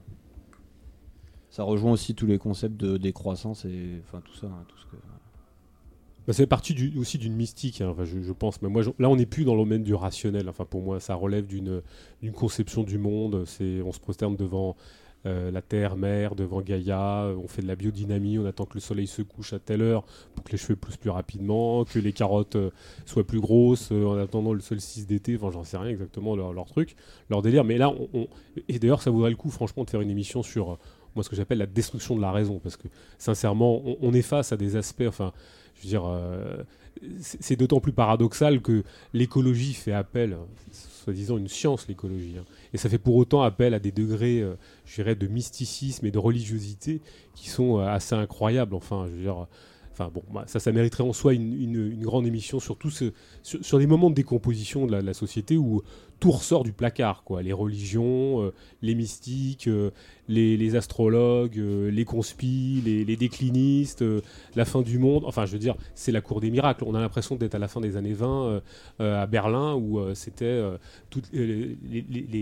B: Ça rejoint aussi tous les concepts de décroissance et enfin tout ça, hein, tout ce que.
A: Bah, c'est parti du- aussi d'une mystique, hein, enfin, je, pense. Mais moi, là, on n'est plus dans le domaine du rationnel. Enfin, pour moi, ça relève d'une conception du monde. On se prosterne devant euh, la terre, mer, devant Gaïa. On fait de la biodynamie. On attend que le soleil se couche à telle heure pour que les cheveux poussent plus rapidement, que les carottes euh, soient plus grosses euh, en attendant le solstice d'été. Enfin, j'en sais rien exactement leur, truc, leur délire. Mais là, on, et d'ailleurs, ça vaudrait le coup, franchement, de faire une émission sur moi ce que j'appelle la destruction de la raison, parce que sincèrement, on, on est face à des aspects. Enfin, je veux dire, euh, c'est d'autant plus paradoxal que l'écologie fait appel, soi-disant une science, l'écologie, hein, et ça fait pour autant appel à des degrés, euh, je dirais, de mysticisme et de religiosité qui sont euh, assez incroyables. Enfin, je veux dire. Enfin bon, bah, ça, ça mériterait en soi une, une- grande émission sur, sur les moments de décomposition de la, de la société où tout ressort du placard, quoi. Les religions, euh, les mystiques, euh, les, astrologues, euh, les conspis, les, déclinistes, la fin du monde. Enfin, je veux dire, c'est la cour des miracles. On a l'impression d'être à la fin des années 20 euh, euh, à Berlin où c'était toutes les-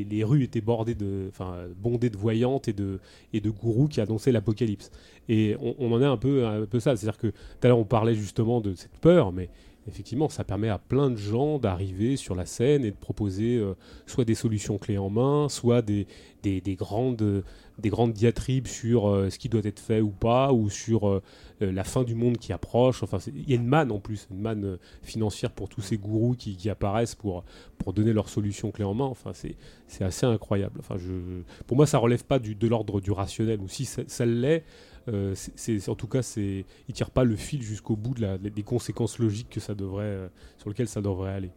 A: les rues étaient bordées de, enfin, bondées de voyantes et de et de gourous qui annonçaient l'apocalypse. Et on, on en est un peu un peu ça. C'est-à-dire que tout à l'heure on parlait justement de cette peur, mais effectivement, ça permet à plein de gens d'arriver sur la scène et de proposer euh, soit des solutions clés en main, soit des, des, des grandes, des grandes diatribes sur euh, ce qui doit être fait ou pas, ou sur euh, la fin du monde qui approche. Enfin, il y a une manne en plus, une manne financière pour tous ces gourous qui, apparaissent pour, donner leurs solutions clés en main. Enfin, c'est assez incroyable. Enfin, pour moi, ça relève pas de l'ordre du rationnel, ou si ça l'est. Euh, c'est- en tout cas, c'est, il tire pas le fil jusqu'au bout de la, des conséquences logiques que ça devrait, euh, sur lesquelles ça devrait aller.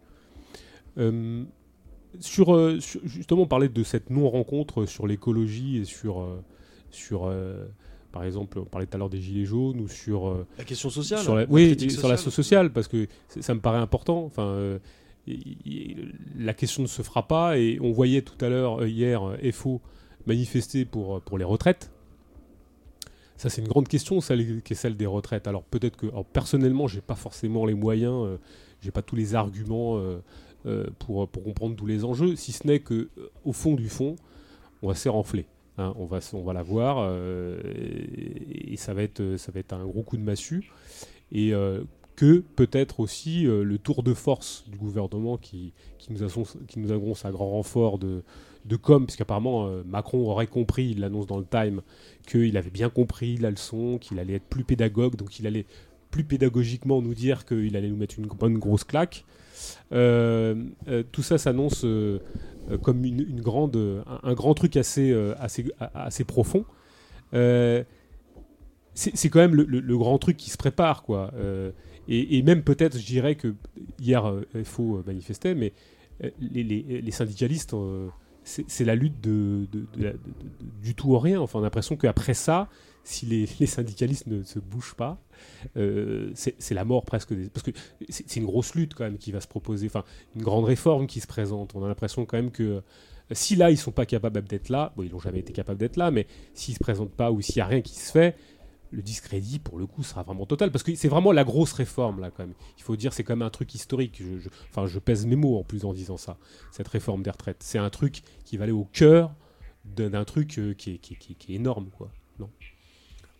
A: Euh, sur, sur- justement, on parlait de cette non-rencontre sur l'écologie et sur, sur par exemple, on parlait tout à l'heure des gilets jaunes ou sur, euh,
C: La question sociale.
A: sur la,
C: la
A: oui,
C: critique
A: sur la
C: sociale.
A: sociale, parce que ça me paraît important. Enfin, euh, y- y- la question ne se fera pas et on voyait tout à l'heure, hier, FO manifester pour, pour les retraites. Ça, c'est une grande question, celle, qui est celle des retraites. Alors, peut-être que, alors, personnellement, j'ai pas forcément les moyens, euh, j'ai pas tous les arguments euh, euh, pour, comprendre tous les enjeux, si ce n'est que, euh, au fond du fond, on va s'érenfler. hein. on, va, on va la voir et, ça, va être, ça va être un gros coup de massue. Et que peut-être aussi le tour de force du gouvernement qui, qui, nous, annonce, qui nous un grand renfort de, de com, puisqu'apparemment euh, Macron aurait compris, il l'annonce dans le Time, qu'il avait bien compris la leçon, qu'il allait être plus pédagogue, donc il allait plus pédagogiquement nous dire qu'il allait nous mettre une bonne grosse claque. Euh, euh, tout ça s'annonce comme une, grande, un, grand truc assez, assez, assez profond. C'est quand même le, grand truc qui se prépare, quoi. Et, même peut-être, je dirais que hier, euh, FO manifestait, mais les, syndicalistes, c'est la lutte de, du tout au rien. Enfin, on a l'impression qu'après ça, si les, syndicalistes ne se bougent pas, euh, c'est la mort presque. des- parce que c'est une grosse lutte quand même qui va se proposer, enfin, une grande réforme qui se présente. On a l'impression quand même que si là, ils sont pas capables d'être là, ils n'ont jamais été capables d'être là, mais s'ils se présentent pas ou s'il y a rien qui se fait, le discrédit, pour le coup, sera vraiment total. Parce que c'est vraiment la grosse réforme, là, quand même. Il faut dire, c'est quand même un truc historique. Je, je- enfin, je pèse mes mots en plus en disant ça. Cette réforme des retraites. C'est un truc qui va aller au cœur d'un truc euh, qui, est, qui, est- qui est- qui est énorme, quoi.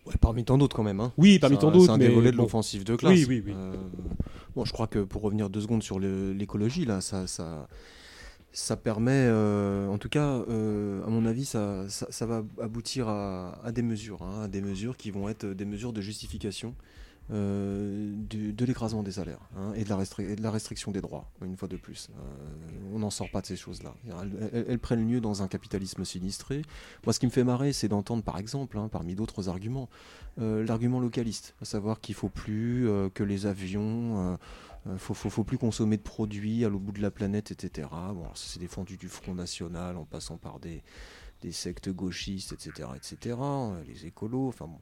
C: Ouais, parmi tant d'autres quand même. Hein.
A: Oui, parmi tant d'autres.
C: C'est un des volets de
A: bon.
C: l'offensive de classe.
A: Oui, oui, oui.
C: Euh, bon, je crois que pour revenir deux secondes sur l'écologie, là, ça, ça, ça permet, euh, en tout cas, euh, à mon avis, ça, va aboutir à, des mesures, hein, à des mesures qui vont être des mesures de justification euh, de l'écrasement des salaires hein, et, de la restriction des droits, une fois de plus. On n'en sort pas de ces choses-là. Elles, prennent lieu dans un capitalisme sinistré. Moi, ce qui me fait marrer, c'est d'entendre, par exemple, hein, parmi d'autres arguments, l'argument localiste, à savoir qu'il faut plus que les avions, euh, euh, faut, plus consommer de produits à l'autre bout de la planète, etc. Bon, c'est défendu du Front National en passant par des, sectes gauchistes, etc., etc. euh, les écolos, enfin bon.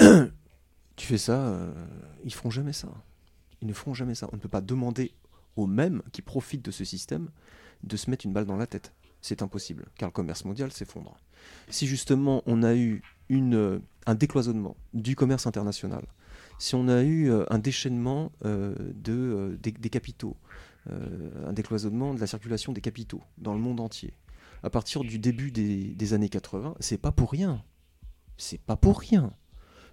C: tu fais ça, euh, ils feront jamais ça. Ils ne feront jamais ça. On ne peut pas demander aux mêmes qui profitent de ce système de se mettre une balle dans la tête. C'est impossible, car le commerce mondial s'effondre. Si justement on a eu une, un décloisonnement du commerce international, si on a eu euh, un déchaînement euh, euh, des, capitaux, un décloisonnement de la circulation des capitaux dans le monde entier, à partir du début des, des années 80, c'est pas pour rien. C'est pas pour rien.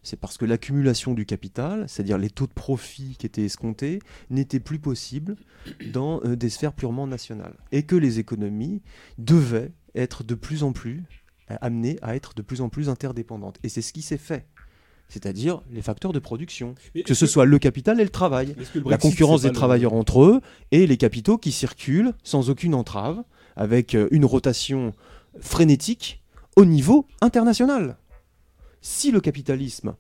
C: C'est parce que l'accumulation du capital, c'est-à-dire les taux de profit qui étaient escomptés, n'étaient plus possibles dans des sphères purement nationales. Et que les économies devaient être de plus en plus amenées à être de plus en plus interdépendantes. Et c'est ce qui s'est fait. C'est-à-dire les facteurs de production.
A: Mais
C: Que ce soit le capital et le travail
A: le
C: la concurrence des
A: le-
C: travailleurs entre eux et les capitaux qui circulent sans aucune entrave, avec euh, une rotation frénétique au niveau international. Si le capitalisme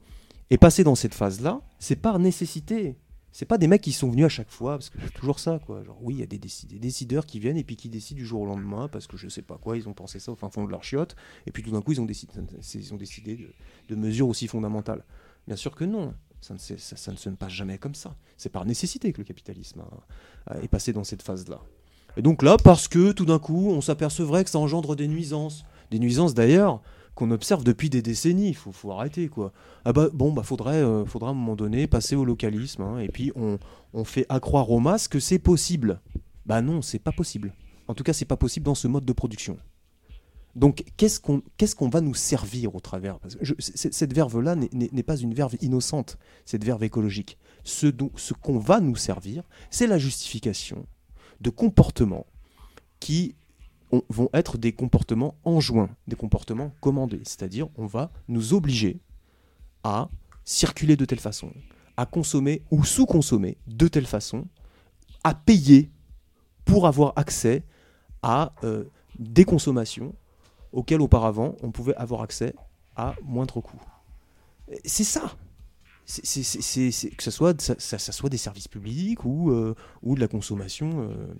C: est passé dans cette phase-là, c'est par nécessité. C'est pas des mecs qui sont venus à chaque fois, parce que c'est toujours ça, quoi. Genre, oui, il y a des, déci- des décideurs qui viennent et puis qui décident du jour au lendemain, parce que je sais pas quoi, ils ont pensé ça au fin fond de leur chiotte, et puis tout d'un coup, ils ont décidé, ils ont décidé de, mesures aussi fondamentales. Bien sûr que non, ça ne, ça- ne se passe jamais comme ça. C'est par nécessité que le capitalisme est passé dans cette phase-là. Et donc là, parce que tout d'un coup, on s'apercevrait que ça engendre des nuisances. Des nuisances d'ailleurs qu'on observe depuis des décennies. Il faut, arrêter quoi. Ah bah bon, bah faudrait, euh, faudra à un moment donné passer au localisme. hein, et puis on, fait accroire aux masses que c'est possible. Bah non, c'est pas possible. En tout cas, c'est pas possible dans ce mode de production. Donc, qu'est-ce qu'on va nous servir au travers? Cette verve-là n'est- pas une verve innocente, cette verve écologique. Ce, ce qu'on va nous servir, c'est la justification de comportements qui ont- vont être des comportements enjoints, des comportements commandés. C'est-à-dire, on va nous obliger à circuler de telle façon, à consommer ou sous-consommer de telle façon, à payer pour avoir accès à euh, des consommations auxquelles auparavant on pouvait avoir accès à moindre coût. C'est ça. Que ce soit, ça, soit des services publics ou, euh, de la consommation euh,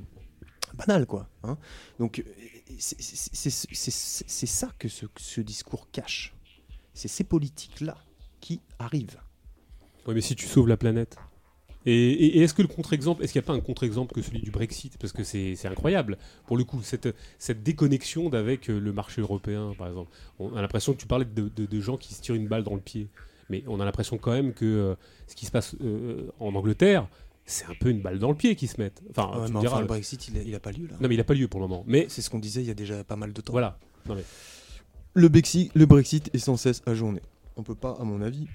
C: banale. Quoi, hein. Donc euh, c'est- ça que ce, ce discours cache. C'est ces politiques-là qui arrivent.
A: Ouais, mais si tu sauves la planète. Et, est-ce que le contre-exemple, est-ce qu'il n'y a pas un contre-exemple que celui du Brexit? Parce que c'est incroyable, pour le coup, cette, cette déconnexion d'avec euh, le marché européen, par exemple. On a l'impression que tu parlais de, de- gens qui se tirent une balle dans le pied. Mais on a l'impression quand même que euh, ce qui se passe en Angleterre, c'est un peu une balle dans le pied qu'ils se mettent. Enfin,
C: Ouais,
A: tu
C: mais
A: me diras,
C: enfin, le
A: euh,
C: Brexit, il n'a pas lieu là.
A: non, mais il n'a pas lieu pour le moment. Mais
C: C'est ce qu'on disait il y a déjà pas mal de temps.
A: voilà.
C: Le Brexit, le Brexit est sans cesse ajourné. On peut pas, à mon avis,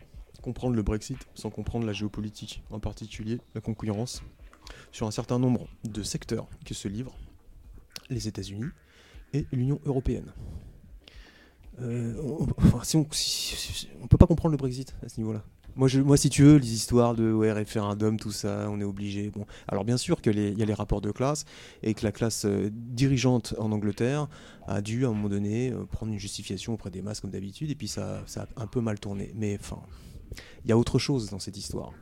C: comprendre le Brexit sans comprendre la géopolitique, en particulier la concurrence sur un certain nombre de secteurs que se livrent les États-Unis et l'Union européenne. Euh, on, enfin, si on, si- si- on peut pas comprendre le Brexit à ce niveau-là. Moi, je, moi, si tu veux, les histoires de ouais, référendum, tout ça, on est obligé. Alors bien sûr qu'il y a les rapports de classe et que la classe euh, dirigeante en Angleterre a dû à un moment donné euh, prendre une justification auprès des masses comme d'habitude et puis ça, ça a un peu mal tourné. Mais enfin, il y a autre chose dans cette histoire.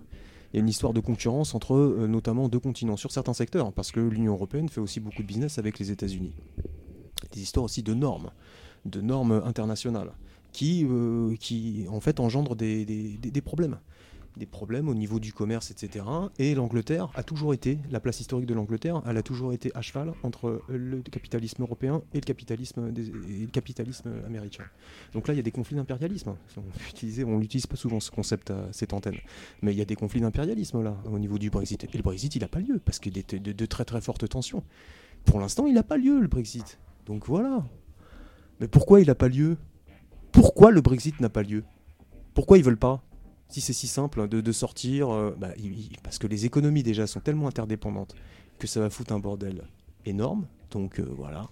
C: Il y a une histoire de concurrence entre euh, notamment deux continents sur certains secteurs parce que l'Union européenne fait aussi beaucoup de business avec les États-Unis. Des histoires aussi de normes, de normes internationales qui, euh, qui en fait engendrent des, problèmes. Des problèmes au niveau du commerce, etc. Et l'Angleterre a toujours été, la place historique de l'Angleterre, elle a toujours été à cheval entre le capitalisme européen et le capitalisme, américain. Donc là, il y a des conflits d'impérialisme. On utilise- on n'utilise pas souvent ce concept à cette antenne. Mais il y a des conflits d'impérialisme là, au niveau du Brexit. Et le Brexit, il n'a pas lieu, parce qu'il était de, de très très fortes tensions. Pour l'instant, il n'a pas lieu, le Brexit. Donc voilà. Mais pourquoi il n'a pas lieu? Pourquoi le Brexit n'a pas lieu? Pourquoi ils veulent pas? Si c'est si simple de, de sortir, euh, bah, parce que les économies déjà sont tellement interdépendantes que ça va foutre un bordel énorme. Donc euh, voilà.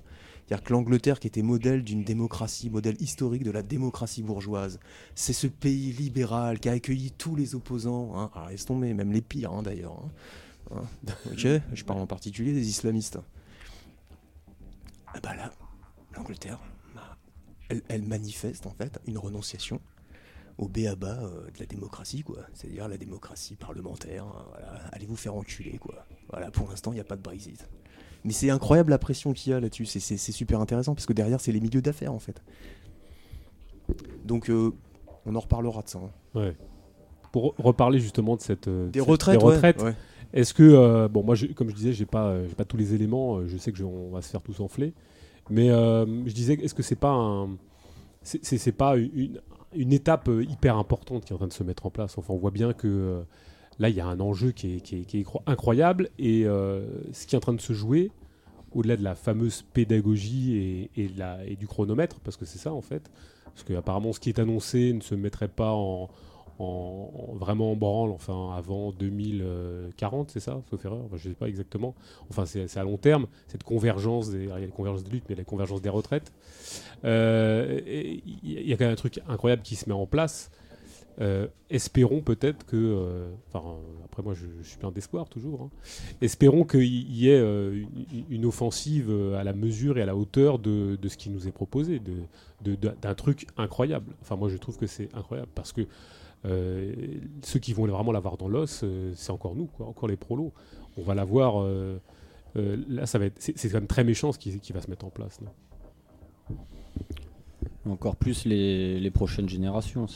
C: C'est-à-dire que l'Angleterre, qui était modèle d'une démocratie, modèle historique de la démocratie bourgeoise, c'est ce pays libéral qui a accueilli tous les opposants. Hein. Alors laisse tomber, même les pires hein, d'ailleurs. hein. Hein. Ok Je parle en particulier des islamistes. Ah bah là, l'Angleterre, elle, elle manifeste en fait une renonciation au béaba euh, de la démocratie, quoi. C'est-à-dire la démocratie parlementaire. hein, voilà. Allez vous faire enculer, quoi. Voilà, pour l'instant, il n'y a pas de Brexit. Mais c'est incroyable la pression qu'il y a là-dessus. C'est- super intéressant parce que derrière, c'est les milieux d'affaires en fait. Donc, euh, on en reparlera de ça. hein.
A: Ouais. Pour re- reparler justement de cette. euh,
C: Des
A: cette-
C: retraites,
A: des retraites.
C: ouais.
A: Est-ce que, bon, moi, comme je disais, j'ai pas, pas tous les éléments. Je sais que on va se faire tous enfler. Mais je disais, est-ce que c'est pas un, c'est pas une, étape hyper importante qui est en train de se mettre en place? Enfin, on voit bien que là, il y a un enjeu qui est, qui est, incroyable et ce qui est en train de se jouer, au-delà de la fameuse pédagogie et, et, la, et du chronomètre, parce que c'est ça en fait, parce qu'apparemment ce qui est annoncé ne se mettrait pas en, vraiment en branle, enfin avant 2040, c'est ça, sauf erreur, je ne sais pas exactement. Enfin, c'est à long terme, cette convergence, des, il y a la convergence des luttes, mais la convergence des retraites. Euh, il y a quand même un truc incroyable qui se met en place, euh, espérons peut-être que, euh, enfin après moi je, suis plein d'espoir toujours, hein. espérons qu'il y ait une, offensive à la mesure et à la hauteur de, ce qui nous est proposé, d'un truc incroyable. Enfin moi je trouve que c'est incroyable parce que ceux qui vont vraiment l'avoir dans l'os, c'est encore nous, encore les prolos. On va l'avoir, là ça va être, c'est quand même très méchant ce qui, va se mettre en place.
B: Encore plus les, prochaines générations,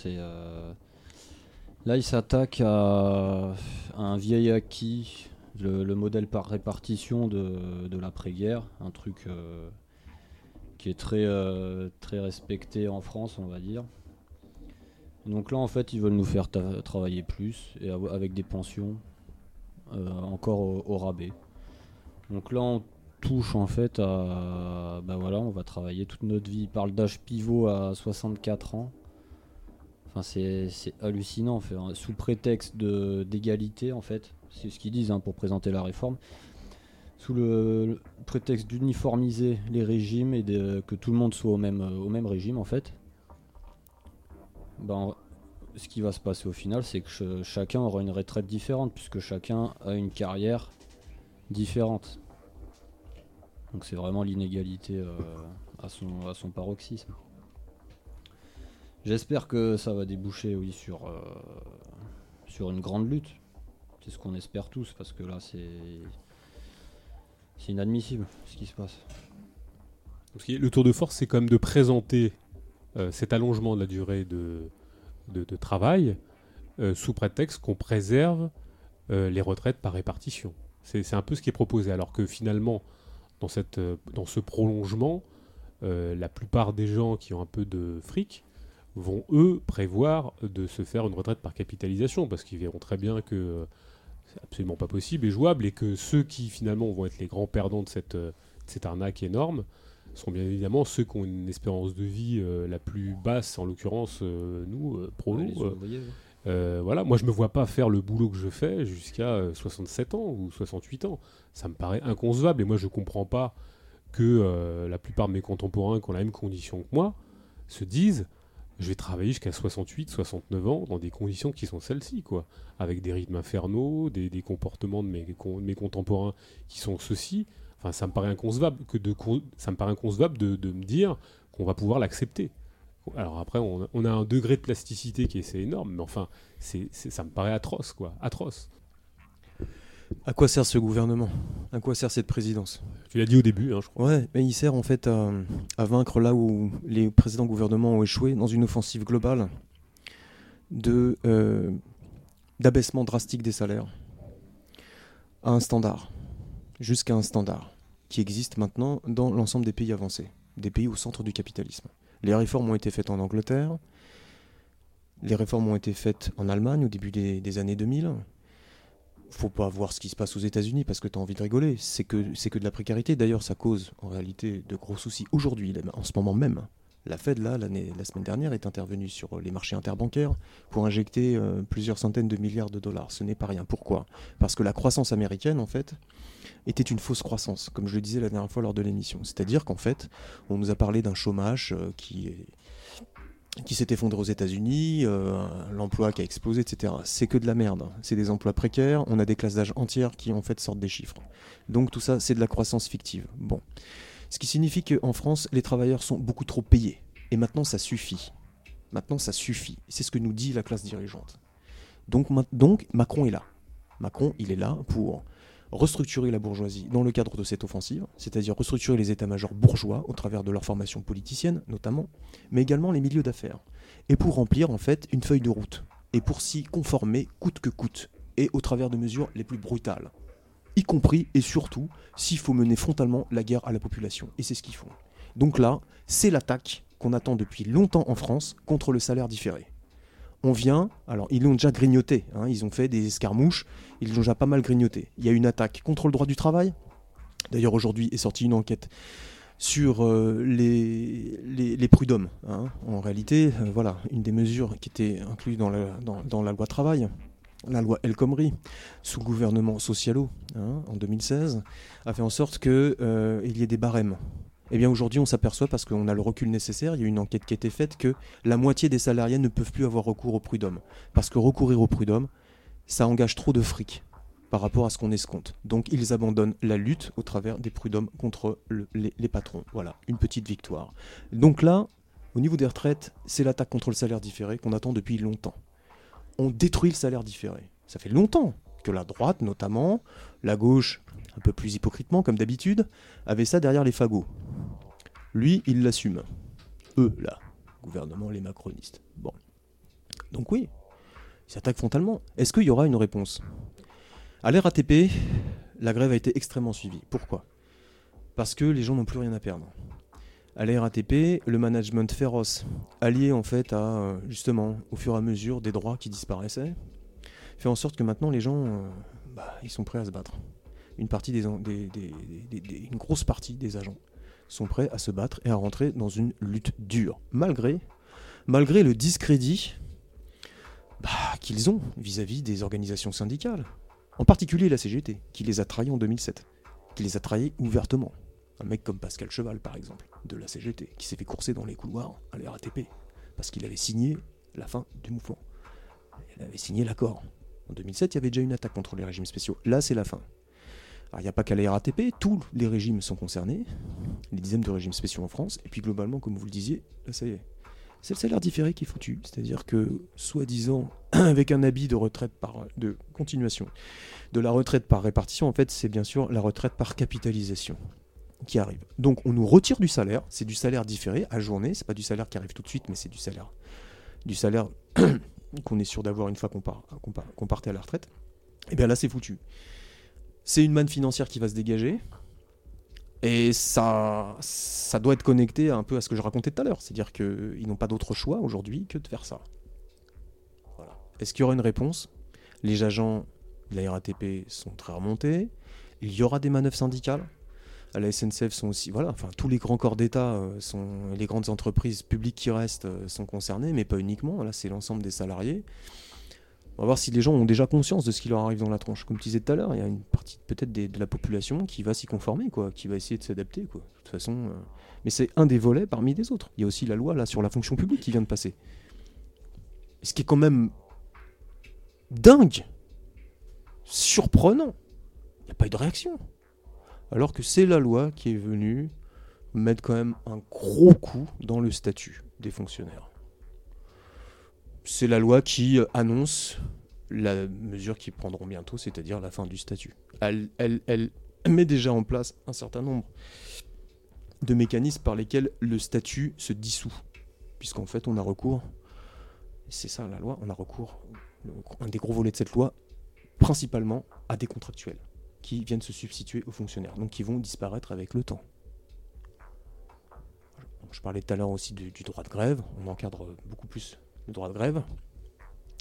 B: Là, il s'attaque à, un vieil acquis, le, modèle par répartition de, l'après-guerre, un truc euh, qui est très, euh, très respecté en France, on va dire. Donc là, en fait, ils veulent nous faire travailler plus et avec des pensions euh, encore au, rabais. Donc là, on touche en fait à. Ben voilà, on va travailler toute notre vie. Il parle d'âge pivot à 64 ans. Enfin, c'est hallucinant, fait, hein. sous prétexte d'égalité, en fait, c'est ce qu'ils disent hein, pour présenter la réforme, sous le, prétexte d'uniformiser les régimes et que tout le monde soit au même régime, en fait. Ben, ce qui va se passer au final, c'est que chacun aura une retraite différente, puisque chacun a une carrière différente. Donc c'est vraiment l'inégalité euh, à, son, à son paroxysme. J'espère que ça va déboucher, oui, sur, euh, sur une grande lutte. C'est ce qu'on espère tous, parce que là, c'est c'est inadmissible ce qui se passe.
A: Le tour de force, c'est quand même de présenter cet allongement de la durée de, de, travail euh, sous prétexte qu'on préserve les retraites par répartition. C'est un peu ce qui est proposé, alors que finalement, dans, cette, dans ce prolongement, la plupart des gens qui ont un peu de fric vont eux prévoir de se faire une retraite par capitalisation parce qu'ils verront très bien que euh, c'est absolument pas possible et jouable et que ceux qui finalement vont être les grands perdants de cette, euh, cette arnaque énorme sont bien évidemment ceux qui ont une espérance de vie euh, la plus basse, en l'occurrence nous, pro voilà, moi je me vois pas faire le boulot que je fais jusqu'à 67 ans ou 68 ans. Ça me paraît inconcevable et moi je comprends pas que la plupart de mes contemporains qui ont la même condition que moi se disent je vais travailler jusqu'à 68, 69 ans dans des conditions qui sont celles-ci, quoi. Avec des rythmes infernaux, des, comportements de mes, mes, contemporains qui sont ceux-ci. Enfin, ça me paraît inconcevable, que de, ça me paraît inconcevable de, me dire qu'on va pouvoir l'accepter. Alors après, on, a un degré de plasticité qui est, énorme, mais enfin, c'est, ça me paraît atroce, quoi. Atroce.
C: À quoi sert ce gouvernement? À quoi sert cette présidence?
A: Tu l'as dit au début, hein, je crois.
C: Ouais, mais il sert en fait à, vaincre là où les précédents gouvernements ont échoué dans une offensive globale de euh, d'abaissement drastique des salaires à un standard, jusqu'à un standard qui existe maintenant dans l'ensemble des pays avancés, des pays au centre du capitalisme. Les réformes ont été faites en Angleterre, les réformes ont été faites en Allemagne au début des, années 2000, faut pas voir ce qui se passe aux États-Unis parce que tu as envie de rigoler. C'est que, c'est que de la précarité. D'ailleurs, ça cause en réalité de gros soucis aujourd'hui, en ce moment même. La Fed, là, la semaine dernière, est intervenue sur les marchés interbancaires pour injecter euh, plusieurs centaines de milliards de dollars. Ce n'est pas rien. Pourquoi? Parce que la croissance américaine, en fait, était une fausse croissance, comme je le disais la dernière fois lors de l'émission. C'est-à-dire qu'en fait, on nous a parlé d'un chômage euh, qui est qui s'est effondré aux États-Unis, euh, l'emploi qui a explosé, etc. C'est que de la merde. C'est des emplois précaires. On a des classes d'âge entières qui en fait sortent des chiffres. Donc tout ça, c'est de la croissance fictive. Bon, ce qui signifie qu'en France, les travailleurs sont beaucoup trop payés. Et maintenant, ça suffit. Maintenant, ça suffit. C'est ce que nous dit la classe dirigeante. Donc, Macron est là. Macron, il est là pour restructurer la bourgeoisie dans le cadre de cette offensive, c'est-à-dire restructurer les états-majors bourgeois au travers de leur formation politicienne notamment, mais également les milieux d'affaires, et pour remplir en fait une feuille de route, et pour s'y conformer coûte que coûte, et au travers de mesures les plus brutales. Y compris et surtout s'il faut mener frontalement la guerre à la population. Et c'est ce qu'ils font. Donc là, c'est l'attaque qu'on attend depuis longtemps en France contre le salaire différé. On vient, alors ils l'ont déjà grignoté, hein, ils ont fait des escarmouches, ils l'ont déjà pas mal grignoté. Il y a une attaque contre le droit du travail. D'ailleurs aujourd'hui est sortie une enquête sur euh, les, les, prud'hommes. Hein. En réalité, euh, voilà, une des mesures qui était incluse dans la, dans, la loi travail, la loi El Khomri, sous le gouvernement socialo hein, en 2016, a fait en sorte qu'il euh, y ait des barèmes. Eh bien aujourd'hui, on s'aperçoit, parce qu'on a le recul nécessaire, il y a une enquête qui a été faite, que la moitié des salariés ne peuvent plus avoir recours au prud'homme. Parce que recourir au prud'homme, ça engage trop de fric par rapport à ce qu'on escompte. Donc ils abandonnent la lutte au travers des prud'hommes contre les, patrons. Voilà, une petite victoire. Donc là, au niveau des retraites, c'est l'attaque contre le salaire différé qu'on attend depuis longtemps. On détruit le salaire différé. Ça fait longtemps que la droite, notamment, la gauche, un peu plus hypocritement comme d'habitude, avait ça derrière les fagots. Lui, il l'assume. Eux, là, gouvernement, les macronistes. Bon. Donc oui, ils s'attaquent frontalement. Est-ce qu'il y aura une réponse? À l'ère ATP, la grève a été extrêmement suivie. Pourquoi? Parce que les gens n'ont plus rien à perdre. À l'ère ATP, le management féroce, allié en fait à justement au fur et à mesure des droits qui disparaissaient, fait en sorte que maintenant les gens, euh, bah, ils sont prêts à se battre. Une partie des, une grosse partie des agents sont prêts à se battre et à rentrer dans une lutte dure, malgré, malgré le discrédit bah, qu'ils ont vis-à-vis -vis des organisations syndicales. En particulier la CGT, qui les a trahis en 2007, qui les a trahis ouvertement. Un mec comme Pascal Cheval, par exemple, de la CGT, qui s'est fait courser dans les couloirs à la RATP, parce qu'il avait signé la fin du mouvement. Il avait signé l'accord. En 2007, il y avait déjà une attaque contre les régimes spéciaux. Là, c'est la fin. Alors, il n'y a pas qu'à la RATP, tous les régimes sont concernés, les dizaines de régimes spéciaux en France, et puis globalement, comme vous le disiez, là, ça y est, c'est le salaire différé qui est foutu. C'est-à-dire que, soi-disant, avec un habit de retraite par de continuation, de la retraite par répartition, en fait, c'est bien sûr la retraite par capitalisation qui arrive. Donc on nous retire du salaire, c'est du salaire différé à journée, c'est pas du salaire qui arrive tout de suite, mais c'est du salaire du salaire qu'on est sûr d'avoir une fois qu'on part, qu'on partait à la retraite. Et bien là c'est foutu. C'est une manne financière qui va se dégager, et ça, ça doit être connecté un peu à ce que je racontais tout à l'heure. C'est-à-dire qu'ils n'ont pas d'autre choix aujourd'hui que de faire ça. Est-ce qu'il y aura une réponse? Les agents de la RATP sont très remontés. Il y aura des manœuvres syndicales. À la SNCF sont aussi. Voilà, enfin, tous les grands corps d'État, euh, sont, les grandes entreprises publiques qui restent euh, sont concernées, mais pas uniquement. Là, c'est l'ensemble des salariés. On va voir si les gens ont déjà conscience de ce qui leur arrive dans la tronche. Comme tu disais tout à l'heure, il y a une partie peut-être de la population qui va s'y conformer, quoi, qui va essayer de s'adapter. Quoi. De toute façon, euh, Mais c'est un des volets parmi les autres. Il y a aussi la loi là sur la fonction publique qui vient de passer. Ce qui est quand même dingue, surprenant. Il n'y a pas eu de réaction. Alors que c'est la loi qui est venue mettre quand même un gros coup dans le statut des fonctionnaires. C'est la loi qui annonce la mesure qu'ils prendront bientôt, c'est-à-dire la fin du statut. Elle, met déjà en place un certain nombre de mécanismes par lesquels le statut se dissout, puisqu'en fait on a recours, c'est ça la loi, on a recours, un des gros volets de cette loi, principalement à des contractuels, qui viennent se substituer aux fonctionnaires, donc qui vont disparaître avec le temps. Je parlais tout à l'heure aussi du droit de grève, on encadre beaucoup plus le droit de grève.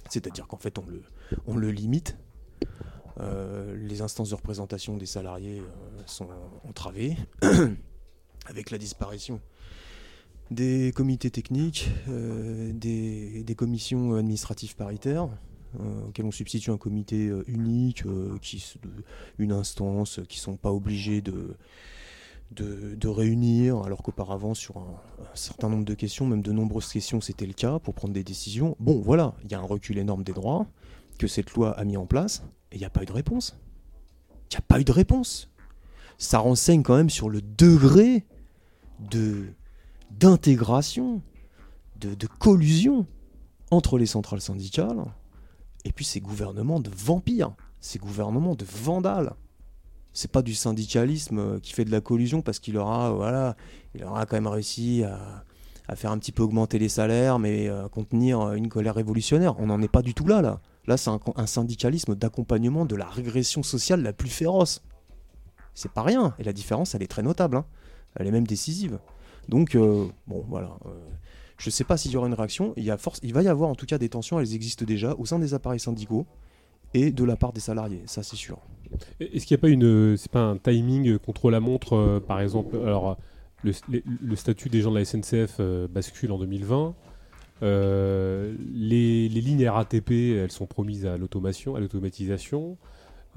C: C'est-à-dire qu'en fait, on le, on le limite. Euh, les instances de représentation des salariés euh, sont entravées avec la disparition des comités techniques, euh, des, des, commissions administratives paritaires, auxquelles on substitue un comité unique, qui, une instance qui ne sont pas obligés de, de, réunir, alors qu'auparavant, sur un, certain nombre de questions, même de nombreuses questions, c'était le cas pour prendre des décisions. Bon, voilà, il y a un recul énorme des droits que cette loi a mis en place, et il n'y a pas eu de réponse. Il n'y a pas eu de réponse. Ça renseigne quand même sur le degré de d'intégration, de, de collusion entre les centrales syndicales et puis ces gouvernements de vampires, ces gouvernements de vandales c'est pas du syndicalisme euh, qui fait de la collusion parce qu'il aura, voilà, il aura quand même réussi à, faire un petit peu augmenter les salaires, mais à euh, contenir une colère révolutionnaire. On n'en est pas du tout là, là. Là, c'est un, syndicalisme d'accompagnement de la régression sociale la plus féroce. C'est pas rien. Et la différence, elle est très notable. hein. Elle est même décisive. Donc, euh, bon, voilà. euh, je sais pas s'il y aura une réaction. Il, y a force, il va y avoir en tout cas des tensions, elles existent déjà au sein des appareils syndicaux et de la part des salariés, ça c'est sûr.
A: Est-ce qu'il n'y a c'est pas un timing contre la montre, euh, par exemple Alors, le, statut des gens de la SNCF euh, bascule en 2020. Euh, les, les lignes RATP, elles sont promises à l'automation, à l'automatisation.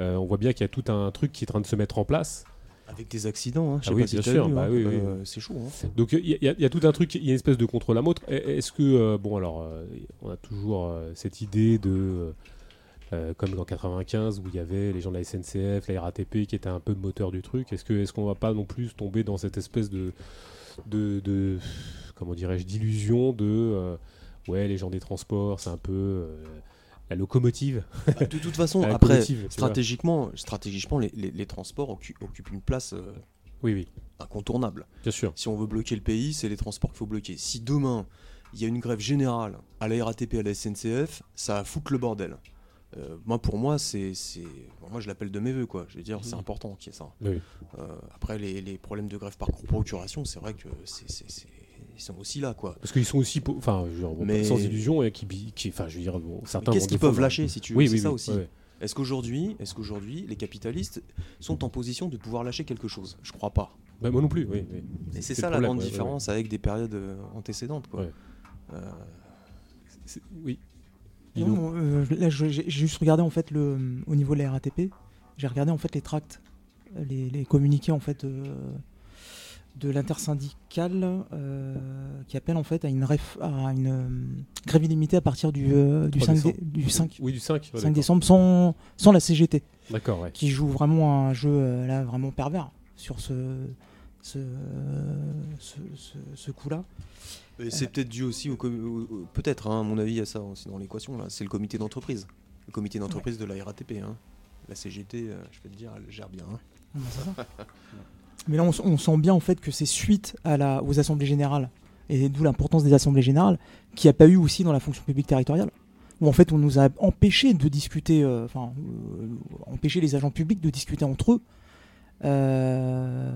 A: Euh, on voit bien qu'il y a tout un truc qui est en train de se mettre en place.
C: Avec des accidents, hein, je sais
A: Ah oui,
C: pas si
A: bien
C: t'as
A: sûr,
C: vu,
A: bah
C: hein,
A: oui, oui.
C: euh, c'est chaud. hein.
A: Donc il y, a- il y a tout un truc, il y a une espèce de contre la montre. Est-ce que, euh, bon alors, euh, on a toujours euh, cette idée de, comme dans 95 où il y avait les gens de la SNCF, la RATP qui étaient un peu le moteur du truc. Est-ce que, est-ce qu'on va pas non plus tomber dans cette espèce de, de, de- comment dirais-je, d'illusion de, ouais, les gens des transports, c'est un peu la locomotive.
C: Bah, de toute façon, après, stratégiquement, stratégiquement les, les- les transports occu- occupent une place euh,
A: Oui, oui,
C: incontournable.
A: bien sûr.
C: Si on veut bloquer le pays, c'est les transports qu'il faut bloquer. Si demain, il y a une grève générale à la RATP, à la SNCF, ça va foutre le bordel. Euh, moi, pour moi, c'est, moi, je l'appelle de mes voeux, quoi. Je veux dire, c'est
A: Mhm.
C: important qu'il y ait ça.
A: Oui.
C: Euh, après, les, les problèmes de grève par procuration, c'est vrai que c'est- ils sont aussi là, quoi.
A: Parce qu'ils sont aussi, enfin,
C: Mais-
A: sans illusion, et qui, bi- qui, enfin, je veux dire, bon, certains.
C: Qu'est-ce qu'ils peuvent
A: défendre-
C: lâcher, si tu veux?
A: Oui,
C: C'est
A: oui,
C: ça
A: oui,
C: aussi.
A: ouais.
C: Est-ce qu'aujourd'hui, est-ce qu'aujourd'hui, les capitalistes sont en position de pouvoir lâcher quelque chose? Je crois pas.
A: Bah, moi non plus, oui. oui.
C: Et c'est ça la grande
A: ouais, ouais,
C: différence avec des périodes euh, antécédentes, quoi.
A: Ouais.
C: Euh,
A: Oui.
E: Non, euh, là, j'ai j'ai juste regardé en fait le, au niveau de la RATP, j'ai regardé en fait les tracts, les, les communiqués en fait euh, de l'intersyndicale euh, qui appelle en fait à une, ref- à une euh, grève illimitée à partir du, euh, du
A: 3
E: 5, dé-
A: décembre.
E: du 5,
A: Oui, du 5. ouais,
E: 5
A: d'accord.
E: décembre sans, sans la CGT,
A: D'accord, ouais.
E: qui joue vraiment un jeu euh, là vraiment pervers sur ce, ce, ce, ce- ce coup-là.
C: Et c'est peut-être dû aussi au, peut-être hein, à mon avis à ça aussi dans l'équation là, c'est le comité d'entreprise, le comité d'entreprise de la RATP. hein. La CGT, euh, je peux te dire, elle gère bien. hein.
E: Mais là, on, sent bien en fait que c'est suite à la, aux assemblées générales, et d'où l'importance des assemblées générales, qu'il n'y a pas eu aussi dans la fonction publique territoriale, où en fait on nous a empêché de discuter, euh, enfin, euh, empêché les agents publics de discuter entre eux euh,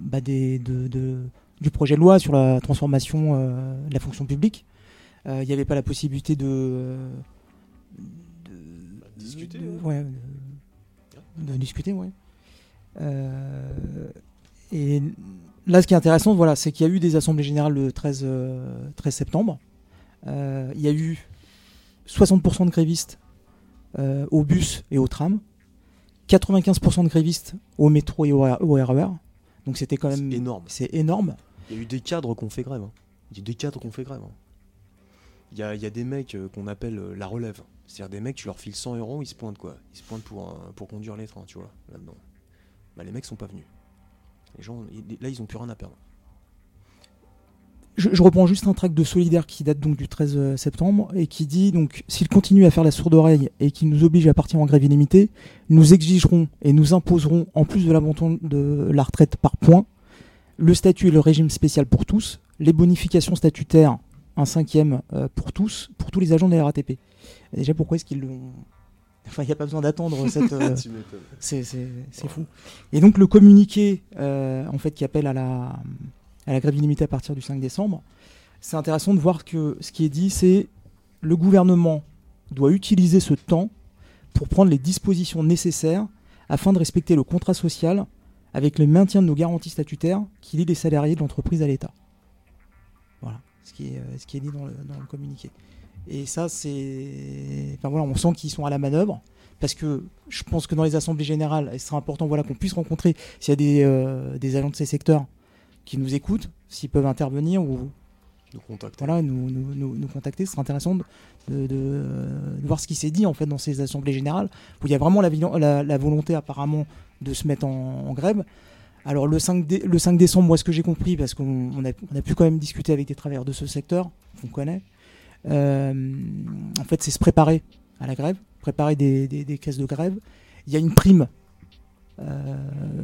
E: bah, des, de, de- du projet de loi sur la transformation de la fonction publique. Il n'y avait pas la possibilité de. de-
C: discuter,
E: de-
C: ouais.
E: de discuter, ouais. Euh, et là, ce qui est intéressant, voilà, c'est qu'il y a eu des assemblées générales le 13, euh, 13 septembre. Euh, il y a eu 60% de grévistes euh, au bus et au tram, 95% de grévistes au métro et au, au RER. Donc c'était quand même
C: C'est énorme.
E: C'est énorme.
C: Il y a eu des cadres qui ont fait grève. hein. Il y a eu des cadres qui ont fait grève. hein. Il y a, il y a des mecs qu'on appelle la relève. C'est-à-dire des mecs, tu leur files 100 euros, ils se pointent quoi Ils se pointent pour, pour conduire les trains, tu vois, là-dedans. Bah, les mecs sont pas venus. Les gens, là, ils ont plus rien à perdre.
E: Je, reprends juste un tract de Solidaire qui date donc du 13 septembre et qui dit donc s'il continue à faire la sourde oreille et qu'il nous oblige à partir en grève illimitée, nous exigerons et nous imposerons en plus de l'abandon de la retraite par points, le statut et le régime spécial pour tous, les bonifications statutaires un cinquième euh, pour tous, pour tous les agents de la RATP. Déjà pourquoi est-ce qu'ils l'ont Enfin, il n'y a pas besoin d'attendre cette. euh, c'est fou. Et donc le communiqué euh, en fait qui appelle à la, à la grève illimitée à partir du 5 décembre, c'est intéressant de voir que ce qui est dit, c'est le gouvernement doit utiliser ce temps pour prendre les dispositions nécessaires afin de respecter le contrat social avec le maintien de nos garanties statutaires qui lient les salariés de l'entreprise à l'État. Voilà ce qui est, euh, ce qui est dit dans le, dans le communiqué. Et ça, c'est. Enfin voilà, on sent qu'ils sont à la manœuvre parce que je pense que dans les assemblées générales, il sera important voilà, qu'on puisse rencontrer s'il y a des, euh, des agents de ces secteurs qui nous écoutent, s'ils peuvent intervenir ou
C: Nous contacter.
E: voilà, nous, nous, nous, nous contacter. Ce sera intéressant de, de, de- de voir ce qui s'est dit en fait dans ces assemblées générales où il y a vraiment la, vilan- la, la volonté apparemment de se mettre en, en grève. Alors le 5, dé- le 5 décembre, moi ce que j'ai compris, parce qu'on on a, on a pu quand même discuter avec des travailleurs de ce secteur qu'on connaît, en fait c'est se préparer à la grève, préparer des, caisses de grève. Il y a une prime, euh,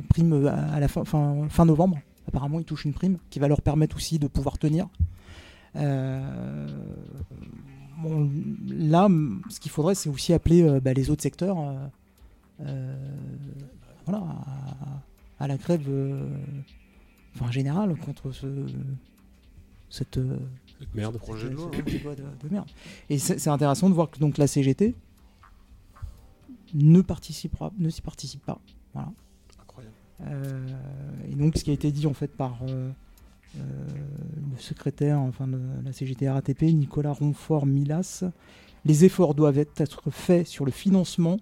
E: prime à la fin, fin, novembre. Apparemment, ils touchent une prime qui va leur permettre aussi de pouvoir tenir. Euh, là, ce qu'il faudrait, c'est aussi appeler euh, bah, les autres secteurs euh, euh, voilà, à, la grève euh, enfin, générale contre ce, cette, euh,
A: Merde.
C: Projet de loi.
E: ce projet de loi de, de merde. Et c'est c'est intéressant de voir que donc, la CGT ne, participera, ne s'y participe pas. Voilà.
C: Incroyable.
E: Euh, et donc, ce qui a été dit en fait par euh, euh, le secrétaire enfin, de la CGT RATP, Nicolas Ronfort-Milas, les efforts doivent être faits sur le financement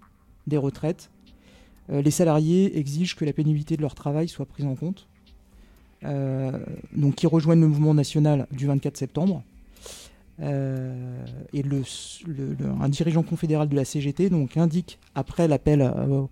E: des retraites. Euh, les salariés exigent que la pénibilité de leur travail soit prise en compte. Euh, donc, ils rejoignent le mouvement national du 24 septembre. Euh, et le, un dirigeant confédéral de la CGT donc, indique, après l'appel euh,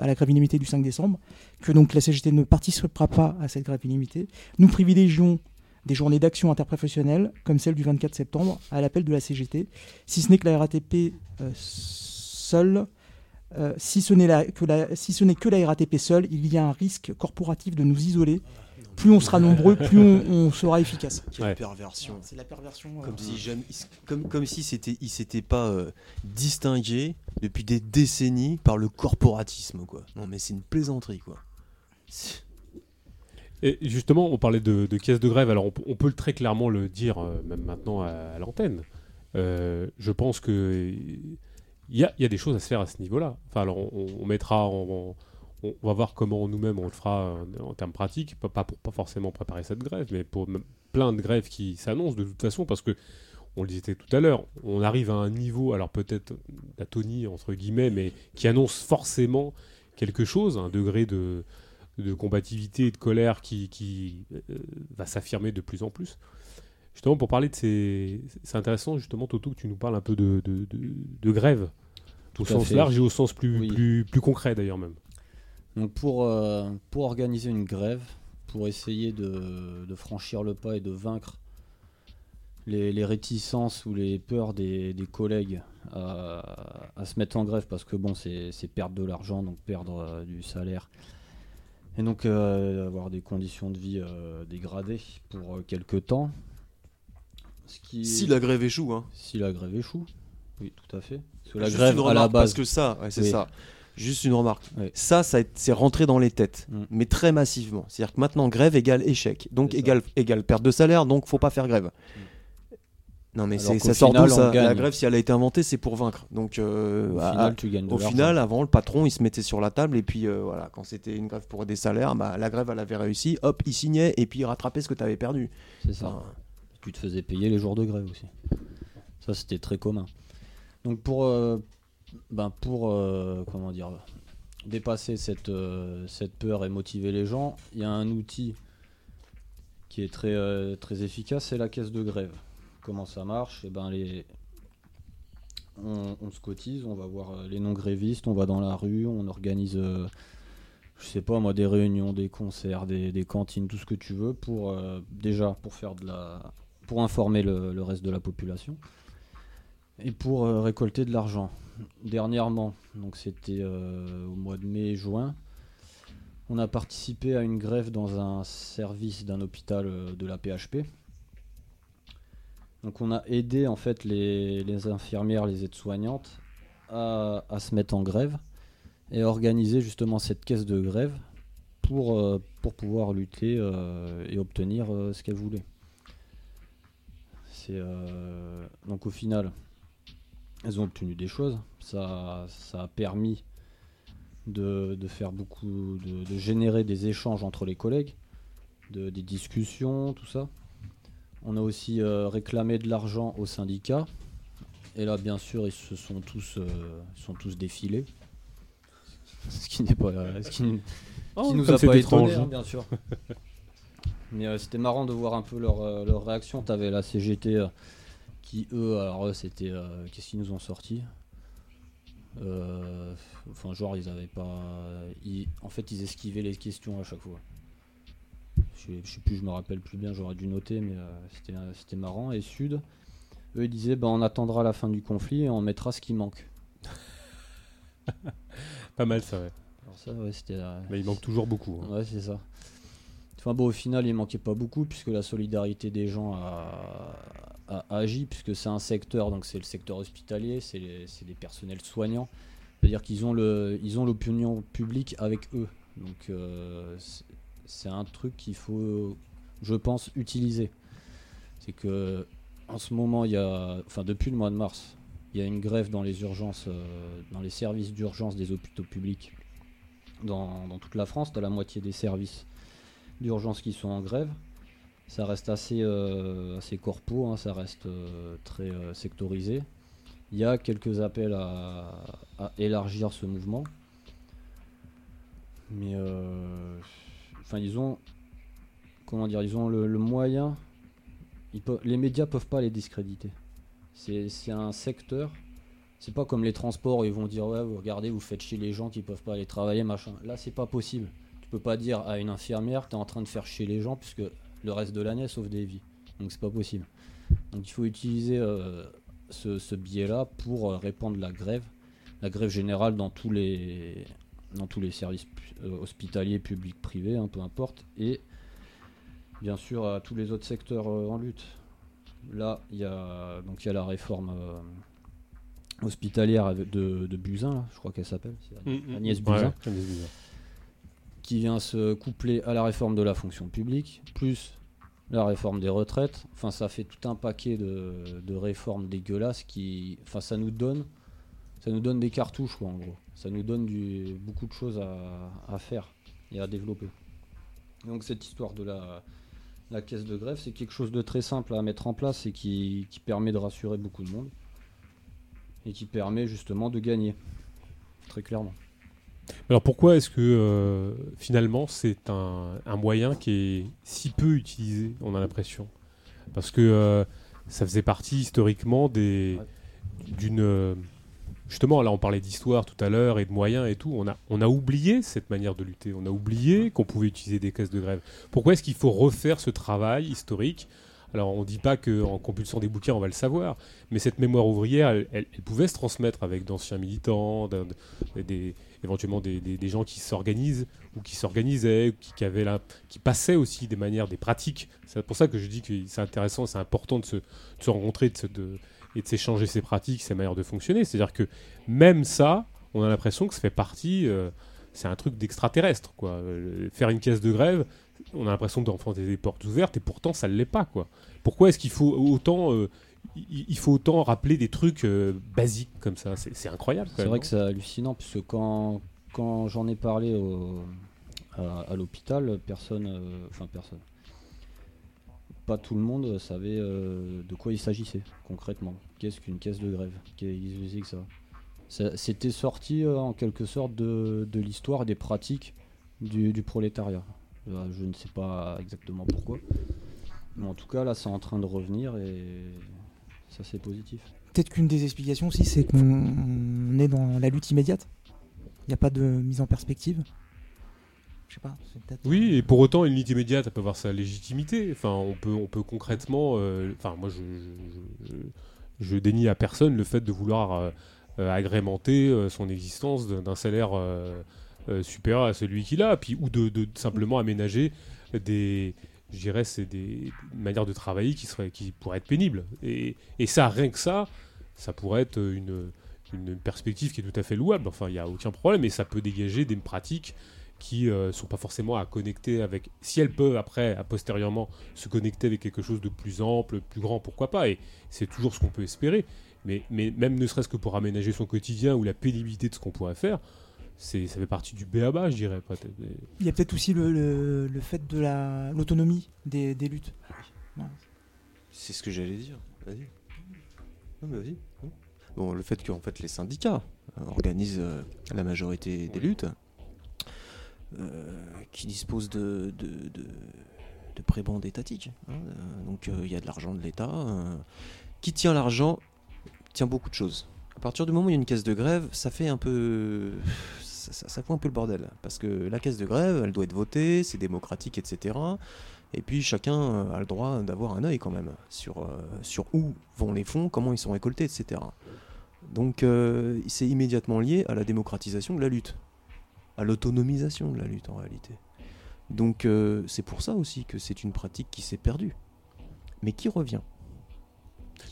E: à la grève illimitée du 5 décembre, que donc la CGT ne participera pas à cette grève illimitée. Nous privilégions des journées d'action interprofessionnelle, comme celle du 24 septembre, à l'appel de la CGT, si ce n'est que la RATP seule, si ce n'est que la RATP seule, il y a un risque corporatif de nous isoler. Plus on sera nombreux, plus on, on sera efficace.
C: Quelle
A: Ouais.
C: perversion.
E: C'est la perversion. euh,
C: Comme si jamais, comme, comme si c'était, il s'était pas euh, distingué depuis des décennies par le corporatisme, quoi. Non, mais c'est une plaisanterie, quoi.
A: Et justement, on parlait de, de caisse de grève. Alors, on, peut- on peut le très clairement le dire, euh, même maintenant à, à l'antenne. Euh, je pense que il y a, il y a des choses à se faire à ce niveau-là. Enfin, alors, on, on mettra, en- en- on, on va voir comment nous-mêmes on le fera en, en termes pratiques, pas, pas pour pas forcément préparer cette grève, mais pour plein de grèves qui s'annoncent de toute façon, parce que on le disait tout à l'heure, on arrive à un niveau, alors peut-être d'atonie entre guillemets, mais qui annonce forcément quelque chose, un degré de, de combativité et de colère qui, qui, euh, va s'affirmer de plus en plus. Justement, pour parler de ces. C'est intéressant, justement, Toto, que tu nous parles un peu de, de, de- de grève, au
B: Tout
A: sens
B: fait.
A: large et au sens plus,
B: Oui.
A: plus, plus concret d'ailleurs même.
B: Donc pour, euh, pour organiser une grève, pour essayer de, de franchir le pas et de vaincre les, les réticences ou les peurs des, des collègues à, à se mettre en grève, parce que bon, c'est perdre de l'argent, donc perdre euh, du salaire, et donc euh, avoir des conditions de vie euh, dégradées pour euh, quelques temps. Ce qui
C: Si la grève échoue, hein.
B: si la grève échoue, oui, tout à fait. Parce que la
C: Juste
B: grève à la
C: Parce
B: base,
C: que ça, ouais, c'est
B: Oui.
C: ça. Juste une remarque.
B: Oui.
C: Ça, ça c'est rentré dans les têtes,
B: Mm.
C: mais très massivement. C'est-à-dire que maintenant, grève égale échec. Donc égale, égale perte de salaire, donc faut pas faire grève. Non, mais ça sort
B: final,
C: d'où
B: on
C: ça? La grève, si elle a été inventée, c'est pour vaincre. Donc, euh,
B: au
C: à-
B: final, tu gagnes
C: au final, avant, le patron, il se mettait sur la table et puis euh, voilà, quand c'était une grève pour des salaires, bah, la grève, elle avait réussi, hop, il signait et puis il rattrapait ce que tu avais perdu.
B: C'est ça.
C: Enfin,
B: Tu te faisais payer les jours de grève aussi. Ça, c'était très commun. Donc pour, euh, ben pour euh, comment dire, dépasser cette, euh, cette peur et motiver les gens, il y a un outil qui est très, euh, très efficace, c'est la caisse de grève. Comment ça marche? Eh ben on, se cotise, on va voir les non-grévistes, on va dans la rue, on organise, je sais pas moi, des réunions, des concerts, des, cantines, tout ce que tu veux, pour déjà pour faire de la, pour informer le, reste de la population et pour récolter de l'argent. Dernièrement, donc c'était euh, au mois de mai-juin, on a participé à une grève dans un service d'un hôpital euh, de la PHP. Donc on a aidé en fait les, infirmières, les aides-soignantes à, à se mettre en grève et à organiser justement cette caisse de grève pour, euh, pouvoir lutter et obtenir ce qu'elles voulaient. Donc au final, elles ont obtenu des choses. Ça, ça a permis de, de faire beaucoup, de, de générer des échanges entre les collègues, de, des discussions, tout ça. On a aussi euh, réclamé de l'argent au syndicat. Et là, bien sûr, ils se sont tous, euh, sont tous défilés. Ce qui n'est pas, ce qui, qui nous a pas étonné, hein, bien sûr. Mais euh, c'était marrant de voir un peu leur, euh, leur réaction. T'avais la CGT euh, qui, eux, alors c'était. Qu'est-ce qu'ils nous ont sorti? Euh, Enfin, genre, ils avaient pas. ils- en fait, ils esquivaient les questions à chaque fois. Je je sais plus, je me rappelle plus bien, j'aurais dû noter, mais euh, c'était euh, c'était marrant. Et Sud, eux, ils disaient bah, on attendra la fin du conflit et on mettra ce qui manque.
A: Pas mal ça, ouais.
B: Alors, ça, ouais, c'était. euh,
A: Mais il manque toujours beaucoup. hein.
B: Ouais, c'est ça. Enfin bon, au final, il manquait pas beaucoup puisque la solidarité des gens a, agi, puisque c'est un secteur, donc c'est le secteur hospitalier, c'est les, personnels soignants. C'est-à-dire qu'ils ont l'opinion publique avec eux. Donc euh, c'est- un truc qu'il faut, je pense, utiliser. C'est que en ce moment, il y a, enfin depuis le mois de mars, il y a une grève dans les urgences, euh, dans les services d'urgence des hôpitaux publics dans, dans toute la France. T'as la moitié des services d'urgence qui sont en grève. Ça reste assez, euh, assez corpo, hein, ça reste euh, très euh, sectorisé. Il y a quelques appels à, élargir ce mouvement. Mais enfin, ils ont comment dire, ils ont le, moyen. les médias peuvent pas les discréditer. C'est un secteur. C'est pas comme les transports ils vont dire ouais, vous regardez, vous faites chier les gens qui peuvent pas aller travailler, machin. Là, c'est pas possible. Tu peux pas dire à une infirmière, tu es en train de faire chier les gens puisque le reste de l'année sauve des vies. Donc c'est pas possible. Donc il faut utiliser euh, ce, ce biais-là pour euh, répandre la grève, la grève générale dans tous les dans tous les services euh, hospitaliers, publics, privés, hein, peu importe, et bien sûr à tous les autres secteurs euh, en lutte. Là, il y a donc il y a la réforme euh, hospitalière avec- de, de Buzyn, là, je crois qu'elle s'appelle, Agnès-
A: Ouais,
B: Buzyn
A: Agnès Buzyn.
B: Qui vient se coupler à la réforme de la fonction publique, plus la réforme des retraites. Enfin, ça fait tout un paquet de, réformes dégueulasses qui. Enfin, ça nous donne. Ça nous donne des cartouches, quoi, en gros. Ça nous donne du, beaucoup de choses à, faire et à développer. Donc, cette histoire de la, caisse de grève, c'est quelque chose de très simple à mettre en place et qui permet de rassurer beaucoup de monde. Et qui permet justement de gagner. Très clairement.
A: Alors pourquoi est-ce que euh, finalement c'est un, moyen qui est si peu utilisé, on a l'impression? Parce que euh, ça faisait partie historiquement des d'une euh, justement là on parlait d'histoire tout à l'heure et de moyens et tout, on a on a oublié cette manière de lutter, on a oublié qu'on pouvait utiliser des caisses de grève. Pourquoi est-ce qu'il faut refaire ce travail historique? Alors on dit pas qu'en compulsant des bouquins on va le savoir, mais cette mémoire ouvrière elle, pouvait se transmettre avec d'anciens militants, des, éventuellement des, des- gens qui s'organisent ou qui s'organisaient, qui, qui avaient la- qui passaient aussi des manières, des pratiques. C'est pour ça que je dis que c'est intéressant, c'est important de se, de se rencontrer de de- et de s'échanger ces pratiques, ces manières de fonctionner. C'est-à-dire que même ça, on a l'impression que ça fait partie, euh, c'est un truc d'extraterrestre. quoi. Euh, faire une caisse de grève, on a l'impression d'enfoncer des portes ouvertes et pourtant ça ne l'est pas. quoi. Pourquoi est-ce qu'il faut autant... euh, il faut autant rappeler des trucs euh, basiques comme ça, c'est incroyable.
B: C'est vrai que c'est hallucinant, puisque quand, quand j'en ai parlé au- à, à l'hôpital, personne, euh, enfin personne, pas tout le monde savait euh, de quoi il s'agissait concrètement. Qu'est-ce qu'une caisse de grève? Qu'est-ce que que ça? C'était sorti en quelque sorte de, de l'histoire et des pratiques du, du prolétariat. Je ne sais pas exactement pourquoi. Mais en tout cas, là, c'est en train de revenir et ça, c'est positif.
E: Peut-être qu'une des explications aussi, c'est qu'on est dans la lutte immédiate. Il n'y a pas de mise en perspective. Je sais pas.
A: Oui, et pour autant, une lutte immédiate, elle peut avoir sa légitimité. Enfin, on peut, on peut concrètement. euh, Enfin, moi, je, je, je- je dénie à personne le fait de vouloir euh, agrémenter euh, son existence d'un salaire euh, euh, supérieur à celui qu'il a, puis ou de, de simplement aménager des, je dirais, c'est des manières de travailler qui seraient, qui pourraient être pénibles. Et, ça, rien que ça, ça pourrait être une, perspective qui est tout à fait louable. Enfin, il n'y a aucun problème, et ça peut dégager des pratiques qui ne sont pas forcément à connecter avec. Si elles peuvent après, postérieurement, se connecter avec quelque chose de plus ample, plus grand, pourquoi pas Et c'est toujours ce qu'on peut espérer. Mais même ne serait-ce que pour aménager son quotidien ou la pénibilité de ce qu'on pourrait faire, c'est, ça fait partie du béaba, je dirais.
E: Il y a peut-être aussi le, le- le fait de la- l'autonomie des, des luttes.
C: C'est ce que j'allais dire. Vas-y. Non, mais vas-y. Bon, le fait qu'en fait les syndicats euh, organisent euh, la majorité des luttes, euh, qui disposent de, de, de, de prébendes étatiques. hein, donc euh, il y a de l'argent de l'État. euh, qui tient l'argent tient beaucoup de choses. À partir du moment où il y a une caisse de grève, ça fait un peu. Ça, ça, un peu le bordel. Parce que la caisse de grève, elle doit être votée, c'est démocratique, etc. Et puis chacun euh, a le droit d'avoir un œil quand même sur, euh, sur où vont les fonds, comment ils sont récoltés, etc. Donc euh, c'est immédiatement lié à la démocratisation de la lutte, à l'autonomisation de la lutte en réalité. Donc c'est pour ça aussi que c'est une pratique qui s'est perdue, mais qui revient?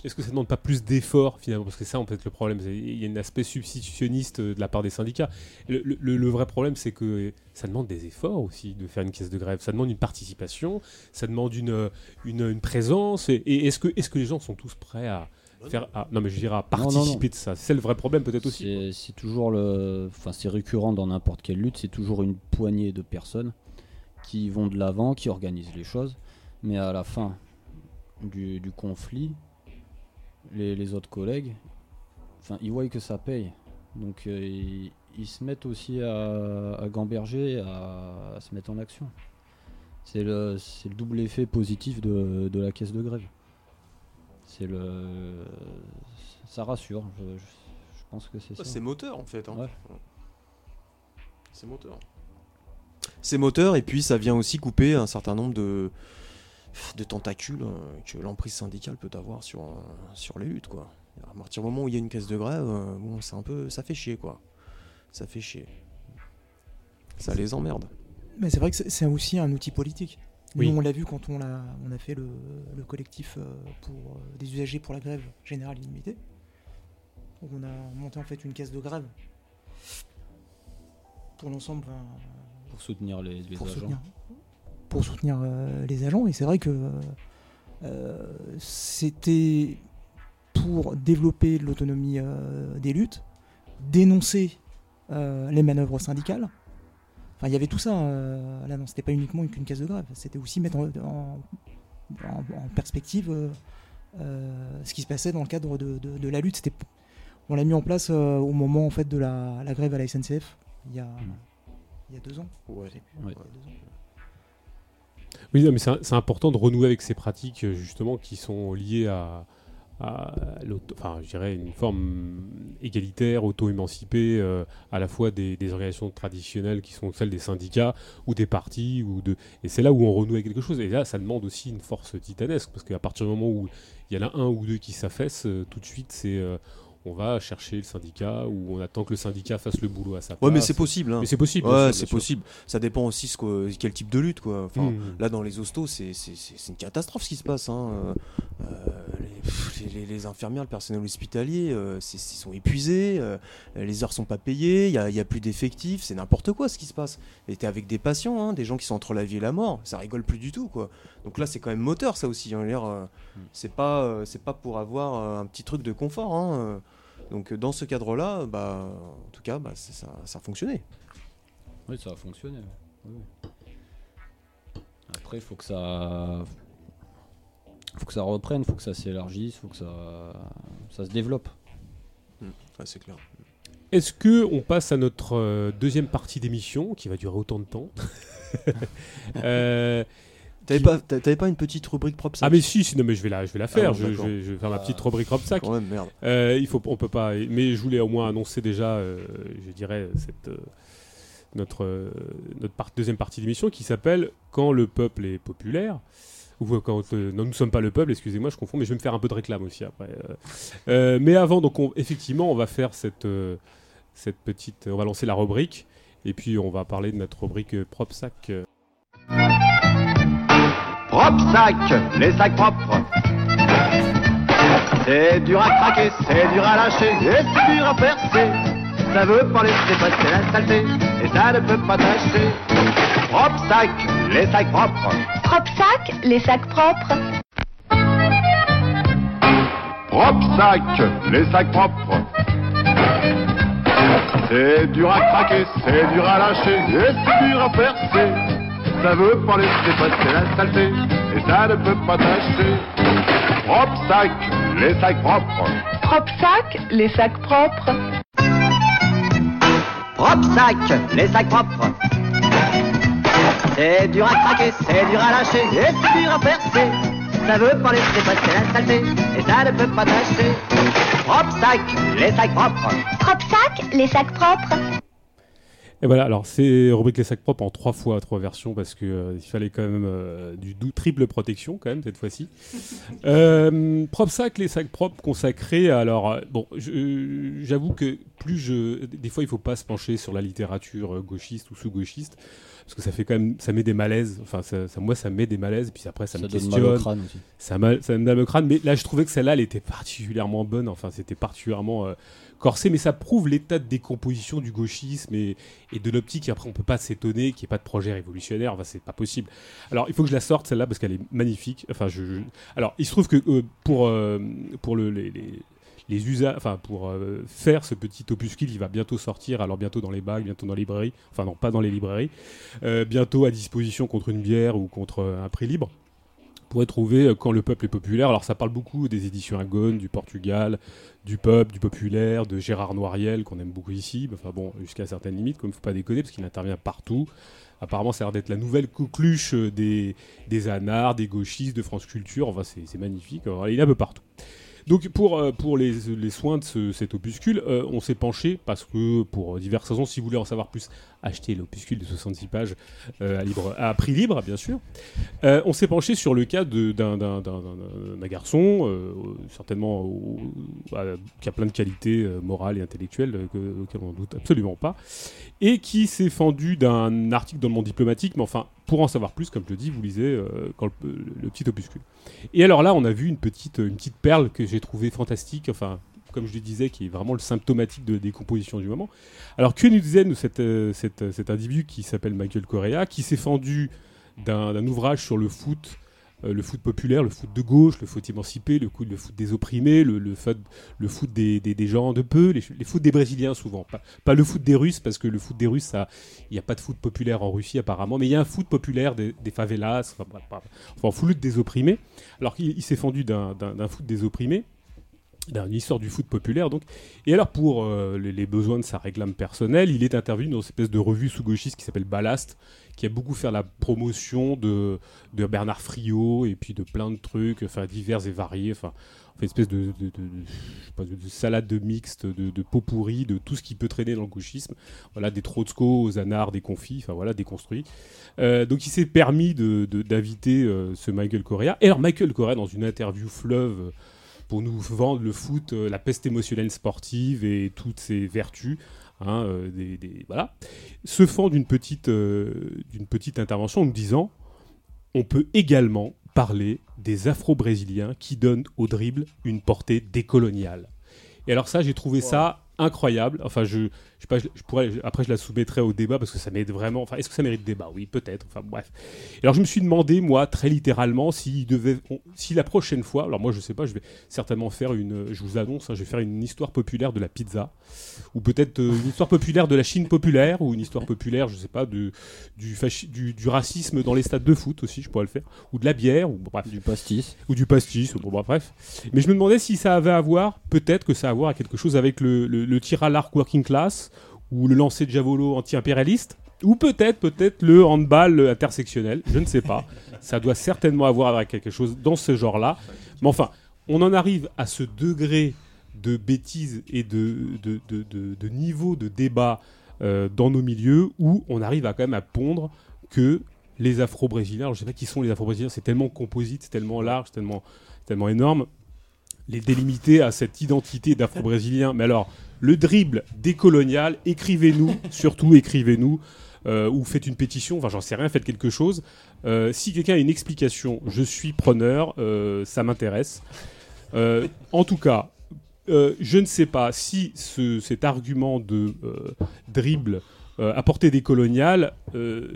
A: Est-ce que ça ne demande pas plus d'efforts finalement? Parce que ça, en fait, le problème, il y a un aspect substitutionniste euh, de la part des syndicats. Le, le- le vrai problème, c'est que ça demande des efforts aussi de faire une caisse de grève. Ça demande une participation, ça demande une, une, une présence. Et, et est-ce que, est que les gens sont tous prêts à faire. à- non, mais je dirais à
B: non, non.
A: participer de ça? C'est le vrai problème, peut-être aussi.
B: C'est c'est toujours le. Enfin, c'est récurrent dans n'importe quelle lutte, c'est toujours une poignée de personnes qui vont de l'avant, qui organisent les choses. Mais à la fin du, du conflit, les, les autres collègues, enfin, ils voient que ça paye. Donc, euh, ils, ils se mettent aussi à, à gamberger, à, à se mettre en action. C'est le, c'est le double effet positif de, de la caisse de grève. C'est le. Ça rassure. Je, je- je pense que c'est ça.
C: C'est moteur en fait. hein.
B: Ouais.
C: C'est moteur. C'est moteur et puis ça vient aussi couper un certain nombre de, de tentacules euh, que l'emprise syndicale peut avoir sur, euh, sur les luttes quoi. À partir du moment où il y a une caisse de grève, euh, bon, c'est un peu, ça fait chier quoi. Ça fait chier. Ça les emmerde.
E: Mais c'est vrai que c'est- aussi un outil politique. Nous,
A: Oui.
E: on l'a vu quand on a, on a fait le, le collectif pour, des usagers pour la grève générale illimitée. On a monté en fait une caisse de grève pour l'ensemble,
B: Pour soutenir les, les
E: pour
B: agents.
E: soutenir, pour soutenir euh, les agents. Et c'est vrai que euh, c'était pour développer l'autonomie euh, des luttes, dénoncer euh, les manœuvres syndicales. Enfin, il y avait tout ça. euh, là, non, c'était pas uniquement qu'une case de grève. C'était aussi mettre en, en- en- en perspective ce qui se passait dans le cadre de, de- de la lutte. C'était, on l'a mis en place euh, au moment en fait de la, la grève à la SNCF il y a, il y a deux ans.
C: Ouais.
E: Je sais plus.
B: Ouais.
E: Ouais, deux ans.
A: Oui, mais c'est important de renouer avec ces pratiques euh, justement qui sont liées à, à enfin, je dirais une forme égalitaire, auto-émancipée, euh, à la fois des, organisations traditionnelles qui sont celles des syndicats ou des partis ou de, et c'est là où on renoue avec quelque chose. Et là, ça demande aussi une force titanesque parce qu'à partir du moment où il y en a un ou deux qui s'affaissent, euh, tout de suite, c'est on va chercher le syndicat ou on attend que le syndicat fasse le boulot à sa place.
C: Ouais, mais c'est possible. hein.
A: Mais c'est possible.
C: Ouais, c'est possible. Ça dépend aussi ce que- quel type de lutte quoi. Enfin,
A: Mmh.
C: Là, dans les hostos, c'est c'est- c'est- c'est une catastrophe ce qui se passe. hein. Euh, les, pff, les- les infirmières, le personnel hospitalier, euh, c'est- ils sont épuisés, euh, les heures sont pas payées, il n'y a, a plus d'effectifs, c'est n'importe quoi ce qui se passe. Et t'es avec des patients, hein, des gens qui sont entre la vie et la mort, ça rigole plus du tout. quoi. Donc là, c'est quand même moteur ça aussi. hein. Euh, C'est pas, c'est pas pour avoir un petit truc de confort. hein. Donc euh, dans ce cadre-là, bah, en tout cas, bah, ça, ça a fonctionné.
B: Oui, ça a fonctionné. oui. Après, il faut que ça. faut que ça reprenne, faut que ça s'élargisse, faut que ça, ça se développe.
C: Ouais, c'est clair.
A: Est-ce que on passe à notre euh, deuxième partie d'émission qui va durer autant de temps? Euh,
C: T'avais pas, t'a- t'avais pas une petite rubrique propre ça
A: Ah mais si, si, non mais je vais la, je vais la faire.
C: bon,
A: je, je vais, je vais faire ma petite
B: Ah.
A: rubrique Rob Sac.
C: Quand même, merde.
A: Euh, il faut, on peut pas. Mais je voulais au moins annoncer déjà, euh, je dirais cette euh, notre euh, notre part- deuxième partie d'émission qui s'appelle Quand le peuple est populaire. Ou quand euh, non, nous ne sommes pas le peuple. Excusez-moi, je confonds. Mais je vais me faire un peu de réclame aussi après. euh. Mais avant, donc on- effectivement, on va faire cette cette petite. On va lancer la rubrique et puis on va parler de notre rubrique Prop Sac.
F: Propre sac, les sacs propres. C'est dur à craquer, c'est dur à lâcher, et c'est dur à percer. Ça veut pas laisser passer la saleté, et ça ne peut pas tâcher. Propre sac, les sacs propres.
G: Propre sac, les sacs propres.
F: Propre sac, les sacs propres. C'est dur à craquer, c'est dur à lâcher, et c'est dur à percer. Ça veut pas laisser passer la saleté, et ça ne peut pas tâcher. Propre sac, les sacs propres.
G: Propre sac, les sacs propres.
F: Propre sac, les sacs propres. C'est dur à craquer, c'est dur à lâcher, et c'est dur à percer. Ça veut pas laisser passer la saleté, et ça ne peut pas tâcher. Propre sac, les sacs propres.
G: Propre sac, les sacs propres.
A: Et voilà, alors c'est rubrique les sacs propres en trois fois, trois versions, parce que euh, il fallait quand même euh, du dou- triple protection quand même cette fois-ci. euh, propre sac, les sacs propres consacrés. Alors euh, bon, j'avoue que plus je, des fois il faut pas se pencher sur la littérature euh, gauchiste ou sous-gauchiste, parce que ça fait quand même, ça met des malaises. Enfin, ça, ça- moi, ça met des malaises, et puis après, ça,
B: Ça
A: me
B: donne mal
A: questionne.
B: au crâne aussi.
A: Ça, mal, ça me donne le crâne, mais là je trouvais que celle-là elle était particulièrement bonne, enfin c'était particulièrement euh, corsé, mais ça prouve l'état de décomposition du gauchisme et, de l'optique, après on peut pas s'étonner qu'il n'y ait pas de projet révolutionnaire, enfin c'est pas possible. Alors il faut que je la sorte celle-là parce qu'elle est magnifique, enfin je, je- Alors il se trouve que euh, pour, euh, pour le, les, les, les usa- enfin pour euh, faire ce petit opuscule, il va bientôt sortir, alors bientôt dans les bacs, bientôt dans les librairies, enfin non pas dans les librairies, euh, bientôt à disposition contre une bière ou contre un prix libre pourrait trouver quand le peuple est populaire. Alors ça parle beaucoup des éditions Agone, du Portugal, du peuple, du populaire, de Gérard Noiriel qu'on aime beaucoup ici. Enfin bon, jusqu'à certaines limites, comme faut pas déconner parce qu'il intervient partout. Apparemment, ça a l'air d'être la nouvelle coqueluche des, des anards, des gauchistes, de France Culture. Enfin, c'est magnifique. Il est un peu partout. Donc pour, euh, pour les, soins de ce- cet opuscule, euh, on s'est penché parce que pour diverses raisons, si vous voulez en savoir plus, achetez l'opuscule de 66 pages euh, à, prix libre, bien sûr. Euh, on s'est penché sur le cas d'un garçon, euh, certainement qui a plein de qualités morales et intellectuelles que- auxquelles on ne doute absolument pas, et qui s'est fendu d'un article dans le monde diplomatique, mais enfin, pour en savoir plus, comme je le dis, vous lisez le petit opuscule. Et alors là, on a vu une petite, une petite perle que j'ai trouvée fantastique, enfin, comme je le disais, qui est vraiment le symptomatique de décomposition du moment. Alors, que nous disait nous, cet, euh, cet- individu qui s'appelle Michael Correa, qui s'est fendu d'un ouvrage sur le foot, euh, le foot populaire, le foot de gauche, le foot émancipé, le, foot des opprimés, le, foot, le des, gens de peu, les, les foot des Brésiliens souvent, pas, le foot des Russes, parce que le foot des Russes, il n'y a pas de foot populaire en Russie apparemment, mais il y a un foot populaire des, favelas, enfin, foot des opprimés. Alors qu'il il s'est fendu d'un foot des opprimés, d'une histoire du foot populaire donc. Et alors pour euh, les, les besoins de sa réclame personnelle, il est intervenu dans cette espèce de revue sous-gauchiste qui s'appelle Ballast, qui a beaucoup fait la promotion de, de Bernard Friot et puis de plein de trucs, enfin divers et variés, enfin une espèce de, de, de- de- salade de mixte, de, de pot pourri, de tout ce qui peut traîner dans le gauchisme. Voilà, des Trotsko aux anards, des confits, enfin voilà, déconstruits. Euh, donc il s'est permis de- de- d'inviter euh, ce Michael Correa. Et alors Michael Correa, dans une interview fleuve, pour nous vendre le foot, euh, la peste émotionnelle sportive et toutes ses vertus, hein, euh, des, des- voilà, se fend d'une petite, euh, d'une petite intervention en nous disant on peut également parler des Afro-Brésiliens qui donnent au dribble une portée décoloniale. Et alors ça, j'ai trouvé ça incroyable. Enfin, je, je sais pas, je, je pourrais, je- après je la soumettrai au débat parce que ça mérite vraiment. Enfin, est-ce que ça mérite débat? Oui, peut-être. Enfin, bref. Alors je me suis demandé, moi, très littéralement, si devait, on- si la prochaine fois, alors moi je sais pas, je vais certainement faire une, je vous annonce, hein, je vais faire une histoire populaire de la pizza, ou peut-être euh, une histoire populaire de la Chine populaire, ou une histoire populaire, je sais pas, de, du, fachi- du, du racisme dans les stades de foot aussi, je pourrais le faire, ou de la bière, ou bref
B: Du pastis.
A: ou du pastis, bon, bref. Mais je me demandais si ça avait à voir, peut-être que ça a à voir à quelque chose avec le, le, le tir à l'arc working class, ou le lancer de javelot anti-impérialiste, ou peut-être, peut-être le handball intersectionnel, je ne sais pas. ça doit certainement avoir avec quelque chose dans ce genre-là. Mais enfin, on en arrive à ce degré de bêtises et de, de, de, de- de niveau de débat euh, dans nos milieux où on arrive à quand même à pondre que les Afro-Brésiliens, alors je sais pas qui sont les Afro-Brésiliens, c'est tellement composite, c'est tellement large, c'est tellement, tellement énorme, les délimiter à cette identité d'Afro-Brésilien. Mais alors, le dribble décolonial, écrivez-nous, surtout écrivez-nous, euh, ou faites une pétition, enfin j'en sais rien, faites quelque chose. Euh, si quelqu'un a une explication, je suis preneur, euh, ça m'intéresse. En tout cas, je ne sais pas si ce- cet argument de dribble à portée décoloniale euh,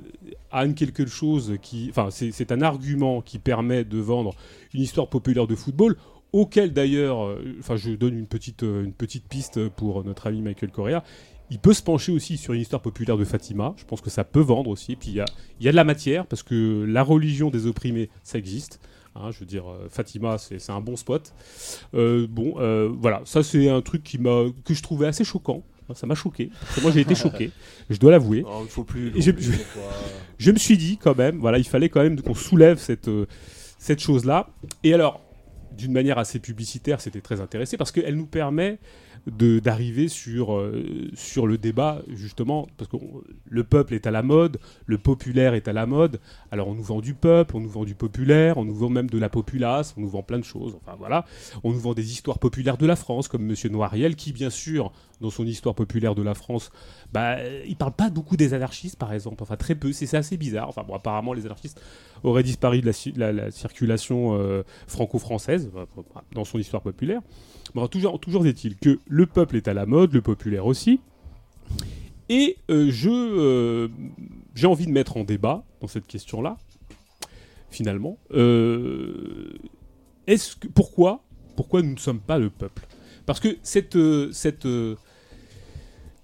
A: a une quelque chose qui. Enfin, c'est un argument qui permet de vendre une histoire populaire de football, auquel d'ailleurs, euh, enfin, je donne une petite, euh, une petite piste pour notre ami Michael Correa. Il peut se pencher aussi sur une histoire populaire de Fatima. Je pense que ça peut vendre aussi. Et puis il y a, y a de la matière parce que la religion des opprimés, ça existe. Hein, je veux dire, euh, Fatima, c'est un bon spot. Euh, bon, euh, voilà, ça c'est un truc qui m'a, que je trouvais assez choquant. Ça m'a choqué. Parce que Moi j'ai été choqué, je dois l'avouer.
C: Oh, faut plus.
A: Et je- je- je me suis dit quand même, voilà, il fallait quand même qu'on soulève cette, cette chose-là. Et alors, d'une manière assez publicitaire, c'était très intéressant parce qu'elle nous permet d'arriver sur euh, sur le débat justement parce que le peuple est à la mode, le populaire est à la mode. Alors on nous vend du peuple, on nous vend du populaire, on nous vend même de la populace, on nous vend plein de choses. Enfin voilà, on nous vend des histoires populaires de la France comme Monsieur Noiriel qui bien sûr dans son histoire populaire de la France, bah il parle pas beaucoup des anarchistes par exemple. Enfin très peu, c'est assez bizarre. Enfin bon apparemment les anarchistes auraient disparu de la, ci- la- la circulation euh, franco-française dans son histoire populaire. Toujours, est-il que le peuple est à la mode, le populaire aussi. Et euh, je euh, j'ai envie de mettre en débat dans cette question-là, finalement. euh, est-ce que pourquoi pourquoi nous ne sommes pas le peuple? Parce que cette le,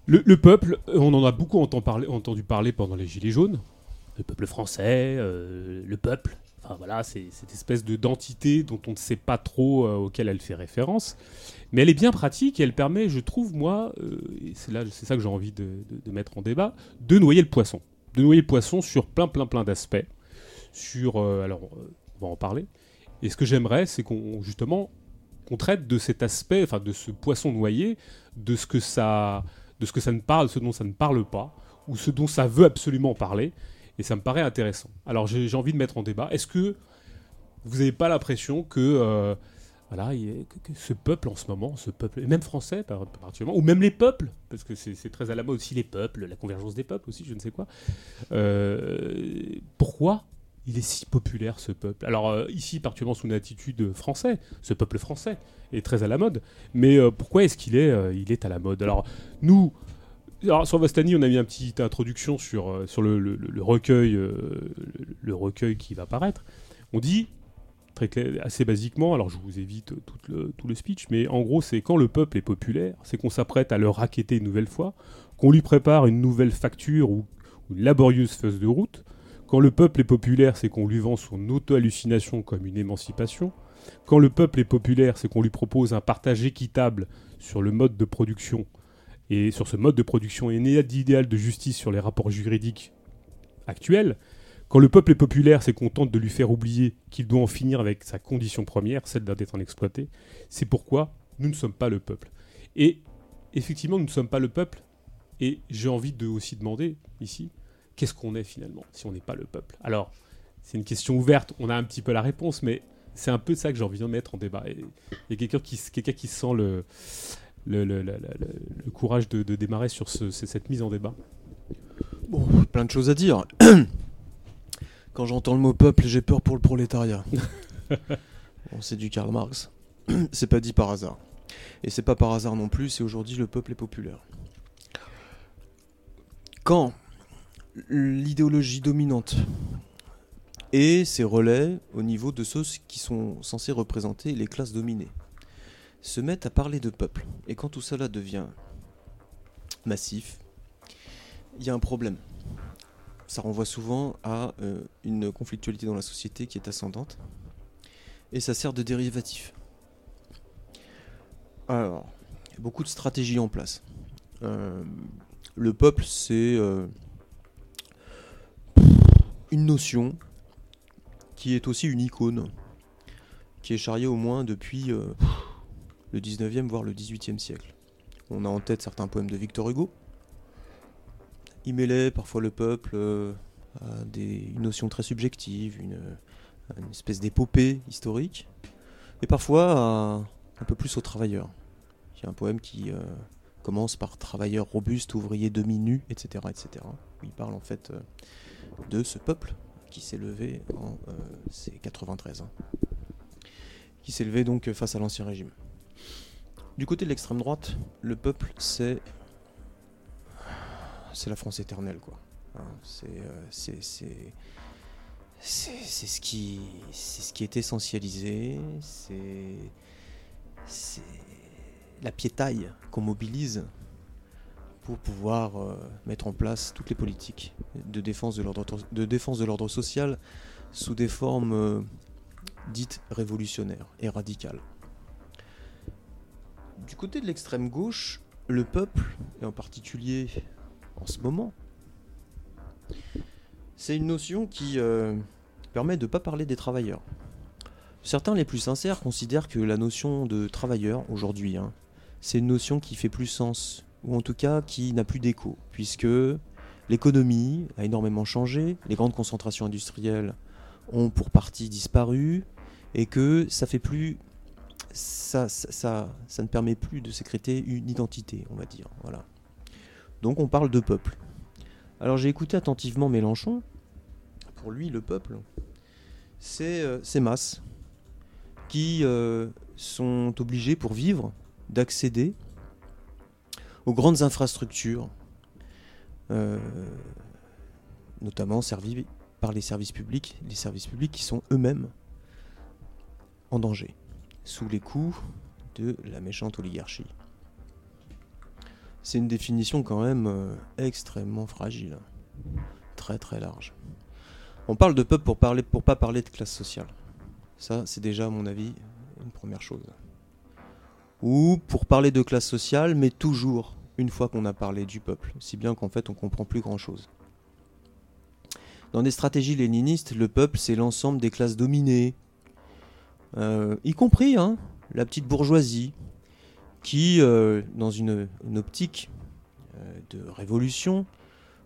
A: le peuple, on en a beaucoup entendu parler, pendant les Gilets jaunes. Le peuple français, le peuple. Enfin voilà, c'est cette espèce de d'entité dont on ne sait pas trop euh, auquel elle fait référence. Mais elle est bien pratique et elle permet, je trouve, moi, euh, et c'est là, c'est ça que j'ai envie de, mettre en débat, de noyer le poisson. De noyer le poisson sur plein, plein, plein d'aspects. Sur, euh, alors, on va en parler. Et ce que j'aimerais, c'est qu'on, justement, qu'on traite de cet aspect, enfin, de ce poisson noyé, de ce que ça, de ce que ça ne parle, ce dont ça ne parle pas, ou ce dont ça veut absolument parler. Et ça me paraît intéressant. Alors, j'ai envie de mettre en débat. Est-ce que vous n'avez pas l'impression que euh, voilà, ce peuple en ce moment, ce peuple, même français par- particulièrement, ou même les peuples, parce que c'est très à la mode aussi les peuples, la convergence des peuples aussi, je ne sais quoi. Euh, pourquoi il est si populaire ce peuple? Alors euh, ici, particulièrement sous une attitude française, ce peuple français est très à la mode, mais pourquoi est-ce qu'il est, il est à la mode? Alors nous. Alors, sur Vastani, on a mis une petite introduction sur, euh, sur le, le- recueil, euh, le, recueil qui va paraître. On dit très assez basiquement, alors je vous évite tout le, tout le speech, mais en gros, c'est quand le peuple est populaire, c'est qu'on s'apprête à le raqueter une nouvelle fois, qu'on lui prépare une nouvelle facture ou ou une laborieuse feuille de route. Quand le peuple est populaire, c'est qu'on lui vend son auto-hallucination comme une émancipation. Quand le peuple est populaire, c'est qu'on lui propose un partage équitable sur le mode de production et sur ce mode de production et né d'idéal de justice sur les rapports juridiques actuels. Quand le peuple est populaire, c'est qu'on tente de lui faire oublier qu'il doit en finir avec sa condition première, celle d'être un exploité. C'est pourquoi nous ne sommes pas le peuple. Et effectivement, nous ne sommes pas le peuple. Et j'ai envie de aussi demander ici, qu'est-ce qu'on est finalement si on n'est pas le peuple? Alors, c'est une question ouverte. On a un petit peu la réponse, mais c'est un peu ça que j'ai envie de mettre en débat. Il y a quelqu'un qui, quelqu'un qui sent le, le, le- le- le- le courage de, de démarrer sur ce- ce- cette mise en débat.
C: Bon, plein de choses à dire. Quand j'entends le mot peuple, j'ai peur pour le prolétariat. Bon, c'est du Karl Marx. c'est pas dit par hasard. Et c'est pas par hasard non plus, c'est aujourd'hui le peuple est populaire. Quand l'idéologie dominante et ses relais au niveau de ceux qui sont censés représenter les classes dominées se mettent à parler de peuple, et quand tout cela devient massif, il y a un problème. Ça renvoie souvent à euh, une conflictualité dans la société qui est ascendante. Et ça sert de dérivatif. Alors, beaucoup de stratégies en place. Euh, le peuple, c'est euh, une notion qui est aussi une icône, qui est charriée au moins depuis le 19e, voire le 18e siècle. On a en tête certains poèmes de Victor Hugo, il mêlait parfois le peuple euh, à une notion très subjective, une, espèce d'épopée historique, et parfois un peu plus aux travailleurs. Il y a un poème qui euh, commence par travailleurs robustes, ouvriers demi-nus, etc., etc. il parle en fait euh, de ce peuple qui s'est levé en euh, c'est 93, hein, qui s'est levé donc face à l'ancien régime. Du côté de l'extrême droite, le peuple c'est c'est la France éternelle, quoi. Hein, c'est, euh, c'est, c'est ce qui, c'est ce qui est essentialisé. C'est, c'est la piétaille qu'on mobilise pour pouvoir euh, mettre en place toutes les politiques de défense de l'ordre, de défense de l'ordre social sous des formes euh, dites révolutionnaires et radicales. Du côté de l'extrême gauche, le peuple, et en particulier en ce moment, c'est une notion qui euh, permet de ne pas parler des travailleurs. Certains les plus sincères considèrent que la notion de travailleur aujourd'hui, hein, c'est une notion qui fait plus sens, ou en tout cas qui n'a plus d'écho, puisque l'économie a énormément changé, les grandes concentrations industrielles ont pour partie disparu, et que ça fait plus. Ça, ça, ça, ne permet plus de sécréter une identité, on va dire. Voilà. Donc on parle de peuple. Alors j'ai écouté attentivement Mélenchon. Pour lui, le peuple, c'est euh, ces masses qui euh, sont obligées pour vivre d'accéder aux grandes infrastructures, euh, notamment servies par les services publics, les services publics qui sont eux-mêmes en danger, sous les coups de la méchante oligarchie. C'est une définition quand même euh, extrêmement fragile, très très large. On parle de peuple pour parler pour pas parler de classe sociale. Ça, c'est déjà à mon avis une première chose. Ou pour parler de classe sociale, mais toujours une fois qu'on a parlé du peuple, si bien qu'en fait on comprend plus grand chose. Dans des stratégies léninistes, le peuple c'est l'ensemble des classes dominées, euh, y compris hein, la petite bourgeoisie, qui, euh, dans une, une optique euh, de révolution,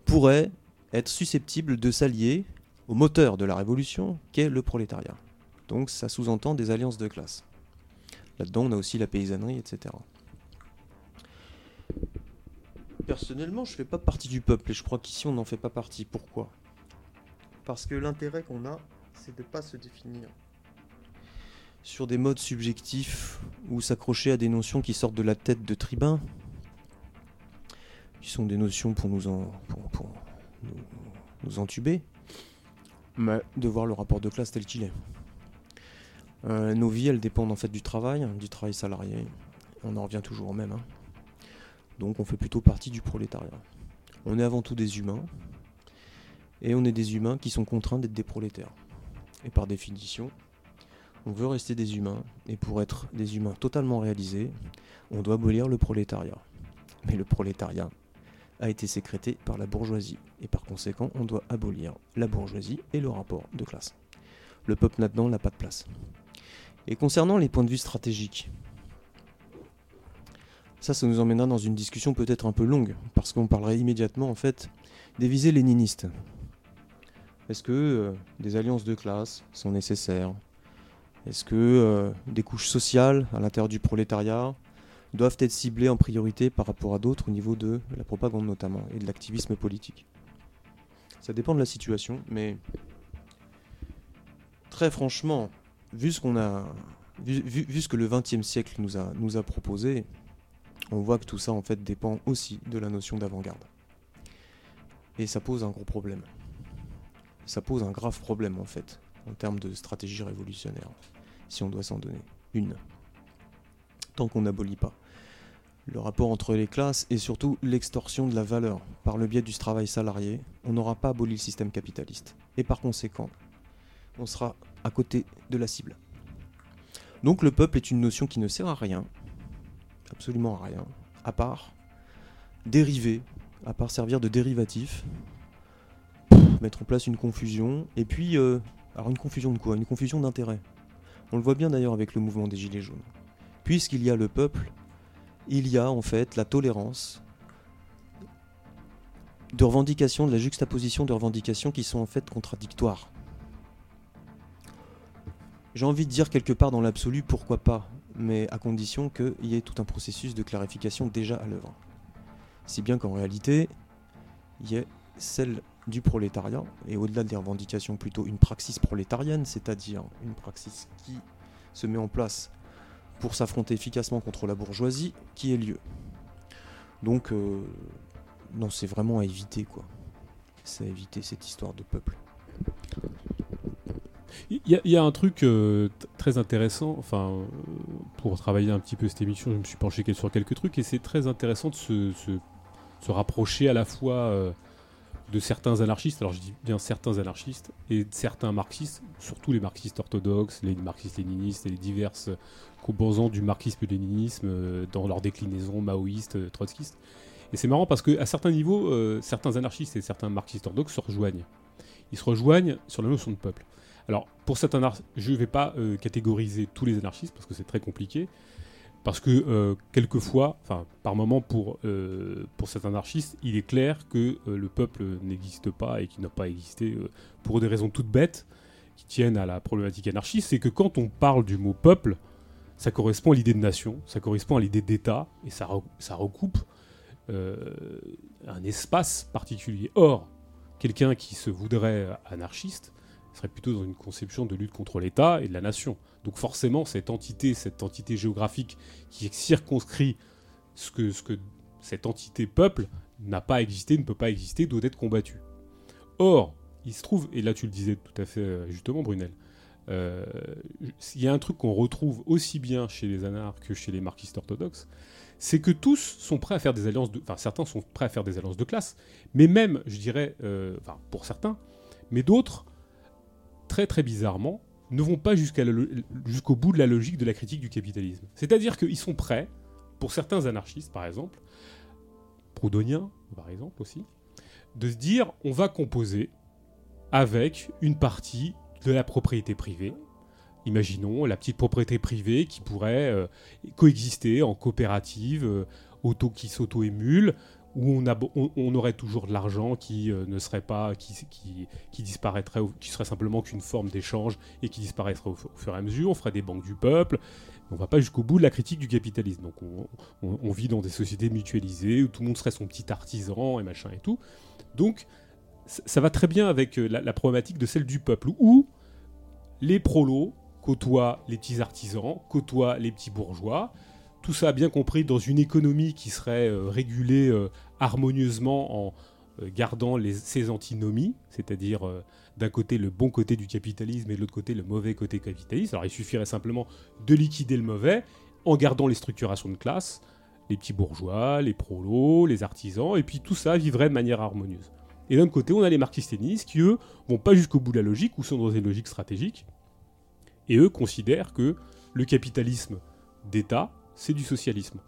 C: pourrait être susceptible de s'allier au moteur de la révolution, qu'est le prolétariat. Donc ça sous-entend des alliances de classe. Là-dedans, on a aussi la paysannerie, etc. Personnellement, je ne fais pas partie du peuple et je crois qu'ici, on n'en fait pas partie. Pourquoi? Parce que l'intérêt qu'on a, c'est de ne pas se définir sur des modes subjectifs ou s'accrocher à des notions qui sortent de la tête de tribun, qui sont des notions pour nous, en, pour, pour nous, nous entuber, mais de voir le rapport de classe tel qu'il est. Euh, nos vies, elles dépendent en fait du travail, du travail salarié. On en revient toujours au même. hein. Donc on fait plutôt partie du prolétariat. On est avant tout des humains, et on est des humains qui sont contraints d'être des prolétaires. Et par définition, on veut rester des humains, et pour être des humains totalement réalisés, on doit abolir le prolétariat. Mais le prolétariat a été sécrété par la bourgeoisie, et par conséquent, on doit abolir la bourgeoisie et le rapport de classe. Le peuple là-dedans n'a pas de place. Et concernant les points de vue stratégiques, ça, ça nous emmènera dans une discussion peut-être un peu longue, parce qu'on parlerait immédiatement en fait des visées léninistes. Est-ce que euh, des alliances de classe sont nécessaires Est-ce que euh, des couches sociales à l'intérieur du prolétariat doivent être ciblées en priorité par rapport à d'autres au niveau de la propagande notamment et de l'activisme politique? Ça dépend de la situation, mais très franchement, vu ce qu'on a, vu, vu- que le XXe siècle nous a, nous a proposé, on voit que tout ça en fait dépend aussi de la notion d'avant-garde. Et ça pose un gros problème. Ça pose un grave problème en fait, en termes de stratégie révolutionnaire, si on doit s'en donner une. Tant qu'on n'abolit pas le rapport entre les classes et surtout l'extorsion de la valeur par le biais du travail salarié, on n'aura pas aboli le système capitaliste. Et par conséquent, on sera à côté de la cible. Donc le peuple est une notion qui ne sert à rien, absolument à rien, à part dériver, à part servir de dérivatif, mettre en place une confusion, et puis, euh, alors une confusion de quoi? Une confusion d'intérêt. On le voit bien d'ailleurs avec le mouvement des Gilets jaunes. Puisqu'il y a le peuple, il y a en fait la tolérance de revendications, de la juxtaposition de revendications qui sont en fait contradictoires. J'ai envie de dire quelque part dans l'absolu, pourquoi pas, mais à condition qu'il y ait tout un processus de clarification déjà à l'œuvre. Si bien qu'en réalité, il y ait celle du prolétariat, et au-delà des revendications, plutôt une praxis prolétarienne, c'est-à-dire une praxis qui se met en place pour s'affronter efficacement contre la bourgeoisie, qui ait lieu. Donc, euh, non, c'est vraiment à éviter, quoi. C'est à éviter cette histoire de peuple.
A: Il y, a- un truc euh, très intéressant, enfin, euh, pour travailler un petit peu cette émission, je me suis penché sur quelques trucs, et c'est très intéressant de se, se- se rapprocher à la fois de certains anarchistes, alors je dis bien certains anarchistes, et de certains marxistes, surtout les marxistes orthodoxes, les marxistes-léninistes et les diverses composants du marxisme-léninisme euh, dans leur déclinaison maoïste, euh, trotskiste. Et c'est marrant parce qu'à certains niveaux, euh, certains anarchistes et certains marxistes orthodoxes se rejoignent. Ils se rejoignent sur la notion de peuple. Alors, pour certains je ne vais pas catégoriser tous les anarchistes parce que c'est très compliqué. Parce que euh, quelquefois, enfin par moment pour, euh, pour cet anarchiste, il est clair que euh, le peuple n'existe pas et qu'il n'a pas existé pour des raisons toutes bêtes qui tiennent à la problématique anarchiste. C'est que quand on parle du mot peuple, ça correspond à l'idée de nation, ça correspond à l'idée d'État et ça, re- ça recoupe un espace particulier. Or, quelqu'un qui se voudrait anarchiste serait plutôt dans une conception de lutte contre l'État et de la nation. Donc forcément, cette entité, cette entité géographique qui circonscrit ce que, ce que cette entité peuple n'a pas existé, ne peut pas exister, doit être combattue. Or, il se trouve, et là tu le disais tout à fait euh, justement, Brunel, euh, il y a un truc qu'on retrouve aussi bien chez les anards que chez les marxistes orthodoxes, c'est que tous sont prêts à faire des alliances de, enfin certains sont prêts à faire des alliances de classe, mais même, je dirais, euh, enfin pour certains, mais d'autres, très bizarrement, ne vont pas jusqu'au bout de la logique de la critique du capitalisme. C'est-à-dire qu'ils sont prêts, pour certains anarchistes par exemple, proudhoniens par exemple aussi, de se dire on va composer avec une partie de la propriété privée. Imaginons la petite propriété privée qui pourrait euh, coexister en coopérative, euh, auto qui s'auto-émule, où on, aurait toujours de l'argent qui euh, ne serait pas, qui, qui, qui disparaîtrait, qui serait simplement qu'une forme d'échange et qui disparaîtrait au, fur et à mesure. On ferait des banques du peuple. On va pas jusqu'au bout de la critique du capitalisme. Donc on, vit dans des sociétés mutualisées où tout le monde serait son petit artisan et machin et tout. Donc ça va très bien avec euh, la, la problématique de celle du peuple, où les prolos côtoient les petits artisans, côtoient les petits bourgeois, tout ça bien compris dans une économie qui serait euh, régulée euh, harmonieusement en euh, gardant les, ses antinomies, c'est-à-dire euh, d'un côté le bon côté du capitalisme et de l'autre côté le mauvais côté capitaliste. Alors il suffirait simplement de liquider le mauvais en gardant les structurations de classe, les petits bourgeois, les prolos, les artisans, et puis tout ça vivrait de manière harmonieuse. Et d'un côté, on a les marxistes-léninistes qui, eux, vont pas jusqu'au bout de la logique ou sont dans une logique stratégique. Et eux considèrent que le capitalisme d'État, c'est du socialisme.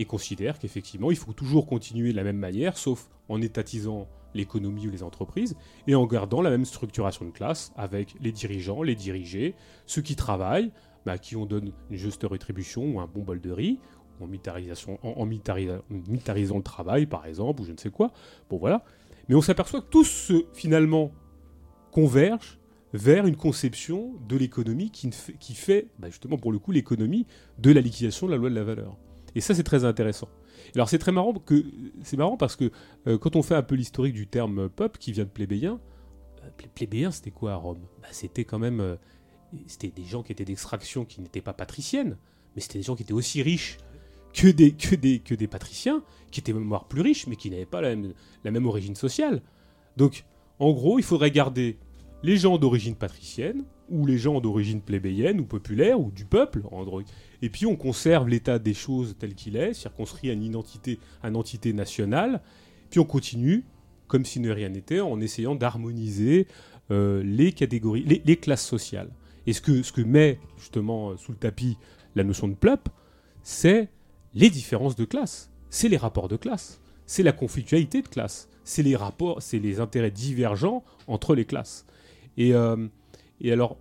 A: Et considèrent qu'effectivement, il faut toujours continuer de la même manière, sauf en étatisant l'économie ou les entreprises, et en gardant la même structuration de classe avec les dirigeants, les dirigés, ceux qui travaillent, bah, qui on donne une juste rétribution ou un bon bol de riz, en, militarisation, en, en militari- militarisant le travail, par exemple, ou je ne sais quoi. Bon, voilà. Mais on s'aperçoit que tous, finalement, convergent vers une conception de l'économie qui, ne fait, qui fait, bah, justement pour le coup, l'économie de la liquidation de la loi de la valeur. Et ça, c'est très intéressant. Alors c'est très marrant parce que euh, quand on fait un peu l'historique du terme peuple qui vient de plébéien, euh, plé- plébéien c'était quoi à Rome? Bah, C'était quand même euh, des gens qui étaient d'extraction qui n'étaient pas patriciennes, mais c'était des gens qui étaient aussi riches que des, que des, que des patriciens, qui étaient même plus riches, mais qui n'avaient pas la même origine sociale. Donc, en gros, il faudrait garder les gens d'origine patricienne, ou les gens d'origine plébéienne, ou populaire, ou du peuple, et puis on conserve l'état des choses tel qu'il est, circonscrit à une identité, entité nationale, puis on continue, comme si de rien n'était, en essayant d'harmoniser euh, les catégories, les, classes sociales. Et ce que, met justement euh, sous le tapis la notion de peuple, c'est les différences de classe, c'est les rapports de classe, c'est la conflictualité de classe, c'est les rapports, c'est les intérêts divergents entre les classes. Et, euh, et alors,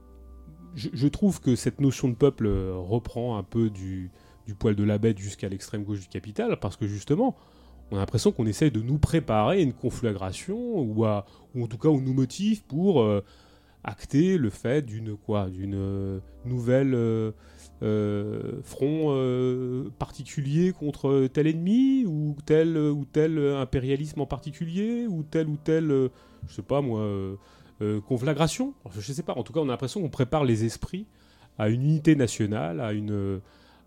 A: je, trouve que cette notion de peuple euh, reprend un peu du, poil de la bête jusqu'à l'extrême gauche du capital, parce que justement, on a l'impression qu'on essaye de nous préparer à une conflagration, ou, ou en tout cas, on nous motive pour euh, acter le fait d'une quoi, d'une nouvelle front particulier contre tel ennemi ou tel ou tel impérialisme en particulier ou tel ou tel je sais pas moi euh, conflagration. Je sais pas en tout cas on a l'impression qu'on prépare les esprits à une unité nationale à une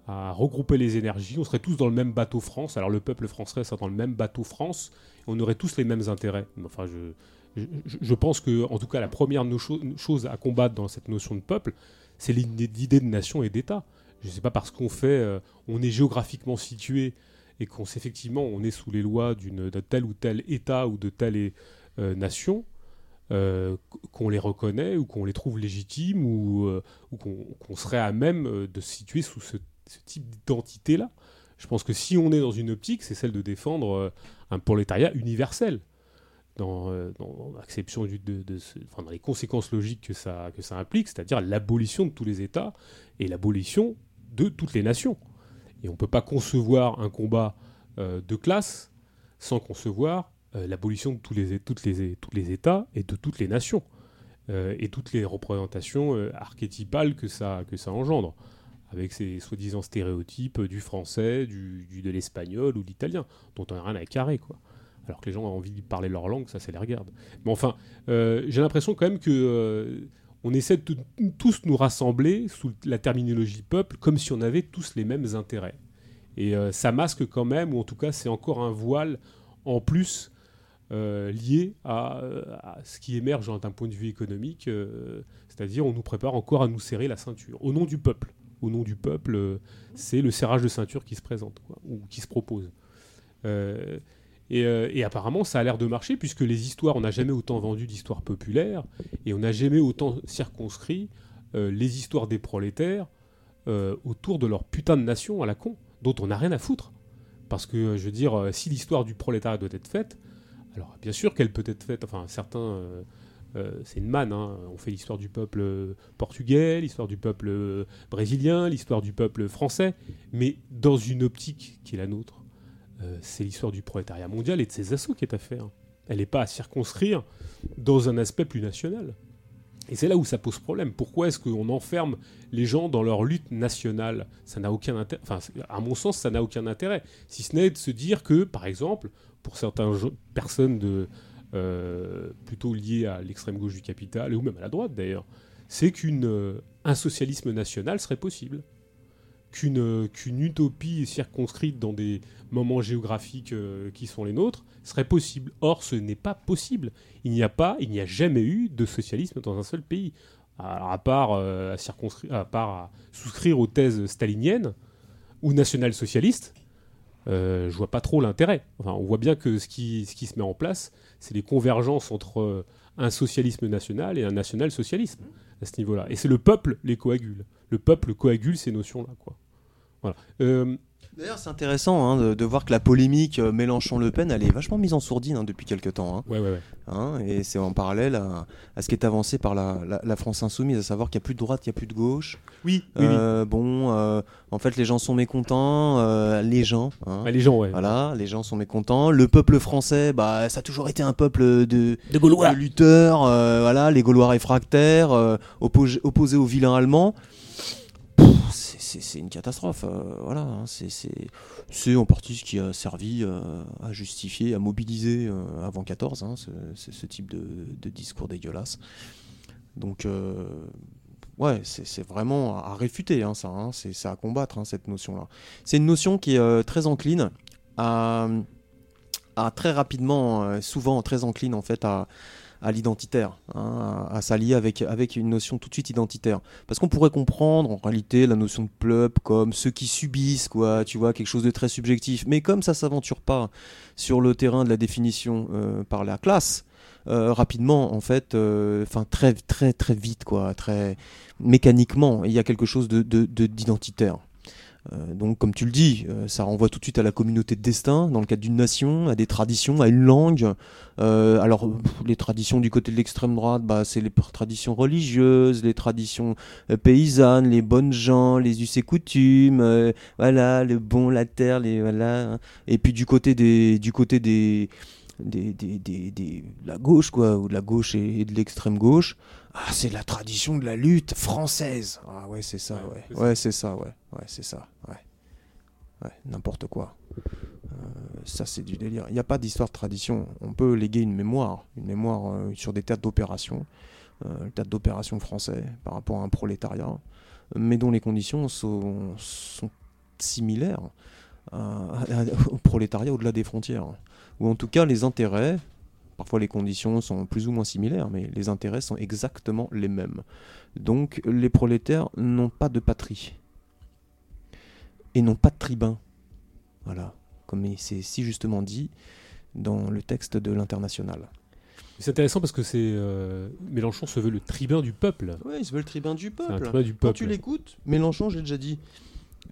A: à regrouper les énergies. On serait tous dans le même bateau France. Alors le peuple français serait dans le même bateau France. On aurait tous les mêmes intérêts. Enfin je je, pense que, en tout cas, la première chose à combattre dans cette notion de peuple, c'est l'idée de nation et d'État. Je ne sais pas parce qu'on fait, euh, on est géographiquement situé et qu'on effectivement, on est sous les lois de tel ou tel État ou de telle euh, nation, euh, qu'on les reconnaît ou qu'on les trouve légitimes ou, euh, qu'on serait à même euh, de se situer sous ce, type d'identité-là. Je pense que si on est dans une optique, c'est celle de défendre un prolétariat universel dans, l'acception de, ce- dans les conséquences logiques que ça, que ça implique, c'est-à-dire l'abolition de tous les États et l'abolition de toutes les nations. Et on ne peut pas concevoir un combat de classe sans concevoir l'abolition de tous les, toutes les, tous les États et de toutes les nations. euh, et toutes les représentations euh, archétypales que ça, que ça engendre, avec ces soi-disant stéréotypes du français, du, de l'espagnol ou de l'italien, dont on n'a rien à carrer, quoi. Alors que les gens ont envie de parler leur langue, ça, ça les regarde. Mais enfin, euh, j'ai l'impression quand même que euh, on essaie de tous nous rassembler sous la terminologie peuple, comme si on avait tous les mêmes intérêts. Et euh, ça masque quand même, ou en tout cas, c'est encore un voile en plus euh, lié à, à ce qui émerge d'un point de vue économique, euh, c'est-à-dire on nous prépare encore à nous serrer la ceinture, au nom du peuple. Au nom du peuple, euh, c'est le serrage de ceinture qui se présente, ou qui se propose. Euh, et, euh, et apparemment, ça a l'air de marcher, puisque les histoires, on n'a jamais autant vendu d'histoires populaires, et on n'a jamais autant circonscrit euh, les histoires des prolétaires euh, autour de leur putain de nation à la con, dont on n'a rien à foutre. Parce que, euh, je veux dire, euh, si l'histoire du prolétariat doit être faite, alors bien sûr qu'elle peut être faite, enfin certains, euh, euh, c'est une manne, hein, on fait l'histoire du peuple euh, portugais, l'histoire du peuple brésilien, l'histoire du peuple français, mais dans une optique qui est la nôtre, c'est l'histoire du prolétariat mondial et de ses assauts qui est à faire. Elle n'est pas à circonscrire dans un aspect plus national. Et c'est là où ça pose problème. Pourquoi est-ce qu'on enferme les gens dans leur lutte nationale? Ça n'a aucun intérêt. Enfin, à mon sens, ça n'a aucun intérêt. Si ce n'est de se dire que, par exemple, pour certaines personnes euh, plutôt liées à l'extrême gauche du capital, ou même à la droite d'ailleurs, c'est qu'un un socialisme national serait possible. Qu'une euh, qu'une utopie circonscrite dans des moments géographiques euh, qui sont les nôtres serait possible. Or, ce n'est pas possible. Il n'y a pas, il n'y a jamais eu de socialisme dans un seul pays. Alors, à part, euh, à, part souscrire aux thèses staliniennes ou national-socialistes, euh, je vois pas trop l'intérêt. Enfin, on voit bien que ce qui, ce qui se met en place, c'est les convergences entre euh, un socialisme national et un national-socialisme à ce niveau-là. Et c'est le peuple les coagule. Le peuple coagule ces notions-là, quoi. Voilà. Euh,
C: D'ailleurs, c'est intéressant hein, de, de voir que la polémique euh, Mélenchon-Le Pen, elle est vachement mise en sourdine hein, depuis quelques temps. hein.
A: ouais, ouais, ouais.
C: Hein, et c'est en parallèle à, à ce qui est avancé par la, la- la France insoumise, à savoir qu'il n'y a plus de droite, il n'y a plus de gauche.
A: Oui, oui, oui.
C: Euh, Bon, euh, en fait, les gens sont mécontents, euh, les gens.
A: les gens, ouais.
C: Voilà, les gens sont mécontents. Le peuple français, bah, ça a toujours été un peuple de,
B: De Gaulois.
C: de lutteurs. euh, voilà, les Gaulois réfractaires, euh, oppos- opposés aux vilains allemands. C'est- une catastrophe. euh, voilà, hein, c'est- en partie ce qui a servi euh, à justifier, à mobiliser euh, avant 14, hein, ce, type de, discours dégueulasse. Donc, ouais, c'est vraiment à, réfuter, hein, ça. c'est à combattre, cette notion-là. C'est une notion qui est très encline à, à très rapidement, souvent très encline en fait à, à l'identitaire, hein, à, s'allier avec, avec une notion tout de suite identitaire. Parce qu'on pourrait comprendre en réalité la notion de peuple comme ceux qui subissent, quoi, tu vois, quelque chose de très subjectif. Mais comme ça s'aventure pas sur le terrain de la définition euh, par la classe, euh, rapidement, en fait, euh, enfin très très très vite, quoi, très mécaniquement, il y a quelque chose de- d'identitaire. Euh, donc, comme tu le dis, euh, ça renvoie tout de suite à la communauté de destin, dans le cadre d'une nation, à des traditions, à une langue. Euh, alors, les traditions du côté de l'extrême droite, bah, c'est les traditions religieuses, les traditions euh, paysannes, les bonnes gens, les us et coutumes, euh, voilà, le bon, la terre, les voilà. Et puis du côté des, du côté des, des, des, des- des- de la gauche, quoi, ou de la gauche et de l'extrême gauche. Ah, c'est la tradition de la lutte française. Ah ouais, c'est ça,
A: Ouais,
C: ouais.
A: c'est ça.
C: Ouais, c'est ça, ouais. Ouais, c'est ça, ouais. Ouais, n'importe quoi. Euh, ça, c'est du délire. Il n'y a pas d'histoire de tradition. On peut léguer une mémoire, une mémoire euh, sur des théâtres d'opération, euh, le théâtre d'opération français par rapport à un prolétariat, mais dont les conditions sont, sont similaires à- à- au prolétariat au-delà des frontières. Ou en tout cas, les intérêts, parfois les conditions sont plus ou moins similaires, mais les intérêts sont exactement les mêmes. Donc, les prolétaires n'ont pas de patrie et n'ont pas de tribun. Voilà, comme c'est si justement dit dans le texte de l'international.
A: C'est intéressant parce que c'est euh, Mélenchon se veut le tribun du peuple.
C: Oui, il se veut le tribun du
A: un
C: peuple.
A: tribun du
C: Quand
A: peuple.
C: tu l'écoutes, Mélenchon, j'ai déjà dit,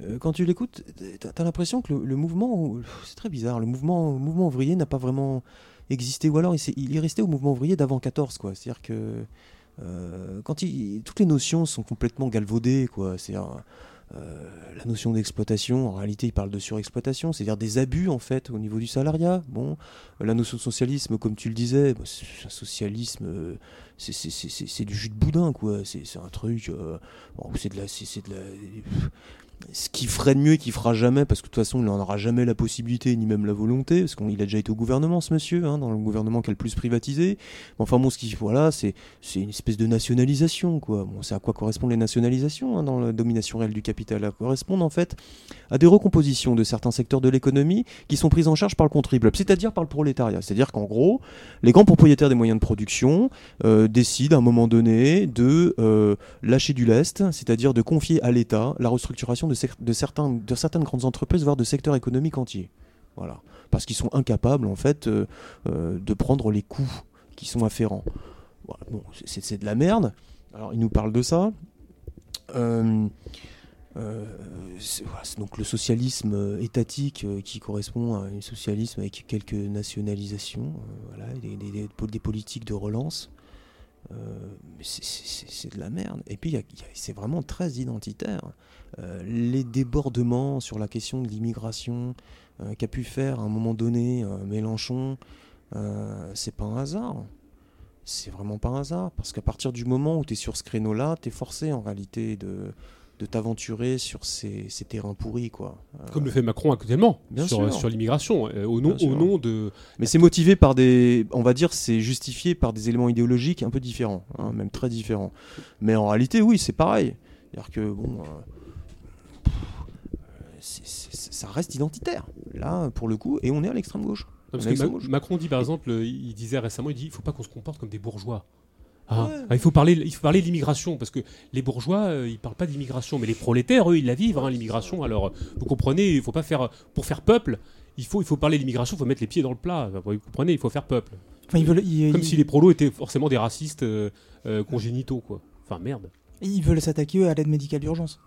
C: euh, quand tu l'écoutes, t'as as, l'impression que le, le mouvement, c'est très bizarre, le mouvement, le mouvement ouvrier n'a pas vraiment existé, ou alors il, est resté au mouvement ouvrier d'avant 14, quoi. C'est-à-dire que euh, quand toutes les notions sont complètement galvaudées, quoi. C'est-à-dire, euh, la notion d'exploitation, en réalité, il parle de surexploitation, c'est-à-dire des abus en fait au niveau du salariat. Bon, la notion de socialisme, comme tu le disais, bah, c'est un socialisme, euh, c'est- c'est- c'est c'est- c'est du jus de boudin, quoi. C'est c'est un truc, c'est c'est c'est de la, ce qui ferait de mieux et qui fera jamais, parce que de toute façon, il n'en aura jamais la possibilité ni même la volonté, parce qu'il a déjà été au gouvernement, ce monsieur, hein, dans le gouvernement qui le plus privatisé. Enfin bon, ce qui, voilà, c'est c'est une espèce de nationalisation, quoi. Bon, c'est à quoi correspondent les nationalisations hein, dans la domination réelle du capital Elles correspondent en fait à des recompositions de certains secteurs de l'économie qui sont prises en charge par le contribuable, c'est-à-dire par le prolétariat. C'est-à-dire qu'en gros, les grands propriétaires des moyens de production euh, décident à un moment donné de euh, lâcher du lest, c'est-à-dire de confier à l'État la restructuration de, certaines grandes entreprises, voire de secteurs économiques entiers. Voilà. Parce qu'ils sont incapables, en fait, euh, euh, de prendre les coûts qui sont afférents. C'est de la merde. Alors, il nous parle de ça. Euh, euh, c'est voilà, donc le socialisme euh, étatique qui correspond à un socialisme avec quelques nationalisations, des politiques de relance. Euh, c'est- de la merde. Et puis, c'est vraiment très identitaire. Euh, les débordements sur la question de l'immigration euh, qu'a pu faire à un moment donné Mélenchon, c'est pas un hasard. C'est vraiment pas un hasard. Parce qu'à partir du moment où tu es sur ce créneau-là, tu es forcé en réalité de, de t'aventurer sur ces, ces terrains pourris. Quoi. Euh,
A: Comme le fait Macron actuellement
C: Bien
A: sur, l'immigration, euh, au, nom, au nom de.
C: Mais c'est motivé par des. On va dire, c'est justifié par des éléments idéologiques un peu différents, hein, même très différents. Mais en réalité, oui, c'est pareil. C'est-à-dire que, bon. euh, ça reste identitaire, là, pour le coup, et on est à l'extrême gauche.
A: Parce que Ma-
C: bouge.
A: Macron dit par exemple, il disait récemment, il dit il faut pas qu'on se comporte comme des bourgeois. Ah,
C: Ouais.
A: ah, il faut parler, il faut parler de l'immigration parce que les bourgeois, euh, ils parlent pas d'immigration, mais les prolétaires, eux, ils la vivent, hein, l'immigration. Alors, vous comprenez, il faut pas faire pour faire peuple. Il faut, il faut parler de l'immigration, il faut mettre les pieds dans le plat. Vous comprenez, il faut faire peuple.
E: Enfin, ils veulent, ils,
A: Comme
E: ils-
A: si les prolos étaient forcément des racistes euh, euh, congénitaux, quoi. Enfin, merde.
E: ils veulent s'attaquer à l'aide médicale d'urgence.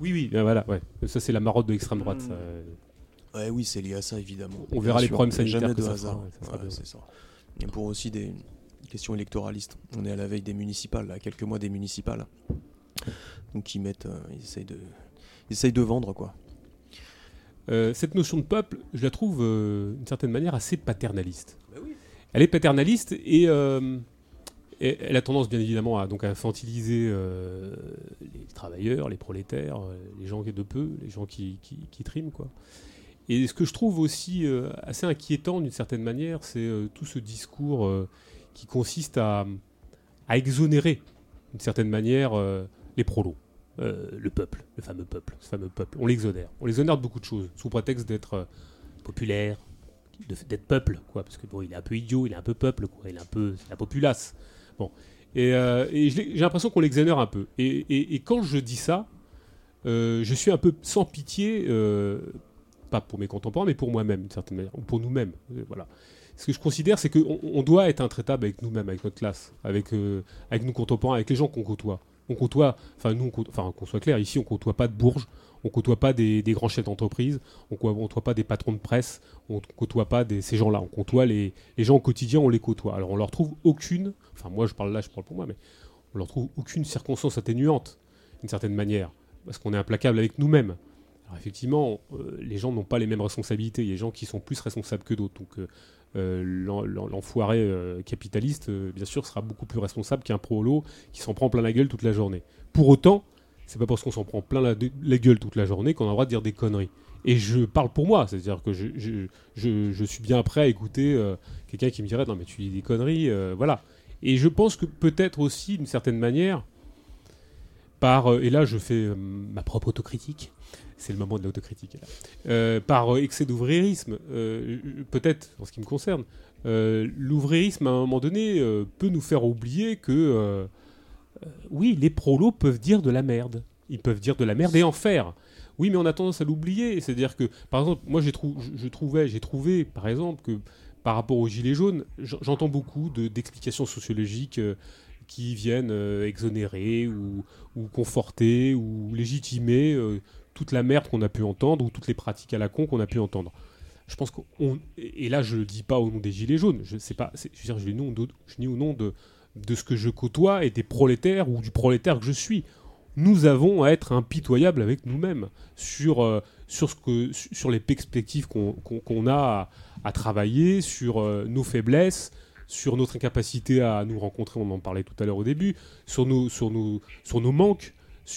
A: Oui, oui, euh, voilà, ouais. Ça, c'est la marotte de l'extrême droite. ça.
C: Ouais, oui, c'est lié à ça, évidemment.
A: On
C: Bien
A: verra les problèmes sanitaires
C: Jamais
A: que
C: de
A: ça
C: hasard.
A: fera, ouais, ça
C: Ouais,
A: bien.
C: ça. Et pour aussi des questions électoralistes. On est à la veille des municipales, à quelques mois des municipales. Donc ils mettent, euh, ils essayent de, ils essayent de vendre quoi.
A: Euh, cette notion de peuple, je la trouve euh, d'une certaine manière assez paternaliste. Elle est paternaliste et, euh, et elle a tendance bien évidemment à donc à infantiliser les travailleurs, les prolétaires, les gens qui de peu, les gens qui, qui, qui triment quoi. Et ce que je trouve aussi assez inquiétant d'une certaine manière, c'est tout ce discours qui consiste à, exonérer d'une certaine manière euh, les prolos. Euh, le peuple, le fameux peuple, ce fameux peuple. On l'exonère. On l'exonère de beaucoup de choses, sous prétexte d'être euh, populaire, d'être peuple, quoi. Parce que bon, il est un peu idiot, il est un peu peuple, quoi. Il est un peu, la populace. Bon. Et, j'ai l'impression qu'on l'exonère un peu. Et, et- quand je dis ça, je suis un peu sans pitié, pas pour mes contemporains, mais pour moi-même, d'une certaine manière, ou pour nous-mêmes. Voilà. Ce que je considère, c'est qu'on on doit être intraitable avec nous-mêmes, avec notre classe, avec, euh, avec nos contemporains, avec les gens qu'on côtoie. On côtoie, enfin nous, enfin qu'on soit clair, ici on côtoie pas de bourges, on côtoie pas des, grands chefs d'entreprise, on côtoie pas des patrons de presse, on côtoie pas ces gens-là, on côtoie les, les gens au quotidien, on les côtoie. Alors on leur trouve aucune, enfin moi je parle là, je parle pour moi, mais on leur trouve aucune circonstance atténuante, d'une certaine manière, parce qu'on est implacable avec nous-mêmes. Alors effectivement, euh, les gens n'ont pas les mêmes responsabilités. Il y a des gens qui sont plus responsables que d'autres. Donc euh, l'enfoiré euh, capitaliste, euh, bien sûr, sera beaucoup plus responsable qu'un prolo qui s'en prend plein la gueule toute la journée. Pour autant, c'est pas parce qu'on s'en prend plein la, gueule toute la journée qu'on a le droit de dire des conneries. Et je parle pour moi, c'est-à-dire que je, suis bien prêt à écouter euh, quelqu'un qui me dirait non mais tu dis des conneries, euh, voilà. Et je pense que peut-être aussi, d'une certaine manière, par, euh, et là je fais euh, ma propre autocritique, c'est le moment de l'autocritique. Euh, par euh, excès d'ouvriérisme, euh, peut-être en ce qui me concerne, euh, l'ouvriérisme à un moment donné peut nous faire oublier que, oui, les prolos peuvent dire de la merde. Ils peuvent dire de la merde et en faire. Oui, mais on a tendance à l'oublier. C'est-à-dire que, par exemple, moi j'ai je, trouvais, j'ai trouvé, par exemple, que par rapport aux gilets jaunes, j'entends beaucoup de- d'explications sociologiques qui viennent exonérer ou, ou conforter ou légitimer toute la merde qu'on a pu entendre ou toutes les pratiques à la con qu'on a pu entendre. Je pense qu'on et là je le dis pas au nom des gilets jaunes, je sais pas, je veux dire, je le dis au nom de, de ce que je côtoie et des prolétaires ou du prolétaire que je suis. nous avons à être impitoyables avec nous-mêmes sur, euh, sur, ce que, sur les perspectives qu'on a à, à travailler, sur euh, nos faiblesses, sur notre incapacité à nous rencontrer, on en parlait tout à l'heure au début, sur nos, sur nos, sur nos manques.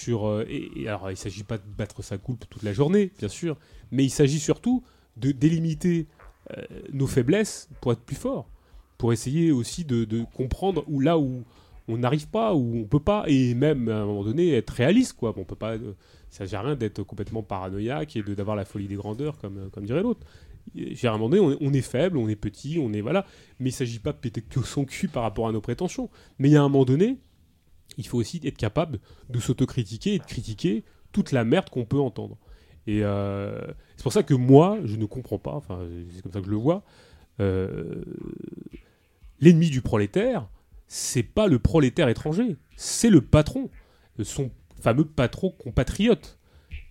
A: Euh, et, alors, il ne s'agit pas de battre sa coulpe toute la journée, bien sûr, mais il s'agit surtout de délimiter euh, nos faiblesses pour être plus fort, pour essayer aussi de, comprendre où là où on n'arrive pas, où on peut pas, et même à un moment donné être réaliste, quoi. Bon, on peut pas, euh, sert à rien d'être complètement paranoïaque et d'avoir la folie des grandeurs, comme, euh, comme dirait l'autre. À un moment donné, on est, on est faible, on est petit, on est voilà, mais il s'agit pas de péter que son cul par rapport à nos prétentions. Mais il y a un moment donné, il faut aussi être capable de s'autocritiquer et de critiquer toute la merde qu'on peut entendre. Et euh, c'est pour ça que moi, je ne comprends pas, enfin, c'est comme ça que je le vois, euh, l'ennemi du prolétaire, c'est pas le prolétaire étranger, c'est le patron, son fameux patron compatriote.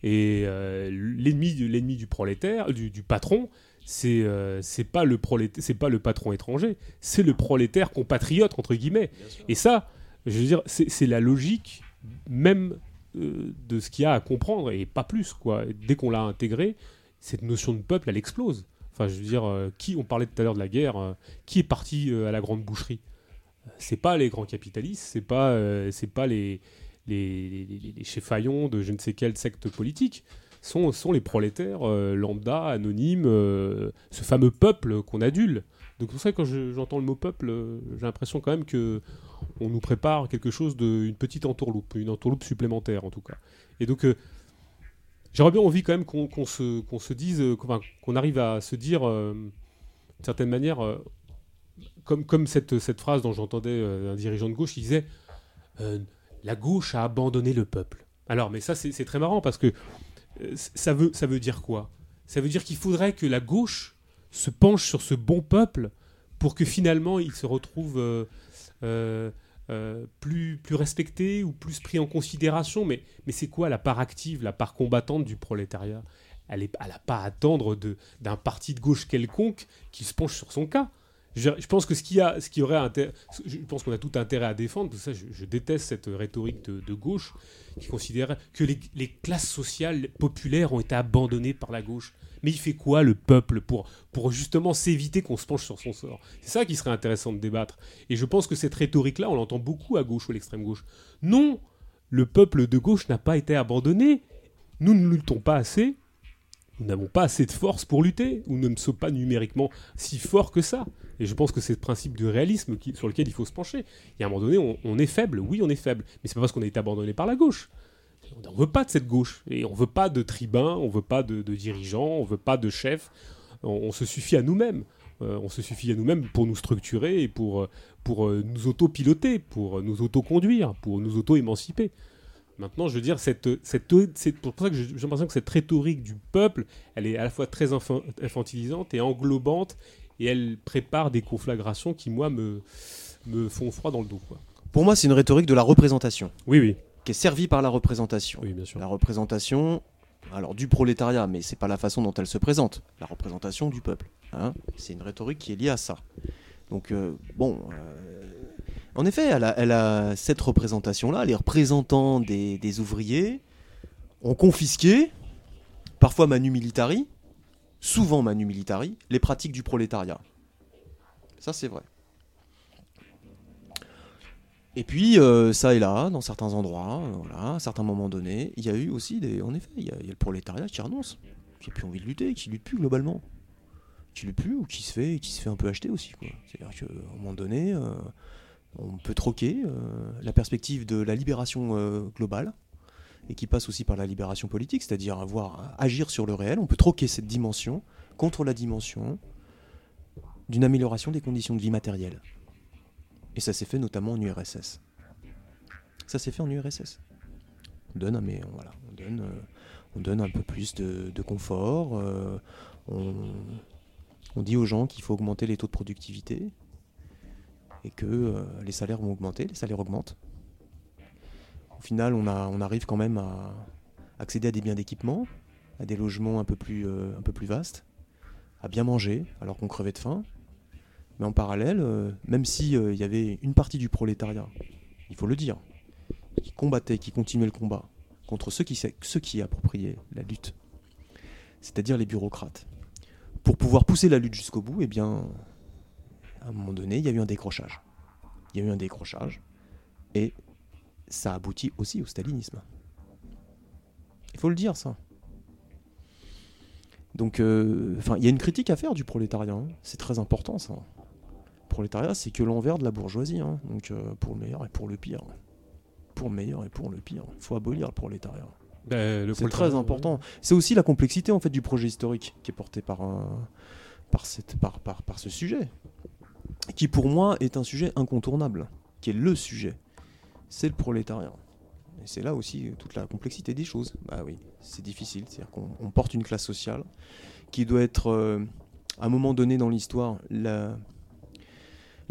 A: Et euh, l'ennemi de- l'ennemi du prolétaire, du, du patron, c'est euh, c'est pas le prolétaire, c'est pas le patron étranger, c'est le prolétaire compatriote entre guillemets. Et ça, je veux dire, c'est la logique même euh, de ce qu'il y a à comprendre et pas plus quoi. Dès qu'on l'a intégré, cette notion de peuple, elle explose. Enfin, je veux dire, euh, qui on parlait tout à l'heure de la guerre, euh, qui est parti à la grande boucherie? C'est pas les grands capitalistes, c'est pas, c'est pas les les, les, de je ne sais quelle secte politique. Sont, sont les prolétaires lambda, anonymes, ce fameux peuple qu'on adule. Donc c'est pour ça que quand je- j'entends le mot peuple, j'ai l'impression quand même que on nous prépare quelque chose de une petite entourloupe, une entourloupe supplémentaire en tout cas. Et donc euh, j'aurais bien envie quand même qu'on se, dise, euh, qu'on arrive à se dire euh, d'une certaine manière, comme, cette, phrase dont j'entendais un dirigeant de gauche qui disait la gauche a abandonné le peuple. Alors, mais ça c'est très marrant parce que ça veut, dire quoi? Ça veut dire qu'il faudrait que la gauche se penche sur ce bon peuple pour que finalement il se retrouve euh, euh, plus, plus respecté ou plus pris en considération. Mais, c'est quoi la part active, la part combattante du prolétariat? Elle n'a pas à attendre d'un parti de gauche quelconque qui se penche sur son cas. Je, pense que ce a, ce qui aurait je pense qu'on a tout intérêt à défendre. Tout ça, je, déteste cette rhétorique de, gauche qui considère que les classes sociales populaires ont été abandonnées par la gauche. Mais il fait quoi le peuple pour, justement s'éviter qu'on se penche sur son sort? C'est ça qui serait intéressant de débattre. Et je pense que cette rhétorique-là, on l'entend beaucoup à gauche ou à l'extrême gauche. Non, le peuple de gauche n'a pas été abandonné. Nous ne luttons pas assez. Nous n'avons pas assez de force pour lutter, ou nous ne sommes pas numériquement si forts que ça. Et je pense que c'est le principe du réalisme sur lequel il faut se pencher. Y a un moment donné, on, on est faible, oui, on est faible, mais c'est pas parce qu'on a été abandonné par la gauche. On ne veut pas de cette gauche, et on veut pas de tribuns, on veut pas de, de dirigeants, on veut pas de chefs. On, on se suffit à nous-mêmes. Euh, on se suffit à nous-mêmes pour nous structurer et pour, euh, pour euh, nous auto-piloter, pour nous auto-conduire, pour nous auto-émanciper. Maintenant, je veux dire, cette, cette, c'est pour ça que j'ai l'impression que cette rhétorique du peuple, elle est à la fois très infan- infantilisante et englobante, et elle prépare des conflagrations qui, moi, me, me font froid dans le dos. Quoi.
C: Pour moi, c'est une rhétorique de la représentation,
A: Oui, oui,
C: qui est servie par la représentation.
A: oui, bien sûr.
C: La représentation, alors du prolétariat, mais c'est pas la façon dont elle se présente. La représentation du peuple. hein. c'est une rhétorique qui est liée à ça. Donc euh, bon, euh, en effet, elle a, elle a cette représentation-là. Les représentants des, des ouvriers ont confisqué, parfois manu militari, souvent manu militari, les pratiques du prolétariat. Ça, c'est vrai. Et puis, euh, ça et là, dans certains endroits, euh, voilà, à certains moments donnés, il y a eu aussi des. En effet, il y, a le prolétariat qui renonce, qui n'a plus envie de lutter, qui lutte plus globalement. Qui lutte plus ou qui se fait, qui se fait un peu acheter aussi. C'est-à-dire qu'à un moment donné, euh, on peut troquer la perspective de la libération globale et qui passe aussi par la libération politique, c'est-à-dire avoir agir sur le réel. On peut troquer cette dimension contre la dimension d'une amélioration des conditions de vie matérielles. Et ça s'est fait notamment en URSS. Ça s'est fait en URSS. On donne, mais voilà, on donne, euh, on donne un peu plus de, confort. euh, on, dit aux gens qu'il faut augmenter les taux de productivité et que euh, les salaires vont augmenter, les salaires augmentent. Au final, on, arrive quand même à accéder à des biens d'équipement, à des logements un peu plus, un peu plus vastes, à bien manger alors qu'on crevait de faim. Mais en parallèle, euh, même si euh, y avait une partie du prolétariat, il faut le dire, qui combattaient, qui continuaient le combat contre ceux qui, ceux qui appropriaient la lutte, c'est-à-dire les bureaucrates. Pour pouvoir pousser la lutte jusqu'au bout, eh bien, à un moment donné, il y a eu un décrochage. Il y a eu un décrochage, et ça aboutit aussi au stalinisme. Il faut le dire, ça. Donc, euh, enfin, il y a une critique à faire du prolétariat. hein. C'est très important, ça. Prolétariat, c'est que l'envers de la bourgeoisie. hein. Donc, euh, pour le meilleur et pour le pire. Pour le meilleur et pour le pire. Il faut abolir le prolétariat.
A: Ben,
C: C'est très important. C'est aussi la complexité en fait du projet historique qui est porté par, un- par, cette, par, par, par ce sujet, qui pour moi est un sujet incontournable, qui est le sujet. C'est le prolétariat. Et c'est là aussi euh, toute la complexité des choses. Bah oui, c'est difficile. C'est-à-dire qu'on on porte une classe sociale qui doit être, euh, à un moment donné dans l'histoire, la,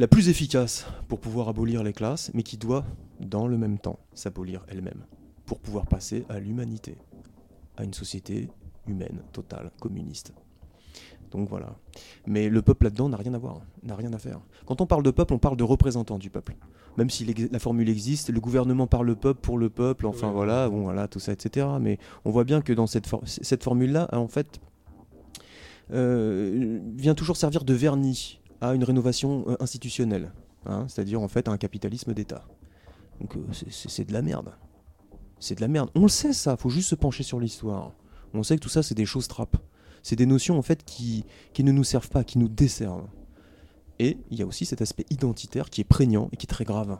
C: la plus efficace pour pouvoir abolir les classes, mais qui doit, dans le même temps, s'abolir elle-même pour pouvoir passer à l'humanité, à une société humaine, totale, communiste. Donc voilà. Mais le peuple là-dedans n'a rien à voir, n'a rien à faire. Quand on parle de peuple, on parle de représentants du peuple. Même si la formule existe, le gouvernement parle le peuple pour le peuple, enfin
A: Ouais.
C: voilà, bon voilà, tout ça, etc. Mais on voit bien que dans cette, for- cette formule-là, en fait, euh, vient toujours servir de vernis à une rénovation euh, institutionnelle, hein, c'est-à-dire en fait à un capitalisme d'État. Donc euh, c'est- de la merde. C'est de la merde. On le sait ça, faut juste se pencher sur l'histoire. On sait que tout ça c'est des choses trappes. C'est des notions en fait qui, ne nous servent pas, qui nous desservent. Et il y a aussi cet aspect identitaire qui est prégnant et qui est très grave,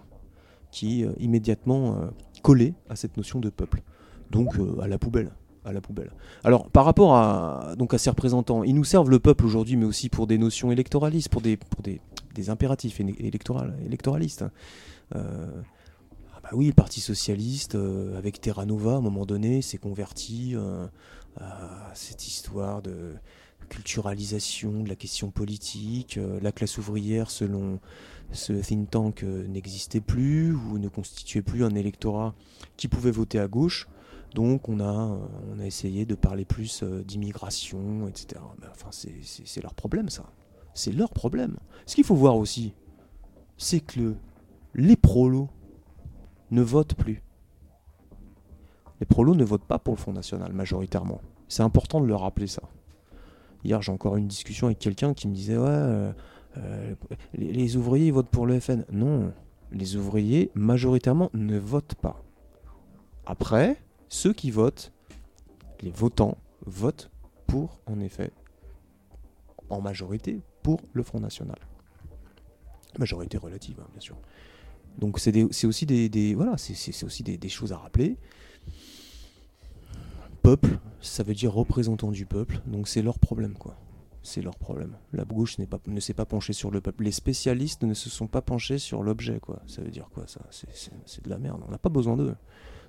C: qui est euh, immédiatement collé à cette notion de peuple. Donc à la poubelle. À la poubelle. Alors par rapport à, donc à ces représentants, ils nous servent le peuple aujourd'hui, mais aussi pour des notions électoralistes, pour des, pour des, des impératifs électoral- électoralistes. Euh, ah bah oui, le Parti socialiste, euh, avec Terra Nova, à un moment donné, s'est converti euh, à cette histoire de culturalisation de la question politique. La classe ouvrière, selon ce think tank, n'existait plus ou ne constituait plus un électorat qui pouvait voter à gauche. Donc on a, essayé de parler plus euh, d'immigration, etc. Mais enfin, c'est- leur problème, ça. C'est leur problème. Ce qu'il faut voir aussi, c'est que le- les prolos ne votent plus. Les prolos ne votent pas pour le Front National, majoritairement. C'est important de le rappeler, ça. Hier, j'ai encore eu une discussion avec quelqu'un qui me disait Ouais, euh, euh, les, ouvriers votent pour le FN. Non, les ouvriers, majoritairement, ne votent pas. Après, ceux qui votent, les votants, votent pour, en effet, en majorité, pour le Front National. Majorité relative, hein, bien sûr. Donc c'est aussi des, voilà, c'est- aussi des, choses à rappeler. Peuple, ça veut dire représentant du peuple, donc c'est leur problème quoi. C'est leur problème. La gauche pas, ne s'est pas penchée sur le peuple. Les spécialistes ne se sont pas penchés sur l'objet quoi. Ça veut dire quoi ça? C'est de la merde. On n'a pas besoin d'eux.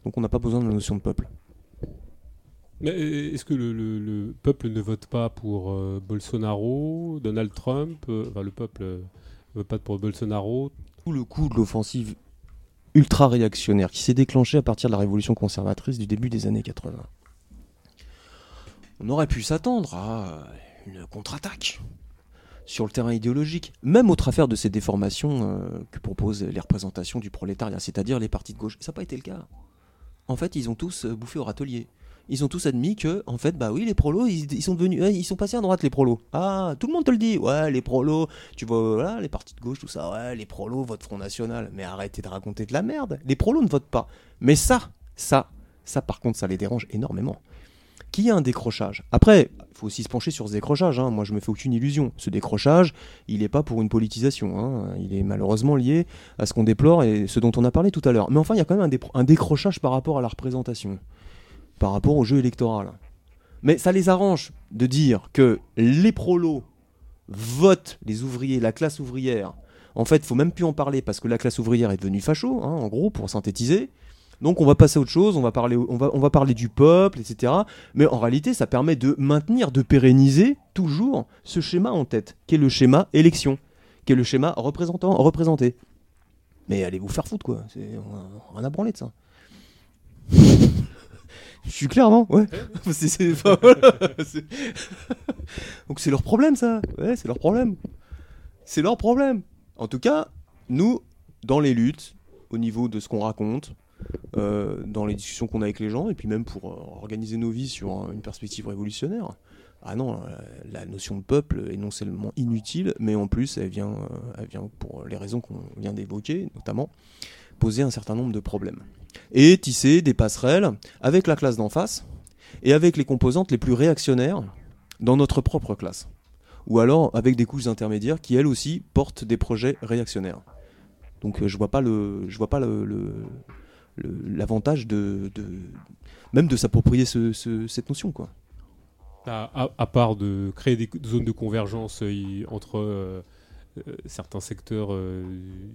C: Donc on n'a pas besoin de la notion de peuple.
A: Mais euh, est-ce que le, le- le peuple ne vote pas pour euh, Bolsonaro, Donald Trump euh, Enfin, le peuple ne vote pas pour Bolsonaro?
C: Tout le coup de l'offensive ultra réactionnaire qui s'est déclenchée à partir de la révolution conservatrice du début des années 80. On aurait pu s'attendre à une contre-attaque sur le terrain idéologique, même au travers de ces déformations euh, que proposent les représentations du prolétariat, c'est-à-dire les partis de gauche. Ça n'a pas été le cas. En fait, ils ont tous euh, bouffé au râtelier. Ils ont tous admis que, en fait, bah oui, les prolos, ils, sont devenus, ouais, ils sont passés à droite, les prolos. Ah, tout le monde te le dit. Ouais, les prolos, tu vois, voilà, les partis de gauche, tout ça. Ouais, les prolos votent Front National. Mais arrêtez de raconter de la merde. Les prolos ne votent pas. Mais ça, ça, ça, par contre, ça les dérange énormément. Qu'il y ait un décrochage. Après, il faut aussi se pencher sur ce décrochage. hein. Moi, je me fais aucune illusion. Ce décrochage, il n'est pas pour une politisation. hein. Il est malheureusement lié à ce qu'on déplore et ce dont on a parlé tout à l'heure. Mais enfin, il y a quand même un, décrochage par rapport à la représentation, par rapport au jeu électoral. Mais ça les arrange de dire que les prolos votent les ouvriers, la classe ouvrière. En fait, faut même plus en parler parce que la classe ouvrière est devenue facho, hein, en gros, pour synthétiser. Donc on va passer à autre chose, on va parler, on va, on va parler du peuple, etc. Mais en réalité, ça permet de maintenir, de pérenniser toujours ce schéma en tête, qui est le schéma élection, qui est le schéma représentant, représenté. Mais allez vous faire foutre, quoi. C'est on a rien à branler de ça. Je suis clair, non? Ouais. C'est- c'est- enfin, voilà. C'est- Donc c'est leur problème, ça. Ouais, c'est leur problème. C'est leur problème. En tout cas, nous, dans les luttes, au niveau de ce qu'on raconte, euh, dans les discussions qu'on a avec les gens, et puis même pour euh, organiser nos vies sur une perspective révolutionnaire. Ah non, euh, la notion de peuple est non seulement inutile, mais en plus, elle vient, pour les raisons qu'on vient d'évoquer, notamment poser un certain nombre de problèmes. Et tisser des passerelles avec la classe d'en face, et avec les composantes les plus réactionnaires dans notre propre classe. Ou alors avec des couches intermédiaires qui, elles aussi, portent des projets réactionnaires. Donc je vois pas le, je vois pas le- l'avantage de, de- même de s'approprier ce- ce- cette notion quoi.
A: À, à- à part de créer des zones de convergence euh, y- entre euh, euh, certains secteurs, euh,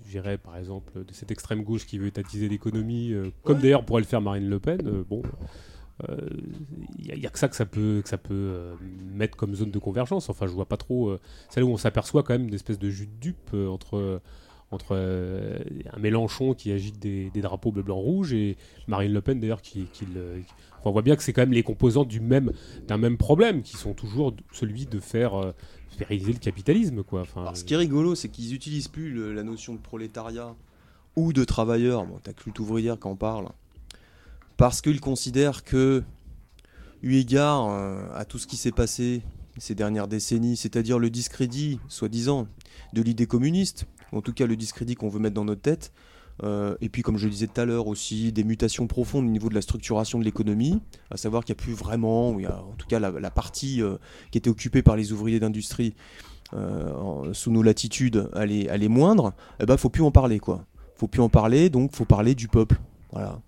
A: je dirais par exemple de cette extrême gauche qui veut étatiser l'économie, comme d'ailleurs pourrait le faire Marine Le Pen, bon, il n'y a, que ça que ça peut, que ça peut mettre comme zone de convergence. Enfin, je vois pas trop. c'est là où on s'aperçoit quand même une espèce de jus de dupe entre entre euh, un Mélenchon qui agite des, drapeaux bleu, blanc, rouge et Marine Le Pen d'ailleurs qui, le- on voit bien que c'est quand même les composantes d'un même problème qui sont toujours celui de faire euh, fédériser le capitalisme quoi. Enfin,
C: Alors, ce qui est rigolo, c'est qu'ils utilisent plus la notion de prolétariat ou de travailleur. Bon, t'as que lutte ouvrière qui en parle. Parce qu'ils considèrent que, eu égard euh, à tout ce qui s'est passé ces dernières décennies, c'est-à-dire le discrédit, soi-disant, de l'idée communiste, en tout cas le discrédit qu'on veut mettre dans notre tête, euh, et puis comme je le disais tout à l'heure aussi, des mutations profondes au niveau de la structuration de l'économie, à savoir qu'il n'y a plus vraiment, ou il en tout cas la, partie euh, qui était occupée par les ouvriers d'industrie, euh, sous nos latitudes, elle est, elle est moindre, eh ben, faut plus en parler, quoi. Faut plus en parler, donc faut parler du peuple. Voilà.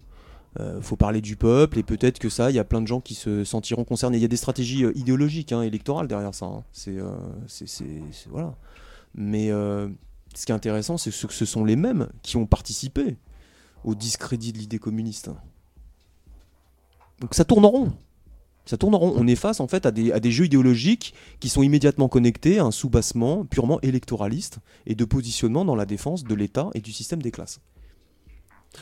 C: Faut parler du peuple, et peut-être que ça, il y a plein de gens qui se sentiront concernés. Il y a des stratégies idéologiques, hein, électorales derrière ça. hein. C'est, voilà. Mais ce qui est intéressant, c'est que ce sont les mêmes qui ont participé au discrédit de l'idée communiste. Donc ça tourne en rond. Ça tourne en rond. On est face en fait à des, jeux idéologiques qui sont immédiatement connectés à un soubassement purement électoraliste et de positionnement dans la défense de l'État et du système des classes.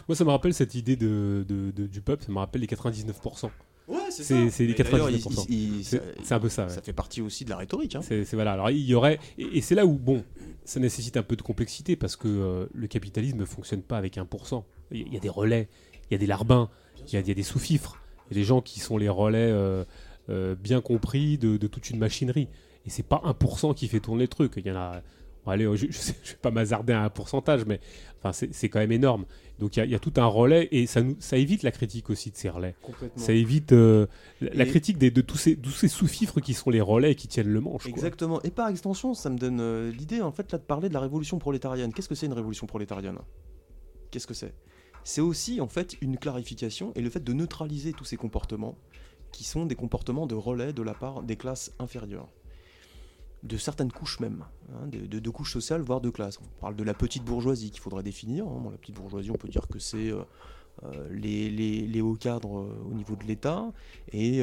A: Moi, ça me rappelle cette idée du peuple, ça me rappelle les 99%.
C: Ouais,
A: C'est- c'est les
C: Et d'ailleurs, il-
A: 99%.
C: il- il-
A: C'est
C: ça-
A: c'est un peu ça. ouais.
C: Ça fait partie aussi de la rhétorique. hein.
A: C'est voilà. Alors il y aurait et, et c'est là où bon, ça nécessite un peu de complexité parce que euh, le capitalisme ne fonctionne pas avec 1%. Il y, a- des relais, il y a des larbins, il y, a il y a des sous-fifres, il y a des gens qui sont les relais euh, euh, bien compris de, de toute une machinerie. Et c'est pas 1% qui fait tourner le truc. Il y en a. bon, allez, je, je vais pas m'hazarder à un pourcentage, mais enfin c'est quand même énorme. Donc il y, a- il y a tout un relais et ça nous ça évite la critique aussi de ces relais. Ça évite euh, la, la
C: Et-
A: critique des- de tous ces, tous ces sous-fifres qui sont les relais qui tiennent le manche. quoi.
C: Exactement. Et par extension, ça me donne euh, l'idée en fait là de parler de la révolution prolétarienne. Qu'est-ce que c'est une révolution prolétarienne? Qu'est-ce que c'est? C'est aussi en fait une clarification et le fait de neutraliser tous ces comportements qui sont des comportements de relais de la part des classes inférieures. De certaines couches même, hein, de, couches sociales, voire de classes. On parle de la petite bourgeoisie qu'il faudrait définir. hein. La petite bourgeoisie, on peut dire que c'est euh, euh, les, hauts cadres euh, au niveau de l'État et,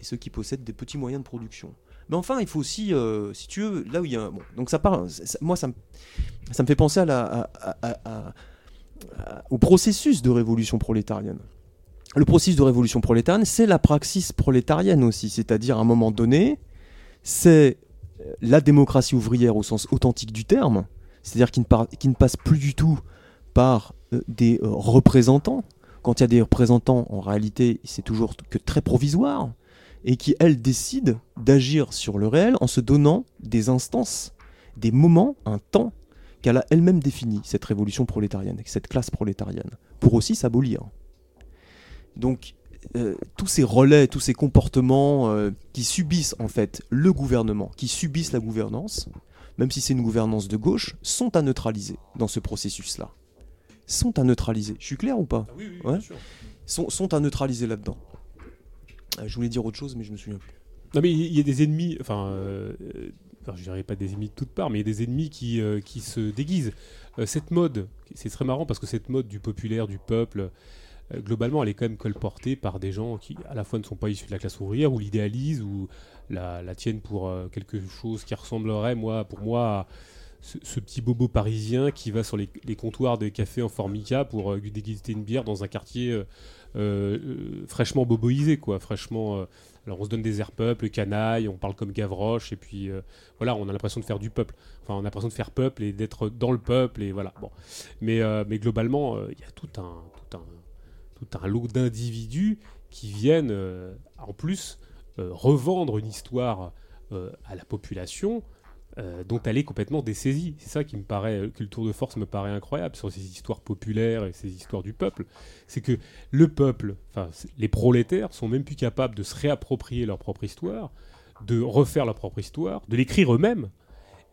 C: ceux qui possèdent des petits moyens de production. Mais enfin, il faut aussi, si tu veux, là où il y a. Bon, donc ça part. moi, ça me, fait penser à la, au processus de révolution prolétarienne. Le processus de révolution prolétarienne, c'est la praxis prolétarienne aussi. C'est-à-dire, à un moment donné, c'est la démocratie ouvrière au sens authentique du terme. C'est-à-dire qui ne, passe plus du tout par euh, des euh, représentants. Quand il y a des représentants, en réalité, c'est toujours que très provisoire et qui, elle, décide d'agir sur le réel en se donnant des instances, des moments, un temps qu'elle a elle-même défini, cette révolution prolétarienne, cette classe prolétarienne, pour aussi s'abolir. Donc, euh, tous ces relais, tous ces comportements euh, qui subissent en fait le gouvernement, qui subissent la gouvernance, même si c'est une gouvernance de gauche, sont à neutraliser dans ce processus-là. Sont à neutraliser. Je suis clair ou pas? Ouais. sont, sont à neutraliser là-dedans. Euh, je voulais dire autre chose, mais je me souviens plus.
A: Non mais il y a des ennemis, enfin, enfin, je dirais pas des ennemis de toutes parts, mais il y a des ennemis qui, euh, qui se déguisent. Euh, cette mode, c'est très marrant parce que cette mode du populaire, du peuple, euh, globalement, elle est quand même colportée par des gens qui, à la fois, ne sont pas issus de la classe ouvrière ou l'idéalisent ou la, la tiennent pour euh, quelque chose qui ressemblerait, moi, pour moi, à ce, petit bobo parisien qui va sur les, les comptoirs des cafés en formica pour euh, déguster une bière dans un quartier euh, euh, fraîchement boboisé, quoi, fraîchement. euh, alors on se donne des airs peuple, canaille, on parle comme Gavroche, et puis euh, voilà, on a l'impression de faire du peuple. Enfin, on a l'impression de faire peuple et d'être dans le peuple, et voilà. Bon. Mais, euh, mais globalement, euh, il y a tout un, tout un, lot d'individus qui viennent euh, en plus euh, revendre une histoire euh, à la population dont elle est complètement dessaisie. C'est ça qui me paraît, que le tour de force me paraît incroyable sur ces histoires populaires et ces histoires du peuple. C'est que le peuple, enfin les prolétaires, sont même plus capables de se réapproprier leur propre histoire, de refaire leur propre histoire, de l'écrire eux-mêmes.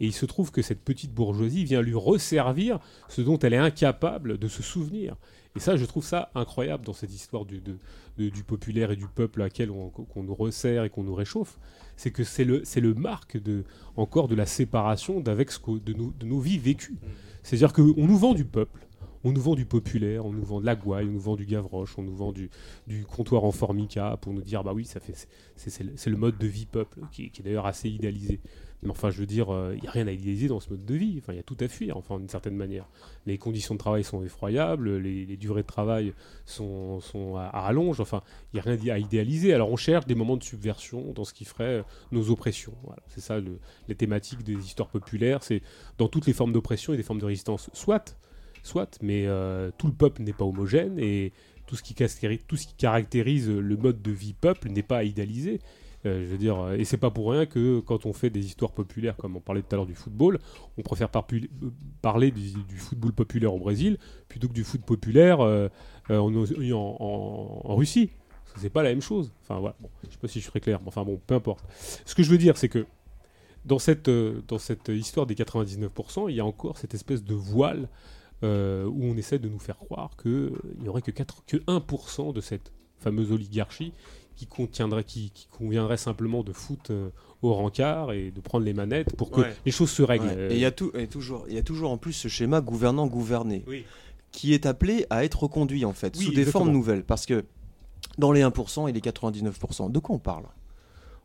A: Et il se trouve que cette petite bourgeoisie vient lui resservir ce dont elle est incapable de se souvenir. Et ça, je trouve ça incroyable dans cette histoire du, de- de- du populaire et du peuple à laquelle on, qu'on nous resserre et qu'on nous réchauffe. C'est que c'est le, c'est le marque de, encore de la séparation d'avec ce de, nos, de nos vies vécues. C'est-à-dire qu'on nous vend du peuple, on nous vend du populaire, on nous vend de la gouaille, on nous vend du gavroche, on nous vend du, du comptoir en formica pour nous dire bah oui, ça fait, c'est, c'est le- c'est le mode de vie peuple qui est d'ailleurs assez idéalisé. Mais enfin, je veux dire, il n'y a rien à idéaliser dans ce mode de vie. Il y a tout à fuir, enfin, d'une certaine manière. Les conditions de travail sont effroyables, les, durées de travail sont, à, rallonge. Enfin, il n'y a rien à idéaliser. Alors, on cherche des moments de subversion dans ce qui ferait euh, nos oppressions. C'est ça le- les thématiques des histoires populaires. C'est dans toutes les formes d'oppression et des formes de résistance. Soit, soit, mais euh, tout le peuple n'est pas homogène et tout ce qui caractérise le mode de vie peuple n'est pas à idéaliser. Euh, je veux dire, euh, et c'est pas pour rien que quand on fait des histoires populaires, comme on parlait tout à l'heure du football, on préfère euh, parler du, football populaire au Brésil plutôt que du foot populaire en, en- en- en Russie. C'est pas la même chose. Enfin voilà, je sais pas si je suis très clair, mais enfin bon, peu importe. Ce que je veux dire, c'est que dans cette, dans cette histoire des 99%, il y a encore cette espèce de voile où on essaie de nous faire croire qu'il n'y aurait que, 4, que 1% de cette fameuse oligarchie qui contiendrait, qui, qui conviendrait simplement de foutre euh, au rencard et de prendre les manettes pour que
C: Ouais.
A: les choses se règlent.
C: Ouais. Et il y, a tout- et toujours, il y a toujours en plus ce schéma gouvernant-gouverné
A: Oui.
C: qui est appelé à être reconduit en fait,
A: Oui,
C: sous des
A: exactement.
C: formes nouvelles. Parce que dans les 1% et les 99%, de quoi on parle?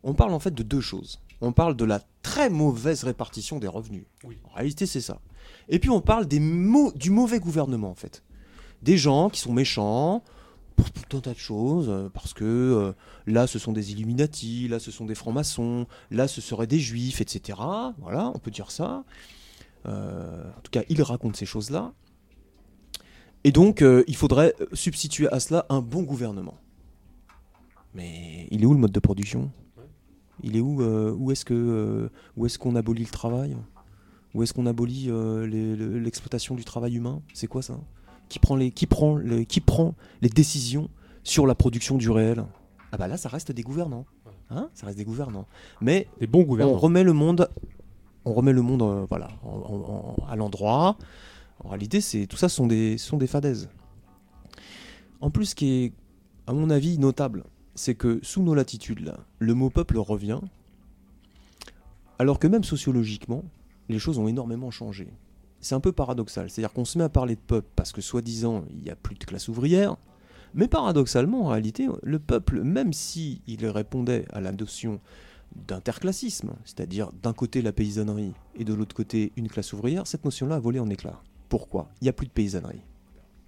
C: On parle en fait de deux choses. On parle de la très mauvaise répartition des revenus.
A: Oui.
C: En réalité, c'est ça. Et puis on parle des mau- du mauvais gouvernement en fait. Des gens qui sont méchants pour tout un tas de choses, euh, parce que euh, là ce sont des Illuminati, là ce sont des francs-maçons, là ce seraient des juifs, etc. Voilà, on peut dire ça. Euh, en tout cas, il raconte ces choses-là. Et donc, euh, il faudrait substituer à cela un bon gouvernement. Mais il est où le mode de production? Il est où Où est-ce que où est-ce qu'on abolit le travail? Où est-ce qu'on abolit l'exploitation du travail humain? C'est quoi ça? Qui prend les qui prend le- qui prend les décisions sur la production du réel Ah bah là, ça reste des gouvernants. Hein? Ça reste des gouvernants. Mais
A: des bons
C: on
A: gouvernements.
C: remet le monde, on remet le monde, euh, voilà, en- en- en- à l'endroit. En réalité, c'est tout ça sont des sont des fadaises. En plus, ce qui est, à mon avis, notable, c'est que sous nos latitudes là, le mot peuple revient, alors que même sociologiquement, les choses ont énormément changé. C'est un peu paradoxal, c'est-à-dire qu'on se met à parler de peuple parce que soi-disant il n'y a plus de classe ouvrière, mais paradoxalement, en réalité, le peuple, même si il répondait à la notion d'interclassisme, c'est-à-dire d'un côté la paysannerie et de l'autre côté une classe ouvrière, cette notion-là a volé en éclats. Pourquoi? Il n'y a plus de paysannerie.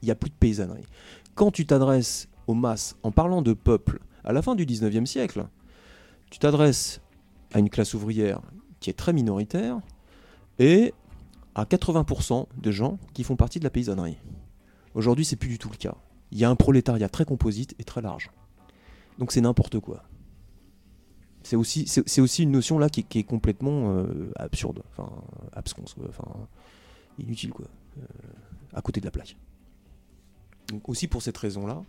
C: Il n'y a plus de paysannerie. Quand tu t'adresses aux masses en parlant de peuple à la fin du 19e siècle, tu t'adresses à une classe ouvrière qui est très minoritaire et à 80% de gens qui font partie de la paysannerie. Aujourd'hui, c'est plus du tout le cas. Il y a un prolétariat très composite et très large. Donc c'est n'importe quoi. C'est aussi, une notion là qui, est complètement euh, absurde, enfin absconce, enfin inutile quoi, euh, à côté de la plaque. Donc aussi pour cette raison-là,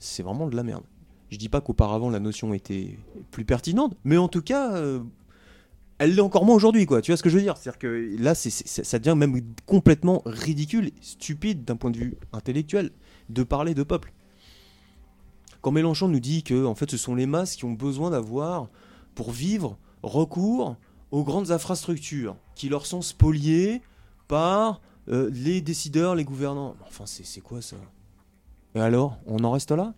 C: c'est vraiment de la merde. Je dis pas qu'auparavant la notion était plus pertinente, mais en tout cas, euh, elle l'est encore moins aujourd'hui, quoi. Tu vois ce que je veux dire? C'est-à-dire que là, ça devient même complètement ridicule, stupide d'un point de vue intellectuel, de parler de peuple. Quand Mélenchon nous dit que en fait, ce sont les masses qui ont besoin d'avoir, pour vivre, recours aux grandes infrastructures qui leur sont spoliées par euh, les décideurs, les gouvernants. Enfin, c'est quoi ça? Et alors, on en reste là?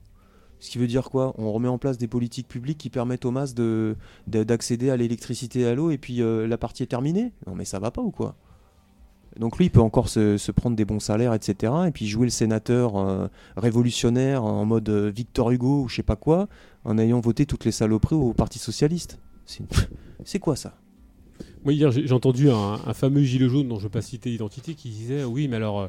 C: Ce qui veut dire quoi? On remet en place des politiques publiques qui permettent aux masses de, de- d'accéder à l'électricité et à l'eau et puis euh, la partie est terminée Non mais ça va pas ou quoi? Donc lui, il peut encore se, prendre des bons salaires, etc. Et puis jouer le sénateur euh, révolutionnaire en mode euh, Victor Hugo ou je sais pas quoi, en ayant voté toutes les saloperies au Parti Socialiste. C'est, quoi ça?
A: Moi, hier, j'ai entendu un, fameux gilet jaune dont je ne veux pas citer l'identité qui disait Oui, mais alors,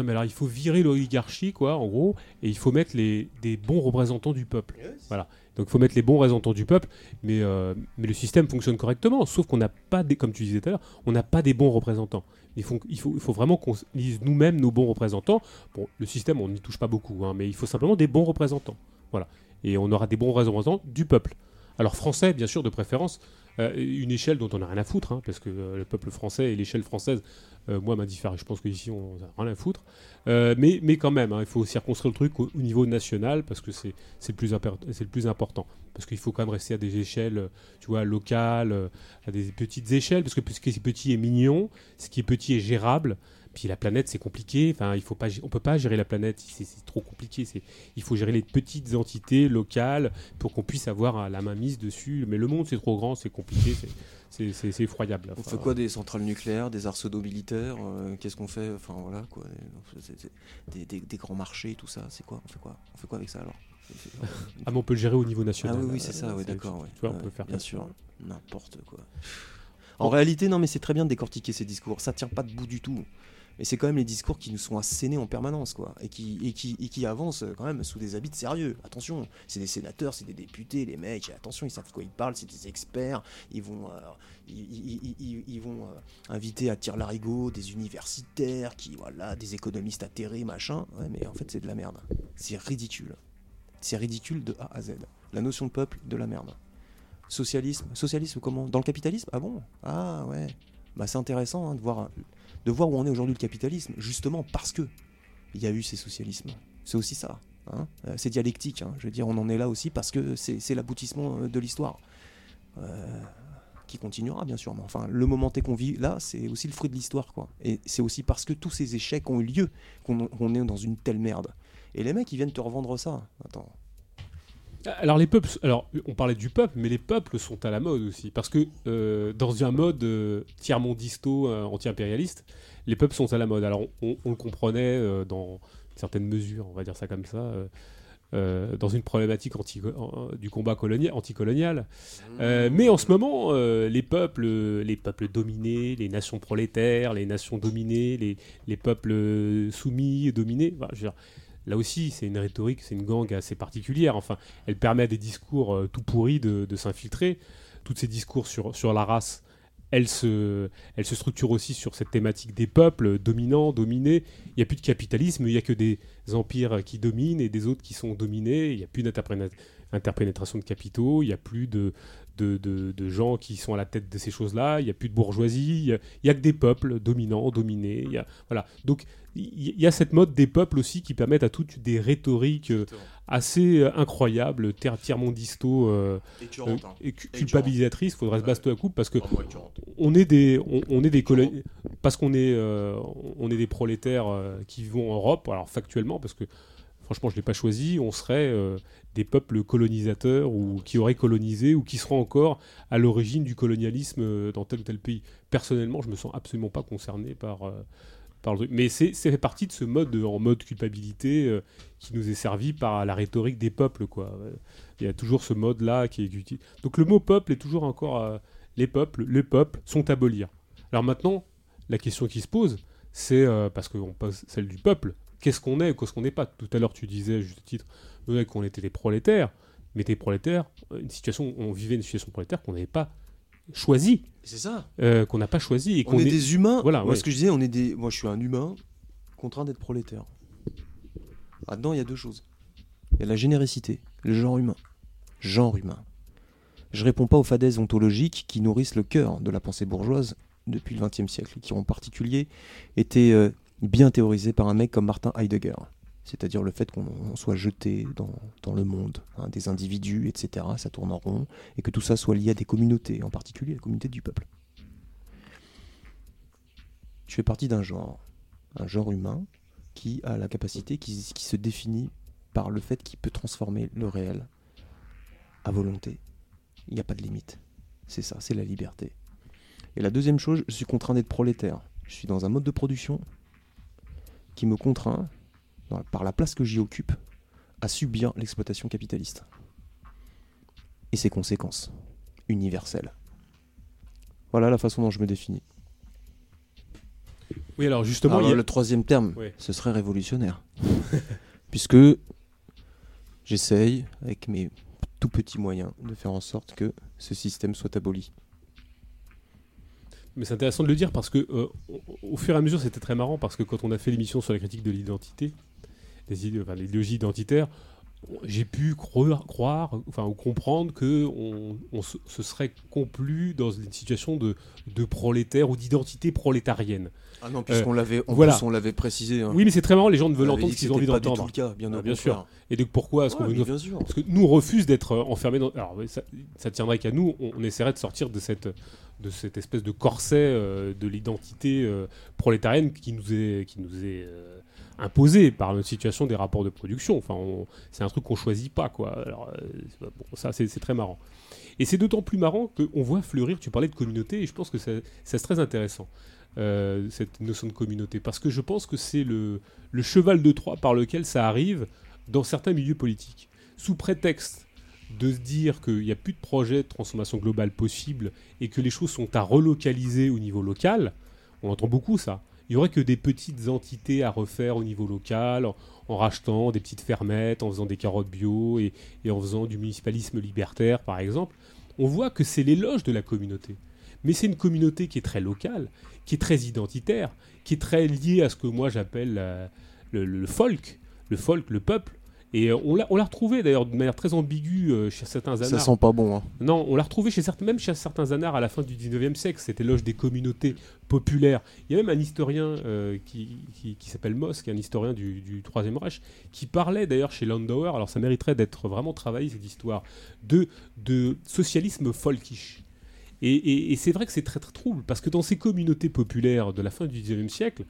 A: Non, mais alors il faut virer l'oligarchie, quoi, en gros, et il faut mettre les, des bons représentants du peuple. Voilà. Donc il faut mettre les bons représentants du peuple, mais, euh, mais le système fonctionne correctement, sauf qu'on n'a pas, des, comme tu disais tout à l'heure, on n'a pas des bons représentants. Il faut, il faut, il faut vraiment qu'on lise nous-mêmes nos bons représentants. Bon, le système, on n'y touche pas beaucoup, hein, mais il faut simplement des bons représentants. Voilà. Et on aura des bons représentants du peuple. Alors français, bien sûr, de préférence, euh, une échelle dont on n'a rien à foutre, hein, parce que euh, le peuple français et l'échelle française, moi, m'indiffèrent. Je pense qu'ici, on n'a rien à foutre. Euh, mais, mais quand même, hein, il faut circonscrire le truc au, au niveau national, parce que c'est le, plus le plus important. Parce qu'il faut quand même rester à des échelles, euh, tu vois, locales, euh, à des petites échelles, parce que ce qui est petit est mignon, ce qui est petit est gérable. Puis la planète, c'est compliqué. Enfin, il faut pas, on peut pas gérer la planète. C'est trop compliqué. Il faut gérer les petites entités locales pour qu'on puisse avoir euh, la main mise dessus. Mais le monde, c'est trop grand, c'est compliqué, c'est, effroyable.
C: On fait quoi des centrales nucléaires, des arsenaux militaires euh, Qu'est-ce qu'on fait? Enfin voilà quoi. Des, des- des grands marchés, tout ça. C'est quoi? On fait quoi? On fait quoi avec ça alors?
A: Ah, mais on peut le gérer au niveau
C: Ah
A: national.
C: oui, oui,
A: Euh,
C: c'est ça, oui, d'accord. ouais.
A: Tu vois, on
C: Ouais,
A: peut faire
C: Bien sûr, n'importe quoi. En réalité, non, mais c'est très bien de décortiquer ces discours. Ça tient pas debout du tout. Mais c'est quand même les discours qui nous sont assénés en permanence, quoi. Et qui, et qui, et qui avancent euh, quand même sous des habits de sérieux. Attention, c'est des sénateurs, c'est des députés, les mecs. Attention, ils savent de quoi ils parlent, c'est des experts. Ils vont, euh, ils, vont euh, inviter à tir larigot des universitaires, qui, voilà, des économistes atterrés, machin. Ouais, mais en fait, c'est de la merde. C'est ridicule. C'est ridicule de A à Z. La notion de peuple, de la merde. Socialisme, socialisme comment? Dans le capitalisme? Ah bon? Ah ouais. Bah c'est intéressant hein, de voir de voir où en est aujourd'hui le capitalisme, justement parce que il y a eu ces socialismes. C'est aussi ça. hein. Euh, c'est dialectique. hein. Je veux dire, on en est là aussi parce que c'est l'aboutissement euh, de l'histoire. Euh, qui continuera bien sûr, enfin le moment qu'on vit là, c'est aussi le fruit de l'histoire quoi. Et c'est aussi parce que tous ces échecs ont eu lieu qu'on est dans une telle merde. Et les mecs ils viennent te revendre ça. Attends.
A: Alors les peuples, alors on parlait du peuple, mais les peuples sont à la mode aussi, parce que euh, dans un mode euh, tiers-mondisto, euh, anti-impérialiste, les peuples sont à la mode. Alors on, le comprenait euh, dans certaines mesures, on va dire ça comme ça, dans une problématique anti- du combat colonial, anticolonial. Mais en ce moment, les peuples, les peuples dominés, les nations prolétaires, les nations dominées, les, les peuples soumis, dominés, je veux dire, là aussi, c'est une rhétorique, c'est une gangue assez particulière. Enfin, elle permet à des discours euh, tout pourris de, s'infiltrer. Tous ces discours sur, sur la race, elle se, elle se structure aussi sur cette thématique des peuples dominants, dominés. Il n'y a plus de capitalisme, il n'y a que des empires qui dominent et des autres qui sont dominés. Il n'y a plus interpénétration de capitaux, il n'y a plus de, de, de- de gens qui sont à la tête de ces choses-là, il n'y a plus de bourgeoisie, il n'y a, il que des peuples dominants, dominés. il y a- voilà. Donc il y, y a cette mode des peuples aussi qui permettent à toutes des rhétoriques euh, assez euh, incroyables, tiers-mondisto euh, euh, et cu- culpabilisatrices. faudrait se baster à coupe parce que on est des, on, on est des parce qu'on est, euh, on est des prolétaires euh, qui vivons en Europe. Alors factuellement, parce que franchement, je l'ai pas choisi, on serait euh, des peuples colonisateurs ou qui auraient colonisé ou qui seront encore à l'origine du colonialisme euh, dans tel ou tel pays. Personnellement, je me sens absolument pas concerné par euh, par le truc. Mais c'est fait partie de ce mode en mode culpabilité qui nous est servi par la rhétorique des peuples, quoi. Il y a toujours ce mode-là qui est utilisé. Donc le mot peuple est toujours encore les peuples, les peuples sont abolir. Alors maintenant, la question qui se pose, c'est parce qu'on pose celle du peuple. Qu'est-ce qu'on est ou qu'est-ce qu'on n'est pas Tout à l'heure, tu disais, à juste titre, qu'on était des prolétaires. Mais des prolétaires, une situation, on vivait une situation prolétaire qu'on n'avait pas choisie,
C: C'est ça.
A: euh, qu'on n'a pas choisie et
C: On est, des humains.
A: Voilà,
C: Moi,
A: ouais.
C: ce que je disais, on est des. Moi, je suis un humain contraint d'être prolétaire. Là-dedans, il y a deux choses. Il y a la généricité, le genre humain. Genre humain. Je réponds pas aux fadaises ontologiques qui nourrissent le cœur de la pensée bourgeoise depuis le XXe siècle, et qui ont en particulier été euh, bien théorisées par un mec comme Martin Heidegger. C'est-à-dire le fait qu'on on soit jeté dans, dans le monde, hein, des individus, etc. Ça tourne en rond, et que tout ça soit lié à des communautés, en particulier la communauté du peuple. Je fais partie d'un genre, un genre humain qui a la capacité, qui, qui se définit par le fait qu'il peut transformer le réel à volonté. Il n'y a pas de limite. C'est ça, c'est la liberté. Et la deuxième chose, je suis contraint d'être prolétaire. Je suis dans un mode de production qui me contraint, dans- par la place que j'y occupe, à subir l'exploitation capitaliste. Et ses conséquences universelles. Voilà la façon dont je me définis.
A: Oui, alors justement,
C: Alors,
A: il y a-
C: le troisième terme, ce serait révolutionnaire. Puisque j'essaye, avec mes tout petits moyens, de faire en sorte que ce système soit aboli.
A: Mais c'est intéressant de le dire parce que euh, au- fur et à mesure, c'était très marrant parce que quand on a fait l'émission sur la critique de l'identité, des idées, enfin, l'idéologie identitaire, j'ai pu croire, ou comprendre que on, se, se serait complu dans une situation de prolétaire ou d'identité prolétarienne.
C: Ah non, puisqu'on l'avait,
A: voilà.
C: on l'avait précisé. hein.
A: Oui, mais c'est très marrant, les gens ne veulent entendre ce qu'ils ont envie d'entendre.
C: tout le cas, bien
A: Ah, bien sûr. Et donc pourquoi est-ce qu'on veut
C: bien sûr.
A: Parce que nous, on refuse d'être euh, enfermés dans. Alors, ça, ça tiendrait qu'à nous, on, on essaierait de sortir de cette, de cette espèce de corset euh, de l'identité euh, prolétarienne qui nous est, qui nous est euh, imposée par notre situation des rapports de production. Enfin, c'est un truc qu'on choisit pas, quoi. Alors, euh, bon, ça, c'est c'est très marrant. Et c'est d'autant plus marrant qu'on voit fleurir, tu parlais de communauté, et je pense que ça- ça c'est très intéressant, euh, cette notion de communauté, parce que je pense que c'est le, cheval de Troie par lequel ça arrive dans certains milieux politiques. Sous prétexte de se dire qu'il n'y a plus de projet de transformation globale possible et que les choses sont à relocaliser au niveau local, on entend beaucoup ça. Il y aurait que des petites entités à refaire au niveau local, en, rachetant des petites fermettes, en faisant des carottes bio et en faisant du municipalisme libertaire, par exemple. On voit que c'est l'éloge de la communauté. Mais c'est une communauté qui est très locale, qui est très identitaire, qui est très liée à ce que moi j'appelle la- le, le folk, le folk, le peuple. Et euh, on l'a on l'a retrouvé d'ailleurs de manière très ambiguë euh, chez certains
C: Ça
A: anards.
C: sent pas bon. Hein.
A: Non, on l'a retrouvé chez certains, même chez certains anards à la fin du 19e siècle, c'était l'éloge des communautés populaires. Il y a même un historien euh, qui, qui, qui s'appelle Moss, qui est un historien du, du Troisième Reich, qui parlait d'ailleurs chez Landauer, alors ça mériterait d'être vraiment travaillé cette histoire, de, de socialisme folkish. Et, c'est vrai que c'est très très trouble, parce que dans ces communautés populaires de la fin du 19e siècle,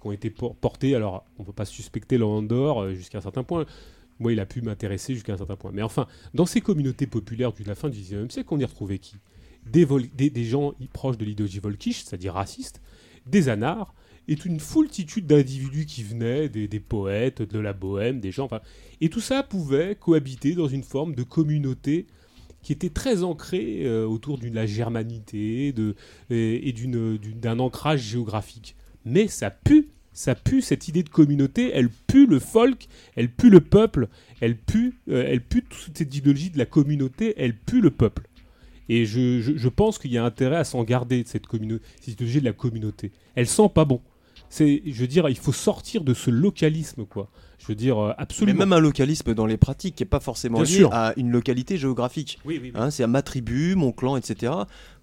A: qui ont été por- portées, alors on ne peut pas suspecter Landauer euh, jusqu'à un certain point, moi il a pu m'intéresser jusqu'à un certain point, mais enfin, dans ces communautés populaires de la fin du 19e siècle, on y retrouvait qui? Des, gens proches de l'idéologie volkish, c'est-à-dire racistes, des anards, et une foultitude d'individus qui venaient, des, des poètes, de la bohème, des gens, enfin, et tout ça pouvait cohabiter dans une forme de communauté qui était très ancrée euh, autour de la germanité de, et, d'une- d'un ancrage géographique. Mais ça pue, ça pue cette idée de communauté, elle pue le folk, elle pue le peuple, elle pue, euh, elle pue toute cette idéologie de la communauté, elle pue le peuple. Et je, je- pense qu'il y a intérêt à s'en garder de cette, commune- cette idéologie de la communauté. Elle sent pas bon. C'est, je veux dire, il faut sortir de ce localisme, quoi. Je veux dire, euh,
C: Mais
A: absolument.
C: même un localisme dans les pratiques qui n'est pas forcément
A: Bien
C: lié
A: sûr.
C: à une localité géographique.
A: Oui, oui, oui.
C: Hein, c'est à ma tribu, mon clan, etc.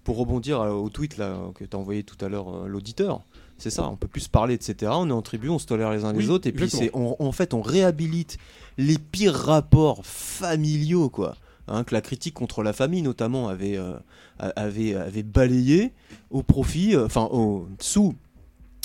C: Pour rebondir euh, au tweet là, que tu as envoyé tout à l'heure, euh, l'auditeur, c'est ça, on peut plus se parler, etc. On est en tribu, on se tolère les uns les autres, et puis c'est, on- en fait, on réhabilite les pires rapports familiaux, quoi. Hein, que la critique contre la famille, notamment, avait, euh, avait, avait balayé au profit, euh, enfin, au- sous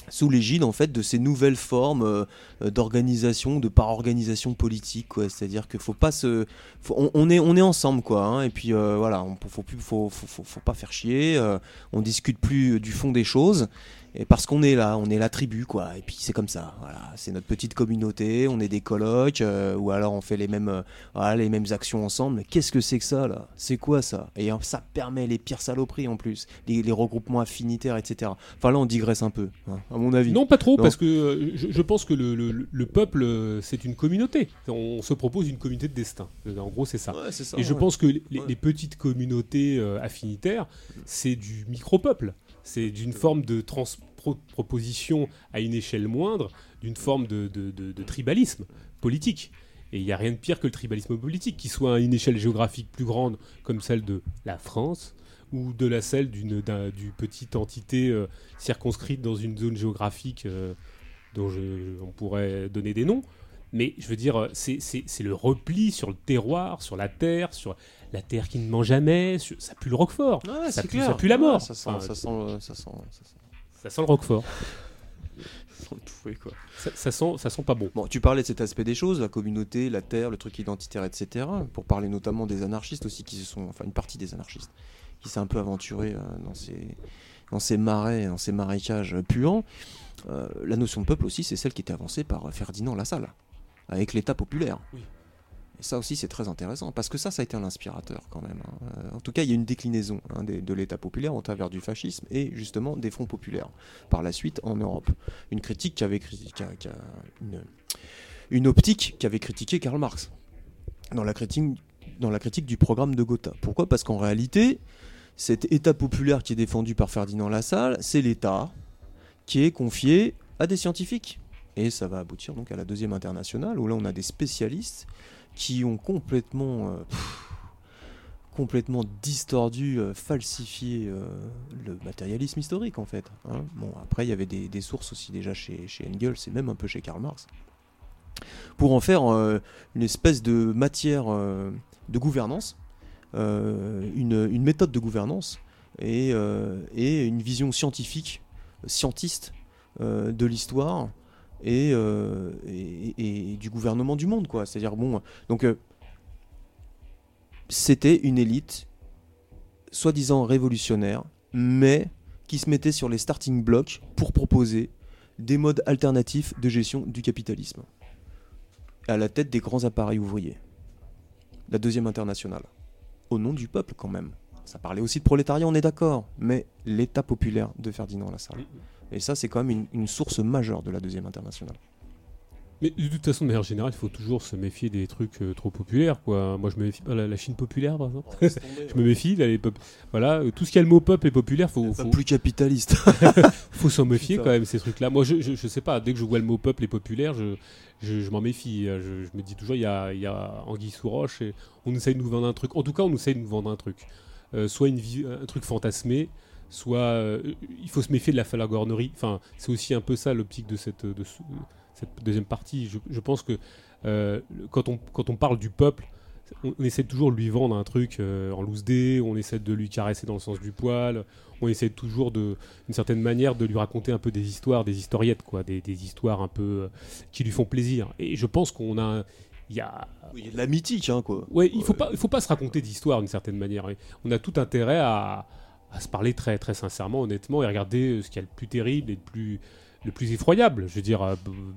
C: sous l'égide en fait de ces nouvelles formes euh, d'organisation, de par organisation politique, quoi. C'est-à-dire qu'il faut pas se, on, est on est ensemble quoi. hein. et puis euh, voilà, on, faut plus, faut, faut, faut pas faire chier. euh, on discute plus du fond des choses. Et parce qu'on est là, on est la tribu quoi. Et puis c'est comme ça. Voilà, c'est notre petite communauté. On est des colocs euh, ou alors on fait les mêmes, euh, voilà, les mêmes actions ensemble. Mais qu'est-ce que c'est que ça là? C'est quoi ça? Et ça permet les pires saloperies en plus, les, les regroupements affinitaires, etc. Enfin là on digresse un peu, hein, à mon avis.
A: Non, pas trop,
C: Non.
A: parce que euh, je, je pense que le, le- le peuple, c'est une communauté. On se propose une communauté de destin. En gros, c'est ça.
C: Ouais, c'est ça,
A: Et je pense que les,
C: Ouais.
A: les petites communautés affinitaires, c'est du micro-peuple. C'est d'une forme de transproposition à une échelle moindre, d'une forme de, de- de- de tribalisme politique. Et il n'y a rien de pire que le tribalisme politique, qui soit à une échelle géographique plus grande, comme celle de la France, ou de la celle d'une d'un- du petite entité euh, circonscrite dans une zone géographique euh, dont je- on pourrait donner des noms. Mais je veux dire, euh, c'est le repli sur le terroir, sur la terre, sur la terre qui ne ment jamais. ça pue le roquefort.
C: Ouais,
A: ça, pue,
C: clair.
A: ça pue la mort.
C: Ouais, ça, sent,
A: Enfin,
C: ça, sent, euh, ça, sent, ça, sent,
A: ça sent le roquefort.
C: ça sent le touffé, quoi.
A: Ça, ça sent, ça sent pas bon.
C: Bon, tu parlais de cet aspect des choses, la communauté, la terre, le truc identitaire, etc. Pour parler notamment des anarchistes aussi, qui se sont, enfin une partie des anarchistes, qui s'est un peu aventuré euh, dans ces, dans ces marais, dans ces marécages puants. Euh, la notion de peuple aussi, c'est celle qui était avancée par Ferdinand Lassalle, avec l'État populaire.
A: Oui.
C: Ça aussi, c'est très intéressant, parce que ça, ça a été un inspirateur quand même. hein. Euh, En tout cas, il y a une déclinaison hein, de l'État populaire au travers du fascisme et justement des fronts populaires par la suite en Europe. Une critique qui avait qui a- qui une, critiqué Karl Marx dans la critique, dans la critique du programme de Gotha. Pourquoi? Parce qu'en réalité, cet État populaire qui est défendu par Ferdinand Lassalle, c'est l'État qui est confié à des scientifiques. Et ça va aboutir donc à la deuxième internationale, où là on a des spécialistes qui ont complètement, euh, complètement distordu, euh, falsifié euh, le matérialisme historique en fait. hein. Bon, après il y avait des, sources aussi déjà chez, Engels et même un peu chez Karl Marx, pour en faire une espèce de matière de gouvernance, une, méthode de gouvernance et, une vision scientifique, scientiste de l'histoire et, euh, et du gouvernement du monde, quoi. C'est-à-dire, bon, donc, euh, c'était une élite soi-disant révolutionnaire, mais qui se mettait sur les starting blocks pour proposer des modes alternatifs de gestion du capitalisme. À la tête des grands appareils ouvriers. La deuxième internationale. Au nom du peuple, quand même. Ça parlait aussi de prolétariat, on est d'accord, mais l'État populaire de Ferdinand Lassalle. Et ça, c'est quand même une, une source majeure de la deuxième internationale.
A: Mais de toute façon, de manière générale, il faut toujours se méfier des trucs euh, trop populaires. Quoi. Moi, je me méfie pas la, la Chine populaire, par exemple. je me méfie. là, les pop- Voilà, euh, tout ce qui a le mot peuple et populaire, faut,
C: Pas
A: faut,
C: plus capitaliste.
A: faut s'en méfier
C: Putain.
A: quand même ces trucs-là. Moi, je, je, je sais pas. Dès que je vois le mot peuple et populaire, je, je, je m'en méfie. Je, je me dis toujours, il y a, il y a anguille sous roche et on essaye de nous vendre un truc. En tout cas, on essaye de nous vendre un truc. Euh, soit une vie- un truc fantasmé, soit euh, il faut se méfier de la falagornerie. Enfin, c'est aussi un peu ça l'optique de cette, de ce- cette deuxième partie. Je, je pense que euh, quand, on, quand on parle du peuple, on, on essaie toujours de lui vendre un truc euh, en loose dé, on essaie de lui caresser dans le sens du poil, on essaie toujours de, d'une certaine manière de lui raconter un peu des histoires, des historiettes, quoi, des, des histoires un peu qui lui font plaisir. Et je pense qu'on a, un- il y a,
C: Oui, de la mythique, hein, quoi.
A: Ouais, il faut pas, il faut pas se raconter d'histoire d'une certaine manière. On a tout intérêt à, à se parler très, très sincèrement, honnêtement, et regarder ce qu'il y a le plus terrible et le plus, le plus effroyable. Je veux dire, euh,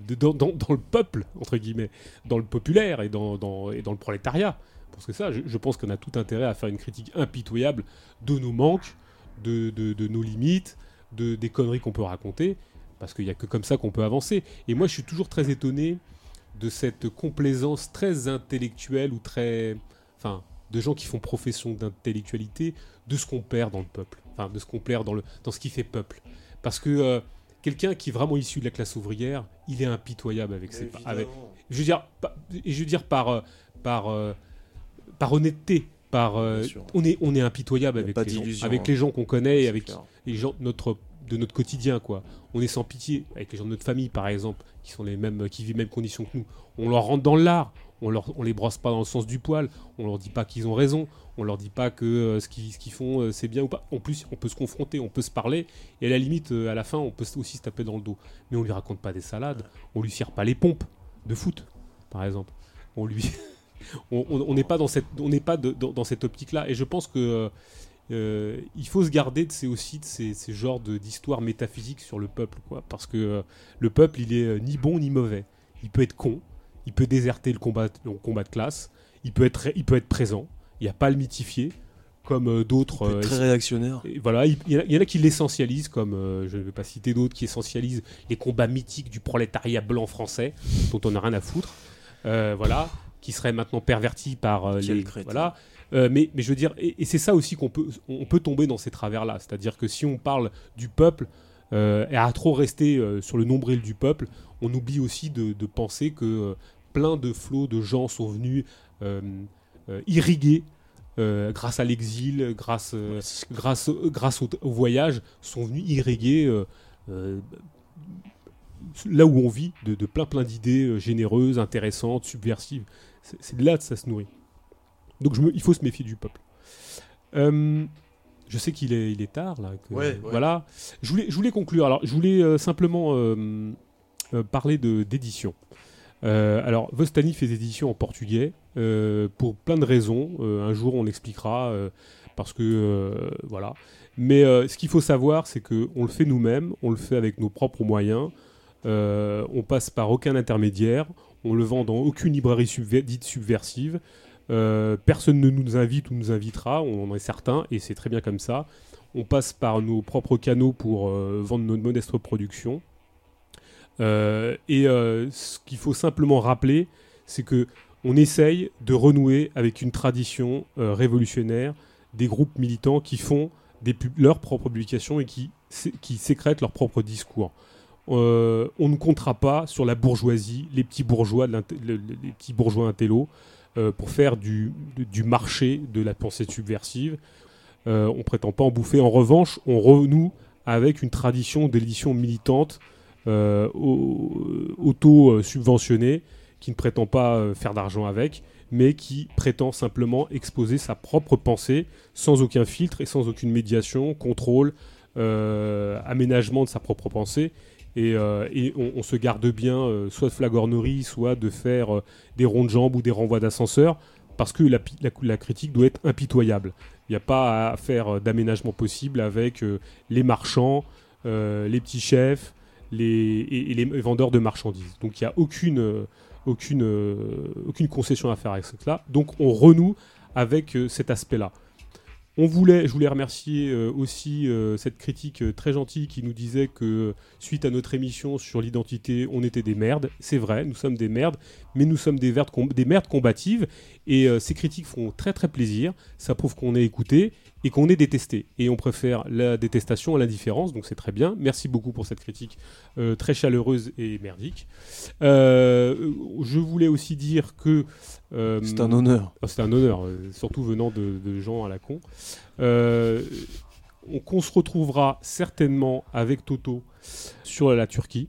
A: de- dans, dans- le peuple entre guillemets, dans le populaire et dans, dans- et dans le prolétariat. Parce que ça, je, je pense qu'on a tout intérêt à faire une critique impitoyable de nos manques, de, de- de nos limites, de, des conneries qu'on peut raconter, parce qu'il n'y a que comme ça qu'on peut avancer. Et moi, je suis toujours très étonné de cette complaisance très intellectuelle ou très. Enfin, de gens qui font profession d'intellectualité, de ce qu'on perd dans le peuple. Enfin, de ce qu'on perd dans, le, dans ce qui fait peuple. Parce que euh, quelqu'un qui est vraiment issu de la classe ouvrière, il est impitoyable avec ses. Avec, je veux dire, et je veux dire par, euh, par, euh, par honnêteté. Par, euh, on, est, on est impitoyable avec les, gens, avec
C: hein.
A: les gens qu'on connaît et avec
C: clair.
A: les gens de notre, de notre quotidien. quoi. On est sans pitié avec les gens de notre famille, par exemple, qui sont les mêmes, qui vivent les mêmes conditions que nous. On leur rentre dans l'art, on leur, les brosse pas dans le sens du poil, on leur dit pas qu'ils ont raison, on leur dit pas que euh, ce qu'ils font euh, c'est bien ou pas. En plus, on peut se confronter, on peut se parler, et à la limite, euh, à la fin, on peut aussi se taper dans le dos. Mais on lui raconte pas des salades, on lui cire pas les pompes de foot, par exemple. On lui, on n'est pas dans cette, on n'est pas dans, cette optique-là. Et je pense que il faut se garder de ces aussi de ces, ces genres d'histoires métaphysiques sur le peuple, quoi. Parce que le peuple, il est ni bon ni mauvais. Il peut être con, il peut déserter le combat, le combat de classe, il peut être, il peut être présent. Il n'y a pas à le mythifier, comme euh, d'autres. euh,
C: Très réactionnaire.
A: voilà, il y, en a- il y en a qui l'essentialisent, comme euh, je ne vais pas citer d'autres, qui essentialisent les combats mythiques du prolétariat blanc français, dont on n'a rien à foutre. Euh, voilà, qui seraient maintenant pervertis par les. Voilà. Mais, mais je veux dire, et, et c'est ça aussi qu'on peut, on peut tomber dans ces travers-là. C'est-à-dire que si on parle du peuple et à trop rester sur le nombril du peuple, on oublie aussi de, de penser que plein de flots de gens sont venus euh, euh, irriguer euh, grâce à l'exil, grâce, euh, grâce, euh, grâce au, au voyage, sont venus irriguer là où on vit de, de plein plein d'idées généreuses, intéressantes, subversives. C'est de là que ça se nourrit. Donc je me- il faut se méfier du peuple. Je sais qu'il est, il est tard là. que-
C: Ouais, ouais.
A: Voilà. Je voulais, je voulais conclure. Alors je voulais simplement parler de d'édition. Euh, alors Vostani fait des éditions en portugais euh, pour plein de raisons. Euh, un jour on l'expliquera parce que voilà. Mais ce qu'il faut savoir, c'est que on le fait nous-mêmes, on le fait avec nos propres moyens. On passe par aucun intermédiaire. On le vend dans aucune librairie dite subversive. Personne ne nous invite ou nous invitera, on en est certain, et c'est très bien comme ça. On passe par nos propres canaux pour vendre notre modeste production. Euh, et euh, ce qu'il faut simplement rappeler, c'est que on essaye de renouer avec une tradition euh, révolutionnaire des groupes militants qui font des pub- leurs propres publications et qui, qui sécrètent leurs propres discours. On ne comptera pas sur la bourgeoisie, les petits bourgeois, les petits bourgeois intello, pour faire du, du marché de la pensée subversive. On prétend pas en bouffer. En revanche, on renoue avec une tradition de l'édition militante euh, au- auto-subventionnée qui ne prétend pas euh, faire d'argent avec, mais qui prétend simplement exposer sa propre pensée sans aucun filtre et sans aucune médiation, contrôle, euh, aménagement de sa propre pensée. Et, on, se garde bien, soit de flagornerie, soit de faire des ronds de jambes ou des renvois d'ascenseur, parce que la, critique doit être impitoyable. Il n'y a pas à faire d'aménagement possible avec les marchands, les petits chefs les, vendeurs de marchandises. Donc il n'y a aucune, euh, aucune, euh, aucune concession à faire avec cela. Donc on renoue avec euh, cet aspect-là. On voulait, je voulais remercier aussi cette critique très gentille qui nous disait que suite à notre émission sur l'identité, on était des merdes. C'est vrai, nous sommes des merdes, mais nous sommes des, des merdes combatives. Et ces critiques font très très plaisir. Ça prouve qu'on est écouté et qu'on est détesté. Et on préfère la détestation à l'indifférence, donc c'est très bien. Merci beaucoup pour cette critique euh, très chaleureuse et merdique. Euh, je voulais aussi dire que... euh,
C: C'est un honneur.
A: ah, C'est un honneur, surtout venant de, de gens à la con. On, qu'on se retrouvera certainement avec Toto sur la Turquie.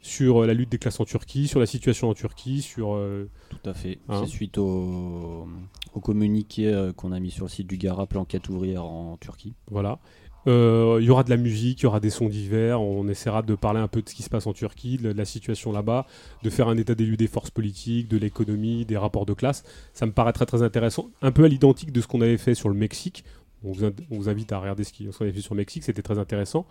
A: Sur euh, la lutte des classes en Turquie, sur la situation en Turquie, sur... euh,
B: Tout à fait.
A: Hein
B: C'est suite au, au communiqué euh, qu'on a mis sur le site du Garap, l'enquête ouvrière en Turquie.
A: Voilà. Euh, Il y aura de la musique, il y aura des sons divers. On essaiera de parler un peu de ce qui se passe en Turquie, de la situation là-bas, de faire un état des lieux des forces politiques, de l'économie, des rapports de classe. Ça me paraît très très intéressant. Un peu à l'identique de ce qu'on avait fait sur le Mexique. On vous, on vous invite à regarder ce qu'on avait fait sur le Mexique, c'était très intéressant.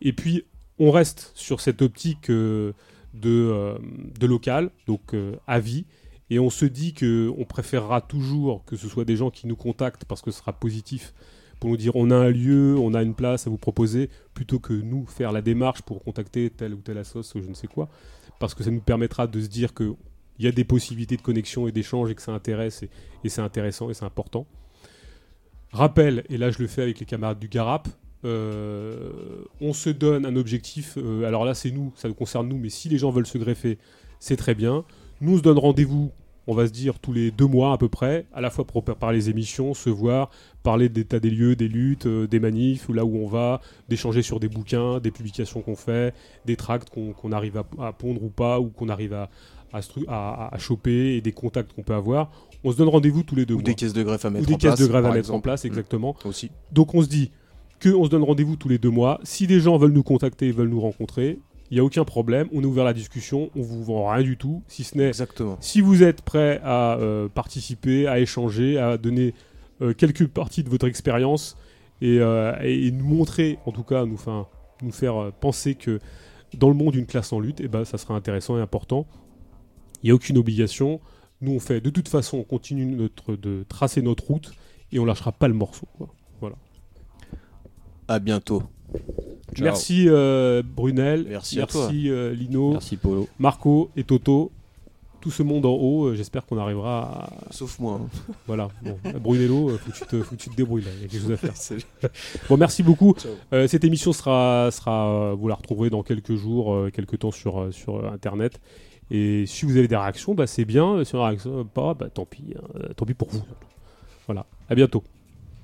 A: Et puis, on reste sur cette optique euh, de, euh, de local, donc euh, à vie. Et on se dit que on préférera toujours que ce soit des gens qui nous contactent parce que ce sera positif pour nous dire on a un lieu, on a une place à vous proposer, plutôt que nous faire la démarche pour contacter telle ou telle assoce ou je ne sais quoi, parce que ça nous permettra de se dire qu'il y a des possibilités de connexion et d'échange et que ça intéresse et c'est intéressant et c'est important. Rappel, et là je le fais avec les camarades du Garap, euh, on se donne un objectif, euh, alors là c'est nous, ça nous concerne nous, mais si les gens veulent se greffer, c'est très bien. Nous on se donne rendez-vous, on va se dire tous les deux mois à peu près, à la fois pour préparer les émissions, se voir, parler d'état des lieux, des luttes, euh, des manifs, ou là où on va, d'échanger sur des bouquins, des publications qu'on fait, des tracts qu'on arrive à, à pondre ou pas, ou qu'on arrive à, choper, et des contacts qu'on peut avoir. On se donne rendez-vous tous les deux
C: Ou
A: mois.
C: des caisses de greffe à
A: Ou
C: mettre
A: des
C: en
A: caisses
C: place.
A: de grève à
C: par
A: mettre en place,
C: Mm.
A: exactement.
C: Aussi.
A: Donc on se dit que on se donne rendez-vous tous les deux mois. Si des gens veulent nous contacter, veulent nous rencontrer, il n'y a aucun problème. On est ouvert à la discussion. On vous vend rien du tout, si ce n'est
C: Exactement.
A: si vous êtes prêt à euh, participer, à échanger, à donner euh, quelques parties de votre expérience et, euh, et- et nous montrer, en tout cas, nous, faire penser que dans le monde d'une classe en lutte, eh ben, ça sera intéressant et important. Il n'y a aucune obligation. Nous, on fait de toute façon, on continue notre, de tracer notre route et on lâchera pas le morceau. quoi.
C: À bientôt. Ciao.
A: Merci euh, Brunel,
C: Merci
A: euh, Lino,
B: Merci Polo.
A: Marco et Toto. Tout ce monde en haut, euh, j'espère qu'on arrivera à,
C: Sauf moi. hein.
A: Voilà, bon, Brunello, faut que, tu te, faut que tu te débrouilles là, il y a quelque chose à faire.
C: Salut.
A: Bon, merci beaucoup. Euh, cette émission sera, sera, vous la retrouverez dans quelques jours, euh, quelques temps sur, euh, sur Internet. Et si vous avez des réactions, bah, c'est bien. Si on a pas, bah, tant pis. hein. Tant pis pour vous. Voilà, à bientôt.